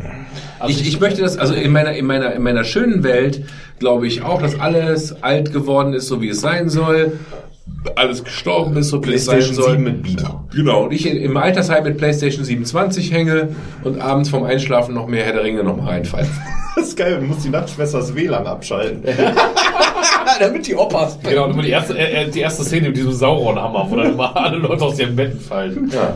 ich, ich möchte das, also in meiner, in meiner, in meiner schönen Welt glaube ich auch, dass alles alt geworden ist, so wie es sein soll. Alles gestorben ist, so wie es sein PlayStation soll. 7 mit Beamer. Genau, und ich im Altersheim mit PlayStation 27 hänge und abends vorm Einschlafen noch mehr Herr der Ringe noch mal reinfallen. Das ist geil, du musst die Nachtschwester das WLAN abschalten. Damit die Opas. Genau, und immer die erste, äh, äh, die erste Szene mit diesem Sauron-Hammer, wo dann immer alle Leute aus ihren Betten fallen. Ja.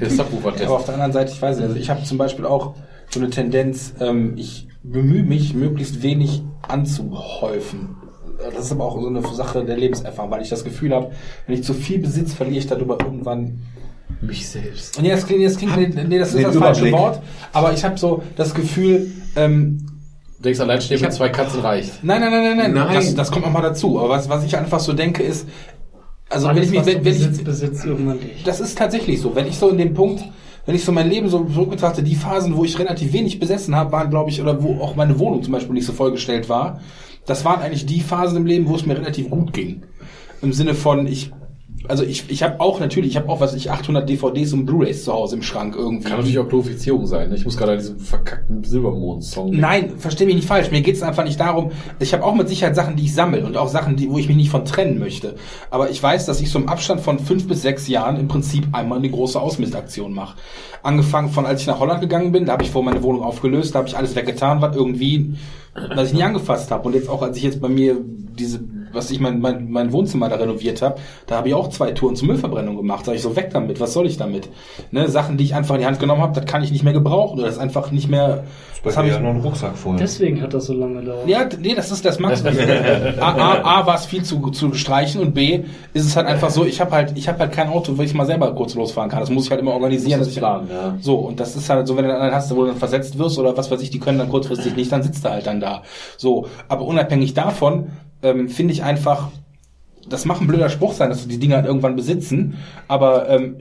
Der Subwoofer-Test. Aber auf der anderen Seite, ich weiß nicht, also ich habe zum Beispiel auch so eine Tendenz, ähm, ich bemühe mich, möglichst wenig anzuhäufen. Das ist aber auch so eine Sache der Lebenserfahrung, weil ich das Gefühl habe, wenn ich zu viel besitz, verliere ich darüber irgendwann mich selbst. Und ja, das klingt, das klingt nee, das ist das falsche. Wort, aber ich habe so das Gefühl, ähm, denkst, allein stehen mit zwei Katzen reicht. nein, nein, nein, nein, nein, Nein. Das, das kommt noch mal dazu. Aber was, was ich einfach so denke ist, Also Alles, wenn ich mich, wenn, wenn ich, besitzt, irgendwann dich. das ist tatsächlich so. Wenn ich so in dem Punkt, wenn ich so mein Leben so, so betrachte, die Phasen, wo ich relativ wenig besessen habe, waren, glaube ich, oder wo auch meine Wohnung zum Beispiel nicht so vollgestellt war, das waren eigentlich die Phasen im Leben, wo es mir relativ gut ging. Im Sinne von, ich, also ich, ich habe auch natürlich, ich habe auch, was weiß ich, 800 DVDs und Blu-rays zu Hause im Schrank irgendwie. Kann natürlich auch Glorifizierung sein. Ne? Ich muss gerade an diesen verkackten Silbermond-Song denken. Nein, versteh mich nicht falsch. Mir geht's einfach nicht darum. Ich habe auch mit Sicherheit Sachen, die ich sammle und auch Sachen, die, wo ich mich nicht von trennen möchte. Aber ich weiß, dass ich so im Abstand von fünf bis sechs Jahren im Prinzip einmal eine große Ausmistaktion mache. Angefangen von, als ich nach Holland gegangen bin, da habe ich vor meine Wohnung aufgelöst, da habe ich alles weggetan, was irgendwie, was ich nie angefasst habe. Und jetzt auch, als ich jetzt bei mir diese, was ich mein, mein, mein Wohnzimmer da renoviert habe, da habe ich auch zwei Touren zur Müllverbrennung gemacht. Sag ich so, weg damit, was soll ich damit? Ne, Sachen, die ich einfach in die Hand genommen habe, das kann ich nicht mehr gebrauchen oder das ist einfach nicht mehr. Das habe ich ja nur einen Rucksack voll. Deswegen hat das so lange gedauert. ja, nee, das ist das Max. A, A, A war es viel zu, zu streichen und B ist es halt einfach so, ich habe halt, ich habe halt kein Auto, wo ich mal selber kurz losfahren kann. Das muss ich halt immer organisieren. Muss dass das ich, planen, ja. So, und das ist halt so, wenn du dann einen hast, wo du dann versetzt wirst oder was weiß ich, die können dann kurzfristig nicht, dann sitzt du halt dann da. So, aber unabhängig davon ähm, finde ich einfach, das mag ein blöder Spruch sein, dass wir die Dinger halt irgendwann besitzen, aber ähm,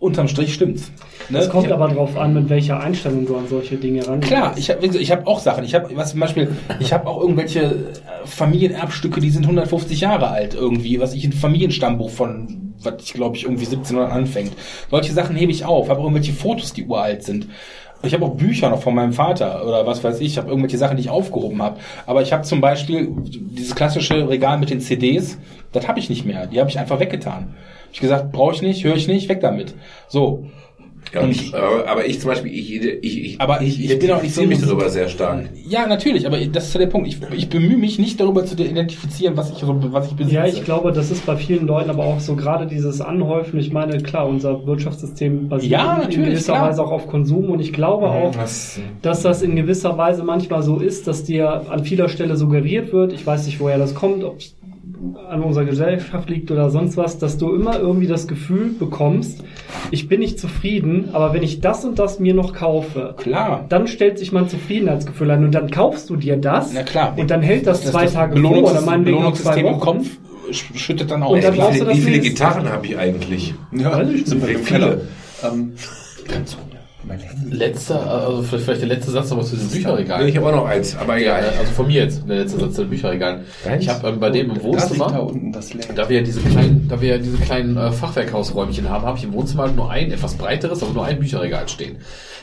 unterm Strich stimmt's. Ne? Es kommt Ich aber drauf an, mit welcher Einstellung du an solche Dinge rangehst. Klar, ich habe ich hab auch Sachen. Ich habe was zum Beispiel, ich habe auch irgendwelche äh, Familienerbstücke, die sind 150 Jahre alt irgendwie, was ich ein Familienstammbuch von, was ich glaube ich irgendwie 1700 anfängt. Solche Sachen hebe ich auf. Habe irgendwelche Fotos, die uralt sind. Ich habe auch Bücher noch von meinem Vater oder was weiß ich. Ich habe irgendwelche Sachen, die ich aufgehoben habe. Aber ich habe zum Beispiel dieses klassische Regal mit den CDs, das habe ich nicht mehr. Die habe ich einfach weggetan. Hab ich gesagt, brauche ich nicht, höre ich nicht, weg damit. So. Ja, und ich, aber, ich zum Beispiel, ich, ich, ich, Aber ich- ich bin auch nicht so- mich darüber sehr stark. Ja, natürlich, aber das ist ja der Punkt. Ich, ich bemühe mich nicht darüber zu identifizieren, was ich, was ich besitze. Ja, ich glaube, das ist bei vielen Leuten aber auch so gerade dieses Anhäufen. Ich meine, klar, unser Wirtschaftssystem basiert Ja, in gewisser klar. Weise auch auf Konsum und ich glaube auch, Was, dass das in gewisser Weise manchmal so ist, dass dir an vieler Stelle suggeriert wird, ich weiß nicht, woher das kommt, ob es an unserer Gesellschaft liegt oder sonst was, dass du immer irgendwie das Gefühl bekommst, ich bin nicht zufrieden, aber wenn ich das und das mir noch kaufe, Klar. dann stellt sich mein Zufriedenheitsgefühl ein und dann kaufst du dir das Na klar. und dann hält das, zwei das Tage vor Belohnungs oder meinetwegen noch zwei Belohnungssystem im Wochen. Kopf sch- schüttet dann auch. Und dann Wie viele, das wie viele. Gitarren habe ich eigentlich? ja, Weiß ich nicht. im Viele. Keller. Ähm, mein Handy? Letzter, also vielleicht der letzte Satz noch zu diesem Bücherregal. Nee, ich habe auch noch eins, aber egal. Also von mir jetzt, der letzte Satz zu den Bücherregalen. Ich habe ähm, bei dem im liegt da Wohnzimmer, unten da wir ja diese kleinen, da wir ja diese kleinen äh, Fachwerkhausräumchen haben, habe ich im Wohnzimmer nur ein etwas breiteres, aber nur ein Bücherregal stehen.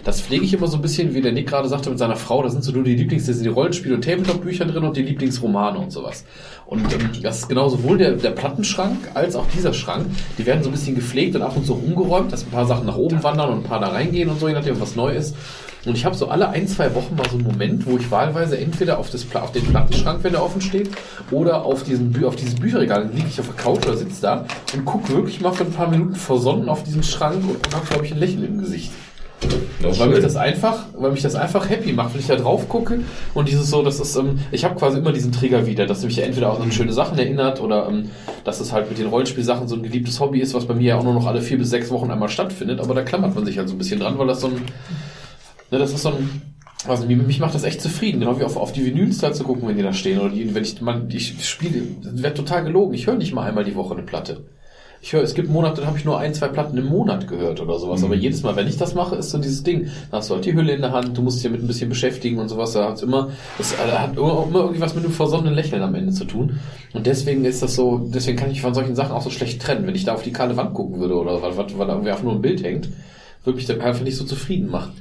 Das pflege ich immer so ein bisschen, wie der Nick gerade sagte mit seiner Frau, da sind so nur die Lieblings, da sind die Rollenspiele und Tabletop-Bücher drin und die Lieblingsromane und sowas. Und ähm, das ist genau sowohl der, der Plattenschrank als auch dieser Schrank. Die werden so ein bisschen gepflegt und ab und zu umgeräumt, dass ein paar Sachen nach oben wandern und ein paar da reingehen und so, je nachdem, was neu ist. Und ich habe so alle ein, zwei Wochen mal so einen Moment, wo ich wahlweise entweder auf, das, auf den Plattenschrank, wenn der offen steht, oder auf, diesen auf dieses Bücherregal, dann liege ich auf der Couch oder sitze da und gucke wirklich mal für ein paar Minuten versonnen auf diesen Schrank und habe, glaube ich, ein Lächeln im Gesicht. Das Weil mich das einfach, weil mich das einfach happy macht, wenn ich da drauf gucke und dieses so, das ist, ähm, ich habe quasi immer diesen Trigger wieder, dass mich entweder auch an schöne Sachen erinnert oder ähm, dass es halt mit den Rollenspielsachen so ein geliebtes Hobby ist, was bei mir ja auch nur noch alle vier bis sechs Wochen einmal stattfindet, aber da klammert man sich halt so ein bisschen dran, weil das so ein, ne, das ist so ein, also mich, mich macht das echt zufrieden, genau wie auf, auf die Vinyls da zu gucken, wenn die da stehen oder die, wenn ich, man, ich spiele, wird total gelogen, ich höre nicht mal einmal die Woche eine Platte. Ich höre, es gibt Monate, da habe ich nur ein, zwei Platten im Monat gehört oder sowas. Aber jedes Mal, wenn ich das mache, ist so dieses Ding. Da hast du halt die Hülle in der Hand, du musst dich damit ein bisschen beschäftigen und sowas. Da hat's immer, das äh, hat immer, immer irgendwie was mit einem versonnenen Lächeln am Ende zu tun. Und deswegen ist das so, deswegen kann ich von solchen Sachen auch so schlecht trennen. Wenn ich da auf die kahle Wand gucken würde oder was, was, weil da irgendwie einfach nur ein Bild hängt, würde mich dann einfach nicht so zufrieden machen.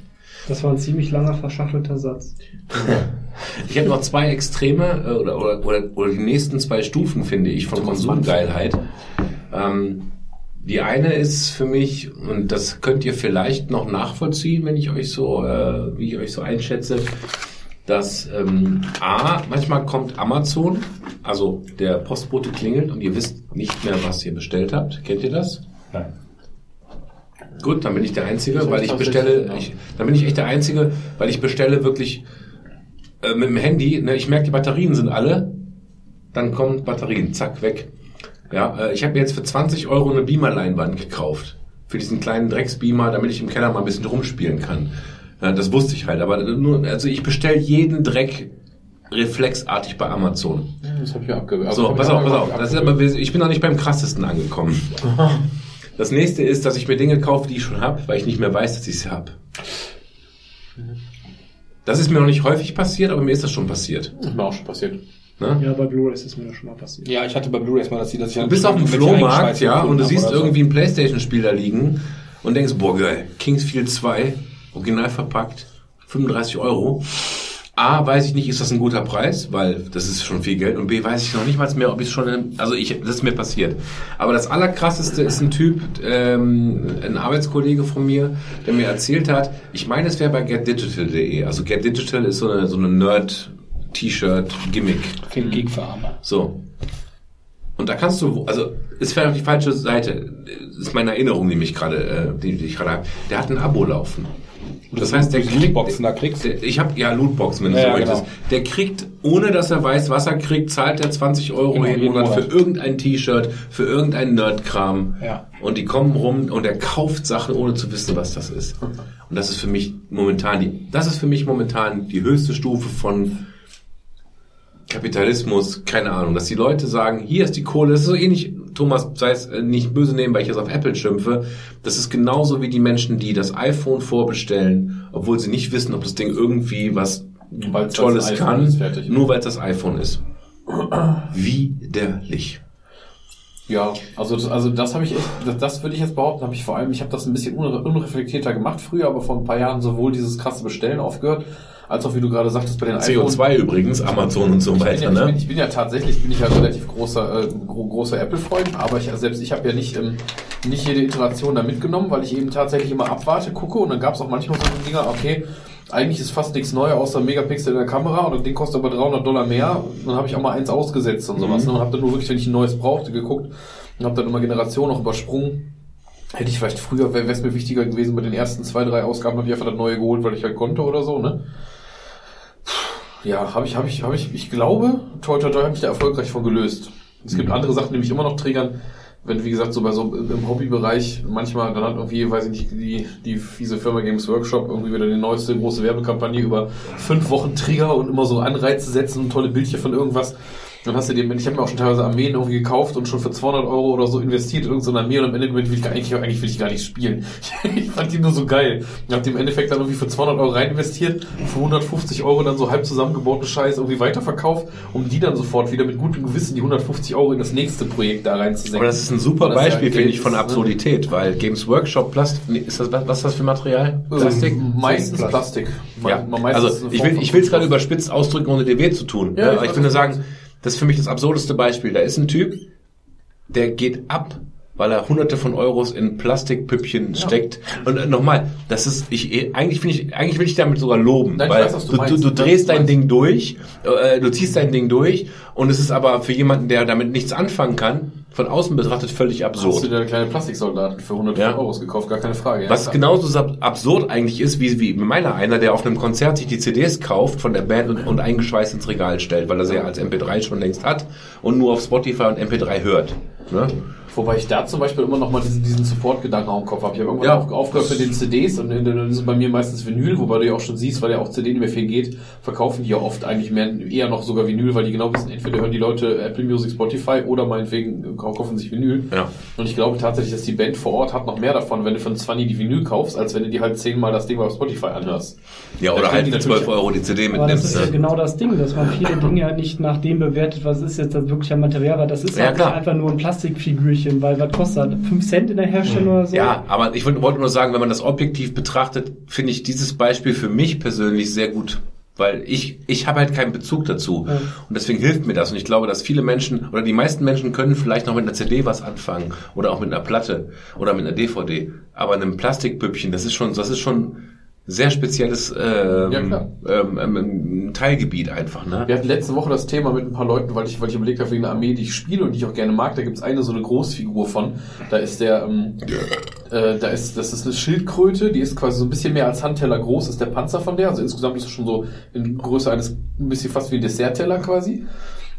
Das war ein ziemlich langer, verschachtelter Satz. Ich habe noch zwei Extreme äh, oder, oder, oder, oder die nächsten zwei Stufen, finde ich, von Konsumgeilheit. Ähm, die eine ist für mich, und das könnt ihr vielleicht noch nachvollziehen, wenn ich euch so, äh, wie ich euch so einschätze, dass ähm, A, manchmal kommt Amazon, also der Postbote klingelt und ihr wisst nicht mehr, was ihr bestellt habt. Kennt ihr das? Nein. Gut, dann bin ich der Einzige, So weil ich bestelle, ich, dann bin ich echt der Einzige, weil ich bestelle wirklich äh, mit dem Handy, ne, ich merke, die Batterien sind alle, dann kommen Batterien, zack, weg. Ja, äh, ich habe mir jetzt für 20 Euro eine Beamer-Leinwand gekauft. Für diesen kleinen Drecksbeamer, damit ich im Keller mal ein bisschen rumspielen kann. Ja, das wusste ich halt, aber nur, also ich bestelle jeden Dreck reflexartig bei Amazon. Das habe ich mir abgewehrt. So, pass auf, pass auf. Das ist aber, ich bin noch nicht beim krassesten angekommen. Das nächste ist, dass ich mir Dinge kaufe, die ich schon habe, weil ich nicht mehr weiß, dass ich sie habe. Das ist mir noch nicht häufig passiert, aber mir ist das schon passiert. ist mir auch schon passiert. Ne? Ja, bei Blu-rays ist mir das schon mal passiert. Ja, ich hatte bei Blu-rays mal, dass sie, dass ich Du bist auf dem Flohmarkt, ja, und du siehst so. irgendwie ein Playstation-Spiel da liegen und denkst, boah, geil, Kingsfield 2, original verpackt, 35 Euro. A, weiß ich nicht, ist das ein guter Preis, weil das ist schon viel Geld. Und B, weiß ich noch nicht mal mehr, ob ich schon, also ich, das ist mir passiert. Aber das Allerkrasseste ist ein Typ, ähm, ein Arbeitskollege von mir, der mir erzählt hat, ich meine, es wäre bei getdigital.de. Also getdigital ist so eine, so eine Nerd-T-Shirt-Gimmick. Für den Arme. So. Und da kannst du, also ist vielleicht die falsche Seite, ist meine Erinnerung, die mich gerade, äh, die, die ich gerade habe. Der hat ein Abo laufen. Das heißt, der du kriegt, Lootboxen da kriegst? Der, ich habe ja Lootboxen, wenn du Ja, so möchtest. genau. Der kriegt, ohne dass er weiß, was er kriegt, zahlt er 20 Euro Genau, jeden Monat für irgendein T-Shirt, für irgendein Nerdkram. Ja. Und die kommen rum und er kauft Sachen, ohne zu wissen, was das ist. Und das ist für mich momentan die, das ist für mich momentan die höchste Stufe von Kapitalismus, keine Ahnung, dass die Leute sagen, hier ist die Kohle, das ist so ähnlich, Thomas, sei es äh, nicht böse nehmen, weil ich jetzt auf Apple schimpfe, das ist genauso wie die Menschen, die das iPhone vorbestellen, obwohl sie nicht wissen, ob das Ding irgendwie was Weil's Tolles kann, nur weil es das iPhone ist. Widerlich. Ja, also das, also das habe ich echt, das, das würde ich jetzt behaupten, habe ich vor allem, ich habe das ein bisschen unre unreflektierter gemacht früher, aber vor ein paar Jahren sowohl dieses krasse Bestellen aufgehört, als auch wie du gerade sagtest bei den CO2 übrigens, Amazon und so Ich weiter, ja, ich, bin, ne? ich bin ja tatsächlich bin ich ja relativ großer äh, gro großer Apple-Freund, aber ich, selbst ich habe ja nicht ähm, nicht jede Iteration da mitgenommen, weil ich eben tatsächlich immer abwarte, gucke und dann gab es auch manchmal so Dinger, okay, eigentlich ist fast nichts neu außer Megapixel in der Kamera und Ding kostet aber 300 Dollar mehr. Dann habe ich auch mal eins ausgesetzt und sowas. Mhm. Ne? Und habe dann nur wirklich, wenn ich ein neues brauchte, geguckt und habe dann immer Generation noch übersprungen. Hätte ich vielleicht früher, wäre es mir wichtiger gewesen, bei den ersten zwei, drei Ausgaben habe ich einfach das neue geholt, weil ich halt konnte oder so, ne? Ja, habe ich, habe ich, habe ich, ich glaube, toi, toi, toi, habe ich da erfolgreich von gelöst. Es gibt andere Sachen, die mich immer noch triggern. Wenn, wie gesagt, so bei so im Hobbybereich manchmal, dann hat irgendwie, weiß ich nicht, die, die fiese Firma Games Workshop irgendwie wieder die neueste große Werbekampagne über fünf Wochen Trigger und immer so Anreize setzen und tolle Bildchen von irgendwas. Dann hast du den, ich habe mir auch schon teilweise Armeen irgendwie gekauft und schon für 200 Euro oder so investiert in irgendeine Armee und am Ende will ich gar, eigentlich, eigentlich will ich gar nicht spielen. Ich fand die nur so geil. Ich habe die im Endeffekt dann irgendwie für 200 Euro rein investiert, für 150 Euro dann so halb zusammengebauten Scheiß irgendwie weiterverkauft, um die dann sofort wieder mit gutem Gewissen die 150 Euro in das nächste Projekt da reinzusenken. Aber das ist ein super das Beispiel, finde ich, von ne? Absurdität, weil Games Workshop Plastik, nee, ist das, was ist das für Material? Plastik? Ähm, meistens Plastik. Ja, Man- meistens also ich will von ich will es gerade überspitzt ausdrücken, ohne dir weh zu tun. Ja, Ja, ich ich du sagen, das ist für mich das absurdeste Beispiel. Da ist ein Typ, der geht ab, weil er hunderte von Euros in Plastikpüppchen steckt. Und äh, nochmal, das ist, ich, eh- eigentlich finde ich, eigentlich will ich damit sogar loben, Nein, weil weiß, du du, du, drehst dein. Ding durch, äh, du ziehst dein Ding durch und es ist aber für jemanden, der damit nichts anfangen kann, von außen betrachtet völlig Hast du absurd. dir eine kleine Plastiksoldaten für 100 Ja. Euro gekauft? Gar keine Frage. ja, Was klar. genauso so absurd eigentlich ist, wie, wie meiner einer, der auf einem Konzert sich die CDs kauft von der Band und, und eingeschweißt ins Regal stellt, weil er sie ja als MP3 schon längst hat und nur auf Spotify und MP3 hört. Ne? Wobei ich da zum Beispiel immer noch mal diesen, diesen Support-Gedanken auch im Kopf habe. Ich habe irgendwann Ja. auf, aufgehört mit den CDs und dann ist es bei mir meistens Vinyl, wobei du ja auch schon siehst, weil ja auch CD nicht mehr viel geht, verkaufen die ja oft eigentlich mehr, eher noch sogar Vinyl, weil die genau wissen, entweder hören die Leute Apple Music, Spotify oder meinetwegen kaufen sich Vinyl. Ja. Und ich glaube tatsächlich, dass die Band vor Ort hat noch mehr davon, wenn du einen 20 die Vinyl kaufst, als wenn du dir halt zehnmal das Ding auf Spotify anhörst. Ja, oder halt die für natürlich- 12 Euro die CD Aber das ist mitnimmst. ja ne? genau das Ding, dass man viele Dinge ja nicht nach dem bewertet, was ist jetzt das wirklich ein Material, weil das ist Ja, halt einfach nur ein Plastikfigürchen, weil was kostet das? 5 Cent in der Herstellung oder so? Ja, aber ich wollte wollte nur sagen, wenn man das objektiv betrachtet, finde ich dieses Beispiel für mich persönlich sehr gut. Weil ich, ich habe halt keinen Bezug dazu. Ja. Und deswegen hilft mir das. Und ich glaube, dass viele Menschen oder die meisten Menschen können vielleicht noch mit einer CD was anfangen oder auch mit einer Platte oder mit einer DVD. Aber einem Plastikpüppchen, das ist schon, das ist schon sehr spezielles ähm, Ja, klar. ähm, ähm, Teilgebiet einfach. Ne? Wir hatten letzte Woche das Thema mit ein paar Leuten, weil ich, weil ich überlegt habe, wegen einer Armee, die ich spiele und die ich auch gerne mag. Da gibt's eine so eine Großfigur von. Da ist der, ähm, äh, da ist, das ist eine Schildkröte, die ist quasi so ein bisschen mehr als Handteller groß, ist der Panzer von der. Also insgesamt ist es schon so in Größe eines, ein bisschen fast wie ein Dessertteller quasi.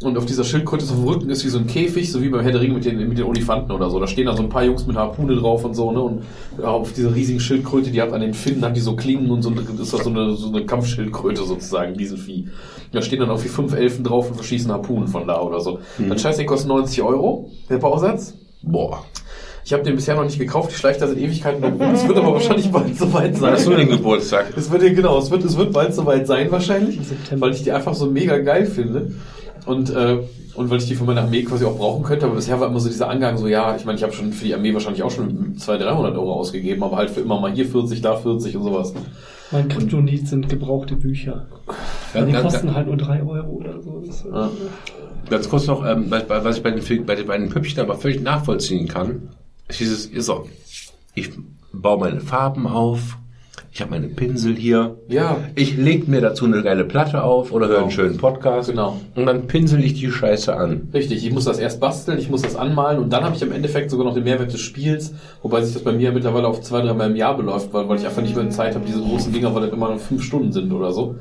Und auf dieser Schildkröte auf dem Rücken ist wie so ein Käfig, so wie beim Herr der Ringe mit den, mit den Olifanten oder so. Da stehen da so ein paar Jungs mit Harpune drauf und so, ne? Und ja, auf dieser riesigen Schildkröte, die hat an den Finnen, hat die so Klingen und so, eine- ist das so eine, so eine Kampfschildkröte sozusagen, diese Vieh. Da stehen dann irgendwie fünf Elfen drauf und verschießen Harpunen von da oder so. Das Scheiß, der kostet 90 Euro, der Bausatz. Boah. Ich habe den bisher noch nicht gekauft, ich schleiche da seit Ewigkeiten rum. Es wird aber wahrscheinlich bald soweit sein. Hast du den Geburtstag? Es wird, genau, es wird, es wird bald soweit sein wahrscheinlich, September. weil ich die einfach so mega geil finde. Und, äh, und weil ich die für meine Armee quasi auch brauchen könnte. Aber bisher war immer so dieser Angang so, ja, ich meine, ich habe schon für die Armee wahrscheinlich auch schon 200, 300 Euro ausgegeben, aber halt für immer mal hier 40, da 40 und sowas. Mein Kryptonit sind gebrauchte Bücher. Ja, die kosten halt nur 3 Euro oder so. Ja. Ganz kurz noch, ähm, was ich bei den, bei den, bei den Püppchen aber völlig nachvollziehen kann, ist dieses, ist so, ich baue meine Farben auf, ich habe meine Pinsel hier, Ja. ich leg mir dazu eine geile Platte auf oder höre einen schönen Podcast Genau. und dann pinsel ich die Scheiße an. Richtig, ich muss das erst basteln, ich muss das anmalen und dann habe ich im Endeffekt sogar noch den Mehrwert des Spiels, wobei sich das bei mir mittlerweile auf zwei, dreimal im Jahr beläuft, weil, weil ich einfach nicht mehr Zeit habe, diese großen Dinger, weil das immer noch fünf Stunden sind oder so.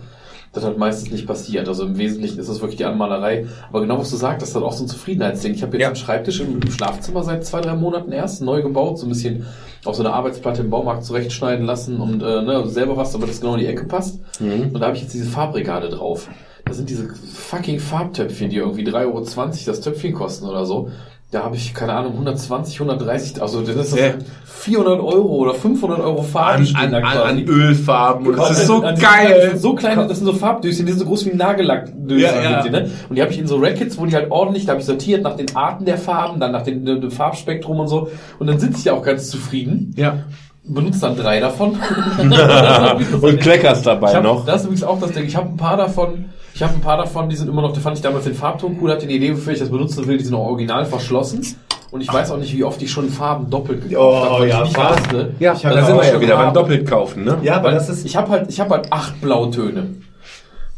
Das hat meistens nicht passiert. Also im Wesentlichen ist das wirklich die Anmalerei. Aber genau was du sagst, das ist halt auch so ein Zufriedenheitsding. Ich habe jetzt Ja. einen Schreibtisch im, im Schlafzimmer seit zwei, drei Monaten erst neu gebaut, so ein bisschen auf so eine Arbeitsplatte im Baumarkt zurechtschneiden lassen und äh, ne, selber was, damit das genau in die Ecke passt. Und da habe ich jetzt diese Farbregale drauf. Da sind diese fucking Farbtöpfchen, die irgendwie 3,20 Euro das Töpfchen kosten oder so. Da habe ich, keine Ahnung, 120, 130, also das ist Ja. 400 Euro oder 500 Euro Farben An, an, an, Ölfarben und das ist so An- geil. so kleine, das sind so Farbdöschen, die sind so groß wie ein Nagellackdöschen. Ja, ja. die, ne? Und die habe ich in so Rackets, wo die halt ordentlich, da habe ich sortiert nach den Arten der Farben, dann nach dem, dem Farbspektrum und so. Und dann sitze ich ja auch ganz zufrieden, Ja. benutze dann drei davon. Und Kleckers dabei Ich hab, noch. Das ist übrigens auch das Ding. Ich habe ein paar davon, ich habe ein paar davon, die sind immer noch, da fand ich damals den Farbton cool, hatte die Idee, wofür ich das benutzen will, die sind auch original verschlossen. Und ich weiß auch nicht, wie oft ich schon Farben doppelt gekauft Oh, habe. weil ja, ich wusste. Ja, ich hab da ja sind auch wir ja schon wieder beim doppelt kaufen, ne? Ja, aber Weil das ist. ich habe halt, ich habe halt acht Blautöne.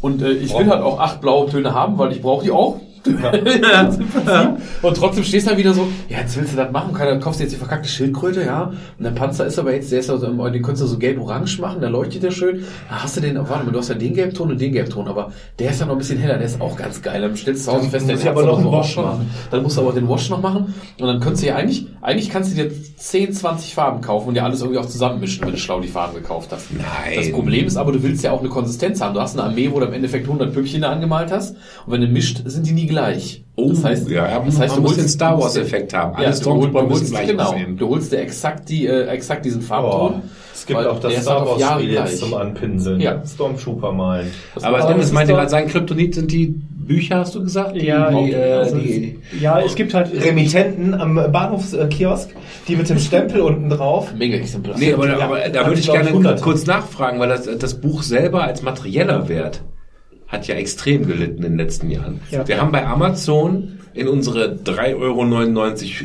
Und äh, ich will halt auch acht Blautöne haben, weil ich brauche die auch. und trotzdem stehst du dann wieder so, ja, jetzt willst du das machen, Keiner, kaufst du jetzt die verkackte Schildkröte, ja. Und der Panzer ist aber jetzt, der ist also, den könntest du so gelb-orange machen, der leuchtet ja schön. Da hast du den, warte mal, du hast ja den Gelbton und den Gelbton, aber der ist ja noch ein bisschen heller, der ist auch ganz geil. Dann stellst du zu Hause fest, der hat's aber noch einen Wash machen. Dann musst du aber den Wash noch machen und dann könntest du ja eigentlich, eigentlich kannst du dir 10, 20 Farben kaufen und dir alles irgendwie auch zusammenmischen, wenn du schlau die Farben gekauft hast. Nein. Das Problem ist aber, du willst ja auch eine Konsistenz haben. Du hast eine Armee, wo du im Endeffekt 100 Püppchen da angemalt hast und wenn du mischt, sind die nie gleich. das heißt, Oh, ja, das heißt, man muss holst- den Star Wars Effekt haben. Alle Ja, du, Stormtrooper du, müssen holst, gleich genau, aussehen. du holst dir exakt die, äh, exakt diesen Farbton. Oh, es gibt weil auch das Star halt Wars Spiel jetzt zum Anpinseln. Ja. Stormtrooper malen. Aber Dennis meinte gerade, sein Kryptonit sind die Bücher, hast du gesagt? Die, Ja, die, äh, also, die, ja, es gibt halt. Remittenten am Bahnhofskiosk, die mit dem Stempel unten drauf. Menge Exemplare. Nee, aber, Ja, aber da würde ich, gerne kurz nachfragen, weil das, das Buch selber als materieller Wert hat ja extrem gelitten in den letzten Jahren. Ja. Wir haben bei Amazon in unsere 3,99 Euro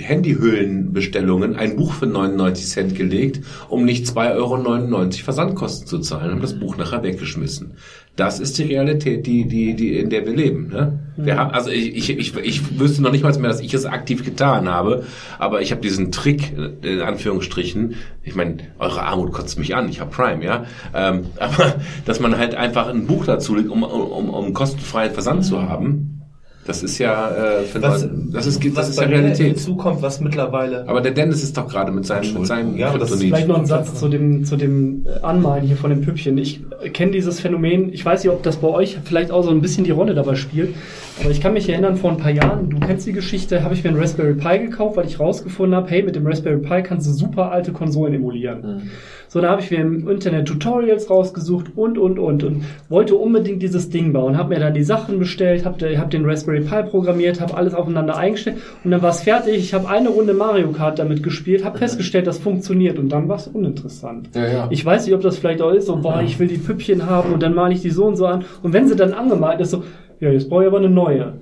Handyhüllenbestellungen ein Buch für 99 Cent gelegt, um nicht 2,99 Euro Versandkosten zu zahlen, haben das Buch nachher weggeschmissen. Das ist die Realität, die, die, die, in der wir leben. Ne? Wir haben, also ich, ich, ich, ich wüsste noch nicht mal mehr, dass ich es aktiv getan habe, aber ich habe diesen Trick, in Anführungsstrichen, ich meine, eure Armut kotzt mich an, ich habe Prime, ja, ähm, aber dass man halt einfach ein Buch dazu legt, um, um, um kostenfreien Versand zu haben, das ist ja, äh, Was, Leute- das ist, das was ist ja Realität. hinzukommt, was mittlerweile. Aber der Dennis ist doch gerade mit seinem, mit seinem Ja, das ist. Vielleicht noch ein Satz zu dem, zu dem äh, Anmalen hier von den Püppchen. Ich kenne dieses Phänomen, ich weiß nicht, ob das bei euch vielleicht auch so ein bisschen die Rolle dabei spielt, aber ich kann mich erinnern, vor ein paar Jahren, du kennst die Geschichte, habe ich mir einen Raspberry Pi gekauft, weil ich rausgefunden habe, hey, mit dem Raspberry Pi kannst du super alte Konsolen emulieren. So, da habe ich mir im Internet Tutorials rausgesucht und, und, und und wollte unbedingt dieses Ding bauen. Habe mir dann die Sachen bestellt, habe hab den Raspberry Pi programmiert, habe alles aufeinander eingestellt und dann war es fertig. Ich habe eine Runde Mario Kart damit gespielt, habe festgestellt, das funktioniert und dann war es uninteressant. Ja, ja. Ich weiß nicht, ob das vielleicht auch ist, so, boah, ich will die Püppchen haben und dann male ich die so und so an. Und wenn sie dann angemalt ist, so, ja, jetzt brauche ich aber eine neue.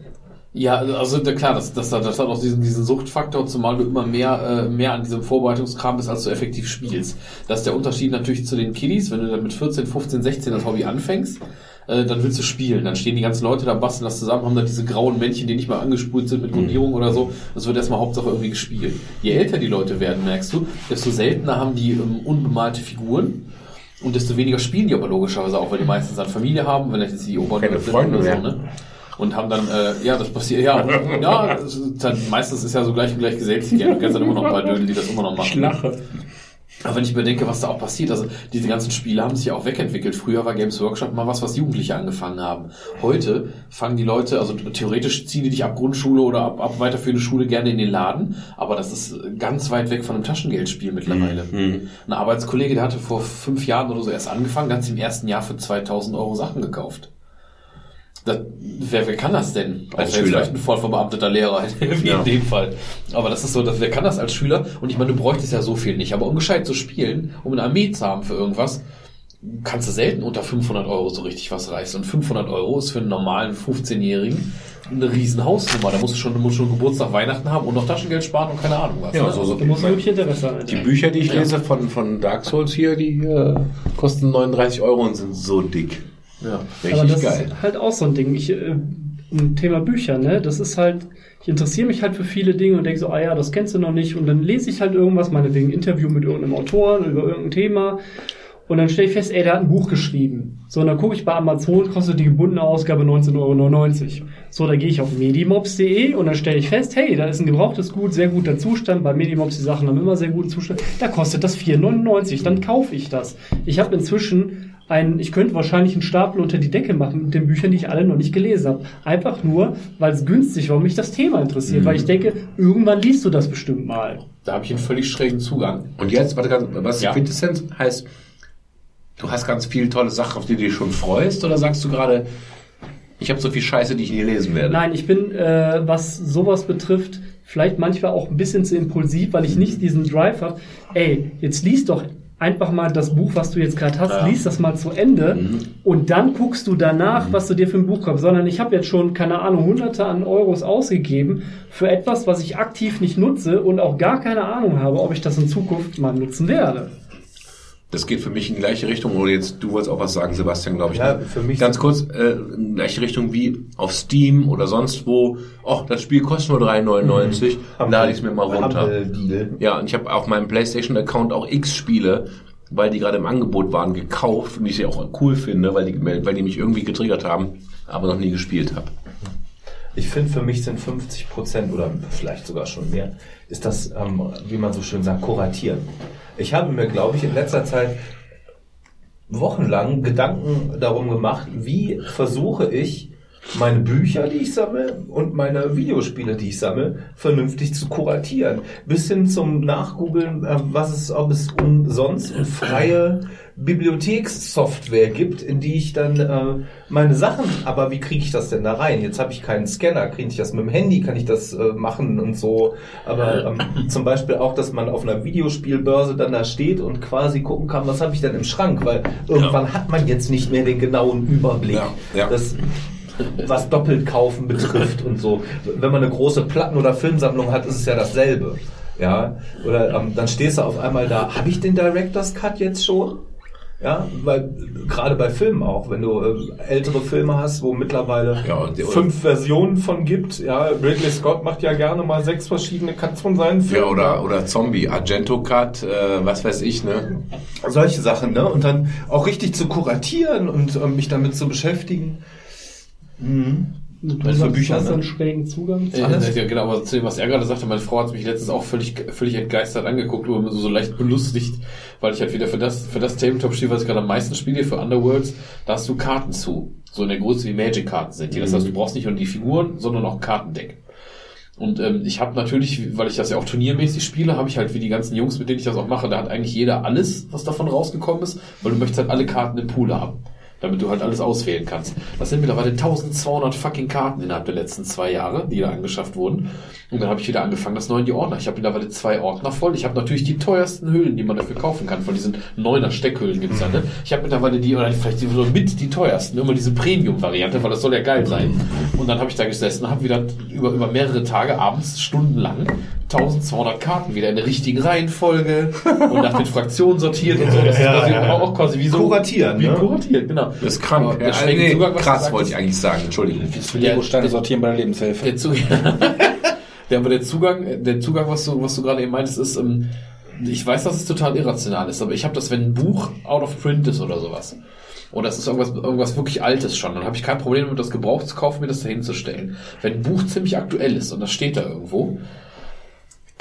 Ja, also klar, das, das, das hat auch diesen, diesen Suchtfaktor, zumal du immer mehr, äh, mehr an diesem Vorbereitungskram bist, als du effektiv spielst. Das ist der Unterschied natürlich zu den Kiddies, wenn du dann mit 14, 15, 16 das Hobby anfängst, äh, dann willst du spielen. Dann stehen die ganzen Leute da, basteln das zusammen, haben dann diese grauen Männchen, die nicht mal angespult sind mit Grundierung oder so. Das wird erstmal Hauptsache irgendwie gespielt. Je älter die Leute werden, merkst du, desto seltener haben die ähm, unbemalte Figuren. Und desto weniger spielen die aber logischerweise auch, weil die meistens dann Familie haben, wenn jetzt die Keine sind Freunde oder so, ne? und haben dann, äh, ja, das passiert, ja, ja, das ist dann, meistens ist ja so gleich und gleich gesellt. Du kennst dann immer noch ein paar Dödel, die das immer noch machen. Ich lache. Aber wenn ich überdenke, was da auch passiert, also diese ganzen Spiele haben sich ja auch wegentwickelt. Früher war Games Workshop mal was, was Jugendliche angefangen haben. Heute fangen die Leute, also theoretisch ziehen die dich ab Grundschule oder ab, ab weiterführende Schule gerne in den Laden, aber das ist ganz weit weg von einem Taschengeldspiel mittlerweile. Ein Arbeitskollege, der hatte vor fünf Jahren oder so erst angefangen, der hat sich im ersten Jahr für 2000 Euro Sachen gekauft. Das, wer, wer kann das denn? Als Schüler. vielleicht ein voll verbeamteter Lehrer, wie Ja. in dem Fall. Aber das ist so, dass, wer kann das als Schüler? Und ich meine, du bräuchtest ja so viel nicht. Aber um gescheit zu spielen, um eine Armee zu haben für irgendwas, kannst du selten unter 500 Euro so richtig was reißen. Und 500 Euro ist für einen normalen 15-Jährigen eine riesen Hausnummer. Da musst du schon, du musst schon Geburtstag, Weihnachten haben und noch Taschengeld sparen und keine Ahnung was. Ja, ne? so, so. Man wirklich Interesse haben. Die Bücher, die ich lese von, von Dark Souls hier, die äh, kosten 39 Euro und sind so dick. Ja. Richtig Aber das geil. ist halt auch so ein Ding. Ich, äh, ein Thema Bücher, ne? Das ist halt, ich interessiere mich halt für viele Dinge und denke so, ah ja, das kennst du noch nicht. Und dann lese ich halt irgendwas, meinetwegen ein Interview mit irgendeinem Autoren über irgendein Thema. Und dann stelle ich fest, ey, der hat ein Buch geschrieben. So, und dann gucke ich bei Amazon, kostet die gebundene Ausgabe 19,99 Euro. So, da gehe ich auf medimobs.de und dann stelle ich fest, hey, da ist ein gebrauchtes Gut, sehr guter Zustand. Bei Medimobs, die Sachen haben immer sehr guten Zustand. Da kostet das 4,99. Dann kaufe ich das. Ich habe inzwischen ein, ich könnte wahrscheinlich einen Stapel unter die Decke machen mit den Büchern, die ich alle noch nicht gelesen habe. Einfach nur, weil es günstig war und mich das Thema interessiert. Weil ich denke, irgendwann liest du das bestimmt mal. Da habe ich einen völlig schrägen Zugang. Und jetzt, warte ganz, was die Ja. Quintessenz heißt, du hast ganz viele tolle Sachen, auf die du dich schon freust, oder sagst du gerade, ich habe so viel Scheiße, die ich nie lesen werde? Nein, ich bin, äh, was sowas betrifft, vielleicht manchmal auch ein bisschen zu impulsiv, weil ich nicht diesen Drive habe. Ey, jetzt liest doch einfach mal das Buch, was du jetzt gerade hast, Ja. liest das mal zu Ende und dann guckst du danach, was du dir für ein Buch kaufst. Sondern ich habe jetzt schon, keine Ahnung, hunderte an Euros ausgegeben für etwas, was ich aktiv nicht nutze und auch gar keine Ahnung habe, ob ich das in Zukunft mal nutzen werde. Das geht für mich in die gleiche Richtung, oder jetzt, du wolltest auch was sagen, Sebastian, glaube ich. Ja, ne? für mich- Ganz kurz, äh, in die gleiche Richtung wie auf Steam oder sonst wo. Oh, das Spiel kostet nur 3,99, lade ich es mir mal runter. Deal. Ja, und ich habe auf meinem PlayStation-Account auch X Spiele, weil die gerade im Angebot waren, gekauft und ich sie auch cool finde, weil die, weil die mich irgendwie getriggert haben, aber noch nie gespielt habe. Ich finde, für mich sind 50 Prozent oder vielleicht sogar schon mehr, ist das, ähm, wie man so schön sagt, kuratieren. Ich habe mir, glaube ich, in letzter Zeit wochenlang Gedanken darum gemacht, wie versuche ich, meine Bücher, die ich sammle und meine Videospiele, die ich sammle, vernünftig zu kuratieren. Bis hin zum Nachgoogeln, äh, was es, ob es umsonst freie Bibliothekssoftware gibt, in die ich dann äh, meine Sachen, aber wie kriege ich das denn da rein? Jetzt habe ich keinen Scanner, kriege ich das mit dem Handy, kann ich das äh, machen und so. Aber ähm, zum Beispiel auch, dass man auf einer Videospielbörse dann da steht und quasi gucken kann, was habe ich denn im Schrank, weil irgendwann hat man jetzt nicht mehr den genauen Überblick. Ja, ja. Das, was doppelt kaufen betrifft und so. Wenn man eine große Platten- oder Filmsammlung hat, ist es ja dasselbe. Ja, oder ähm, dann stehst du auf einmal da, habe ich den Director's Cut jetzt schon? Ja, weil gerade bei Filmen auch, wenn du äh, ältere Filme hast, wo mittlerweile Ja, fünf Versionen von gibt, ja, Ridley Scott macht ja gerne mal sechs verschiedene Cuts von seinen Filmen. Ja, oder, oder Zombie, Argento Cut, äh, was weiß ich, ne? solche Sachen, ne? Und dann auch richtig zu kuratieren und ähm, mich damit zu beschäftigen. Mhm. Du für sagst, Bücher, hast ne? einen schrägen Zugang zu Ja, ja, genau, aber zu dem, was er gerade sagte, meine Frau hat mich letztens auch völlig, völlig entgeistert angeguckt, nur so leicht belustigt, weil ich halt wieder für das, für das Tabletop spiele, was ich gerade am meisten spiele, für Underworlds, da hast du Karten zu. So in der Größe wie Magic-Karten sind die. Das heißt, du brauchst nicht nur die Figuren, sondern auch ein Kartendeck. Und ähm, ich habe natürlich, weil ich das ja auch turniermäßig spiele, habe ich halt wie die ganzen Jungs, mit denen ich das auch mache, da hat eigentlich jeder alles, was davon rausgekommen ist, weil du möchtest halt alle Karten im Pool haben, damit du halt alles auswählen kannst. Das sind mittlerweile 1200 fucking Karten innerhalb der letzten zwei Jahre, die da angeschafft wurden. Und dann habe ich wieder angefangen, das neu in die Ordner. Ich habe mittlerweile zwei Ordner voll. Ich habe natürlich die teuersten Hüllen, die man dafür kaufen kann. Von diesen neuner Steckhüllen gibt's ja, ne? Ich habe mittlerweile die, oder vielleicht die so mit die teuersten, immer diese Premium-Variante, weil das soll ja geil sein. Und dann habe ich da gesessen, habe wieder über, über mehrere Tage abends stundenlang 1200 Karten wieder in der richtigen Reihenfolge und nach den Fraktionen sortiert und so. Das ist quasi auch quasi wie so Kuratieren, wie ne? kuratiert, genau. Das ist krank. Aber der Ja, schräge nee, Zugang, was du krass wollte ich eigentlich sagen, Entschuldigung. Lego-Steine sortieren bei der Lebenshilfe. Der Zugang, der, aber der Zugang, der Zugang, was du, was du gerade eben meintest, ist, ähm, ich weiß, dass es total irrational ist, aber ich habe das, wenn ein Buch out of print ist oder sowas, Und das ist irgendwas, irgendwas wirklich Altes schon. Dann habe ich kein Problem damit, das Gebrauch zu kaufen, mir das dahin zu stellen. Wenn ein Buch ziemlich aktuell ist und das steht da irgendwo,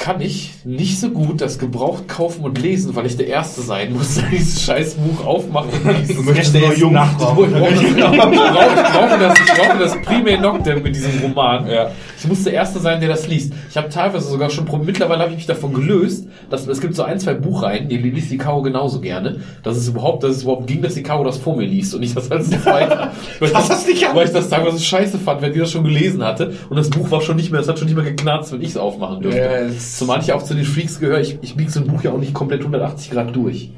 kann ich nicht so gut das Gebraucht kaufen und lesen, weil ich der Erste sein muss, der dieses scheiß Buch aufmacht. Du möchtest nur jung Ich brauche das, ich brauche, das, ich brauche das primär Noctem mit diesem Roman. Ja. Ich muss der Erste sein, der das liest. Ich habe teilweise sogar schon, pro- mittlerweile habe ich mich davon gelöst, dass es gibt so ein, zwei Buchreihen, die liest die Caro genauso gerne, dass es überhaupt, dass es überhaupt ging, dass die Caro das vor mir liest und nicht das als zweiter. weil, ich das, weil ich das teilweise scheiße fand, wenn die das schon gelesen hatte und das Buch war schon nicht mehr, es hat schon nicht mehr geknarzt, wenn ich es aufmachen dürfte. Ja, es- Zumal ich auch zu den Freaks gehöre, ich, ich biege so ein Buch ja auch nicht komplett 180 Grad durch.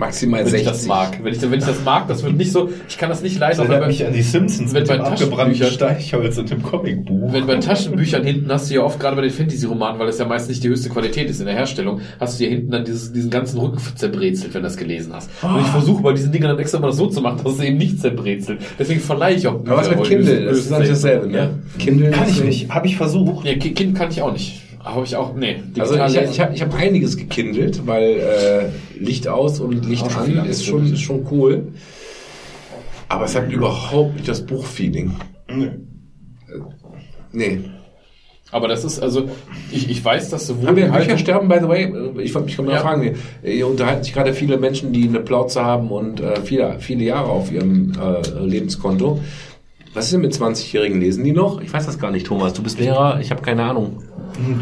Maximal Wenn 60. ich das mag. Wenn ich, wenn ich das mag, das wird nicht so, ich kann das nicht erinnert bei- mich an die Simpsons wenn mit bei dem abgebrannten Steichholz und dem Comicbuch. Wenn bei Taschenbüchern hinten hast du ja oft, gerade bei den Fantasy-Romanen, weil es ja meist nicht die höchste Qualität ist in der Herstellung, hast du ja hinten dann dieses, diesen ganzen Rücken zerbrezelt, wenn du das gelesen hast. Und ich versuche bei diesen Dingern dann extra mal das so zu machen, dass es eben nicht zerbrezelt. Deswegen verleihe ich auch Aber was mit Kindle? Das ist eigentlich dasselbe, ne? Kindle Kann ich nicht. Habe ich versucht. Ja, Ki- Kind kann ich auch nicht. Habe ich auch, nee. Also ich, ich habe ich hab einiges gekindelt, weil äh, Licht aus und Licht Auch an ist schon, ist schon cool. Aber es hat überhaupt nicht das Buchfeeling. Nee. Aber das ist, also, ich, ich weiß, dass sowohl Haben wir die Bücher sterben, by the way? Ich wollte mich mal Ja. fragen. Ihr unterhalten sich gerade viele Menschen, die eine Plauze haben und äh, viele, viele Jahre auf ihrem äh, Lebenskonto. Was ist denn mit 20-Jährigen? Lesen die noch? Ich weiß das gar nicht, Thomas. Du bist Lehrer, ich habe keine Ahnung.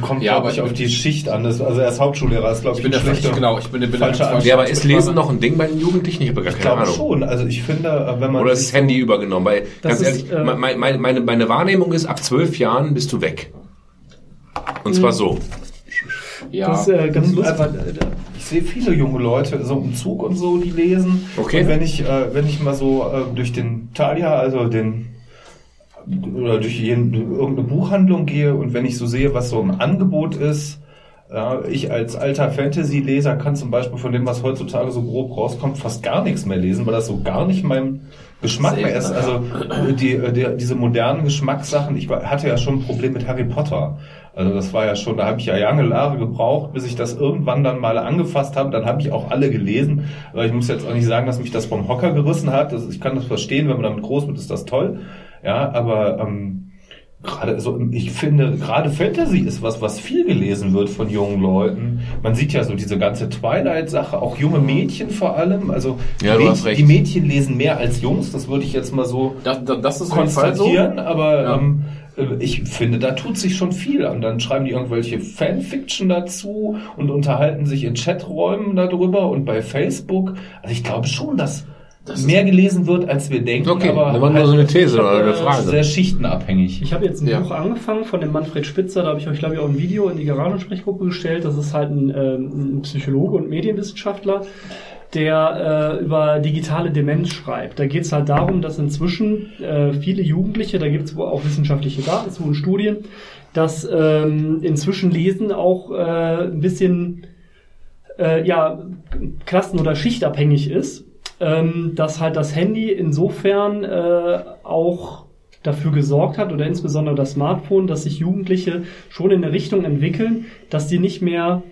Kommt, Ja, aber ich auf die Schicht an. Das, also er ist Hauptschullehrer, ist glaube Ich ich, bin schlechter- genau, ich bin der der- Ja, aber ist Lesen noch ein Ding bei den Jugendlichen? Ich habe gar Ich keine glaube Ahnung. schon. Also ich finde, äh, wenn man Oder ist das Handy übergenommen? Weil, ganz ist, ehrlich, äh, meine, meine, meine, Wahrnehmung ist, ab zwölf Jahren bist du weg. Und zwar so. Ja. Das ist äh, ganz lustig. Äh, Ich sehe viele junge Leute so im Zug und so, die lesen. Okay. Und wenn ich, äh, wenn ich mal so äh, durch den Thalia, also den oder durch jeden, irgendeine Buchhandlung gehe und wenn ich so sehe, was so im Angebot ist, ja, ich als alter Fantasy-Leser kann zum Beispiel von dem, was heutzutage so grob rauskommt, fast gar nichts mehr lesen, weil das so gar nicht mein Geschmack mehr ist. Also die, die, diese modernen Geschmackssachen, ich hatte ja schon ein Problem mit Harry Potter. Also das war ja schon, da habe ich ja lange Jahre gebraucht, bis ich das irgendwann dann mal angefasst habe. Dann habe ich auch alle gelesen. Aber ich muss jetzt auch nicht sagen, dass mich das vom Hocker gerissen hat. Das, ich kann das verstehen, wenn man damit groß wird, ist das toll. Ja, aber ähm, gerade so, ich finde, gerade Fantasy ist was, was viel gelesen wird von jungen Leuten. Man sieht ja so diese ganze Twilight-Sache, auch junge Mädchen vor allem. Also Ja, die, du Mädchen, hast recht. die Mädchen lesen mehr als Jungs. Das würde ich jetzt mal so das, das, ist Fall so. konstatieren, aber Ja. ähm, äh, ich finde, da tut sich schon viel an. Dann schreiben die irgendwelche Fanfiction dazu und unterhalten sich in Chaträumen darüber und bei Facebook. Also ich glaube schon, dass mehr gelesen wird, als wir denken. Okay, aber wenn man nur so eine These oder eine äh, Frage. Sehr schichtenabhängig. Ich habe jetzt ein Ja. Buch angefangen von dem Manfred Spitzer, da habe ich euch, glaube ich, auch ein Video in die Garagensprechgruppe gestellt. Das ist halt ein, ähm, ein Psychologe und Medienwissenschaftler, der äh, über digitale Demenz schreibt. Da geht es halt darum, dass inzwischen äh, viele Jugendliche, da gibt es wohl auch wissenschaftliche Daten zu und Studien, dass ähm, inzwischen Lesen auch äh, ein bisschen äh, ja, klassen- oder schichtabhängig ist, ähm, dass halt das Handy insofern äh, auch dafür gesorgt hat oder insbesondere das Smartphone, dass sich Jugendliche schon in eine Richtung entwickeln, dass die nicht mehr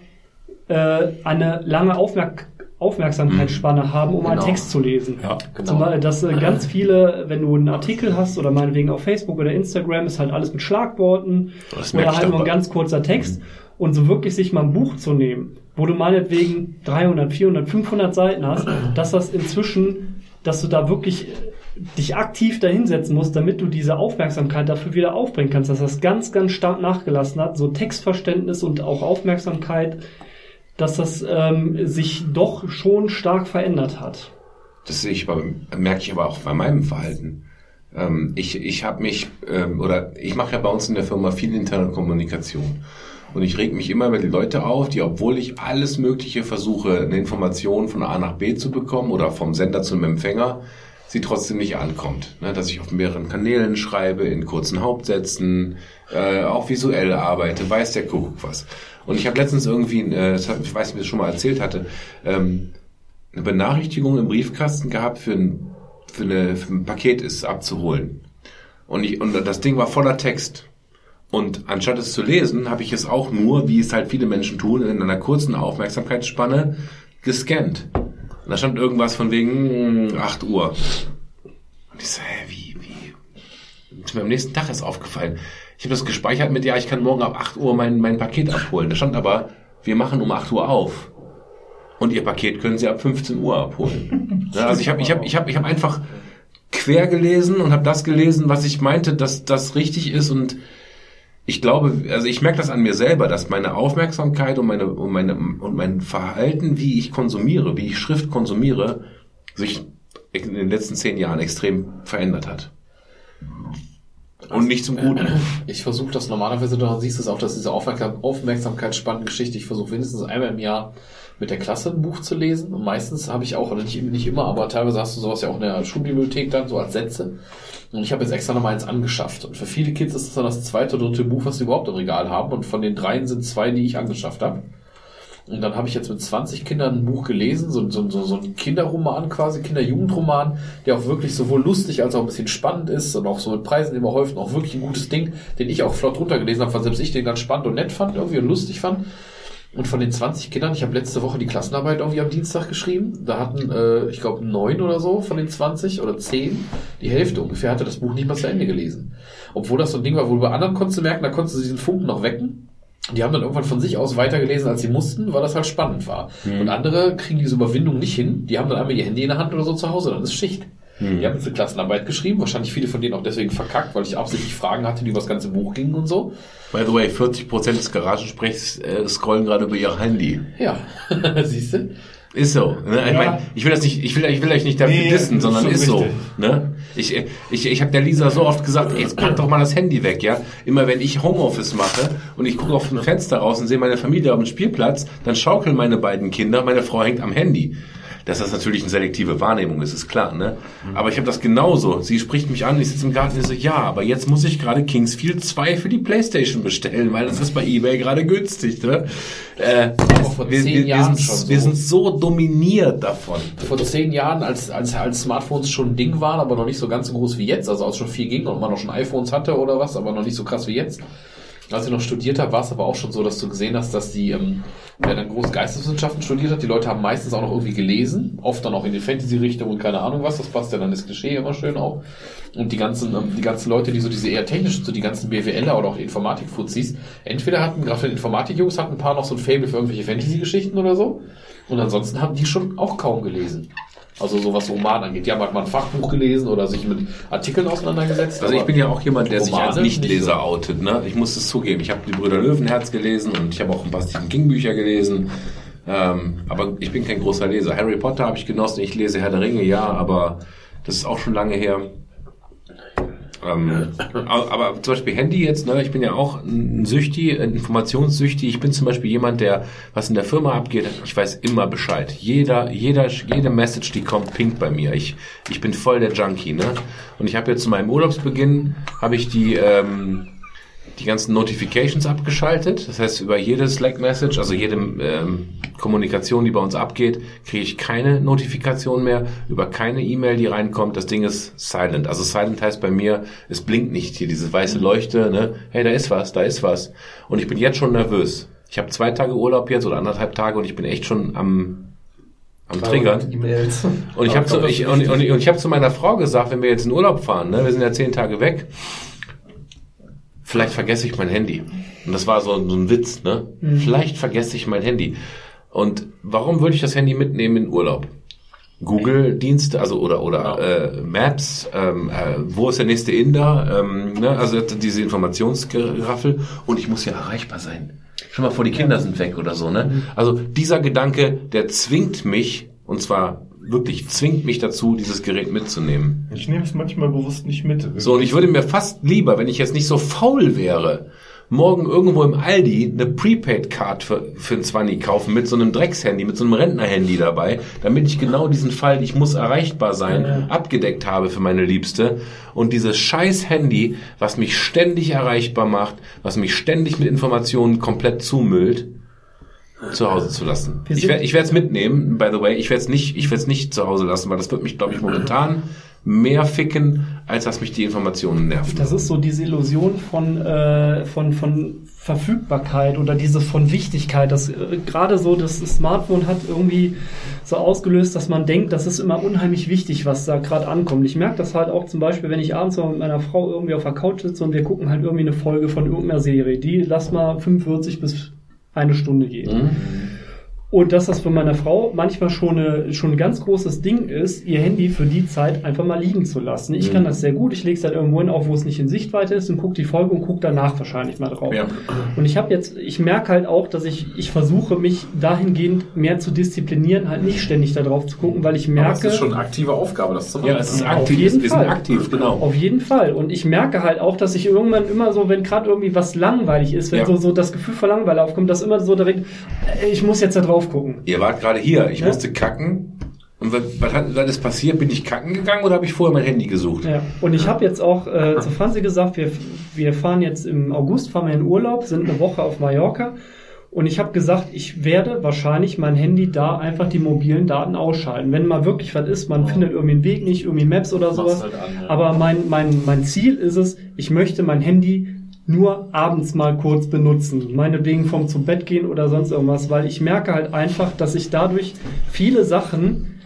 äh, eine lange Aufmerk Aufmerksamkeitsspanne haben, um einen Genau. Text zu lesen. Ja, Zum Beispiel, dass äh, ganz viele, wenn du einen Artikel hast oder meinetwegen auf Facebook oder Instagram, ist halt alles mit Schlagworten Das oder halt nur ein ganz kurzer Text. Und so wirklich sich mal ein Buch zu nehmen, wo du meinetwegen 300, 400, 500 Seiten hast, dass das inzwischen, dass du da wirklich äh, dich aktiv dahinsetzen musst, damit du diese Aufmerksamkeit dafür wieder aufbringen kannst, dass das ganz, ganz stark nachgelassen hat, so Textverständnis und auch Aufmerksamkeit, dass das ähm, sich doch schon stark verändert hat. Das ich, merke ich aber auch bei meinem Verhalten. Ähm, ich ich habe mich, ähm, oder ich mache ja bei uns in der Firma viel interne Kommunikation. Und ich reg mich immer über die Leute auf, die, obwohl ich alles Mögliche versuche, eine Information von A nach B zu bekommen oder vom Sender zum Empfänger, sie trotzdem nicht ankommt. Ne, dass ich auf mehreren Kanälen schreibe, in kurzen Hauptsätzen, äh, auch visuell arbeite, weiß der Kuckuck was. Und ich habe letztens irgendwie, äh, ich weiß nicht, ob ich das schon mal erzählt hatte, ähm, eine Benachrichtigung im Briefkasten gehabt für ein, für, eine, für ein Paket ist abzuholen. Und, ich, und das Ding war voller Text. Und anstatt es zu lesen, habe ich es auch nur, wie es halt viele Menschen tun, in einer kurzen Aufmerksamkeitsspanne gescannt. Und da stand irgendwas von wegen mh, 8 Uhr. Und ich so, hä, wie, wie? Ist mir am nächsten Tag erst aufgefallen. Ich habe das gespeichert mit, ja, ich kann morgen ab 8 Uhr mein, mein Paket abholen. Da stand aber, wir machen um 8 Uhr auf. Und Ihr Paket können Sie ab 15 Uhr abholen. Ja, also ich habe ich hab, ich hab, ich hab einfach quer gelesen und habe das gelesen, was ich meinte, dass das richtig ist und ich glaube, also ich merke das an mir selber, dass meine Aufmerksamkeit und meine und meine und mein Verhalten, wie ich konsumiere, wie ich Schrift konsumiere, sich in den letzten zehn Jahren extrem verändert hat. Und nicht zum Guten. Ich versuche das normalerweise, du siehst es auch, dass diese Aufmerksam Aufmerksamkeitsspanngeschichte, ich versuche mindestens einmal im Jahr mit der Klasse ein Buch zu lesen. Und meistens habe ich auch, oder nicht, nicht immer, aber teilweise hast du sowas ja auch in der Schulbibliothek dann, so als Sätze. Und ich habe jetzt extra nochmal eins angeschafft. Und für viele Kids ist das dann das zweite oder dritte Buch, was sie überhaupt im Regal haben. Und von den dreien sind zwei, die ich angeschafft habe. Und dann habe ich jetzt mit 20 Kindern ein Buch gelesen, so, so, so, so ein Kinderroman quasi, Kinderjugendroman, der auch wirklich sowohl lustig als auch ein bisschen spannend ist und auch so mit Preisen immer häufig auch wirklich ein gutes Ding, den ich auch flott runtergelesen habe, weil selbst ich den ganz spannend und nett fand irgendwie und lustig fand. Und von den 20 Kindern, ich habe letzte Woche die Klassenarbeit irgendwie am Dienstag geschrieben, da hatten, äh, ich glaube, neun oder so von den 20 oder zehn, die Hälfte ungefähr, hatte das Buch nicht mal zu Ende gelesen. Obwohl das so ein Ding war, wo du bei anderen konntest du merken, da konntest du diesen Funken noch wecken. Die haben dann irgendwann von sich aus weitergelesen, als sie mussten, weil das halt spannend war. Und andere kriegen diese Überwindung nicht hin. Die haben dann einmal ihr Handy in der Hand oder so zu Hause, dann ist Schicht. Die haben jetzt eine Klassenarbeit geschrieben, wahrscheinlich viele von denen auch deswegen verkackt, weil ich absichtlich Fragen hatte, die über das ganze Buch gingen und so. By the way, 40% des Garagensprechs äh, scrollen gerade über ihr Handy. Ja, siehst du? Ist so. Ne? Ich, Ja. mein, ich will das nicht, ich will, ich will euch nicht dafür Nee, dissen, sondern schon ist so. Ne? Ich, ich, ich habe der Lisa so oft gesagt, ey, jetzt pack doch mal das Handy weg, ja. Immer wenn ich Homeoffice mache und ich gucke auf ein Fenster raus und sehe meine Familie auf dem Spielplatz, dann schaukeln meine beiden Kinder, meine Frau hängt am Handy. Dass das natürlich eine selektive Wahrnehmung ist, ist klar, ne? Aber ich habe das genauso. Sie spricht mich an, ich sitze im Garten und so, ja, aber jetzt muss ich gerade Kingsfield 2 für die Playstation bestellen, weil das ist bei Ebay gerade günstig, ne? Äh, vor wir, zehn wir, wir, Jahren sind, schon wir so. sind so dominiert davon. Vor zehn Jahren, als, als, als Smartphones schon ein Ding waren, aber noch nicht so ganz so groß wie jetzt, also als schon viel ging und man noch schon iPhones hatte oder was, aber noch nicht so krass wie jetzt. Als ich noch studiert habe, war es aber auch schon so, dass du gesehen hast, dass die, ähm, wer dann groß Geisteswissenschaften studiert hat, die Leute haben meistens auch noch irgendwie gelesen, oft dann auch in die Fantasy-Richtung und keine Ahnung was, das passt ja dann das Klischee immer schön auch. Und die ganzen, ähm, die ganzen Leute, die so diese eher technischen, so die ganzen BWLer oder auch Informatik-Fuzis, entweder hatten, gerade für Informatik-Jungs hatten ein paar noch so ein Fable für irgendwelche Fantasy-Geschichten oder so, und ansonsten haben die schon auch kaum gelesen. Also so was Roman angeht. Die haben halt mal ein Fachbuch gelesen oder sich mit Artikeln auseinandergesetzt. Also ich bin ja auch jemand, der sich Romane als Nichtleser nicht outet. Ne? Ich muss es zugeben. Ich habe die Brüder Löwenherz gelesen und ich habe auch ein paar Stephen King Bücher gelesen. Ähm, aber ich bin kein großer Leser. Harry Potter habe ich genossen. Ich lese Herr der Ringe, ja, aber das ist auch schon lange her. Ähm, aber zum Beispiel Handy jetzt, ne, ich bin ja auch ein Süchti, ein Informationssüchti. Ich bin zum Beispiel jemand, der, was in der Firma abgeht, ich weiß immer Bescheid. Jeder, jeder, jede Message, die kommt, pinkt bei mir. Ich, ich bin voll der Junkie, ne? Und ich habe jetzt zu meinem Urlaubsbeginn, habe ich die, ähm, die ganzen Notifications abgeschaltet. Das heißt, über jede Slack-Message, also jede ähm, Kommunikation, die bei uns abgeht, kriege ich keine Notifikation mehr. Über keine E-Mail, die reinkommt. Das Ding ist silent. Also silent heißt bei mir, es blinkt nicht hier, diese weiße Leuchte. Ne? Hey, da ist was, da ist was. Und ich bin jetzt schon nervös. Ich habe zwei Tage Urlaub jetzt oder anderthalb Tage und ich bin echt schon am, am Triggern. Und ich habe zu, ich, und, und, und ich hab zu meiner Frau gesagt, wenn wir jetzt in Urlaub fahren, ne, wir sind ja zehn Tage weg, vielleicht vergesse ich mein Handy. Und das war so, so ein Witz, ne? Vielleicht vergesse ich mein Handy. Und warum würde ich das Handy mitnehmen in Urlaub? Google-Dienste, also oder oder äh, Maps, ähm, äh, wo ist der nächste Inder, ähm, ne? also diese Informationsgeraffel und ich muss ja erreichbar sein. Schon mal vor, die Kinder sind weg oder so, ne? Also dieser Gedanke, der zwingt mich, und zwar wirklich zwingt mich dazu, dieses Gerät mitzunehmen. Ich nehme es manchmal bewusst nicht mit. So, und ich würde mir fast lieber, wenn ich jetzt nicht so faul wäre, morgen irgendwo im Aldi eine Prepaid-Card für, für ein 20 kaufen mit so einem Dreckshandy, mit so einem Rentnerhandy dabei, damit ich genau diesen Fall, ich muss erreichbar sein, abgedeckt habe für meine Liebste. Und dieses scheiß Handy, was mich ständig erreichbar macht, was mich ständig mit Informationen komplett zumüllt, zu Hause zu lassen. Ich werde ich werde es mitnehmen, by the way. Ich werde es nicht, ich werde es nicht zu Hause lassen, weil das wird mich, glaube ich, momentan mehr ficken als dass mich die Informationen nerven. Das ist so diese Illusion von, äh, von, von Verfügbarkeit oder diese von Wichtigkeit. Das äh, gerade so das Smartphone hat irgendwie so ausgelöst, dass man denkt, das ist immer unheimlich wichtig, was da gerade ankommt. Ich merke das halt auch zum Beispiel, wenn ich abends mal mit meiner Frau irgendwie auf der Couch sitze und wir gucken halt irgendwie eine Folge von irgendeiner Serie, die lass mal 45 bis eine Stunde geht. Und dass das für meine Frau manchmal schon, eine, schon ein ganz großes Ding ist, ihr Handy für die Zeit einfach mal liegen zu lassen. Ich kann das sehr gut. Ich lege es halt irgendwo hin, auch wo es nicht in Sichtweite ist und gucke die Folge und gucke danach wahrscheinlich mal drauf. Ja. Und ich habe jetzt, ich merke halt auch, dass ich, ich versuche mich dahingehend mehr zu disziplinieren, halt nicht ständig da drauf zu gucken, weil ich Aber merke. es ist schon eine aktive Aufgabe, das zu machen. Ja, es ist Auf aktiv. jeden wir Fall. sind aktiv, genau. Auf jeden Fall. Und ich merke halt auch, dass ich irgendwann immer so, wenn gerade irgendwie was langweilig ist, wenn Ja. so, so das Gefühl von Langeweile aufkommt, dass immer so direkt, äh, ich muss jetzt da drauf gucken. Ihr wart gerade hier. Ich Ja. musste kacken. Und was, was, hat, was ist passiert? Bin ich kacken gegangen oder habe ich vorher mein Handy gesucht? Ja. Und ich habe jetzt auch äh, zu Franzi gesagt, wir, wir fahren jetzt im August, fahren wir in Urlaub, sind eine Woche auf Mallorca. Und ich habe gesagt, ich werde wahrscheinlich mein Handy da einfach die mobilen Daten ausschalten. Wenn mal wirklich was ist, man findet irgendwie einen Weg nicht, irgendwie Maps oder sowas. halt an, ja. Aber mein, mein, mein Ziel ist es, ich möchte mein Handy nur abends mal kurz benutzen. Meinetwegen vom zu Bett gehen oder sonst irgendwas, weil ich merke halt einfach, dass ich dadurch viele Sachen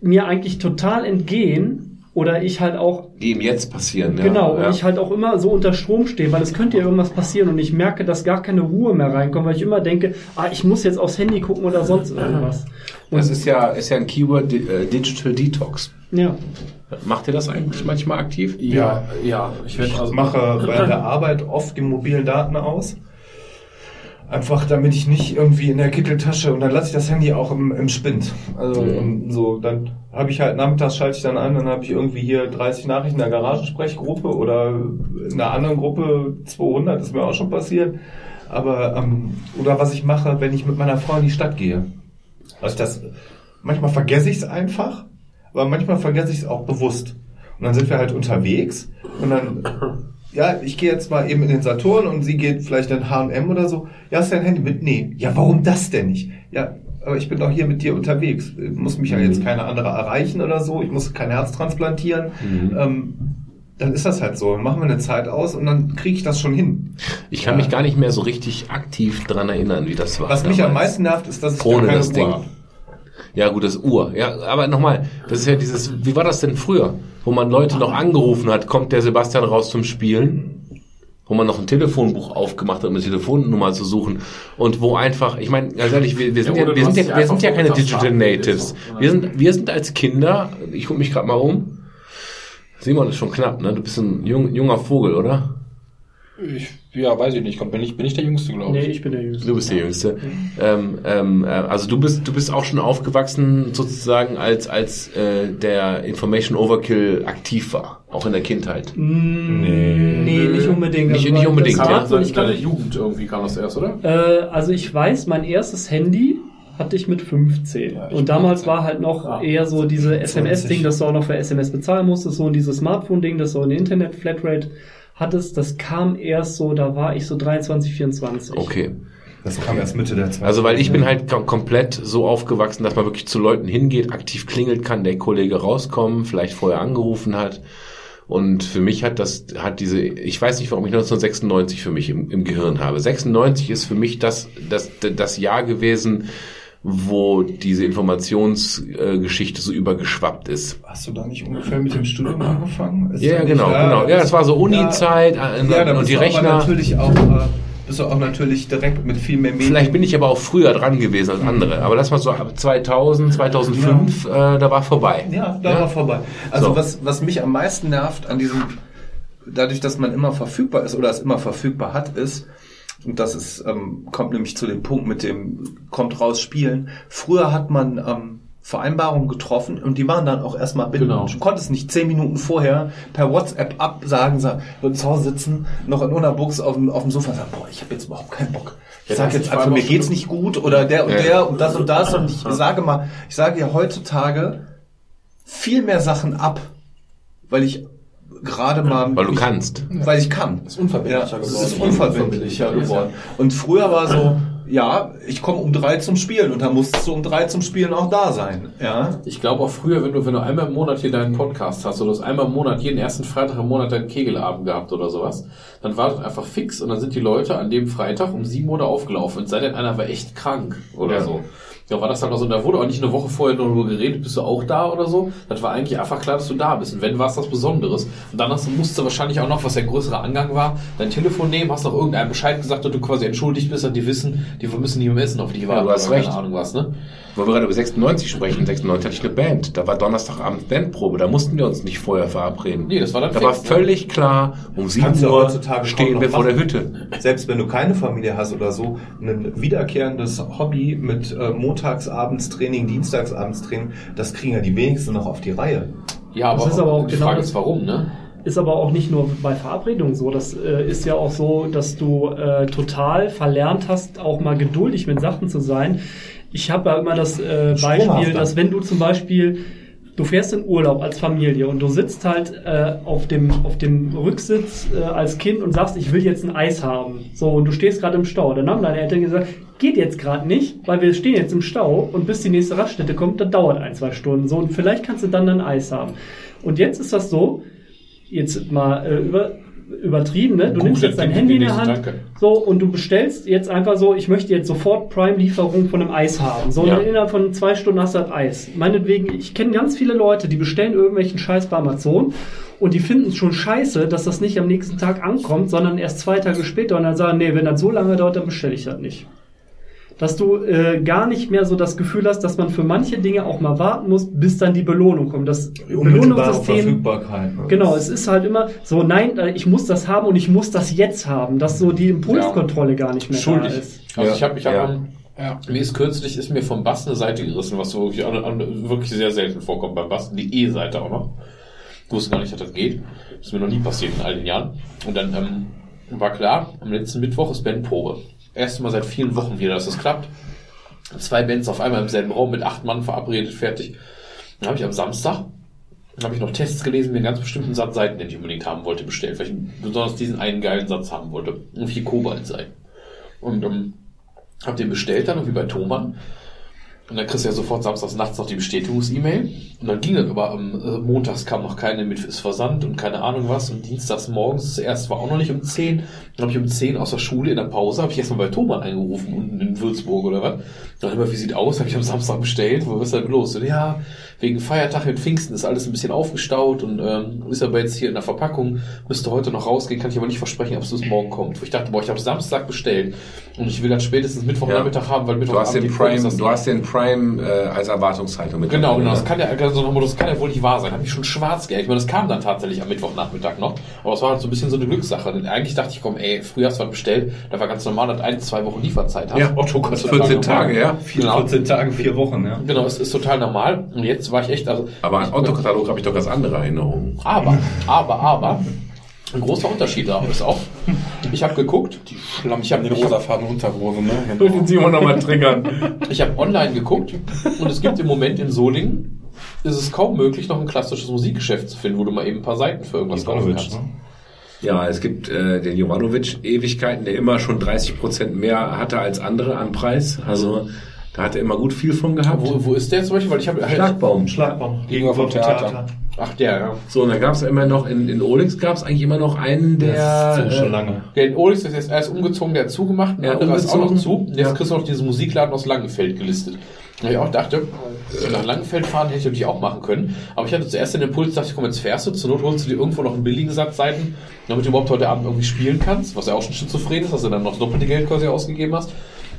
mir eigentlich total entgehen oder ich halt auch Die ihm jetzt passieren. Ja. Genau, ja. und ich halt auch immer so unter Strom stehe, weil es könnte ja irgendwas passieren und ich merke, dass gar keine Ruhe mehr reinkommt, weil ich immer denke, ah, ich muss jetzt aufs Handy gucken oder sonst irgendwas. Das ist ja, ist ja ein Keyword äh, Digital Detox. Ja. Macht ihr das eigentlich manchmal aktiv? Ja, ja. Ich Ich also mache bei der Arbeit oft die mobilen Daten aus. Einfach damit ich nicht irgendwie in der Kitteltasche und dann lasse ich das Handy auch im, im Spind. Also ähm, so, dann habe ich halt nachmittags schalte ich dann an, dann habe ich irgendwie hier 30 Nachrichten in der Garagensprechgruppe oder in einer anderen Gruppe 200, ist mir auch schon passiert. Aber ähm, oder was ich mache, wenn ich mit meiner Frau in die Stadt gehe. Also das manchmal vergesse ich es einfach, aber manchmal vergesse ich es auch bewusst. Und dann sind wir halt unterwegs und dann ja, ich gehe jetzt mal eben in den Saturn und sie geht vielleicht in H&M oder so. Ja, hast du dein Handy mit? Nee. Ja, warum das denn nicht? Ja, aber ich bin doch hier mit dir unterwegs. Muss mich ja jetzt keine andere erreichen oder so. Ich muss kein Herz transplantieren. Ähm, dann ist das halt so. Dann machen wir eine Zeit aus und dann kriege ich das schon hin. Ich kann mich gar nicht mehr so richtig aktiv dran erinnern, wie das war. Was mich am damals. meisten nervt, ist, dass ich Ohne keine das Uhr Ding. hab. Ja, gut, das Uhr. Ja, aber nochmal, das ist ja dieses, wie war das denn früher? Wo man Leute noch angerufen hat, kommt der Sebastian raus zum Spielen? Wo man noch ein Telefonbuch aufgemacht hat, um eine Telefonnummer zu suchen. Und wo einfach, ich meine, ganz ehrlich, wir, wir sind Ja, ja, wir sind ja, wir sind ja keine Digital Natives. gelesen. Wir sind, wir sind als Kinder, ich gucke mich gerade mal um. Simon ist schon knapp, ne? Du bist ein jung, junger Vogel, oder? Ich, ja, weiß ich nicht. Kommt, bin, ich, bin ich der Jüngste, glaube Nee, ich. ich bin der Jüngste. Du bist der Jüngste. Ähm, ähm, äh, also du bist, du bist auch schon aufgewachsen sozusagen als als äh, der Information Overkill aktiv war, auch in der Kindheit. Nee. Nee, nicht unbedingt. Nicht- Also, nicht unbedingt, das ja. Smartphone, in ich deiner Jugend irgendwie kam das erst, oder? äh, also ich weiß, mein erstes Handy hatte ich mit 15. Ja, ich und damals 15. war halt noch Ja. eher so diese 20. SMS-Ding, dass du auch noch für SMS bezahlen musstest, so und dieses Smartphone-Ding, das so eine Internet-Flatrate hattest, das kam erst so, da war ich so 23, 24. Okay. Das kam erst Mitte der 20. Also weil ich bin halt kom komplett so aufgewachsen, dass man wirklich zu Leuten hingeht, aktiv klingelt, kann der Kollege rauskommen, vielleicht vorher angerufen hat. Und für mich hat das, hat diese, ich weiß nicht, warum ich 1996 für mich im, im Gehirn habe. 96 ist für mich das, das, das Jahr gewesen, wo diese Informationsgeschichte so übergeschwappt ist. Hast du da nicht ungefähr mit dem Studium angefangen? Ist Ja, ja, nicht- genau, genau. Ja, das war so Uni-Zeit, äh, ja, da und bist die du aber Rechner. natürlich auch, äh, bist du auch natürlich direkt mit viel mehr Medien. Vielleicht bin ich aber auch früher dran gewesen als andere. Aber das war so ab 2000, 2005, äh, da war vorbei. Ja, da war vorbei. Also So. was, was mich am meisten nervt an diesem, dadurch, dass man immer verfügbar ist oder es immer verfügbar hat, ist, und das ist, ähm, kommt nämlich zu dem Punkt mit dem kommt raus spielen. Früher hat man ähm, Vereinbarungen getroffen und die waren dann auch erstmal bindend. Genau. Du konntest nicht zehn Minuten vorher per WhatsApp absagen, sagen, würden zu Hause sitzen, noch in Unterbuchs auf dem, auf dem Sofa sagen, boah, ich habe jetzt überhaupt keinen Bock. Ich Ja, sag das jetzt einfach, mir geht's nicht gut oder der und Ja. der und das und das und ich sage mal, ich sage ja heutzutage viel mehr Sachen ab, weil ich gerade mal Weil du mich- kannst. weil ich kann. ist unverbindlicher ja, Es geworden. ist unverbindlicher geworden. Und früher war so, ja, ich komme um drei zum Spielen und dann musst du um drei zum Spielen auch da sein. Ja. Ich glaube auch früher, wenn du, wenn du einmal im Monat hier deinen Podcast hast oder du hast einmal im Monat, jeden ersten Freitag im Monat deinen Kegelabend gehabt oder sowas, dann war das einfach fix und dann sind die Leute an dem Freitag um 7 Uhr da aufgelaufen. Und sei denn einer war echt krank oder so. Ja, war das halt auch so, da wurde auch nicht eine Woche vorher darüber geredet, bist du auch da oder so. Das war eigentlich einfach klar, dass du da bist. Und wenn, war es was Besonderes. Und dann hast du, musst du wahrscheinlich auch noch, was der größere Angang war, dein Telefon nehmen, hast noch irgendeinem Bescheid gesagt, dass du quasi entschuldigt bist, dass die wissen, die müssen nicht mehr essen, auf die warten. du hast recht. Keine Ahnung was, ne? Wo wir gerade über 96 sprechen, 96 hatte ich eine Band. Da war Donnerstagabend Bandprobe. Da mussten wir uns nicht vorher verabreden. Nee, das war dann Da war fix, ne? völlig klar, um 7 Kannst du Uhr heutzutage stehen wir vor der. Hütte. Selbst wenn du keine Familie hast oder so, ein wiederkehrendes Hobby mit äh, Montagsabendstraining, Dienstagsabendstraining, das kriegen ja die wenigsten noch auf die Reihe. Ja, aber, Das ist aber auch die genau Frage das- ist, warum, ne? Ist aber auch nicht nur bei Verabredungen so. Das äh, ist ja auch so, dass du äh, total verlernt hast, auch mal geduldig mit Sachen zu sein. Ich habe ja immer das äh, Beispiel, dass wenn du zum Beispiel du fährst in Urlaub als Familie und du sitzt halt äh, auf dem auf dem Rücksitz äh, als Kind und sagst, ich will jetzt ein Eis haben. So und du stehst gerade im Stau. Dann haben deine Eltern gesagt, geht jetzt gerade nicht, weil wir stehen jetzt im Stau und bis die nächste Raststätte kommt, das dauert ein zwei Stunden. So und vielleicht kannst du dann ein Eis haben. Und jetzt ist das so, jetzt mal äh, über, übertrieben, ne? Du Google nimmst jetzt dein Handy in der Hand so und du bestellst jetzt einfach so, ich möchte jetzt sofort Prime-Lieferung von einem Eis haben. So Ja. innerhalb von zwei Stunden hast du das Eis. Meinetwegen, ich kenne ganz viele Leute, die bestellen irgendwelchen Scheiß bei Amazon und die finden es schon scheiße, dass das nicht am nächsten Tag ankommt, sondern erst zwei Tage später und dann sagen, nee, wenn das so lange dauert, dann bestelle ich das nicht. Dass du äh, gar nicht mehr so das Gefühl hast, dass man für manche Dinge auch mal warten muss, bis dann die Belohnung kommt. Das Belohnungssystem Verfügbarkeit. ne? Genau, es ist halt immer so, nein, äh, ich muss das haben und ich muss das jetzt haben, dass so die Impulskontrolle gar nicht mehr Schuldig. da ist. Also Ja. ich habe, ich habe, Ja. ähm, mir ist kürzlich, ist mir vom Bass eine Seite gerissen, was so wirklich, an, an, wirklich sehr selten vorkommt beim Bass. Die E-Seite auch noch. Ich wusste gar nicht, dass das geht. Das ist mir noch nie passiert in all den Jahren. Und dann ähm, war klar, am letzten Mittwoch ist Bandprobe. Erste Mal seit vielen Wochen wieder, dass das klappt. Zwei Bands auf einmal im selben Raum mit acht Mann verabredet, fertig. Dann habe ich am Samstag habe ich noch Tests gelesen, mir einen ganz bestimmten Satz Seiten, den ich unbedingt haben wollte, bestellt, weil ich besonders diesen einen geilen Satz haben wollte. Und vier Kobaltseiten. Und ähm, hab den bestellt dann, wie bei Thomann. Und dann kriegst du ja sofort samstags nachts noch die Bestätigungs-E-Mail. Und dann ging das aber am äh, montags kam noch keine mit ist Versand und keine Ahnung was. Und dienstags morgens zuerst war auch noch nicht um 10. Dann habe ich um 10 aus der Schule in der Pause, habe ich erstmal bei Thomann angerufen, unten in Würzburg oder was. Dann immer, wie sieht aus? Habe ich am Samstag bestellt. Wo ist denn los? Und ja, wegen Feiertag mit Pfingsten ist alles ein bisschen aufgestaut und ähm, ist aber jetzt hier in der Verpackung. Müsste heute noch rausgehen, kann ich aber nicht versprechen, ob es bis morgen kommt. Wo ich dachte, boah, ich habe Samstag bestellt und ich will dann spätestens Mittwochnachmittag haben, weil Du Mittwochabend hast den Prime, das du hast den Prime äh, als Erwartungshaltung mit Genau, genau. ne? Das kann ja, also das kann ja wohl nicht wahr sein. Hab ich schon schwarz geärgert. Ich meine, das kam dann tatsächlich am Mittwochnachmittag noch. Aber es war halt so ein bisschen so eine Glückssache. Denn eigentlich dachte ich, komm, ey, früher hast du was bestellt. Da war ganz normal, dass ein, zwei Wochen Lieferzeit hast. Ja, Otto, Gott sei 14 Dank Tage, normal. ja. Genau. 14 Tage, vier Wochen, ja. Genau, es ist total normal. Und jetzt war ich echt, also. Aber an Autokatalog habe ich doch ganz andere Erinnerungen. Aber, aber, aber. Ein großer Unterschied da ist auch, ich habe geguckt, Schlamm, ich habe hab- eine rosafarbene Unterhose, ne? Will den Simon nochmal triggern. ich habe online geguckt und es gibt im Moment in Solingen, ist es kaum möglich, noch ein klassisches Musikgeschäft zu finden, wo du mal eben ein paar Seiten für irgendwas kaufen kannst. ne? Ja, es gibt äh, den Jovanovic Ewigkeiten, der immer schon 30 Prozent mehr hatte als andere an Preis. Also da hat er immer gut viel von gehabt. Wo, wo ist der zum Beispiel? Weil ich habe Schlagbaum. Schlagbaum. Gegenüber vom Theater. Ach der, ja. So, und dann gab es immer noch, in, in Olix gab es eigentlich immer noch einen, der... Das ist schon äh, lange. Der in Olix ist jetzt erst umgezogen, der hat zugemacht, ein Ja, anderer ist auch noch zu. Und jetzt Ja. kriegst du noch diesen Musikladen aus Langenfeld gelistet. Und ich auch dachte, nach Langenfeld fahren hätte ich natürlich auch machen können. Aber ich hatte zuerst den Impuls, dachte ich, komm, jetzt fährst du, zur Not holst du dir irgendwo noch einen billigen Satz Seiten, damit du überhaupt heute Abend irgendwie spielen kannst, was ja auch schon schizophren ist, dass du dann noch das doppelte Geld quasi ausgegeben hast.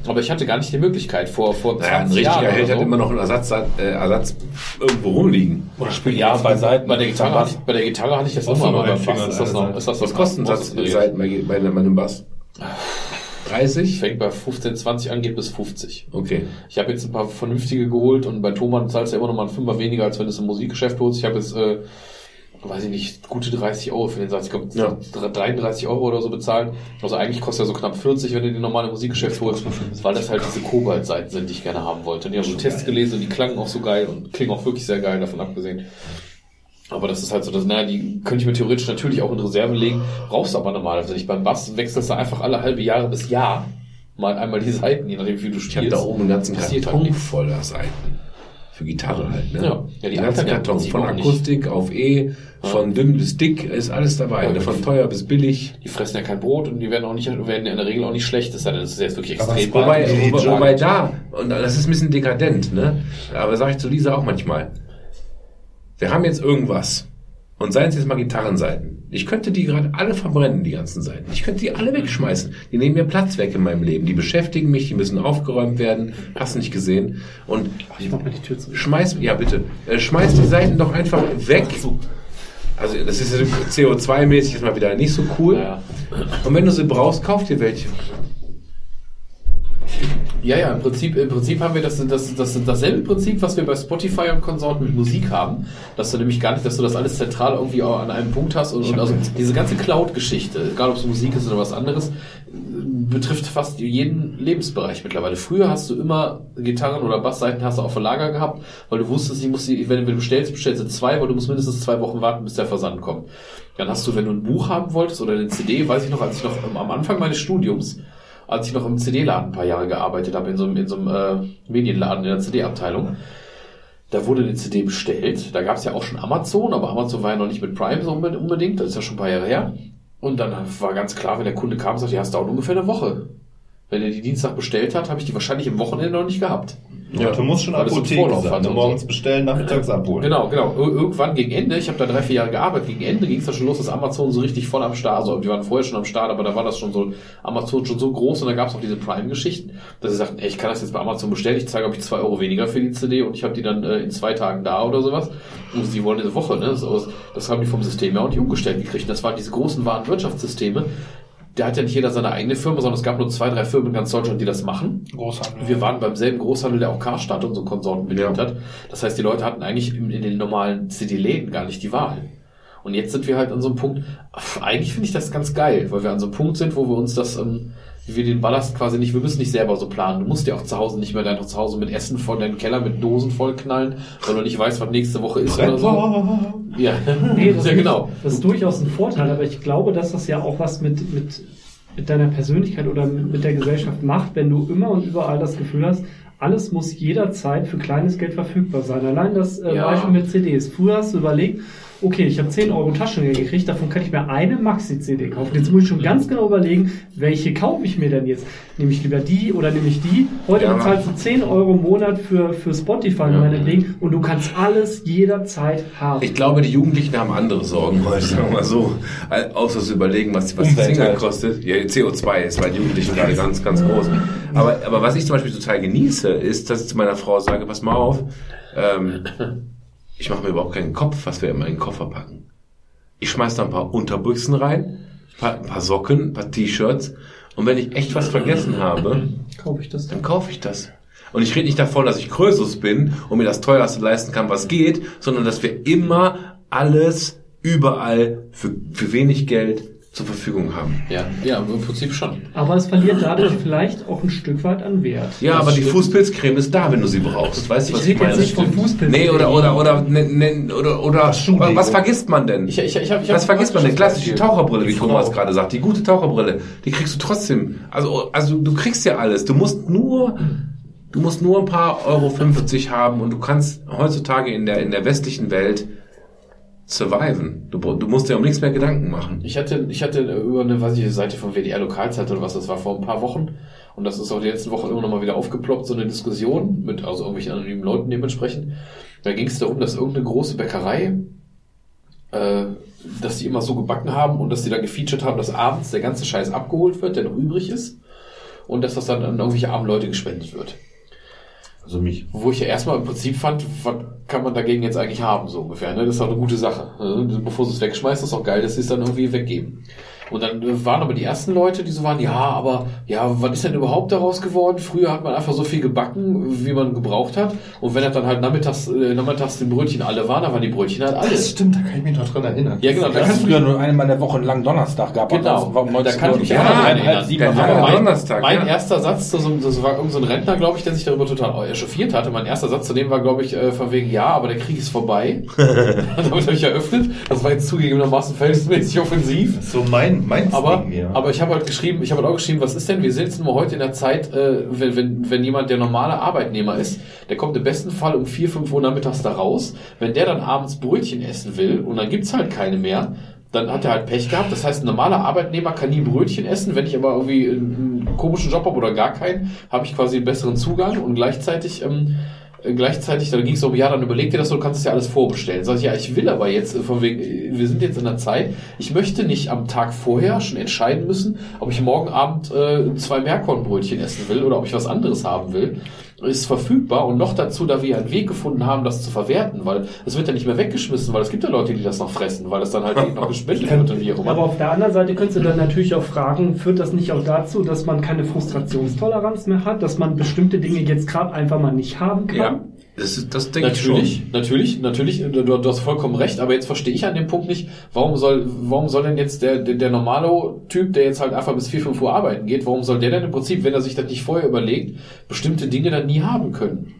Aber ich hatte gar nicht die Möglichkeit vor, vor 20 Naja, ein richtiger Jahren. Held oder hat so. immer noch einen Ersatz, äh, Ersatz irgendwo rumliegen. Oder spielt ja, ja zwei Seiten. Bei der Gitarre, hatte ich, bei der Gitarre hatte ich das Auch immer, so ein beim Bass ist das noch, ist das Was noch kostet ein Satz. Seiten bei, bei, bei einem Bass? 30? Fängt bei 15, 20 an, geht bis 50. Okay. Ich habe jetzt ein paar vernünftige geholt und bei Thomann zahlst du ja immer noch mal einen Fünfer weniger, als wenn du es im Musikgeschäft holst. Ich habe jetzt, äh, weiß ich nicht, gute 30 Euro für den Satz. Ich glaube, Ja. 33 Euro oder so bezahlt. Also eigentlich kostet er so knapp 40, wenn du den normale Musikgeschäft holst, weil das halt diese Kobaltseiten sind, die ich gerne haben wollte. Und ich habe so Tests gelesen und die klangen auch so geil und klingen auch wirklich sehr geil, davon abgesehen. Aber das ist halt so, dass, naja, die könnte ich mir theoretisch natürlich auch in Reserve legen, brauchst du aber normalerweise nicht. Beim Bass wechselst du einfach alle halbe Jahre bis Jahr. mal einmal die Seiten, je nachdem wie du Ich habe spielst. da oben einen ganzen halt Karton nichts. voller Seiten. Für Gitarre halt, ne? Ja. Ja, die ja im Karton. Von auch nicht. Akustik auf E, von dünn bis dick, ist alles dabei. Ja, ne? Von teuer bis billig. Die fressen ja kein Brot und die werden auch nicht, werden in der Regel auch nicht schlecht. Das ist ja jetzt wirklich Aber extrem. Wobei, wobei, wobei da, und das ist ein bisschen dekadent, ne? Aber sage ich zu Lisa auch manchmal. Wir haben jetzt irgendwas. Und seien es jetzt mal Gitarrenseiten. Ich könnte die gerade alle verbrennen, die ganzen Seiten. Ich könnte die alle wegschmeißen. Die nehmen mir Platz weg in meinem Leben. Die beschäftigen mich, die müssen aufgeräumt werden. Hast du nicht gesehen? Und Ich mach mal die Tür zu. schmeiß, ja bitte, äh, schmeiß die Seiten doch einfach weg. Also das ist ja CO2-mäßig jetzt mal wieder nicht so cool. Und wenn du sie brauchst, kauf dir welche. Ja, ja, im Prinzip, im Prinzip haben wir das, das, das, dasselbe Prinzip, was wir bei Spotify und Konsorten mit Musik haben. Dass du nämlich gar nicht, dass du das alles zentral irgendwie auch an einem Punkt hast und, und also diese ganze Cloud-Geschichte, egal ob es Musik ist oder was anderes, betrifft fast jeden Lebensbereich mittlerweile. Früher hast du immer Gitarren oder Bassseiten hast du auf Lager gehabt, weil du wusstest, ich muss die, wenn du bestellst, bestellst du zwei, weil du musst mindestens zwei Wochen warten, bis der Versand kommt. Dann hast du, wenn du ein Buch haben wolltest oder eine CD, weiß ich noch, als ich noch am Anfang meines Studiums, als ich noch im CD-Laden ein paar Jahre gearbeitet habe, in so einem, in so einem äh, Medienladen in der CD-Abteilung, da wurde eine CD bestellt. Da gab es ja auch schon Amazon, aber Amazon war ja noch nicht mit Prime so unbe- unbedingt. Das ist ja schon ein paar Jahre her. Und dann war ganz klar, wenn der Kunde kam, sagt, die hast dauert ungefähr eine Woche. Wenn er die Dienstag bestellt hat, habe ich die wahrscheinlich im Wochenende noch nicht gehabt. Ja, du musst schon Apotheke sein. Ne? und Morgens so. bestellen, nachmittags abholen. Genau, genau. Ir irgendwann gegen Ende, ich habe da drei, vier Jahre gearbeitet, gegen Ende ging es dann schon los, dass Amazon so richtig voll am Start, also die waren vorher schon am Start, aber da war das schon so, Amazon schon so groß und da gab es auch diese Prime-Geschichten, dass sie sagten, ey, ich kann das jetzt bei Amazon bestellen, ich zeige euch zwei Euro weniger für die CD und ich habe die dann äh, in zwei Tagen da oder sowas. Und sie wollen eine Woche, ne? Das, das haben die vom System her auch nicht umgestellt gekriegt. Das waren diese großen Warenwirtschaftssysteme. Da hat ja nicht jeder seine eigene Firma, sondern es gab nur zwei, drei Firmen in ganz Deutschland, die das machen. Großhandel. Wir waren beim selben Großhandel, der auch Karstadt und so Konsorten bedient Ja. hat. Das heißt, die Leute hatten eigentlich in, in den normalen CD-Läden gar nicht die Wahl. Und jetzt sind wir halt an so einem Punkt, eigentlich finde ich das ganz geil, weil wir an so einem Punkt sind, wo wir uns das, ähm, wir den Ballast quasi nicht, wir müssen nicht selber so planen. Du musst ja auch zu Hause nicht mehr dein Zuhause mit Essen voll, deinen Keller mit Dosen vollknallen, weil du nicht weißt, was nächste Woche ist oder so. Ja, Nee, das, ja ist, genau. das ist durchaus ein Vorteil, aber ich glaube, dass das ja auch was mit, mit, mit deiner Persönlichkeit oder mit der Gesellschaft macht, wenn du immer und überall das Gefühl hast, alles muss jederzeit für kleines Geld verfügbar sein. Allein das äh, Ja. Beispiel mit CDs. Früher hast du überlegt, okay, ich habe 10 Euro Taschengeld gekriegt, davon kann ich mir eine Maxi-CD kaufen. Jetzt muss ich schon ganz genau überlegen, welche kaufe ich mir denn jetzt? Nehme ich lieber die oder nehme ich die? Heute Ja. bezahlst du 10 Euro im Monat für, für Spotify meinetwegen und du kannst alles jederzeit haben. Ich glaube, die Jugendlichen haben andere Sorgen heute, sagen wir mal so. Außer zu überlegen, was, was die halt. kostet. Ja, CO2 ist bei den Jugendlichen gerade ganz, ganz groß. Aber, aber was ich zum Beispiel total genieße, ist, dass ich zu meiner Frau sage, pass mal auf, ähm, ich mache mir überhaupt keinen Kopf, was wir in meinen Koffer packen. Ich schmeiß da ein paar Unterbüchsen rein, ein paar, Socken, ein paar T-Shirts. Und wenn ich echt was vergessen habe, kaufe ich dann kaufe ich das. Und ich rede nicht davon, dass ich Krösus bin und mir das teuerste leisten kann, was geht, sondern dass wir immer alles überall für, für wenig Geld zur Verfügung haben. Ja, ja, im Prinzip schon. Aber es verliert dadurch vielleicht auch ein Stück weit an Wert. Ja, Das aber die stimmt. Fußpilzcreme ist da, wenn du sie brauchst. Weißt du, was Ich ich, meine? nicht vom Fußpilz. Nee, oder, oder, oder, ne, ne, oder, oder, was vergisst man denn? Ich, ich, ich hab, ich hab Was vergisst man denn? Klassische. Taucherbrille, wie Die Thomas gerade sagt. Die gute Taucherbrille, die kriegst du trotzdem. Also, also du kriegst ja alles. Du musst nur, du musst nur ein paar Euro 50 haben und du kannst heutzutage in der, in der westlichen Welt surviven. Du, du musst dir um nichts mehr Gedanken machen. Ich hatte, ich hatte über eine, weiß ich, Seite von WDR Lokalzeit oder was, das war vor ein paar Wochen. Und das ist auch die letzten Wochen immer noch mal wieder aufgeploppt, so eine Diskussion mit, also irgendwelchen anonymen Leuten dementsprechend. Da ging es darum, dass irgendeine große Bäckerei, äh, dass die immer so gebacken haben und dass die da gefeatured haben, dass abends der ganze Scheiß abgeholt wird, der noch übrig ist. Und dass das dann an irgendwelche armen Leute gespendet wird. Also mich. Wo ich ja erstmal im Prinzip fand, was kann man dagegen jetzt eigentlich haben, so ungefähr. Ne? Das ist auch eine gute Sache. Ne? Bevor sie es wegschmeißen, ist auch geil, dass sie es dann irgendwie weggeben. Und dann äh, waren aber die ersten Leute, die so waren, ja, aber ja, was ist denn überhaupt daraus geworden? Früher hat man einfach so viel gebacken, wie man gebraucht hat. Und wenn er dann halt nachmittags, äh, nachmittags die Brötchen alle waren, dann waren die Brötchen halt alle. Das stimmt, da kann ich mich noch dran erinnern. Ja, genau. Da Das hast früher nur einmal in der Woche einen langen Donnerstag gehabt. Genau. Warum Da kann ich mich ja, auch noch dran erinnern. Der lange mein, Donnerstag, mein ja. erster Satz, zu so, einem- das war irgend so Rentner, glaube ich, der sich darüber total echauffiert hatte. Mein erster Satz zu dem war, glaube ich, äh, von wegen, ja, aber der Krieg ist vorbei. Damit habe ich eröffnet. Das war jetzt zugegebenermaßen verhältnismäßig offensiv. So mein mein, meins Aber, wegen mir. aber ich habe halt geschrieben, ich habe halt auch geschrieben, was ist denn, wir sind jetzt nur heute in der Zeit, äh, wenn, wenn, wenn jemand der normale Arbeitnehmer ist, der kommt im besten Fall um 4, 5 Uhr nachmittags da raus, wenn der dann abends Brötchen essen will und dann gibt's halt keine mehr, dann hat er halt Pech gehabt. Das heißt, ein normaler Arbeitnehmer kann nie Brötchen essen. Wenn ich aber irgendwie einen komischen Job habe oder gar keinen, habe ich quasi einen besseren Zugang und gleichzeitig ähm, äh, gleichzeitig, da ging es um, ja, dann überleg dir das, du kannst es ja alles vorbestellen. Sag ich, ja, ich will aber jetzt, von wegen, wir sind jetzt in der Zeit, ich möchte nicht am Tag vorher schon entscheiden müssen, ob ich morgen Abend äh, zwei Meerkornbrötchen essen will oder ob ich was anderes haben will. Ist verfügbar und noch dazu, da wir einen Weg gefunden haben, das zu verwerten, weil es wird ja nicht mehr weggeschmissen, weil es gibt ja Leute, die das noch fressen, weil es dann halt eben noch gespendet wird und wie auch Aber immer. auf der anderen Seite könntest du dann natürlich auch fragen, führt das nicht auch dazu, dass man keine Frustrationstoleranz mehr hat, dass man bestimmte Dinge jetzt gerade einfach mal nicht haben kann? Ja, das, ist, das denke ich schon. Natürlich, natürlich, natürlich, du, du hast vollkommen recht, aber jetzt verstehe ich an dem Punkt nicht, warum soll, warum soll denn jetzt der, der, der normale Typ, der jetzt halt einfach bis 4, 5 Uhr arbeiten geht, warum soll der denn im Prinzip, wenn er sich das nicht vorher überlegt, bestimmte Dinge dann nie haben können?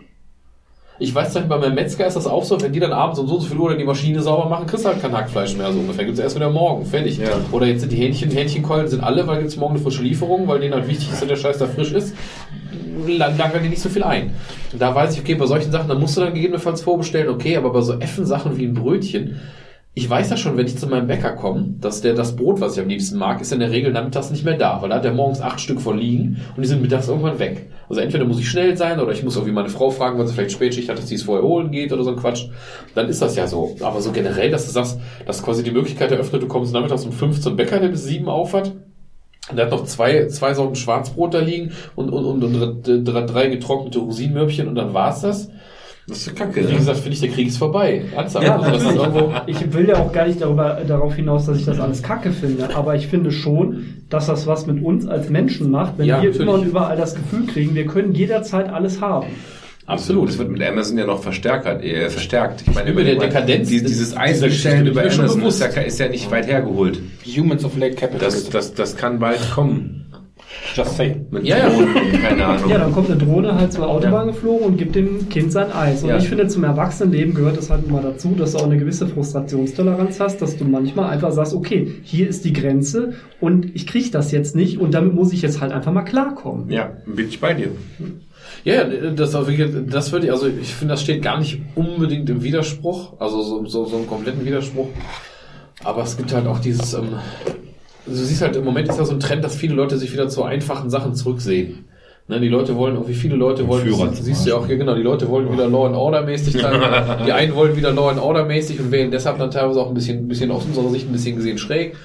Ich weiß zum Beispiel, bei meinem Metzger ist das auch so, wenn die dann abends um so und so viel Uhr dann die Maschine sauber machen, kriegst du halt kein Hackfleisch mehr so ungefähr. Gibt's erst wieder morgen, fertig. Ja. Oder jetzt sind die Hähnchen, Hähnchenkeulen sind alle, weil gibt's morgen eine frische Lieferung, weil denen halt wichtig ist, dass der Scheiß da frisch ist. Lagern die nicht so viel ein. Und da weiß ich, okay, bei solchen Sachen, da musst du dann gegebenenfalls vorbestellen, okay, aber bei so effen Sachen wie ein Brötchen, ich weiß ja schon, wenn ich zu meinem Bäcker komme, dass der das Brot, was ich am liebsten mag, ist in der Regel nachmittags nicht mehr da, weil da hat er morgens acht Stück von liegen und die sind mittags irgendwann weg. Also entweder muss ich schnell sein oder ich muss irgendwie meine Frau fragen, weil sie vielleicht Spätschicht hat, dass sie es vorher holen geht oder so ein Quatsch. Dann ist das ja so. Aber so generell, dass du sagst, dass quasi die Möglichkeit eröffnet, du kommst nachmittags um fünf zum Bäcker, der bis sieben aufhat. Und der hat noch zwei, zwei Sorten Schwarzbrot da liegen und, und, und, und drei, drei getrocknete Rosinenmörbchen und dann war's das. Das ist kacke. Wie gesagt, finde ich, der Krieg ist vorbei. Ernsthaft. Ja, also das ist natürlich. irgendwo, Ich will ja auch gar nicht darüber, darauf hinaus, dass ich das alles kacke finde, aber ich finde schon, dass das was mit uns als Menschen macht, wenn Ja, wir natürlich. immer und überall das Gefühl kriegen, wir können jederzeit alles haben. Absolut. Es wird mit Amazon ja noch verstärkt. Äh, verstärkt. Ich meine, Über der Dekadenz die- dieses Einzelstellen über Amazon ist ja, ist ja nicht weit hergeholt. Humans of Late Capital. Das, das, das kann bald kommen. Just say. Mit Ja, ja. Drohnen und keine Ahnung. Ja, dann kommt eine Drohne halt zur Autobahn geflogen und gibt dem Kind sein Eis. Und Ja. ich finde, zum Erwachsenenleben gehört es halt immer dazu, dass du auch eine gewisse Frustrationstoleranz hast, dass du manchmal einfach sagst, okay, hier ist die Grenze und ich kriege das jetzt nicht und damit muss ich jetzt halt einfach mal klarkommen. Ja, bin ich bei dir. Ja, ja, das, das würde ich, also ich finde, das steht gar nicht unbedingt im Widerspruch, also so, so, so einen kompletten Widerspruch. Aber es gibt halt auch dieses, ähm, du siehst halt, im Moment ist da so ein Trend, dass viele Leute sich wieder zu einfachen Sachen zurücksehen. Ne, die Leute wollen, irgendwie viele Leute wollen, Führer siehst, zum siehst du ja auch, ja, genau, die Leute wollen wieder Law and Order mäßig sein. die einen wollen wieder Law and Order mäßig und wählen deshalb dann teilweise auch ein bisschen, ein bisschen aus unserer Sicht ein bisschen gesehen schräg.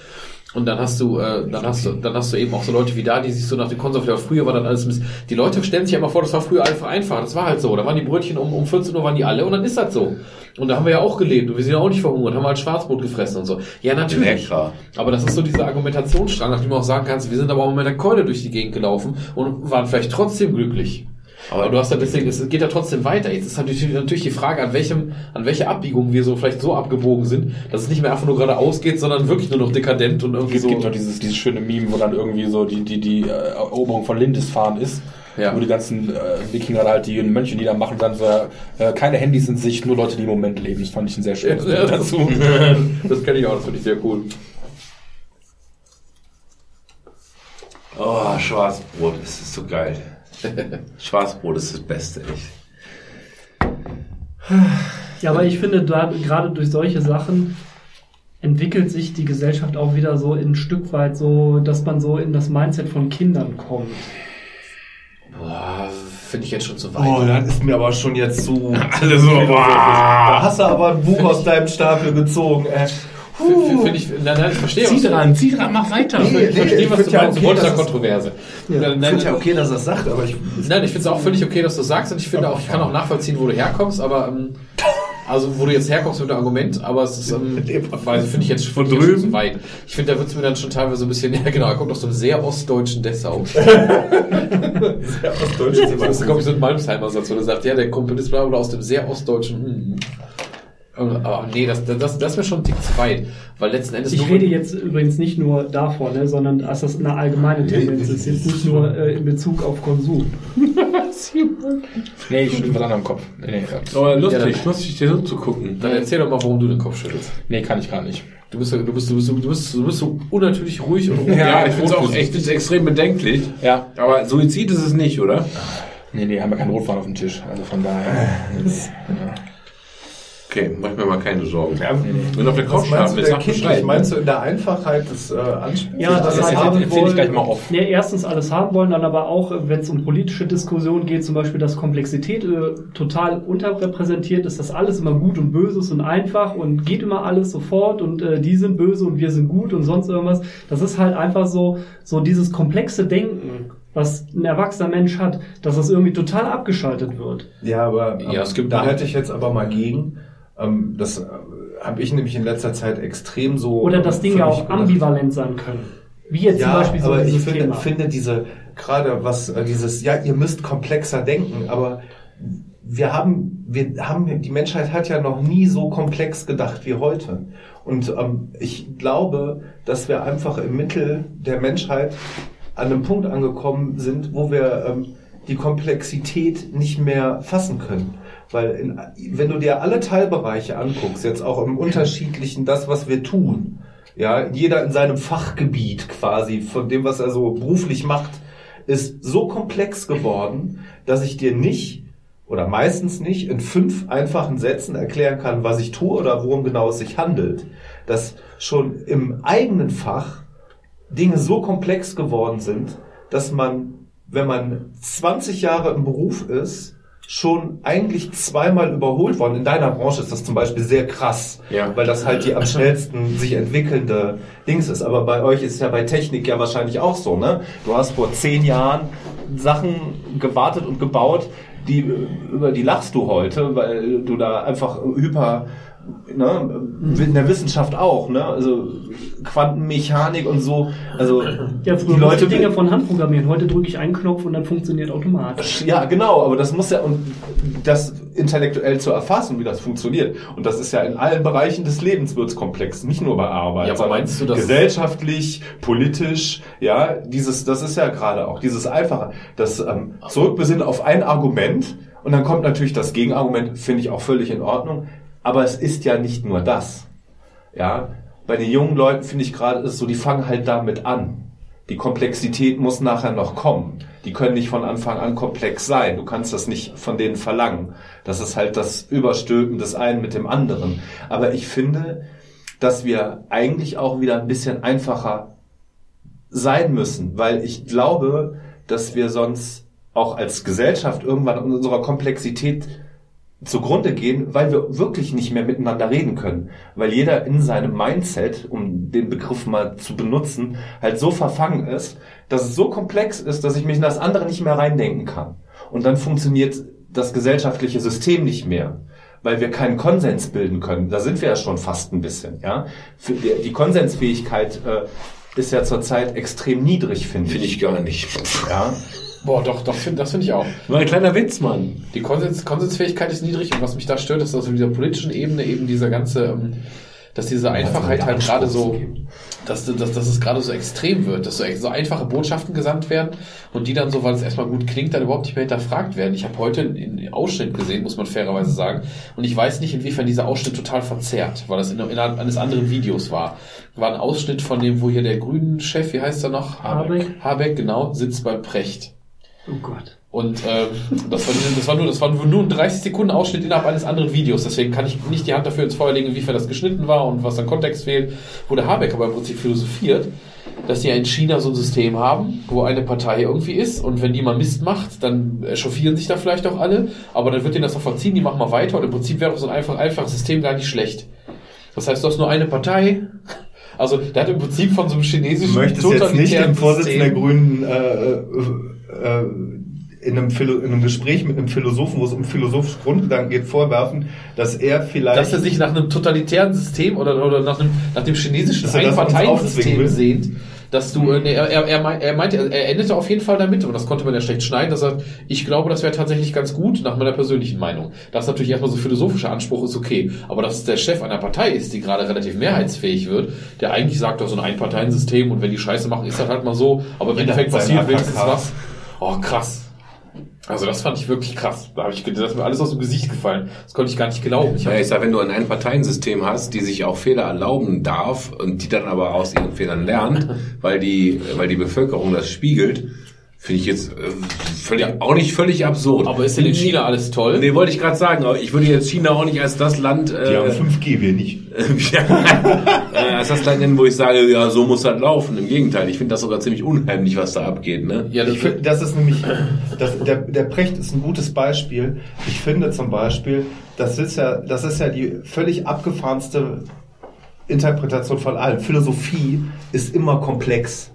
Und dann hast du, äh, dann hast du, dann hast du eben auch so Leute wie da, die sich so nach dem Konservativ, früher war dann alles, ein bisschen- die Leute stellen sich ja immer vor, das war früher einfach einfach, das war halt so, da waren die Brötchen um, um 14 Uhr waren die alle und dann ist das so. Und da haben wir ja auch gelebt und wir sind ja auch nicht verhungert, haben halt Schwarzbrot gefressen und so. Ja, natürlich. Lecker. Aber das ist so dieser Argumentationsstrang, nach dem du auch sagen kannst, wir sind aber auch mit der Keule durch die Gegend gelaufen und waren vielleicht trotzdem glücklich. Aber du hast ja deswegen, es geht ja trotzdem weiter. Jetzt ist natürlich, natürlich die Frage, an welchem, an welcher Abbiegung wir so vielleicht so abgebogen sind, dass es nicht mehr einfach nur geradeaus geht, sondern wirklich nur noch dekadent und irgendwie Es so. gibt doch dieses, dieses schöne Meme, wo dann irgendwie so die, die, die äh, Eroberung von Lindisfarne ist. Ja. Wo die ganzen äh, Wikinger halt die Mönche niedermachen dann so, äh, keine Handys in Sicht, nur Leute, die im Moment leben. Das fand ich ein sehr Ja, schönes ja, das, dazu. das kenne ich auch, das finde ich sehr cool. Oh, Schwarzbrot, das ist so geil. Schwarzbrot ist das Beste, echt. Ja, aber ich finde, da, gerade durch solche Sachen entwickelt sich die Gesellschaft auch wieder so ein Stück weit so, dass man so in das Mindset von Kindern kommt. Boah, finde ich jetzt schon zu weit. Oh, das ist mir aber schon jetzt zu. Alle so, Da hast du aber ein Buch aus deinem Stapel gezogen, Finde ich, nein, nein, ich verstehe, was du, zieh dran, mach weiter. Nee, ich verstehe, ich was du ja meinst. Du okay, wolltest ja Kontroverse. Ja. Nein, Ich finde ja okay, dass er das sagt, aber ich. Nein, ich finde es auch völlig okay, dass du sagst und ich finde auch, ich kann auch nachvollziehen, wo du herkommst, aber ähm, also wo du jetzt herkommst mit dem Argument, aber es ist, ähm, weil finde ich jetzt von Von drüben drüben? zu weit. Ich finde, da wird es mir dann schon teilweise ein bisschen, ja genau, er kommt aus so einem sehr ostdeutschen Dessau. Sehr ostdeutsch ist immer Das ist, glaube ich, so ein Malmsheimer Satz, wo er sagt, ja, der Komponist bla aus dem sehr ostdeutschen. hm. Aber nee, das, das, das mir schon ein Tick zu weit, weil letzten Endes Ich nur- rede jetzt übrigens nicht nur davon, ne, sondern dass das eine allgemeine Tendenz ist, jetzt nicht nur äh, in Bezug auf Konsum. Nee, ich schüttel was anderem Kopf. Nee, nee, ja. Aber lustig, Ja, dann- lustig dir so zu gucken. Dann erzähl doch mal, warum du den Kopf schüttelst. nee kann ich gar nicht. Du bist, so- du bist, du bist, du bist, du bist so unnatürlich ruhig und Ja, ich rot finde es auch ich find's extrem bedenklich. Ja. Aber Suizid ist es nicht, oder? Nee, nee, haben wir keinen Rotwein auf dem Tisch. Also von daher. Okay, mach mir mal keine Sorgen. Wenn du auf der Couch schlafen willst, sag? Bescheid. Meinst du in der Einfachheit des äh, Anspiels? Ja, das, das halt erzähl- haben erzähl ich wollen. gleich mal auf. Nee, erstens alles haben wollen, dann aber auch, wenn es um politische Diskussionen geht, zum Beispiel, dass Komplexität äh, total unterrepräsentiert ist, dass alles immer gut und böse ist und einfach und geht immer alles sofort und äh, die sind böse und wir sind gut und sonst irgendwas. Das ist halt einfach so, so dieses komplexe Denken, was ein erwachsener Mensch hat, dass das irgendwie total abgeschaltet wird. Ja, aber ähm, Ja, es gibt- da halte ich jetzt aber mal gegen. Ähm, das äh, habe ich nämlich in letzter Zeit extrem so. Oder das Ding für ja mich auch gedacht. ambivalent sein können. Wie jetzt zum Ja, Beispiel so aber ich finde, Thema. finde diese, gerade was äh, dieses, ja, ihr müsst komplexer denken, aber wir haben, wir haben, die Menschheit hat ja noch nie so komplex gedacht wie heute. Und ähm, ich glaube, dass wir einfach im Mittel der Menschheit an einem Punkt angekommen sind, wo wir ähm, die Komplexität nicht mehr fassen können. Weil in, wenn du dir alle Teilbereiche anguckst, jetzt auch im unterschiedlichen, das, was wir tun, ja, jeder in seinem Fachgebiet quasi, von dem, was er so beruflich macht, ist so komplex geworden, dass ich dir nicht oder meistens nicht in fünf einfachen Sätzen erklären kann, was ich tue oder worum genau es sich handelt. Dass schon im eigenen Fach Dinge so komplex geworden sind, dass man, wenn man 20 Jahre im Beruf ist, schon eigentlich zweimal überholt worden. In deiner Branche ist das zum Beispiel sehr krass, Ja. weil das halt die am schnellsten sich entwickelnde Dings ist. Aber bei euch ist ja bei Technik ja wahrscheinlich auch so, ne? Du hast vor zehn Jahren Sachen gewartet und gebaut, die, über die lachst du heute, weil du da einfach hyper, ne, in der Wissenschaft auch, ne? Also Quantenmechanik und so. Also ja, früher die Leute ich Dinge von Hand programmieren. Heute drücke ich einen Knopf und dann funktioniert automatisch. Ja, genau, aber das muss ja, und das intellektuell zu erfassen, wie das funktioniert. Und das ist ja in allen Bereichen des Lebens wird's komplex, nicht nur bei Arbeit, Ja, aber sondern meinst du, dass- gesellschaftlich, politisch, ja, dieses, das ist ja gerade auch dieses Einfache, das ähm, Zurückbesinnen auf ein Argument und dann kommt natürlich das Gegenargument, finde ich auch völlig in Ordnung, aber es ist ja nicht nur das. Ja, bei den jungen Leuten finde ich gerade ist so, die fangen halt damit an. Die Komplexität muss nachher noch kommen. Die können nicht von Anfang an komplex sein. Du kannst das nicht von denen verlangen. Das ist halt das Überstülpen des einen mit dem anderen. Aber ich finde, dass wir eigentlich auch wieder ein bisschen einfacher sein müssen, weil ich glaube, dass wir sonst auch als Gesellschaft irgendwann in unserer Komplexität zugrunde gehen, weil wir wirklich nicht mehr miteinander reden können. Weil jeder in seinem Mindset, um den Begriff mal zu benutzen, halt so verfangen ist, dass es so komplex ist, dass ich mich in das andere nicht mehr reindenken kann. Und dann funktioniert das gesellschaftliche System nicht mehr, weil wir keinen Konsens bilden können. Da sind wir ja schon fast ein bisschen. Ja, die Konsensfähigkeit äh, ist ja zurzeit extrem niedrig, finde ich. Finde ich gar nicht. Ja. Boah, doch, doch, find, das finde ich auch. War ein kleiner Witz, Mann. Die Konsens, Konsensfähigkeit ist niedrig und was mich da stört, ist, dass auf dieser politischen Ebene eben dieser ganze, ähm, dass diese Einfachheit halt gerade so, dass, dass, dass es gerade so extrem wird, dass so, so einfache Botschaften gesandt werden und die dann so, weil es erstmal gut klingt, dann überhaupt nicht mehr hinterfragt werden. Ich habe heute einen Ausschnitt gesehen, muss man fairerweise sagen, und ich weiß nicht, inwiefern dieser Ausschnitt total verzerrt, weil das in, innerhalb eines anderen Videos war. War ein Ausschnitt von dem, wo hier der grünen Chef, wie heißt er noch? Habeck. Habeck, genau, sitzt beim Precht. Oh Gott. Und ähm, das, war, das, war nur, das war nur ein 30 Sekunden Ausschnitt innerhalb eines anderen Videos. Deswegen kann ich nicht die Hand dafür ins Feuer legen, inwiefern das geschnitten war und was an Kontext fehlt. Wo der Habeck aber im Prinzip philosophiert, dass die ja in China so ein System haben, wo eine Partei irgendwie ist und wenn die mal Mist macht, dann echauffieren sich da vielleicht auch alle, aber dann wird denen das doch verziehen, die machen mal weiter und im Prinzip wäre so ein einfach, einfaches System gar nicht schlecht. Das heißt, du hast nur eine Partei. Also der hat im Prinzip von so einem Du chinesischen möchtest jetzt nicht dem Vorsitzenden der System- Grünen äh, äh, in, einem in einem Gespräch mit einem Philosophen, wo es um philosophische Grundgedanken geht, vorwerfen, dass er vielleicht dass er sich nach einem totalitären System oder, oder nach, einem, nach dem chinesischen das Einparteiensystem sehnt, dass du, äh, nee, er, er, er, meint- meinte, er endete auf jeden Fall damit, und das konnte man ja schlecht schneiden, dass er, ich glaube, das wäre tatsächlich ganz gut, nach meiner persönlichen Meinung. Das ist natürlich erstmal so philosophischer Anspruch ist okay, aber dass es der Chef einer Partei ist, die gerade relativ mehrheitsfähig wird, der eigentlich sagt, doch so ein Einparteiensystem und wenn die Scheiße machen, ist das halt mal so, aber im Endeffekt passiert wenigstens was. Oh, krass. Also das fand ich wirklich krass. Da habe ich, das ist mir alles aus dem Gesicht gefallen. Das konnte ich gar nicht glauben. Ich Ja, ich sag, wenn du ein Einparteiensystem hast, die sich auch Fehler erlauben darf und die dann aber aus ihren Fehlern lernt, weil die, weil die Bevölkerung das spiegelt, finde ich jetzt äh, völlig, auch nicht völlig absurd. aber ist denn in China alles toll? Nee, wollte ich gerade sagen, aber ich würde jetzt China auch nicht als das Land, Die äh, haben 5G, wir nicht. ja, äh, als das Land nennen, wo ich sage, ja, so muss das laufen. Im Gegenteil, ich finde das sogar ziemlich unheimlich, was da abgeht, ne? Ja, das, Ich finde, das ist nämlich, das, der, der Precht ist ein gutes Beispiel. Ich finde zum Beispiel, das ist ja, das ist ja die völlig abgefahrenste Interpretation von allem. Philosophie ist immer komplex.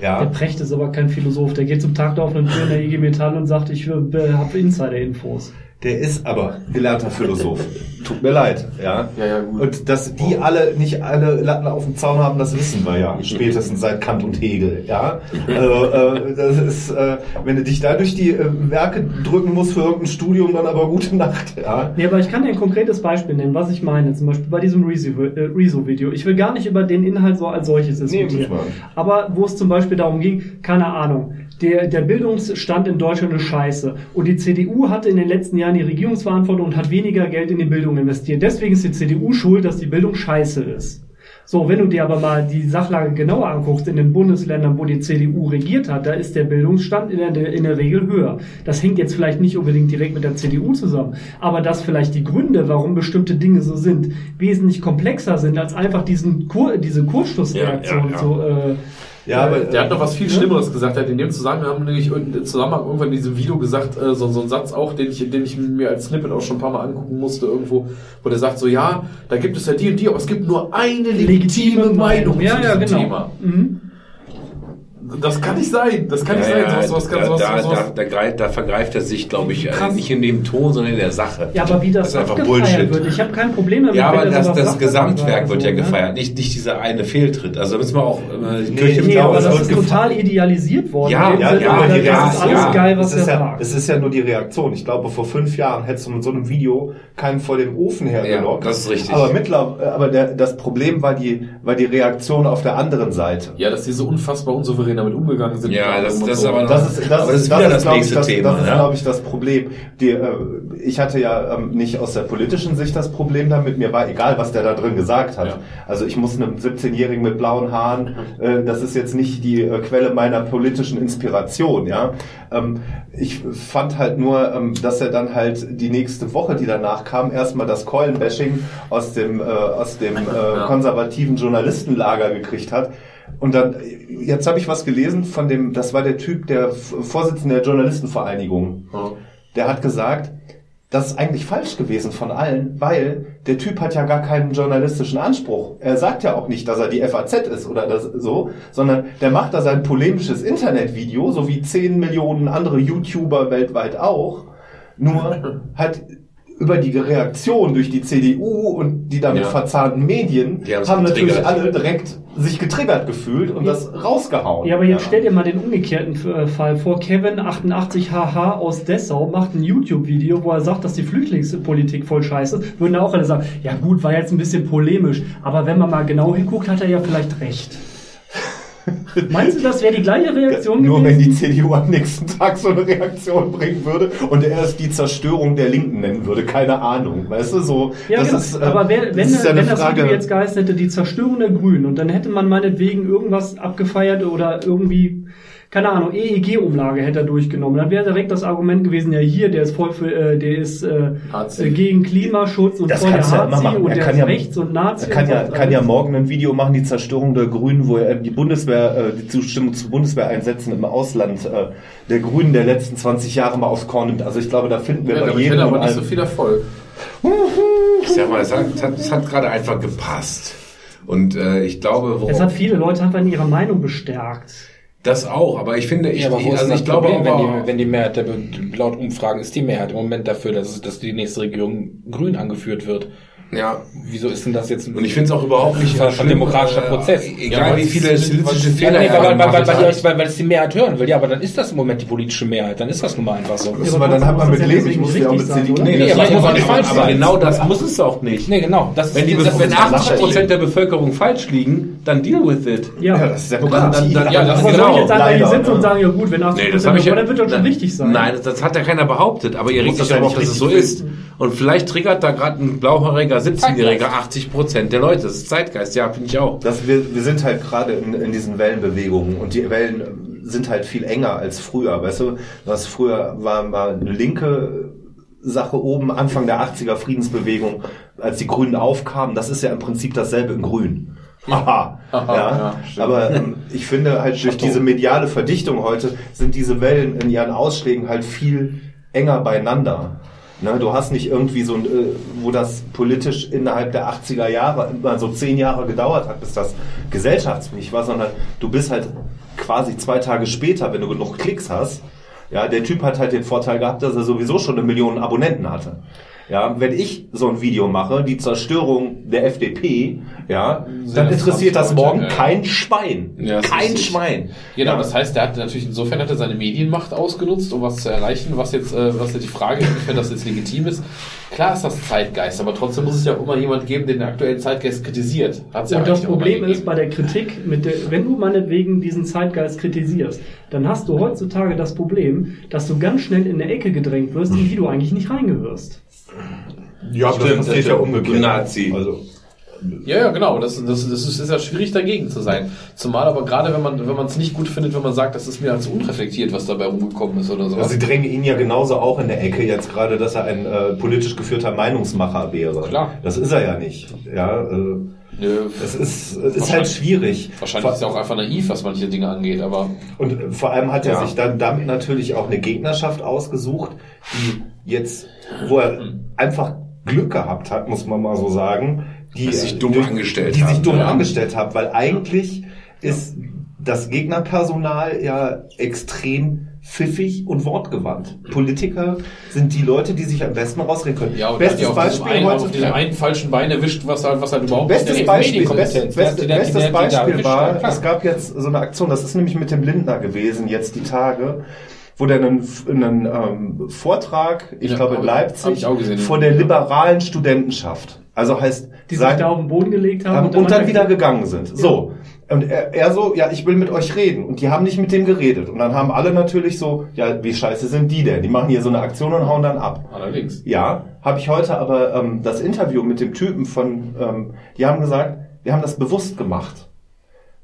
Der Ja. Precht ist aber kein Philosoph. Der geht zum Tag der offenen Tür in der IG Metall und sagt, ich habe Insider-Infos. Der ist aber gelernter Philosoph. Tut mir leid, ja. Ja, ja, gut. Und dass die alle nicht alle Latten auf dem Zaun haben, das wissen wir ja. Spätestens seit Kant und Hegel, ja. Also, äh, das ist, äh, wenn du dich da durch die äh, Werke drücken musst für irgendein Studium, dann aber gute Nacht, ja. Nee, aber ich kann dir ein konkretes Beispiel nennen, was ich meine. Zum Beispiel bei diesem äh, Rezo-Video. Ich will gar nicht über den Inhalt so als solches diskutieren. nicht. aber wo es zum Beispiel darum ging, keine Ahnung, der, der Bildungsstand in Deutschland ist scheiße. Und die CDU hatte in den letzten Jahren die Regierungsverantwortung und hat weniger Geld in die Bildung investiert. Deswegen ist die CDU schuld, dass die Bildung scheiße ist. So, wenn du dir aber mal die Sachlage genauer anguckst, in den Bundesländern, wo die CDU regiert hat, da ist der Bildungsstand in der, in der Regel höher. Das hängt jetzt vielleicht nicht unbedingt direkt mit der CDU zusammen, aber dass vielleicht die Gründe, warum bestimmte Dinge so sind, wesentlich komplexer sind, als einfach diesen Kur diese Kurzschlussreaktion Ja, ja, ja. so, äh, Ja, aber der hat noch was viel Schlimmeres gesagt. Er hat in dem Zusammenhang nämlich im Zusammenhang irgendwann in diesem Video gesagt, äh, so, so ein Satz auch, den ich, den ich mir als Snippet auch schon ein paar Mal angucken musste irgendwo, wo der sagt so, ja, da gibt es ja die und die, aber es gibt nur eine legitime Meinung Ja, zu ja, diesem genau. Thema. Mhm. Das kann nicht sein. Das kann nicht Ja, sein. ja, Sowas, sowas, kann- da, sowas, da, sowas, da, da, greift, da vergreift er sich, glaube ich, äh, Krass. nicht in dem Ton, sondern in der Sache. Ja, aber wie das, Das ist einfach Bullshit. wird. Ich habe kein Problem damit. Ja, aber er das, das sagt, Gesamtwerk aber wird so, ja ne? gefeiert, nicht, nicht dieser eine Fehltritt. Also da müssen wir auch äh, die Nee, Kirche im Nee, aber das ist total idealisiert worden. Ja, ja, Sinne, ja, das die ist alles ja, geil, was es ist, er ja, sagt. es ist ja nur die Reaktion. Ich glaube, vor fünf Jahren hättest du mit so einem Video keinen vor dem Ofen hergelockt. Ja, das ist richtig. Aber mittlerweile, aber der, das Problem war die, war die Reaktion auf der anderen Seite. ja, dass die so unfassbar unsouverän damit umgegangen sind. Ja, das- das ist so. aber noch- Das ist, das Aber das ist, ist wieder das ich, nächste das, Thema, Das ist, ja. glaube ich, das Problem. Die, äh, ich hatte ja ähm, nicht aus der politischen Sicht das Problem damit. Mir war egal, was der da drin gesagt hat. Ja. Also ich muss einem 17-Jährigen mit blauen Haaren, äh, das ist jetzt nicht die äh, Quelle meiner politischen Inspiration. Ja, ähm, Ich fand halt nur, ähm, dass er dann halt die nächste Woche, die danach kam, erstmal das Keulenbashing aus dem, äh, aus dem äh, konservativen Journalistenlager gekriegt hat. Und dann, jetzt habe ich was gelesen von dem, das war der Typ, der Vorsitzende der Journalistenvereinigung. Ja. Der hat gesagt, das ist eigentlich falsch gewesen von allen, weil der Typ hat ja gar keinen journalistischen Anspruch. Er sagt ja auch nicht, dass er die FAZ ist oder das so, sondern der macht da sein polemisches Internetvideo, so wie 10 Millionen andere YouTuber weltweit auch. Nur hat über die Reaktion durch die CDU und die damit Ja. verzahnten Medien haben natürlich getriggert. alle direkt sich getriggert gefühlt und das rausgehauen. Ja, aber jetzt stell dir mal den umgekehrten äh, Fall vor. Kevin 88HH aus Dessau macht ein YouTube-Video, wo er sagt, dass die Flüchtlingspolitik voll scheiße ist. Würden da auch alle sagen, ja gut, war jetzt ein bisschen polemisch. Aber wenn man mal genau hinguckt, hat er ja vielleicht recht. Meinst du, das wäre die gleiche Reaktion Nur wenn gewesen? die CDU am nächsten Tag so eine Reaktion bringen würde und er es die Zerstörung der Linken nennen würde, keine Ahnung. Weißt du, so. Ja, das genau. ist, äh, aber wer, das wenn, eine wenn das Frage. Video jetzt geheißen hätte, die Zerstörung der Grünen, und dann hätte man meinetwegen irgendwas abgefeiert oder irgendwie, keine Ahnung, EEG-Umlage hätte er durchgenommen, dann wäre direkt das Argument gewesen, ja hier, der ist voll für, äh, der ist äh, Nazi. äh, gegen Klimaschutz und Das voll der du ja immer Nazi machen. und Er der kann ist ja- rechts und Nazi. Er kann und ja, kann ja morgen ein Video machen, die Zerstörung der Grünen, wo er die Bundeswehr, äh, die Zustimmung zu Bundeswehreinsätzen im Ausland äh, der Grünen der letzten 20 Jahre mal aufs Korn nimmt. Also ich glaube, da finden wir Ja, bei damit jedem aber nicht so viel Erfolg. Ich sag mal, es hat, es hat, es hat gerade einfach gepasst. Und äh, ich glaube, Es hat viele Leute einfach in ihrer Meinung bestärkt. Das auch, aber ich finde, ich, Ja, aber wo ist also das ich glaube Problem, auch, wenn die, wenn die Mehrheit, der, laut Umfragen ist die Mehrheit im Moment dafür, dass, dass die nächste Regierung grün angeführt wird. Ja. Wieso ist denn das jetzt ein Und ich finde es auch überhaupt nicht Ein schlimm, demokratischer äh, Prozess. Egal Ja, wie weil viele es- stilistische Ja, Fehler nee, weil, weil, weil, weil, hat. weil, weil es die Mehrheit hören will. Ja, aber dann ist das im Moment die politische Mehrheit. Dann ist das nun mal einfach so. Müssen wir dann halt mal mit leben. Ich muss ja auch mit CDU. Nee, das aber muss das aber muss nicht falsch aber sein. genau das muss es auch nicht. Nee, genau. Das Wenn, die, das, wenn das- 80 Prozent der Bevölkerung falsch liegen, dann deal with it. Ja. Ja, das ist Demokratie. dann, dann, Ja, ja, das Aber genau. jetzt einfach hier sitzen und sagen, ja gut, wenn 80 Nee, das Prozent ja. dann wird das schon richtig sein. Nein, das, hat ja keiner behauptet, aber ihr regt ja darauf, nicht dass es so ist. Und vielleicht triggert da gerade ein blauhaariger 17-Jähriger 80 Prozent der Leute. Das ist Zeitgeist, ja, finde ich auch. Das, wir, wir sind halt gerade in, in diesen Wellenbewegungen und die Wellen sind halt viel enger als früher, weißt du? Was früher war, war eine linke Sache oben, Anfang der 80er Friedensbewegung, als die Grünen aufkamen, das ist ja im Prinzip dasselbe in Grün. Aha, ja. Aber ähm, ich finde halt durch diese mediale Verdichtung heute sind diese Wellen in ihren Ausschlägen halt viel enger beieinander. Ne, du hast nicht irgendwie so, ein, äh, wo das politisch innerhalb der 80er Jahre immer so zehn Jahre gedauert hat, bis das gesellschaftsfähig war, sondern du bist halt quasi zwei Tage später, wenn du genug Klicks hast. Ja, der Typ hat halt den Vorteil gehabt, dass er sowieso schon eine Million Abonnenten hatte. Ja, wenn ich so ein Video mache, die Zerstörung der FDP, ja, dann das interessiert 20 das morgen ja. kein Schwein. Ja, das kein ist- Schwein. Genau, ja. das heißt, der hat natürlich insofern hat er seine Medienmacht ausgenutzt, um was zu erreichen, was jetzt, äh, was jetzt die Frage ist, inwiefern das jetzt legitim ist. Klar ist das Zeitgeist, aber trotzdem muss es ja immer jemand geben, der den aktuellen Zeitgeist kritisiert. Hat's ja Und das auch Problem ist bei der Kritik, mit der, wenn du meinetwegen diesen Zeitgeist kritisierst, dann hast du heutzutage das Problem, dass du ganz schnell in eine Ecke gedrängt wirst, in die du eigentlich nicht reingehörst. Ja, Stimmt, das passiert das ja umgekehrt. Nazi. Also, Ja, ja, genau. Das, das, das ist, ist ja schwierig dagegen zu sein. Zumal aber gerade, wenn man wenn man es nicht gut findet, wenn man sagt, das ist mir als unreflektiert, was dabei rumgekommen ist oder so. Also sie drängen ihn ja genauso auch in der Ecke jetzt gerade, dass er ein äh, politisch geführter Meinungsmacher wäre. Klar. Das ist er ja nicht. Ja, äh, Nö, es ist, es ist halt schwierig. wahrscheinlich ist er auch einfach naiv, was manche Dinge angeht, aber Und äh, vor allem hat er Ja. sich dann damit natürlich auch eine Gegnerschaft ausgesucht, die jetzt, wo er einfach Glück gehabt hat, muss man mal so sagen, die Dass sich dumm durch- angestellt die haben, sich dumm ja. angestellt haben, weil eigentlich ist das Gegnerpersonal ja extrem pfiffig und wortgewandt. Politiker sind die Leute, die sich am besten rausreden können. ja, und Bestes ja auf Beispiel einen, heute. auf diesem einen falschen Bein erwischt, was halt, was halt überhaupt Bestes nicht- Beispiel, best, best, die- die- bestes die Beispiel war, ja, es gab jetzt so eine Aktion, das ist nämlich mit dem Lindner gewesen, jetzt die Tage, wo der einen, einen ähm, Vortrag, ich Ja, glaube in Leipzig, gesehen. vor der liberalen Studentenschaft. Also heißt, Die sein- sich da auf den Boden gelegt haben haben und dann weiter- wieder gegangen sind. So. Und er, er so, ja, ich will mit euch reden. Und die haben nicht mit dem geredet. Und dann haben alle natürlich so, ja, wie scheiße sind die denn? Die machen hier so eine Aktion und hauen dann ab. Allerdings. Ja, habe ich heute aber ähm, das Interview mit dem Typen von, ähm, die haben gesagt, wir haben das bewusst gemacht.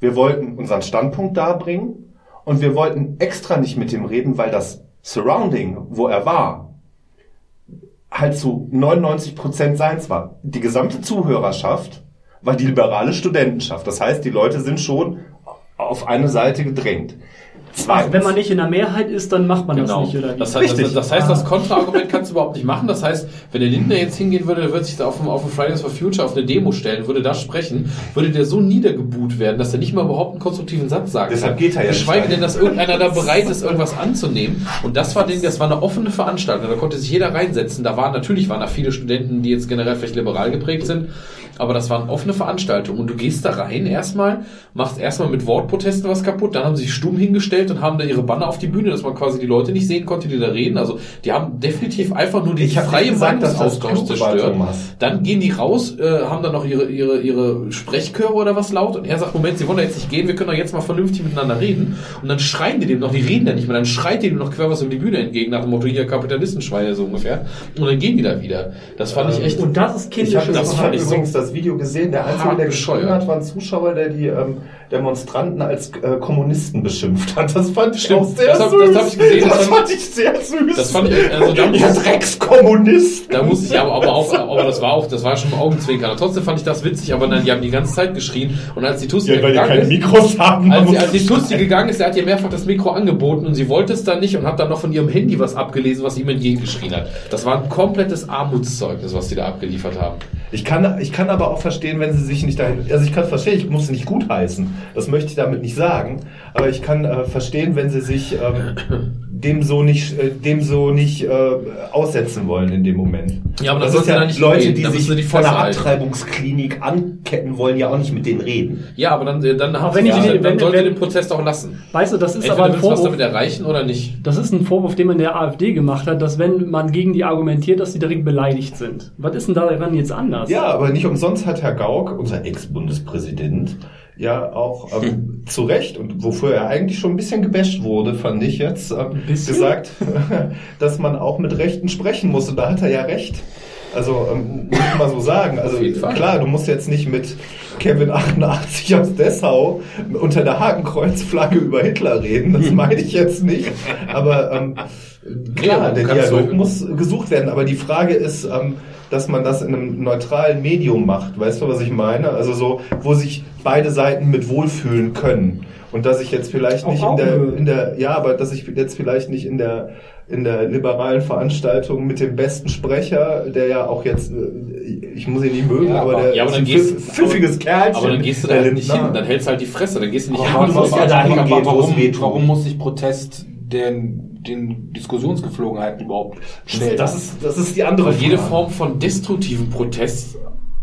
Wir wollten unseren Standpunkt darbringen und wir wollten extra nicht mit dem reden, weil das Surrounding, wo er war, halt zu 99 Prozent seins war. Die gesamte Zuhörerschaft war die liberale Studentenschaft. Das heißt, die Leute sind schon auf eine Seite gedrängt. Ach, wenn man nicht in der Mehrheit ist, dann macht man Genau. das nicht, oder wie? Das, heißt, das, das heißt, das Kontraargument kannst du überhaupt nicht machen. Das heißt, wenn der Lindner jetzt hingehen würde, der würde sich da auf dem, auf dem Fridays for Future auf eine Demo stellen, würde da sprechen, würde der so niedergebuht werden, dass er nicht mal überhaupt einen konstruktiven Satz sagen Deshalb kann. geht er ja nicht Geschweige denn, dass irgendeiner da bereit ist, irgendwas anzunehmen. Und das war, das war eine offene Veranstaltung. Da konnte sich jeder reinsetzen. Da waren natürlich waren da viele Studenten, die jetzt generell vielleicht liberal geprägt sind. Aber das waren offene Veranstaltungen. Und du gehst da rein erstmal, machst erstmal mit Wortprotesten was kaputt, dann haben sie sich stumm hingestellt und haben da ihre Banner auf die Bühne, dass man quasi die Leute nicht sehen konnte, die da reden. Also die haben definitiv einfach nur die Ich hab freie nicht gesagt, dass das Meinungsaustausch zerstört. Dann gehen die raus, äh, haben dann noch ihre, ihre, ihre Sprechchöre oder was laut und er sagt, Moment, sie wollen da jetzt nicht gehen, wir können doch jetzt mal vernünftig miteinander reden. Und dann schreien die dem noch, die reden da nicht mehr, dann schreit die dem noch quer was über die Bühne entgegen, nach dem Motto, hier Kapitalistenschweine so ungefähr. Und dann gehen die da wieder. Das fand ich echt... Und das ist Ich habe kindisches das das fand ich so das Video gesehen. Der Einzige, der geschrieben hat, war ein Zuschauer, der die ähm, Demonstranten als äh, Kommunisten beschimpft hat. Das fand ich auch sehr Das hab- süß. das hab ich gesehen, das Das fand- ich sehr süß. Das fand ich, also da Ihr Dreckskommunisten. Da muss ich aber, aber auch, aber das war auch, das war schon Augenzwinkern. Trotzdem fand ich das witzig, aber dann, die haben die ganze Zeit geschrien. Und als die Tussi Ja, gegangen ist, Mikros haben. als, die, als die Tussi gegangen ist, er hat ihr mehrfach das Mikro angeboten und sie wollte es dann nicht und hat dann noch von ihrem Handy was abgelesen, was ihm entgegengeschrien hat. Das war ein komplettes Armutszeugnis, was sie da abgeliefert haben. Ich kann, ich kann aber auch verstehen, wenn sie sich nicht dahin, also ich kann verstehen, ich muss sie nicht gutheißen. Das möchte ich damit nicht sagen. Aber ich kann äh, verstehen, wenn sie sich ähm, dem so nicht, äh, dem so nicht äh, aussetzen wollen in dem Moment. Ja, aber das das ist ja nicht Leute, reden, die sich die von der. Abtreibungsklinik anketten wollen, ja auch nicht mit denen reden. Ja, aber dann, äh, dann, Aber wenn ich- ja, wenn- dann sollte wenn- den Protest auch lassen. Weißt du, das ist Entweder aber ein du was Vorwurf. damit erreichen oder nicht. Das ist ein Vorwurf, den man der AfD gemacht hat, dass wenn man gegen die argumentiert, dass sie direkt beleidigt sind. Was ist denn daran jetzt anders? Ja, aber nicht umsonst hat Herr Gauck, unser Ex-Bundespräsident, ja auch ähm, zu Recht und wofür er eigentlich schon ein bisschen gebasht wurde, fand ich jetzt, ähm, gesagt, dass man auch mit Rechten sprechen muss. Und da hat er ja recht. Also ähm, muss ich mal so sagen. Also klar, du musst jetzt nicht mit Kevin 88 aus Dessau unter der Hakenkreuzflagge über Hitler reden. Das meine ich jetzt nicht. Aber ähm, klar, aber der Dialog muss gesucht werden. Aber die Frage ist, ähm, dass man das in einem neutralen Medium macht. Weißt du, was ich meine? Also so, wo sich beide Seiten mit wohlfühlen können. Und dass ich jetzt vielleicht nicht in der, in der, ja, aber dass ich jetzt vielleicht nicht in der, in der liberalen Veranstaltung mit dem besten Sprecher, der ja auch jetzt, äh, ich muss ihn nicht mögen, Ja, aber aber- der ja, aber ist dann ein gehst- pfiffiges Kerlchen. Aber dann gehst du da halt nicht hin, dann hältst du halt die Fresse, dann gehst du nicht hin. warum und muss warum, warum sich Protest den, den Diskussionsgeflogenheiten überhaupt stellen? Das ist, das ist die andere Weil jede Frage. Form von destruktiven Protest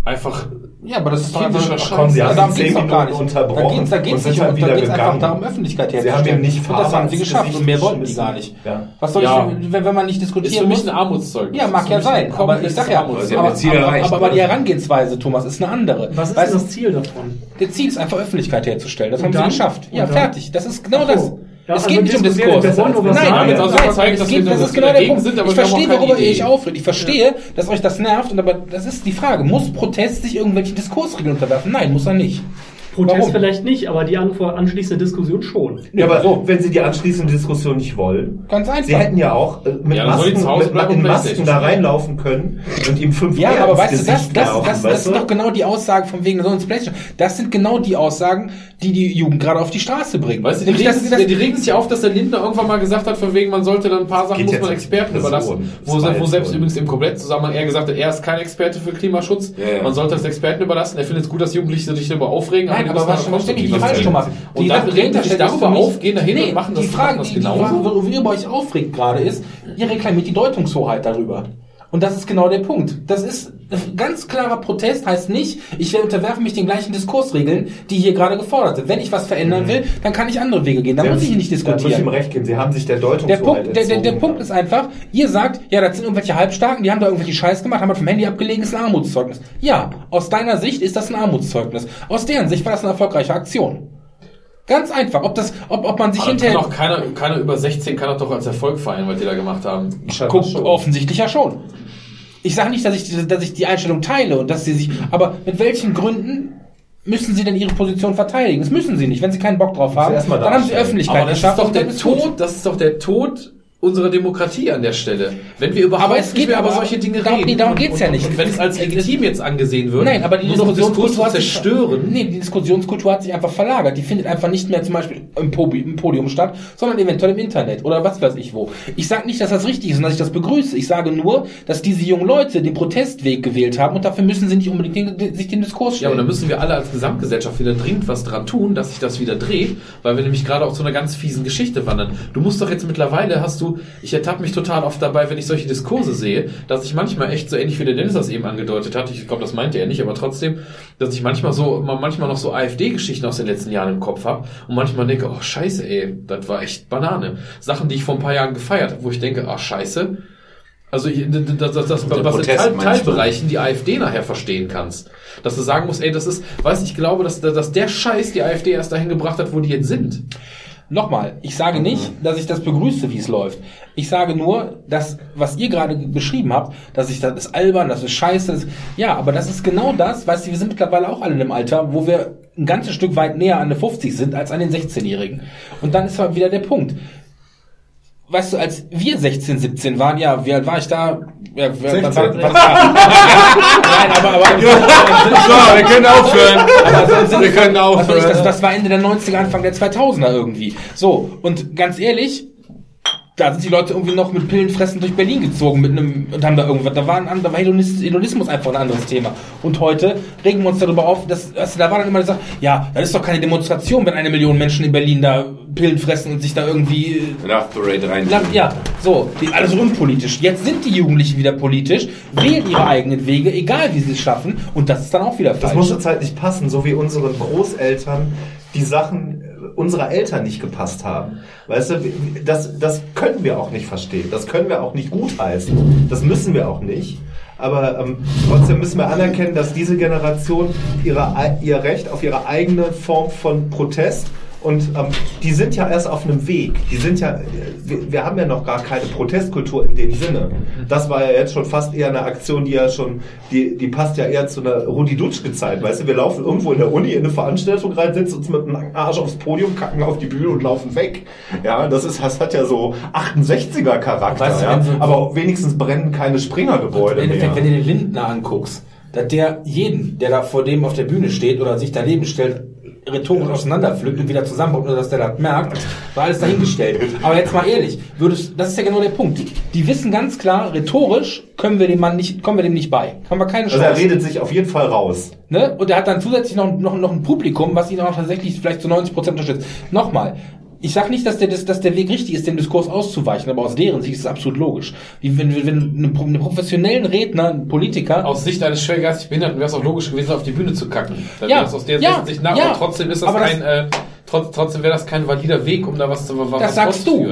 einfach ja, aber das ist doch einfach, Scheiß. Komm, Sie haben darum zehn doch gar nicht. Minuten unterbrochen Da geht's, da geht's und sind nicht dann um, da geht's einfach darum, Öffentlichkeit Sie herzustellen. haben ihm nicht Und das haben sie geschafft und mehr wollten die gar nicht. Ja. Was soll Ja. ich, wenn, wenn man nicht ist diskutieren für mich ein Armutszeugnis. Ja, mag Ist ja sein, ein aber ich komplettes sag ja, Armutszeugnis. aber, aber, aber, die Herangehensweise, Thomas, ist eine andere. Was ist Weißt das Ziel davon? der Ziel ist einfach Öffentlichkeit herzustellen. Das haben sie geschafft. Ja, fertig. Das ist genau das. Ja, es also geht nicht um Diskurs. wir wollen nur was Nein, sagen. nein, Jetzt also nein, zeigen, es dass geht, wir- das dass ist genau der Punkt. sind, ich verstehe, worüber ihr euch aufregt. Ich verstehe, dass euch das nervt, und aber das ist die Frage. Muss Protest sich irgendwelchen Diskursregeln unterwerfen? Nein, muss er nicht. Protest Warum? vielleicht nicht, aber die anschließende Diskussion schon. Ja, aber So. wenn Sie die anschließende Diskussion nicht wollen, Ganz einfach. Sie hätten ja auch äh, mit Ja, Masken, mit, bleiben in Masken da reinlaufen können und ihm fünf Ja, aber weißt du, das, das, laufen, das, weißt das du? ist doch genau die Aussagen von wegen, so ins Playstation. Das sind genau die Aussagen, die die Jugend gerade auf die Straße bringen. Weißt du, die Nämlich, regen, das- die regen sich auf, dass der Lindner irgendwann mal gesagt hat, von wegen, man sollte dann ein paar Sachen muss man Experten überlassen. Wo, Das wo selbst übrigens im Komplettzusammenhang er gesagt hat, er ist kein Experte für Klimaschutz. Man sollte das Experten überlassen. Er findet es gut, dass Jugendliche sich darüber aufregen. Nein, aber was, ich konstruktiv die falsch, was Thomas? tun. Die Und dann dahinter sich darüber auf, gehen dahin nee, und machen das, Die Frage, das die, die genauso. Frage, worüber euch aufregt gerade ist, ihr reklamiert die Deutungshoheit darüber. Und das ist genau der Punkt. Das ist ganz klarer Protest, heißt nicht, ich unterwerfe mich den gleichen Diskursregeln, die hier gerade gefordert sind. Wenn ich was verändern will, dann kann ich andere Wege gehen. Da muss ich nicht Da muss ich ihm diskutieren. recht geben. Sie haben sich der Deutung Der Punkt, der, der, der Punkt ist einfach, ihr sagt, ja, das sind irgendwelche Halbstarken, die haben da irgendwelche Scheiß gemacht, haben das vom Handy abgelegen, ist ein Armutszeugnis. Ja, aus deiner Sicht ist das ein Armutszeugnis. Aus deren Sicht war das eine erfolgreiche Aktion. Ganz einfach. Ob das, ob, ob man sich Aber dann kann hinterher, auch keiner, keiner über 16 kann das doch als Erfolg feiern, was die da gemacht haben. guckt, offensichtlich ja schon. Ich sage nicht, dass ich, dass ich die Einstellung teile und dass sie sich, aber mit welchen Gründen müssen sie denn ihre Position verteidigen? Das müssen sie nicht. Wenn sie keinen Bock drauf haben, dann haben sie. Öffentlichkeit Aber das ist geschafft doch und der ist. Tod, das ist doch der Tod unserer Demokratie an der Stelle. Wenn wir überhaupt Aber es geht nicht mehr aber- über solche Dinge darum- reden. nee, darum und- geht's und, ja nicht. Und wenn es als legitim jetzt angesehen wird, Nein, aber die nur noch hat sich zerstören. Nee, die Diskussionskultur hat sich einfach verlagert. Die findet einfach nicht mehr zum Beispiel im, Podi- im Podium statt, sondern eventuell im Internet oder was weiß ich wo. Ich sage nicht, dass das richtig ist und dass ich das begrüße. Ich sage nur, dass diese jungen Leute den Protestweg gewählt haben und dafür müssen sie nicht unbedingt den, sich den Diskurs Ja, stellen. aber da müssen wir alle als Gesamtgesellschaft wieder dringend was dran tun, dass sich das wieder dreht, weil wir nämlich gerade auch zu einer ganz fiesen Geschichte wandern. Du musst doch jetzt mittlerweile, hast du, ich ertappe mich total oft dabei, wenn ich solche Diskurse sehe, dass ich manchmal echt so ähnlich wie der Dennis das eben angedeutet hat, ich glaube, das meinte er nicht, aber trotzdem, dass ich manchmal so, manchmal noch so AfD-Geschichten aus den letzten Jahren im Kopf habe und manchmal denke, oh scheiße, ey, das war echt Banane. Sachen, die ich vor ein paar Jahren gefeiert habe, wo ich denke, ach scheiße, also das, das, das, was in Protest, Teil, meinst du? Teilbereichen die AfD nachher verstehen kannst. Dass du sagen musst, ey, das ist, weiß ich glaube, dass, dass der Scheiß die AfD erst dahin gebracht hat, wo die jetzt sind. Nochmal, ich sage nicht, dass ich das begrüße, wie es läuft. Ich sage nur, dass, was ihr gerade beschrieben habt, dass ich das ist albern, das ist scheiße, das, ja, aber das ist genau das, weißt du, wir sind mittlerweile auch alle in einem Alter, wo wir ein ganzes Stück weit näher an den 50 sind als an den 16-Jährigen. Und dann ist halt wieder der Punkt. Weißt du, als wir 16, 17 waren, ja, wie alt war ich da? Ja, wer- was war, was war, Nein, aber, aber, So, wir können aufhören. aber so im Wir können ich, das, aufhören. das war Ende der 90er, Anfang der 2000er irgendwie. So, und ganz ehrlich, da sind die Leute irgendwie noch mit Pillen fressen durch Berlin gezogen mit einem und haben da irgendwas. Da war, ein, da war Hedonis- Hedonismus einfach ein anderes Thema. Und heute regen wir uns darüber auf, dass, dass da war dann immer gesagt, ja, das ist doch keine Demonstration, wenn eine Million Menschen in Berlin da Pillen fressen und sich da irgendwie äh, Love Parade rein. Lang, ja, so, die, alles unpolitisch. Jetzt sind die Jugendlichen wieder politisch, wählen ihre eigenen Wege, egal wie sie es schaffen, und das ist dann auch wieder Das falsch. muss zur Zeit nicht passen, so wie unseren Großeltern die Sachen unserer Eltern nicht gepasst haben. Weißt du, das, das können wir auch nicht verstehen. Das können wir auch nicht gutheißen. Das müssen wir auch nicht. Aber ähm, trotzdem müssen wir anerkennen, dass diese Generation ihre, ihr Recht auf ihre eigene Form von Protest und ähm, die sind ja erst auf einem Weg. Die sind ja, wir, wir haben ja noch gar keine Protestkultur in dem Sinne. Das war ja jetzt schon fast eher eine Aktion, die ja schon, die, die passt ja eher zu einer Rudi Dutschke-Zeit. Weißt du, wir laufen irgendwo in der Uni in eine Veranstaltung rein, sitzen uns mit dem Arsch aufs Podium, kacken auf die Bühne und laufen weg. Ja, das ist, das hat ja so 68er Charakter. Weißt du, ja? so- Aber wenigstens brennen keine Springergebäude Endeffekt, mehr. wenn du den Lindner anguckst, dass der jeden, der da vor dem auf der Bühne steht oder sich daneben stellt, rhetorisch auseinanderpflückt und wieder zusammenbaut, ohne dass der das merkt, war alles dahingestellt. Aber jetzt mal ehrlich, würdest, das ist ja genau der Punkt. Die wissen ganz klar, rhetorisch können wir dem Mann nicht, kommen wir dem nicht bei. Haben wir keine Also Chance. er redet sich auf jeden Fall raus. Ne? Und er hat dann zusätzlich noch, noch, noch ein Publikum, was ihn auch tatsächlich vielleicht zu 90 Prozent unterstützt. Nochmal. Ich sag nicht, dass der, dass, dass der Weg richtig ist, dem Diskurs auszuweichen, aber aus deren Sicht ist es absolut logisch. Wie wenn, wenn, wenn eine, Pro- eine professionellen Redner, ein Politiker, Aus Sicht eines schwergeistig Behinderten wäre es auch logisch gewesen, auf die Bühne zu kacken. Dann Ja, wäre es aus der ja, Sicht nach, ja. aber trotzdem ist das Aber das- kein, äh, trotz, trotzdem wäre das kein valider Weg, um da was zu was das sagst du.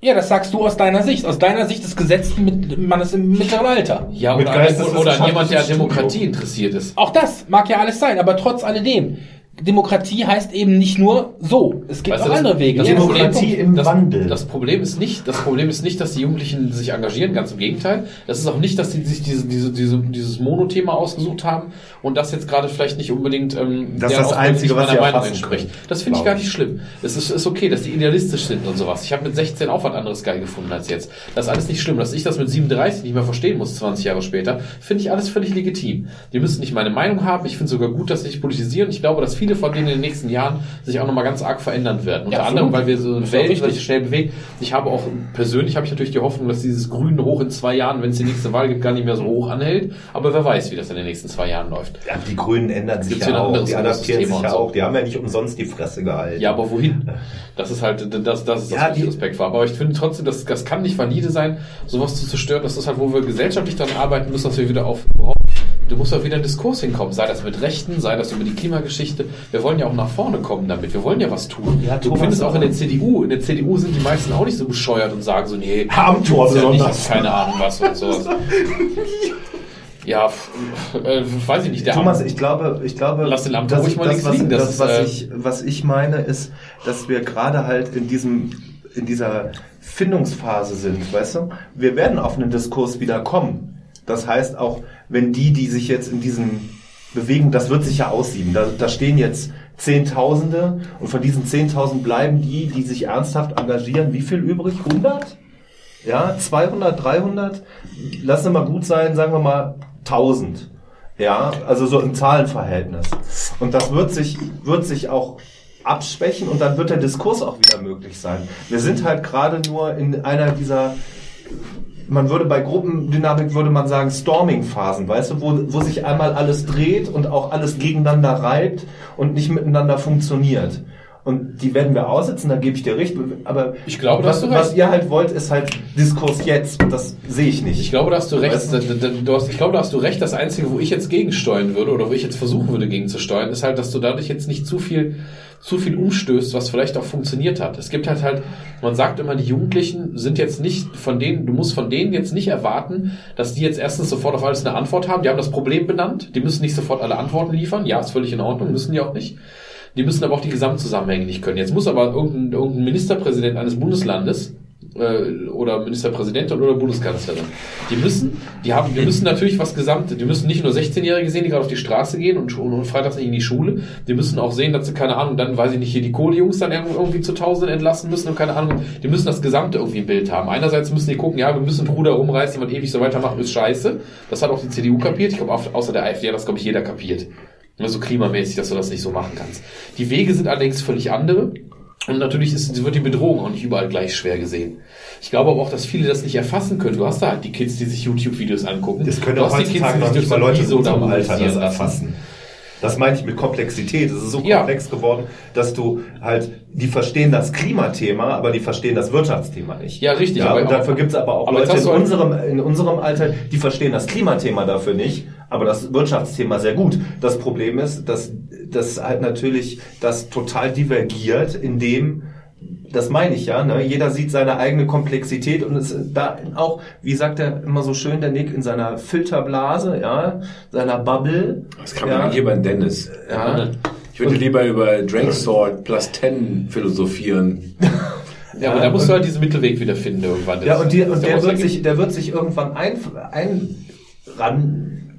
Ja, das sagst du aus deiner Sicht. Aus deiner Sicht des gesetzten mit, Mannes im mittleren Alter. Ja, oder, oder, oder geisteswissenschaftlichem jemand, der an. Demokratie interessiert ist. Auch das mag ja alles sein, aber trotz alledem. Demokratie heißt eben nicht nur so. Es gibt Weißt auch das- andere Wege. das Ja, Problem- Demokratie im das, Wandel. Das Problem ist nicht, das Problem ist nicht, dass die Jugendlichen sich engagieren, ganz im Gegenteil. Das ist auch nicht, dass sie sich diese, diese, diese, dieses Monothema ausgesucht haben und das jetzt gerade vielleicht nicht unbedingt ähm, Das ist das Einzige, was meiner Meinung entspricht. können, Das finde ich gar nicht schlimm. Es ist, ist okay, dass die idealistisch sind und sowas. Ich habe mit 16 auch was anderes geil gefunden als jetzt. Das ist alles nicht schlimm. Dass ich das mit 37 nicht mehr verstehen muss, 20 Jahre später, finde ich alles völlig legitim. Die müssen nicht meine Meinung haben. Ich finde sogar gut, dass sie sich politisieren. Ich glaube, dass viele von denen in den nächsten Jahren sich auch nochmal ganz arg verändern werden. Unter Ja, anderem, weil wir so eine Welt, sich schnell bewegt. Ich habe auch persönlich habe ich natürlich die Hoffnung, dass dieses Grün hoch in zwei Jahren, wenn es die nächste Wahl gibt, gar nicht mehr so hoch anhält. Aber wer weiß, wie das in den nächsten zwei Jahren läuft. Ja, die Grünen ändern sich ja auch. anderes Die adaptieren Thema sich ja so. auch. Die haben ja nicht umsonst die Fresse gehalten. Ja, aber wohin? Das ist halt, das, das ist das, Ja, was Respekt war. Aber ich finde trotzdem, das, das kann nicht valide sein, sowas zu zerstören. Das ist halt, wo wir gesellschaftlich daran arbeiten müssen, dass wir wieder auf, überhaupt, du musst auch wieder in Diskurs hinkommen. Sei das mit Rechten, sei das über die Klimageschichte. Wir wollen ja auch nach vorne kommen damit. Wir wollen ja was tun. Ja, du Thomas, findest auch in der CDU, in der CDU sind die meisten auch nicht so bescheuert und sagen so, nee, Am Tor ja nicht, keine Ahnung was und sowas. Ja, äh, weiß ich nicht. Der Thomas, ich glaube, ich glaube, Lass den Lampen das, ruhig mal das, was, liegen, das das, was äh, ich, was ich meine, ist, dass wir gerade halt in diesem, in dieser Findungsphase sind, weißt du? Wir werden auf einen Diskurs wieder kommen. Das heißt auch, wenn die, die sich jetzt in diesem bewegen, das wird sich ja aussieben. Da, da stehen jetzt Zehntausende und von diesen Zehntausend bleiben die, die sich ernsthaft engagieren. Wie viel übrig? 100? Ja, 200, 300? Lass es mal gut sein, sagen wir mal 1000. Ja, also so im Zahlenverhältnis. Und das wird sich, wird sich auch abschwächen und dann wird der Diskurs auch wieder möglich sein. Wir sind halt gerade nur in einer dieser, man würde bei Gruppendynamik würde man sagen Storming-Phasen, weißt du, wo, wo sich einmal alles dreht und auch alles gegeneinander reibt und nicht miteinander funktioniert. Und die werden wir aussitzen, da gebe ich dir recht. Aber Ich glaube, was, du was ihr halt wollt, ist halt Diskurs jetzt. Und das sehe ich nicht. Ich glaube, da hast du recht. Weißt da- Du hast, ich glaube, da hast du recht. Das Einzige, wo ich jetzt gegensteuern würde oder wo ich jetzt versuchen würde, gegenzusteuern, ist halt, dass du dadurch jetzt nicht zu viel, zu viel umstößt, was vielleicht auch funktioniert hat. Es gibt halt halt, man sagt immer, die Jugendlichen sind jetzt nicht von denen, du musst von denen jetzt nicht erwarten, dass die jetzt erstens sofort auf alles eine Antwort haben. Die haben das Problem benannt. Die müssen nicht sofort alle Antworten liefern. Ja, ist völlig in Ordnung, müssen die auch nicht. Die müssen aber auch die Gesamtzusammenhänge nicht können. Jetzt muss aber irgendein, irgendein Ministerpräsident eines Bundeslandes äh, oder Ministerpräsidentin oder Bundeskanzlerin. Die müssen, die haben, die müssen natürlich was Gesamte, die müssen nicht nur 16-Jährige sehen, die gerade auf die Straße gehen und, und, und freitags nicht in die Schule. Die müssen auch sehen, dass sie, keine Ahnung, dann weiß ich nicht, hier die Kohlejungs dann irgendwie zu Tausenden entlassen müssen und keine Ahnung. Die müssen das Gesamte irgendwie im Bild haben. Einerseits müssen die gucken, ja, wir müssen ein Ruder rumreißen, wenn ewig so weitermachen, ist scheiße. Das hat auch die CDU kapiert. Ich glaube, au- außer der AfD hat das, glaube ich, jeder kapiert. Nur so klimamäßig, dass du das nicht so machen kannst. Die Wege sind allerdings völlig andere. Und natürlich ist, wird die Bedrohung auch nicht überall gleich schwer gesehen. Ich glaube aber auch, dass viele das nicht erfassen können. Du hast da halt die Kids, die sich YouTube-Videos angucken. Das können auch heutzutage noch nicht mal Leute in Wieso unserem Alter das erfassen. Das meine ich mit Komplexität. Es ist so Ja. komplex geworden, dass du halt, die verstehen das Klimathema, aber die verstehen das Wirtschaftsthema nicht. Ja, richtig, Ja, aber- dafür gibt es aber auch aber Leute in unserem, in unserem Alter, die verstehen das Klimathema dafür nicht, aber das Wirtschaftsthema sehr gut. Das Problem ist, dass, dass halt natürlich das total divergiert, in dem das meine ich ja, ne? jeder sieht seine eigene Komplexität und es da auch, wie sagt er immer so schön, der Nick, in seiner Filterblase, ja, seiner Bubble. Das kann ja, man hier bei Dennis. Ja. Ich würde lieber über Drake Sword plus 10 philosophieren. Ja, aber da musst du halt diesen Mittelweg wieder finden irgendwann. Ja, und, die, Das ist und der, was wird sich, der wird sich irgendwann ein,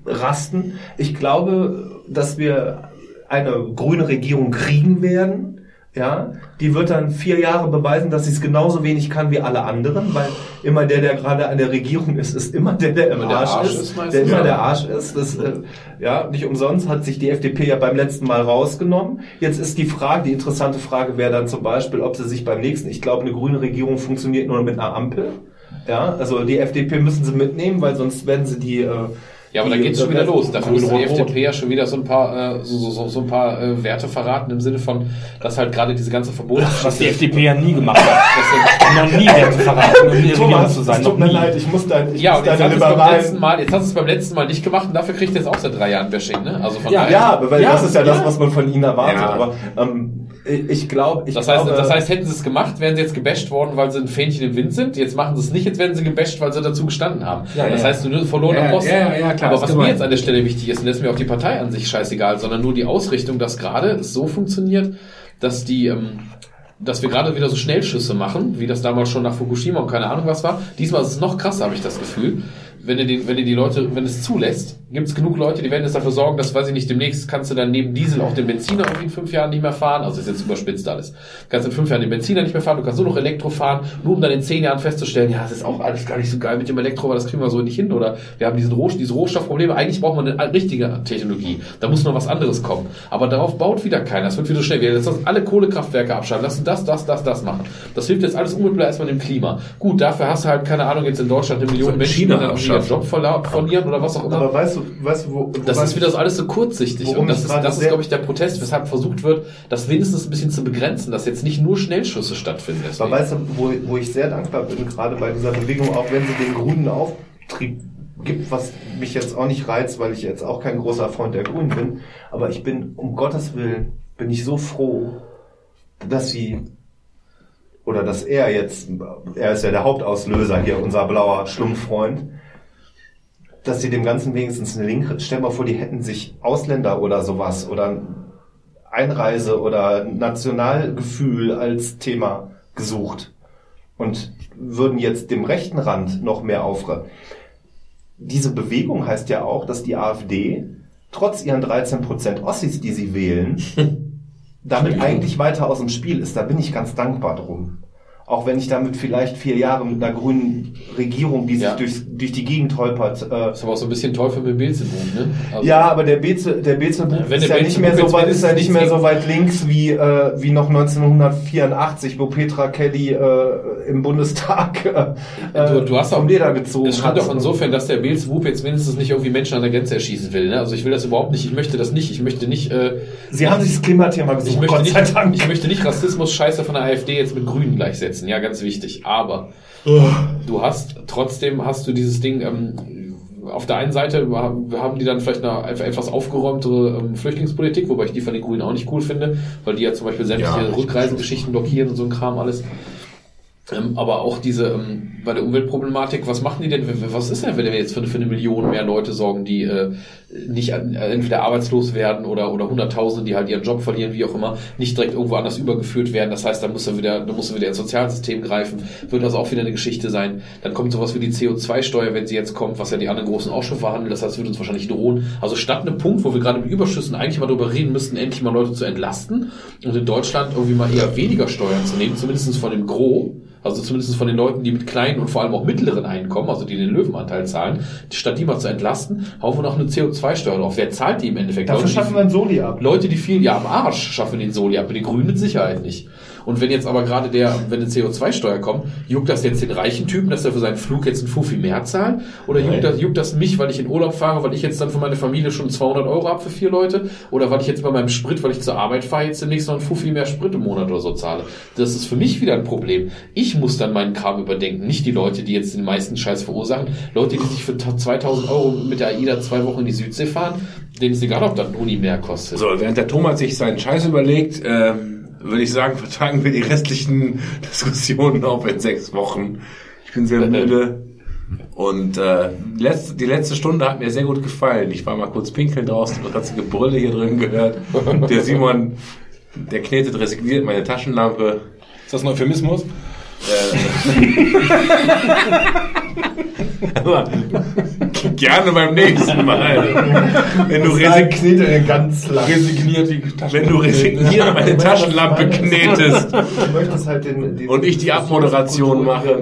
einranrasten. Ich glaube, dass wir eine grüne Regierung kriegen werden. Ja, die wird dann vier Jahre beweisen, dass sie es genauso wenig kann wie alle anderen, weil immer der, der gerade an der Regierung ist, ist immer der, der im Immer der Arsch, Arsch ist, ist der immer Ja. der Arsch ist. Das, äh, ja, nicht umsonst hat sich die FDP ja beim letzten Mal rausgenommen. Jetzt ist die Frage, die interessante Frage wäre dann zum Beispiel, ob sie sich beim nächsten, ich glaube, eine grüne Regierung funktioniert nur mit einer Ampel. Ja, also die FDP müssen sie mitnehmen, weil sonst werden sie die. Äh, Ja, aber da geht's schon wieder los. Dafür muss die. FDP ja schon wieder so ein paar, äh, so, so, so, so ein paar äh, Werte verraten im Sinne von, dass halt gerade diese ganze Verbot. Was die FDP ja nie gemacht hat. noch nie Werte verraten, um in Thomas, zu es sein. tut Noch mir nie. leid, ich muss dein, ich Ja, muss und jetzt deine hast, du es beim liberalen. letzten Mal, jetzt hast du es beim letzten Mal nicht gemacht und dafür kriegt ihr jetzt auch seit drei Jahren Bashing, ne? Also von Ja, daher. Ja, aber weil Ja, das ist ja, das, ja. was man von ihnen erwartet. Ja. Aber ähm, ich glaube, ich Das heißt, glaube, das heißt, hätten sie es gemacht, wären sie jetzt gebasht worden, weil sie ein Fähnchen im Wind sind. Jetzt machen sie es nicht, jetzt werden sie gebasht, weil sie dazu gestanden haben. Ja, das ja. heißt, du nur verlorener Ja, Posten. ja, ja, ja, klar, Aber was mir gemein. jetzt an der Stelle wichtig ist, und das ist mir auch die Partei an sich scheißegal, sondern nur die Ausrichtung, dass gerade es so funktioniert, dass die, ähm, dass wir gerade wieder so Schnellschüsse machen, wie das damals schon nach Fukushima und keine Ahnung was war. Diesmal ist es noch krasser, habe ich das Gefühl. Wenn du, den, wenn du die Leute, wenn es zulässt, gibt es genug Leute, die werden jetzt dafür sorgen, dass, weiß ich nicht, demnächst kannst du dann neben Diesel auch den Benziner irgendwie in fünf Jahren nicht mehr fahren. Also ist jetzt überspitzt alles. Du kannst in fünf Jahren den Benziner nicht mehr fahren, du kannst nur noch Elektro fahren, nur um dann in zehn Jahren festzustellen, ja, das ist auch alles gar nicht so geil mit dem Elektro, weil das kriegen wir so nicht hin. Oder wir haben diesen Roh diese Rohstoffprobleme, eigentlich braucht man eine richtige Technologie. Da muss noch was anderes kommen. Aber darauf baut wieder keiner. Es wird wieder schnell. Wir lassen alle Kohlekraftwerke abschalten, lassen das, das, das, das machen. Das hilft jetzt alles unmittelbar erstmal dem Klima. Gut, dafür hast du halt, keine Ahnung, jetzt in Deutschland eine Million So Menschen, China ihren. Job verlieren oder was auch immer. aber weißt du, weißt du, wo, Das ist wieder das alles so kurzsichtig. Und das ist, das ist glaube ich, der Protest, weshalb versucht wird, das wenigstens ein bisschen zu begrenzen, dass jetzt nicht nur Schnellschüsse stattfinden. Aber Deswegen. weißt du, wo, wo ich sehr dankbar bin, gerade bei dieser Bewegung, auch wenn sie den grünen Auftrieb gibt, was mich jetzt auch nicht reizt, weil ich jetzt auch kein großer Freund der Grünen bin, aber ich bin, um Gottes Willen, bin ich so froh, dass sie, oder dass er jetzt, er ist ja der Hauptauslöser hier, unser blauer Schlumpffreund, dass sie dem Ganzen wenigstens eine Linke, stell mal vor, die hätten sich Ausländer oder sowas oder Einreise oder Nationalgefühl als Thema gesucht und würden jetzt dem rechten Rand noch mehr aufre. Diese Bewegung heißt ja auch, dass die AfD trotz ihren 13% Ossis, die sie wählen, damit eigentlich weiter aus dem Spiel ist. Da bin ich ganz dankbar drum. Auch wenn ich damit vielleicht vier Jahre mit einer grünen Regierung, die sich Ja. durch, die Gegend holpert, äh, Das ist aber auch so ein bisschen Teufel mit Beelzebub, ne? Also- ja, aber der Bezel, der Wenn ist ja nicht mehr Beelzebub so weit, ist ja nicht mehr so weit links wie, äh, wie noch 1984, wo Petra Kelly äh, im Bundestag äh, Du, du hast auch vom Leder gezogen Es stimmt auch insofern, dass der Beelzebub jetzt mindestens nicht irgendwie Menschen an der Grenze erschießen will. Ne? Also ich will das überhaupt nicht. Ich möchte das nicht. Ich möchte nicht. Äh, Sie haben sich das Klimathema ich gesucht, möchte Gott sei nicht, ich möchte nicht Rassismus Scheiße von der AfD jetzt mit Grünen gleichsetzen. Ja, ganz wichtig. Aber du hast trotzdem hast du dieses Ding. Ähm, auf der einen Seite haben die dann vielleicht eine etwas aufgeräumtere ähm, Flüchtlingspolitik, wobei ich die von den Grünen auch nicht cool finde, weil die ja zum Beispiel sämtliche Ja. Rückreisengeschichten blockieren und so ein Kram alles. Ähm, aber auch diese, ähm, bei der Umweltproblematik, was machen die denn, was ist denn, wenn wir jetzt für, für eine Million mehr Leute sorgen, die äh, nicht äh, entweder arbeitslos werden oder, oder Hunderttausende, die halt ihren Job verlieren, wie auch immer, nicht direkt irgendwo anders übergeführt werden. Das heißt, da muss er wieder, da muss er wieder ins Sozialsystem greifen, wird also auch wieder eine Geschichte sein. Dann kommt sowas wie die CO2-Steuer, wenn sie jetzt kommt, was ja die anderen großen auch schon verhandeln, das heißt, wird uns wahrscheinlich drohen. Also statt einem Punkt, wo wir gerade mit Überschüssen eigentlich mal darüber reden müssten, endlich mal Leute zu entlasten und in Deutschland irgendwie mal eher weniger Steuern zu nehmen, zumindest von dem Gros, also zumindest von den Leuten, die mit kleinen und vor allem auch mittleren Einkommen, also die den Löwenanteil zahlen, statt die mal zu entlasten, hauen wir noch eine CO2-Steuer drauf. Wer zahlt die im Endeffekt? Dafür Leute, schaffen wir einen Soli ab. Leute, die viel, ja, am Arsch schaffen den Soli ab, die Grünen mit Sicherheit nicht. Und wenn jetzt aber gerade der, wenn eine CO2-Steuer kommt, juckt das jetzt den reichen Typen, dass er für seinen Flug jetzt einen Fuffi mehr zahlt? Oder juckt das, juckt das mich, weil ich in Urlaub fahre, weil ich jetzt dann für meine Familie schon 200 Euro habe für vier Leute? Oder weil ich jetzt bei meinem Sprit, weil ich zur Arbeit fahre, jetzt demnächst noch einen Fuffi mehr Sprit im Monat oder so zahle? Das ist für mich wieder ein Problem. Ich muss dann meinen Kram überdenken, nicht die Leute, die jetzt den meisten Scheiß verursachen. Leute, die sich für 2000 Euro mit der AIDA zwei Wochen in die Südsee fahren, denen ist egal, ob dann Uni mehr kostet. So, während der Thomas sich seinen Scheiß überlegt, ähm, würde ich sagen, vertagen wir die restlichen Diskussionen auf in sechs Wochen. Ich bin sehr müde. Und äh, letzte, die letzte Stunde hat mir sehr gut gefallen. Ich war mal kurz pinkeln draußen, das ganze Gebrülle hier drin gehört. Der Simon, der knetet resigniert meine Taschenlampe. Ist das ein Euphemismus? Aber gerne beim nächsten Mal. Wenn du, Nein, resig knete ganz lang. Resigniert die wenn du resigniert meine Taschenlampe knetest. Du möchtest halt den, den Und ich die Abmoderation mache.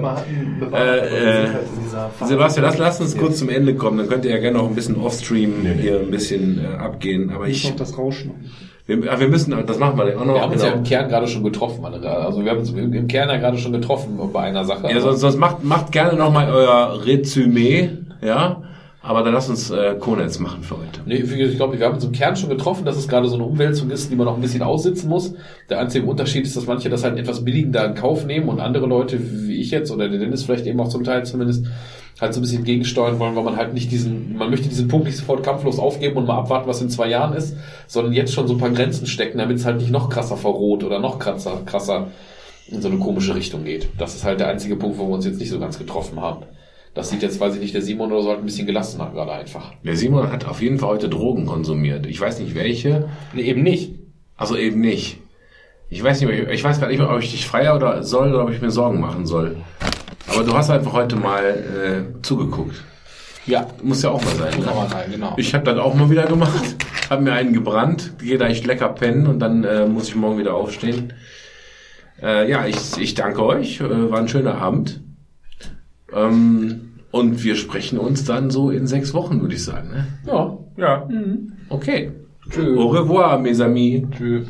Äh, äh, halt. Sebastian, lass, lass uns kurz zum Ende kommen. Dann könnt ihr ja gerne noch ein bisschen offstream hier ein bisschen äh, abgehen. Aber Ich das Rauschen. Wir, ah, wir müssen, das machen wir auch noch. Wir haben uns ja im genau. Kern gerade schon getroffen. Also wir haben uns im im Kern ja gerade schon getroffen bei einer Sache. Ja, sonst, sonst macht, macht gerne noch mal euer Resümee, ja. Aber dann lasst uns äh, Konetz machen für heute. Nee, ich glaube, wir haben uns im Kern schon getroffen, dass es gerade so eine Umwälzung ist, die man noch ein bisschen aussitzen muss. Der einzige Unterschied ist, dass manche das halt etwas billigender in Kauf nehmen und andere Leute, wie ich jetzt oder der Dennis vielleicht eben auch zum Teil zumindest, halt so ein bisschen gegensteuern wollen, weil man halt nicht diesen, man möchte diesen Punkt nicht sofort kampflos aufgeben und mal abwarten, was in zwei Jahren ist, sondern jetzt schon so ein paar Grenzen stecken, damit es halt nicht noch krasser verroht oder noch krasser, krasser in so eine komische Richtung geht. Das ist halt der einzige Punkt, wo wir uns jetzt nicht so ganz getroffen haben. Das sieht jetzt, weiß ich nicht, der Simon oder so halt ein bisschen gelassener gerade einfach. Der Simon hat auf jeden Fall heute Drogen konsumiert. Ich weiß nicht welche. Nee, eben nicht. Also eben nicht. Ich weiß nicht, ich weiß gar nicht ob ich dich freier oder soll oder ob ich mir Sorgen machen soll. Aber du hast einfach heute mal äh, zugeguckt. Ja. Muss ja auch mal sein. Muss Ne? auch mal rein, genau. Ich habe das auch mal wieder gemacht. Hab mir einen gebrannt. Gehe da echt lecker pennen und dann äh, muss ich morgen wieder aufstehen. Äh, ja, ich, ich danke euch. Äh, war ein schöner Abend. Ähm, und wir sprechen uns dann so in sechs Wochen, würde ich sagen. Ne? Ja. Ja. Okay. Au revoir, mes amis. Tschüss.